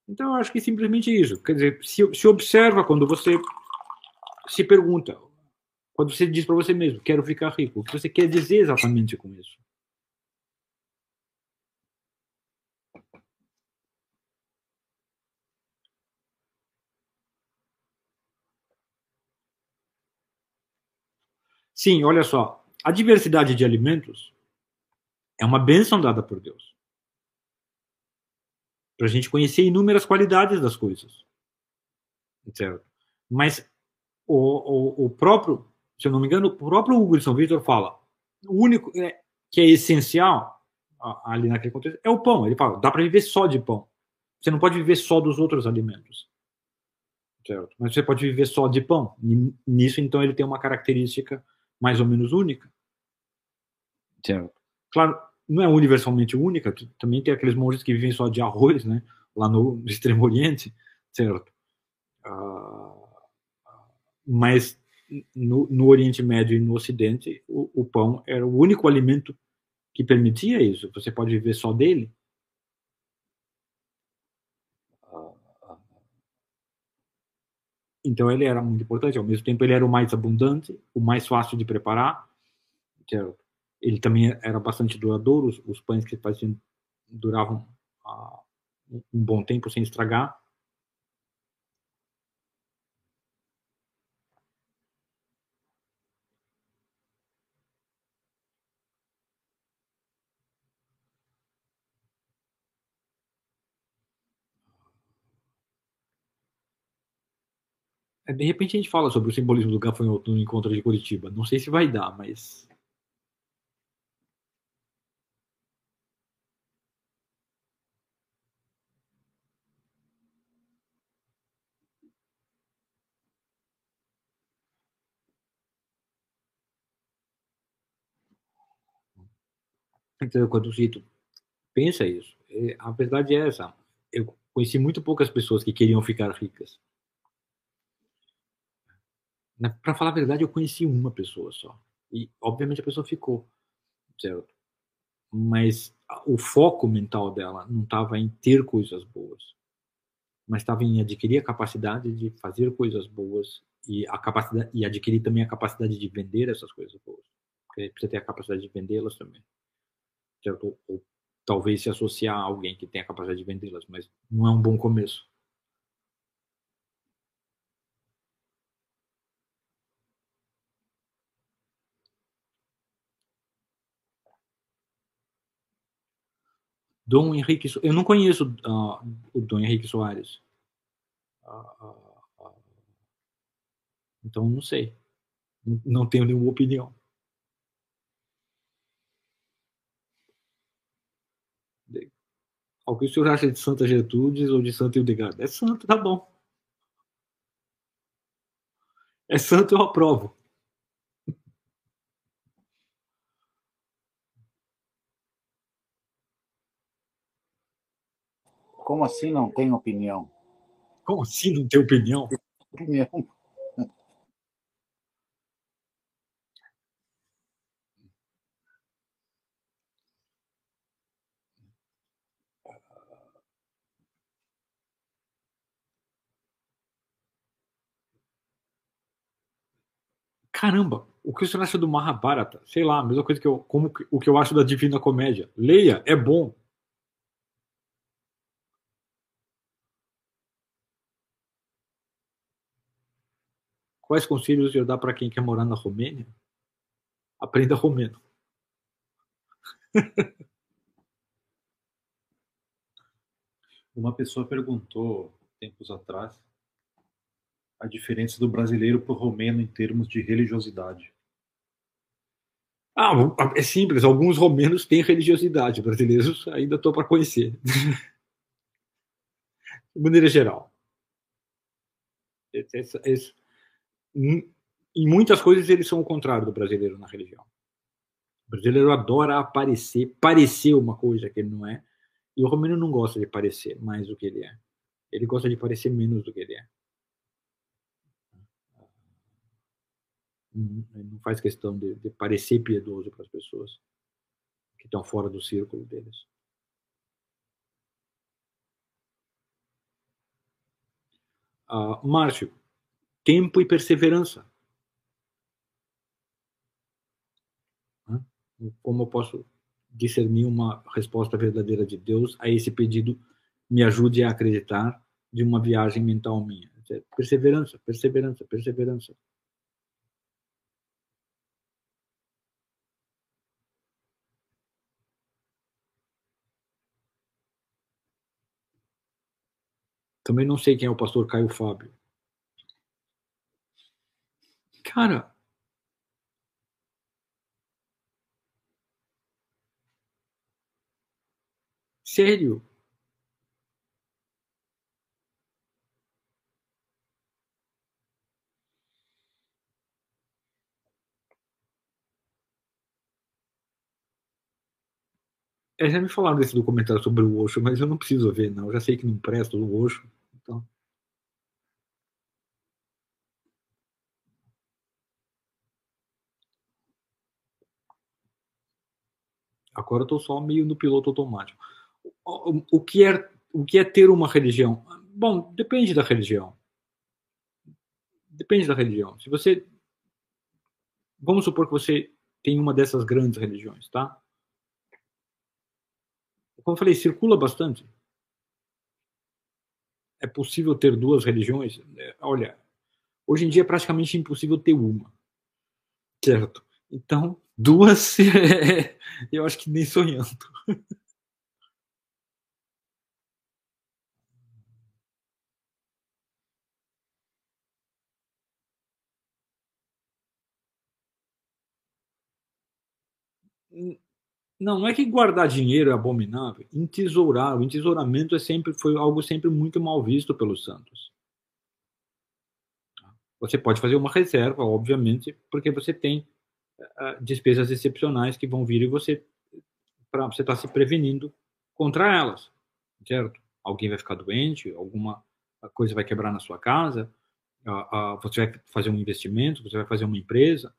Então, eu acho que é simplesmente isso. Quer dizer, se, se observa quando você se pergunta, quando você diz para você mesmo, quero ficar rico, o que você quer dizer exatamente com isso? Sim, olha só, a diversidade de alimentos é uma bênção dada por Deus para a gente conhecer inúmeras qualidades das coisas. Certo? Mas o, o, o, próprio, se eu não me engano, o próprio Hugo de São Vitor fala, o único é, que é essencial ali naquele contexto é o pão. Ele fala, dá para viver só de pão. Você não pode viver só dos outros alimentos. Certo? Mas você pode viver só de pão. Nisso, então, ele tem uma característica mais ou menos única. Certo? Claro, não é universalmente única, também tem aqueles monges que vivem só de arroz, né? Lá no, Extremo Oriente, certo? Uh, mas no, no, Oriente Médio e no Ocidente, o, o, pão era o único alimento que permitia isso. Você pode viver só dele. Então ele era muito importante. Ao mesmo tempo, ele era o mais abundante, o mais fácil de preparar. Certo? ele também era bastante duradouro, os, pães que faziam duravam uh, um bom tempo sem estragar. É, de repente a gente fala sobre o simbolismo do gafanhoto no encontro de Curitiba. Não sei se vai dar, mas. Então, quando o Cito pensa isso, é, a verdade é essa. Eu conheci muito poucas pessoas que queriam ficar ricas. Para falar a verdade, eu conheci uma pessoa só. E, obviamente, a pessoa ficou, certo? Mas o foco mental dela não estava em ter coisas boas, mas estava em adquirir a capacidade de fazer coisas boas e a capacidade e adquirir também a capacidade de vender essas coisas boas. Porque precisa ter a capacidade de vendê-las também. Certo? Ou, talvez se associar a alguém que tenha a capacidade de vendê-las, mas não é um bom começo. Dom Henrique, eu não conheço uh, o Dom Henrique Soares. Uh, uh, então não sei, não tenho nenhuma opinião. O que o senhor acha de Santa Gertrudes ou de Santa Hildegarda? É santo, tá bom. É santo, eu aprovo. Como assim não tem opinião? Como assim não tem opinião? Opinião. Caramba, o que você acha do Mahabharata? Sei lá, a mesma coisa que eu, como o que eu acho da Divina Comédia. Leia, é bom. Quais conselhos eu dar para quem quer morar na Romênia? Aprenda romeno. Uma pessoa perguntou tempos atrás a diferença do brasileiro para o romeno em termos de religiosidade. Ah, é simples. Alguns romenos têm religiosidade, brasileiros ainda estou para conhecer. de maneira geral. Esse, esse, em muitas coisas eles são o contrário do brasileiro na religião. O brasileiro adora aparecer, parecer uma coisa que ele não é, e o romeno não gosta de parecer mais do que ele é. Ele gosta de parecer menos do que ele é. Ele não faz questão de, de parecer piedoso para as pessoas que estão fora do círculo deles. Uh, Márcio, tempo e perseverança. Como eu posso discernir uma resposta verdadeira de Deus a esse pedido? Me ajude a acreditar de uma viagem mental minha. Perseverança, perseverança, perseverança. Também não sei quem é o pastor Caio Fábio. Cara, sério. É, já me falaram desse documentário sobre o Osho, mas eu não preciso ver, não. Eu já sei que não presta o Osho. Então. Agora estou só meio no piloto automático. O, o, que é, o que é ter uma religião? Bom, depende da religião. Depende da religião. Se você. Vamos supor que você tem uma dessas grandes religiões, tá? Como eu falei, circula bastante. É possível ter duas religiões? É, olha, hoje em dia é praticamente impossível ter uma. Certo? Então, duas, eu acho que nem sonhando. Não, não é que guardar dinheiro é abominável. Entesourar, o entesouramento é sempre, foi algo sempre muito mal visto pelos santos. Você pode fazer uma reserva, obviamente, porque você tem despesas excepcionais que vão vir e você para você estar tá se prevenindo contra elas, certo? Alguém vai ficar doente, alguma coisa vai quebrar na sua casa, você vai fazer um investimento, você vai fazer uma empresa.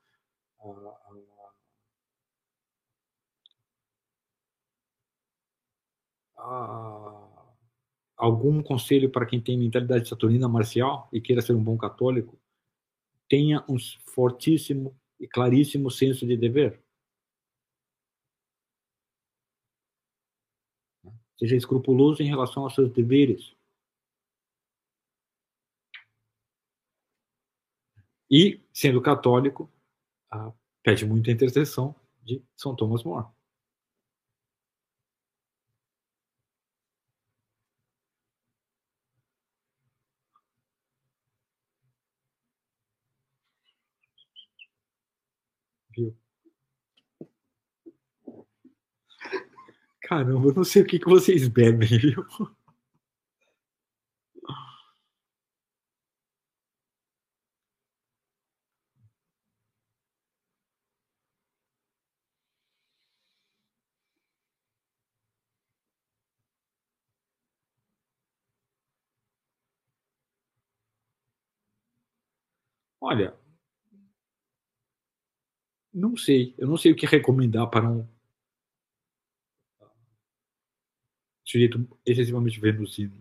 Algum conselho para quem tem mentalidade saturnina marcial e queira ser um bom católico? Tenha um fortíssimo e claríssimo senso de dever. Seja escrupuloso em relação aos seus deveres. E, sendo católico, ah, pede muita intercessão de São Thomas More. Viu? Caramba, eu não sei o que, que vocês bebem, viu? Olha, não sei. Eu não sei o que recomendar para um sujeito excessivamente venusino.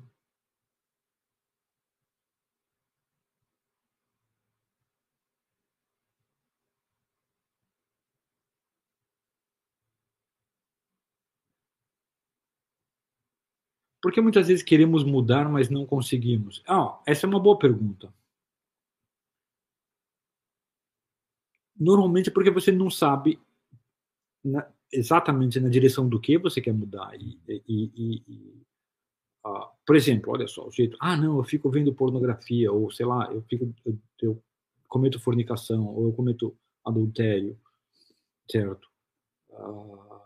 Porque muitas vezes queremos mudar, mas não conseguimos. Ah, essa é uma boa pergunta. Normalmente é porque você não sabe na, exatamente na direção do que você quer mudar. E, e, e, e uh, por exemplo, olha só, o jeito, ah, não, eu fico vendo pornografia, ou sei lá, eu fico, eu, eu cometo fornicação, ou eu cometo adultério, certo? Uh,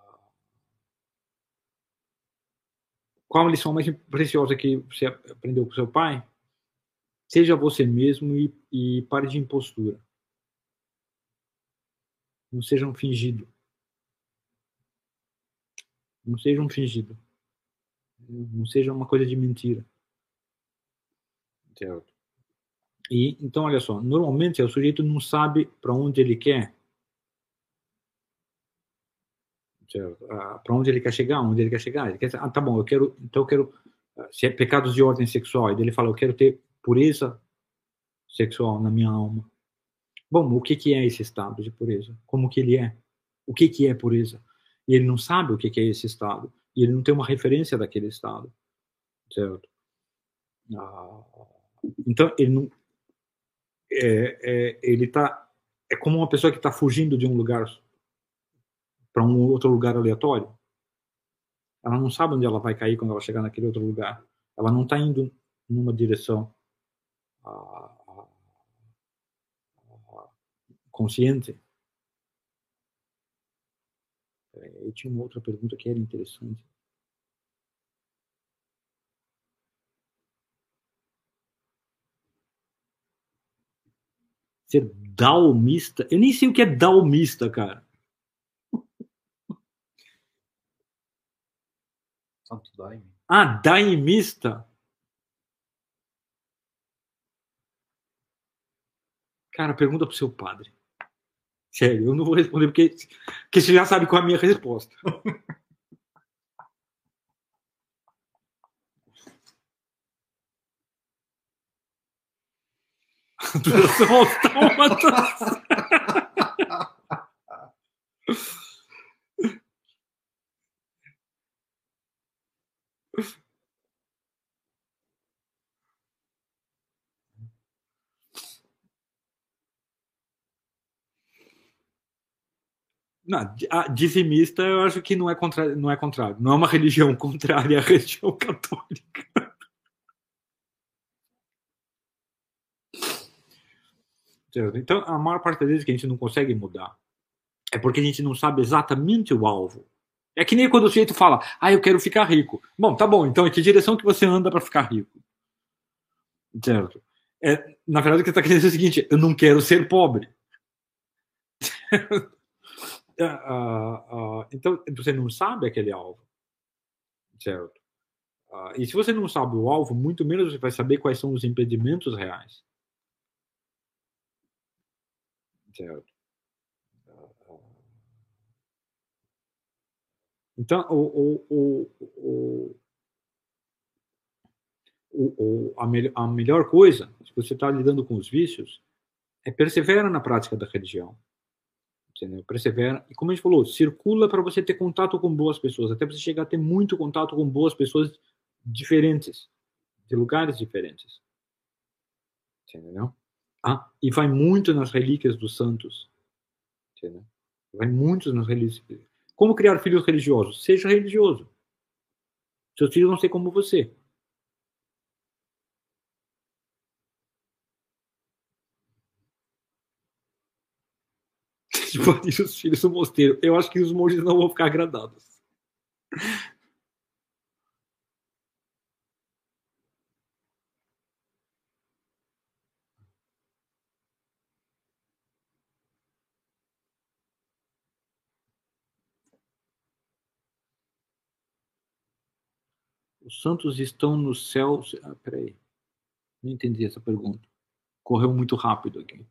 qual a lição mais preciosa que você aprendeu com seu pai? Seja você mesmo e, e pare de impostura. Não seja um fingido. Não seja um fingido. Não seja uma coisa de mentira. Certo? E então, olha só, normalmente o sujeito não sabe para onde ele quer. Ah, para onde ele quer chegar, onde ele quer chegar. Ele quer, ah, tá bom, eu quero, então eu quero, ah, se é pecados de ordem sexual, ele fala, eu quero ter pureza sexual na minha alma. Bom, o que, que é esse estado de pureza? Como que ele é? O que, que é pureza? E ele não sabe o que, que é esse estado. E ele não tem uma referência daquele estado. Certo? Ah, então, ele não. É, é, ele tá. É como uma pessoa que está fugindo de um lugar para um outro lugar aleatório. Ela não sabe onde ela vai cair quando ela chegar naquele outro lugar. Ela não está indo numa direção. Ah, consciente. Eu tinha uma outra pergunta que era interessante. Ser dalmista? Eu nem sei o que é dalmista, cara. Santo Daime. Ah, daimista? Cara, pergunta pro seu padre. Sério, eu não vou responder porque, porque você já sabe qual é a minha resposta. Duração autômata. Não, dizimista eu acho que não é contrário, não é contrário, não é uma religião contrária à religião católica. Então, a maior parte das vezes que a gente não consegue mudar é porque a gente não sabe exatamente o alvo. É que nem quando o sujeito fala, ah, eu quero ficar rico. Bom, tá bom, então em que direção que você anda para ficar rico? Certo. É, na verdade, o que está querendo dizer é o seguinte: eu não quero ser pobre. uh, uh, então, você não sabe aquele alvo, certo? Uh, e se você não sabe o alvo, muito menos você vai saber quais são os impedimentos reais. Certo? Então, o, o, o, o, a, me, a melhor coisa, se você está lidando com os vícios, é persevera na prática da religião. Entendeu? Persevera. E como a gente falou, circula para você ter contato com boas pessoas, até você chegar a ter muito contato com boas pessoas diferentes, de lugares diferentes. Entendeu? Ah, e vai muito nas relíquias dos santos. Entendeu? Vai muito nas relíquias. Como criar filhos religiosos? Seja religioso. Seus filhos vão ser como você. De os filhos do mosteiro. Eu acho que os monges não vão ficar agradados. Os santos estão no céu. Ah, peraí. Não entendi essa pergunta. Correu muito rápido aqui.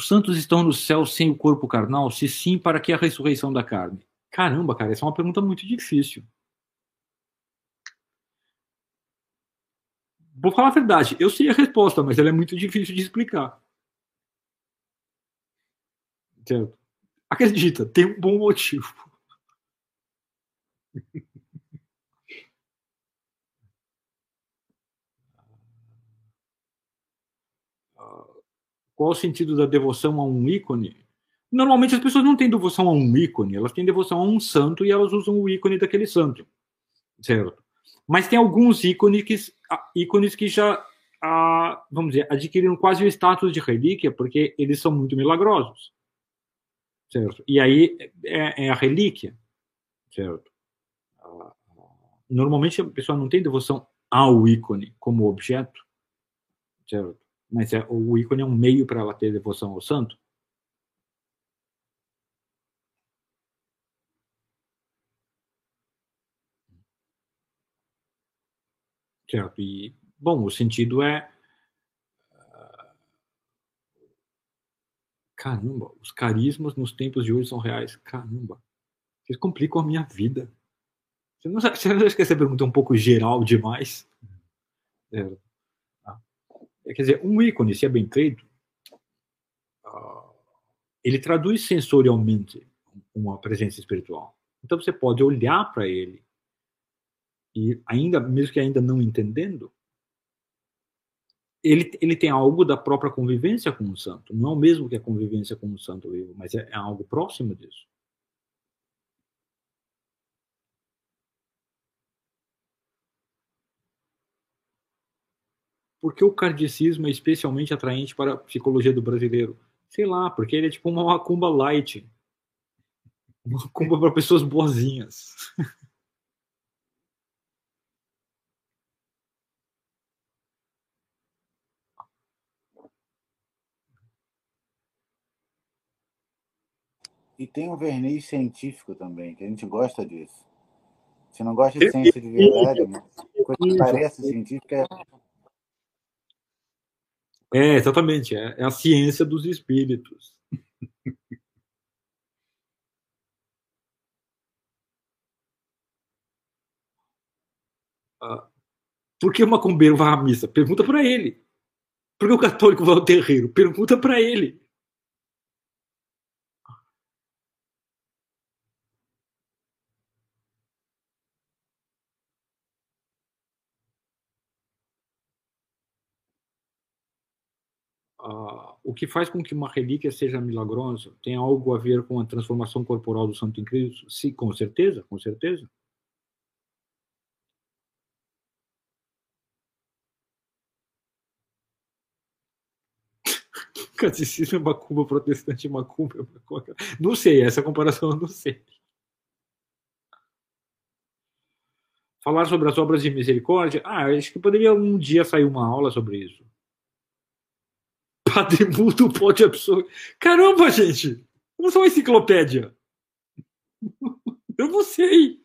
Os santos estão no céu sem o corpo carnal? Se sim, para que a ressurreição da carne? Caramba, cara, essa é uma pergunta muito difícil. Vou falar a verdade, eu sei a resposta, mas ela é muito difícil de explicar. Certo? Acredita, tem um bom motivo. Qual o sentido da devoção a um ícone? Normalmente as pessoas não têm devoção a um ícone, elas têm devoção a um santo e elas usam o ícone daquele santo, certo? Mas tem alguns ícones que, ícones que já, ah, vamos dizer, adquiriram quase o status de relíquia porque eles são muito milagrosos, certo? E aí é, é a relíquia, certo? Ah, normalmente a pessoa não tem devoção ao ícone como objeto, certo? Mas é, o ícone é um meio para ela ter devoção ao santo. Certo. E, bom, o sentido é. Ah, caramba, os carismas nos tempos de hoje são reais. Caramba, vocês complicam a minha vida. Você não, você não acha que essa pergunta é um pouco geral demais? É. Quer dizer, um ícone, se é bem feito, uh, ele traduz sensorialmente uma presença espiritual. Então você pode olhar para ele e ainda, mesmo que ainda não entendendo, ele, ele tem algo da própria convivência com o santo. Não é o mesmo que a convivência com o santo vivo, mas é, é algo próximo disso. Por que o kardecismo é especialmente atraente para a psicologia do brasileiro? Sei lá, porque ele é tipo uma macumba light. Uma macumba para pessoas boazinhas. E tem um verniz científico também, que a gente gosta disso. Se não gosta de ciência de verdade, coisa que parece científica é é, exatamente. É, é a ciência dos espíritos. ah, por que o macumbeiro vai à missa? Pergunta para ele. Por que o católico vai ao terreiro? Pergunta para ele. Uh, o que faz com que uma relíquia seja milagrosa tem algo a ver com a transformação corporal do santo em Cristo? Sim, com certeza, com certeza. Catecismo é macumba, protestante é macumba. Não sei, essa comparação eu não sei. Falar sobre as obras de misericórdia? Ah, acho que poderia um dia sair uma aula sobre isso. Padre pode absorver. Caramba, gente! Não sou uma enciclopédia. Eu não sei.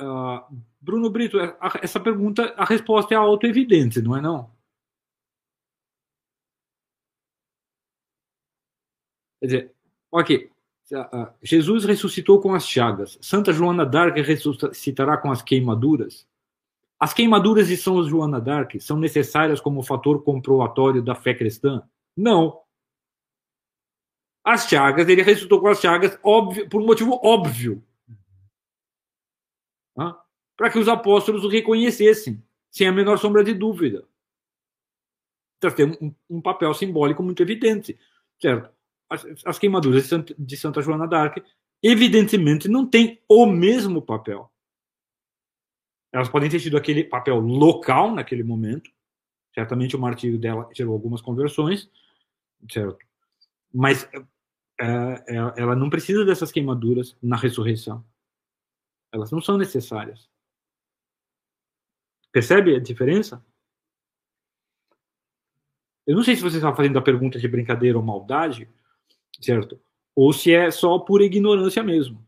Uh, Bruno Brito, é, essa pergunta, a resposta é auto-evidente, não é não? Quer dizer, ok, Jesus ressuscitou com as chagas. Santa Joana d'Arc ressuscitará com as queimaduras. As queimaduras de São Joana d'Arc são necessárias como fator comprobatório da fé cristã? Não. As chagas, ele ressuscitou com as chagas óbvio, por um motivo óbvio para que os apóstolos o reconhecessem, sem a menor sombra de dúvida. Então, tem um, um papel simbólico muito evidente, certo? As, as queimaduras de Santa, de Santa Joana d'Arc, evidentemente, não têm o mesmo papel. Elas podem ter tido aquele papel local naquele momento. Certamente o martírio dela gerou algumas conversões, certo? Mas é, ela não precisa dessas queimaduras na ressurreição. Elas não são necessárias. Percebe a diferença? Eu não sei se você está fazendo a pergunta de brincadeira ou maldade, certo? Ou se é só por ignorância mesmo.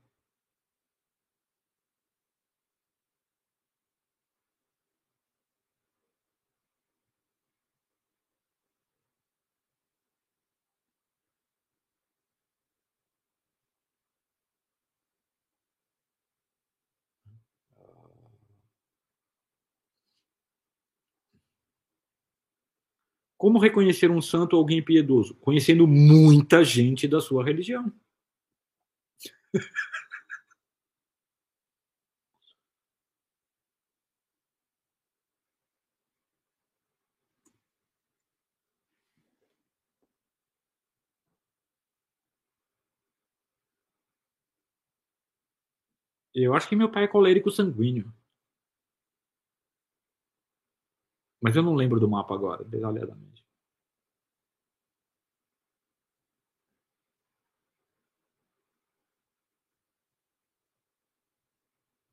Como reconhecer um santo ou alguém piedoso? Conhecendo muita gente da sua religião. Eu acho que meu pai é colérico sanguíneo. Mas eu não lembro do mapa agora, detalhadamente.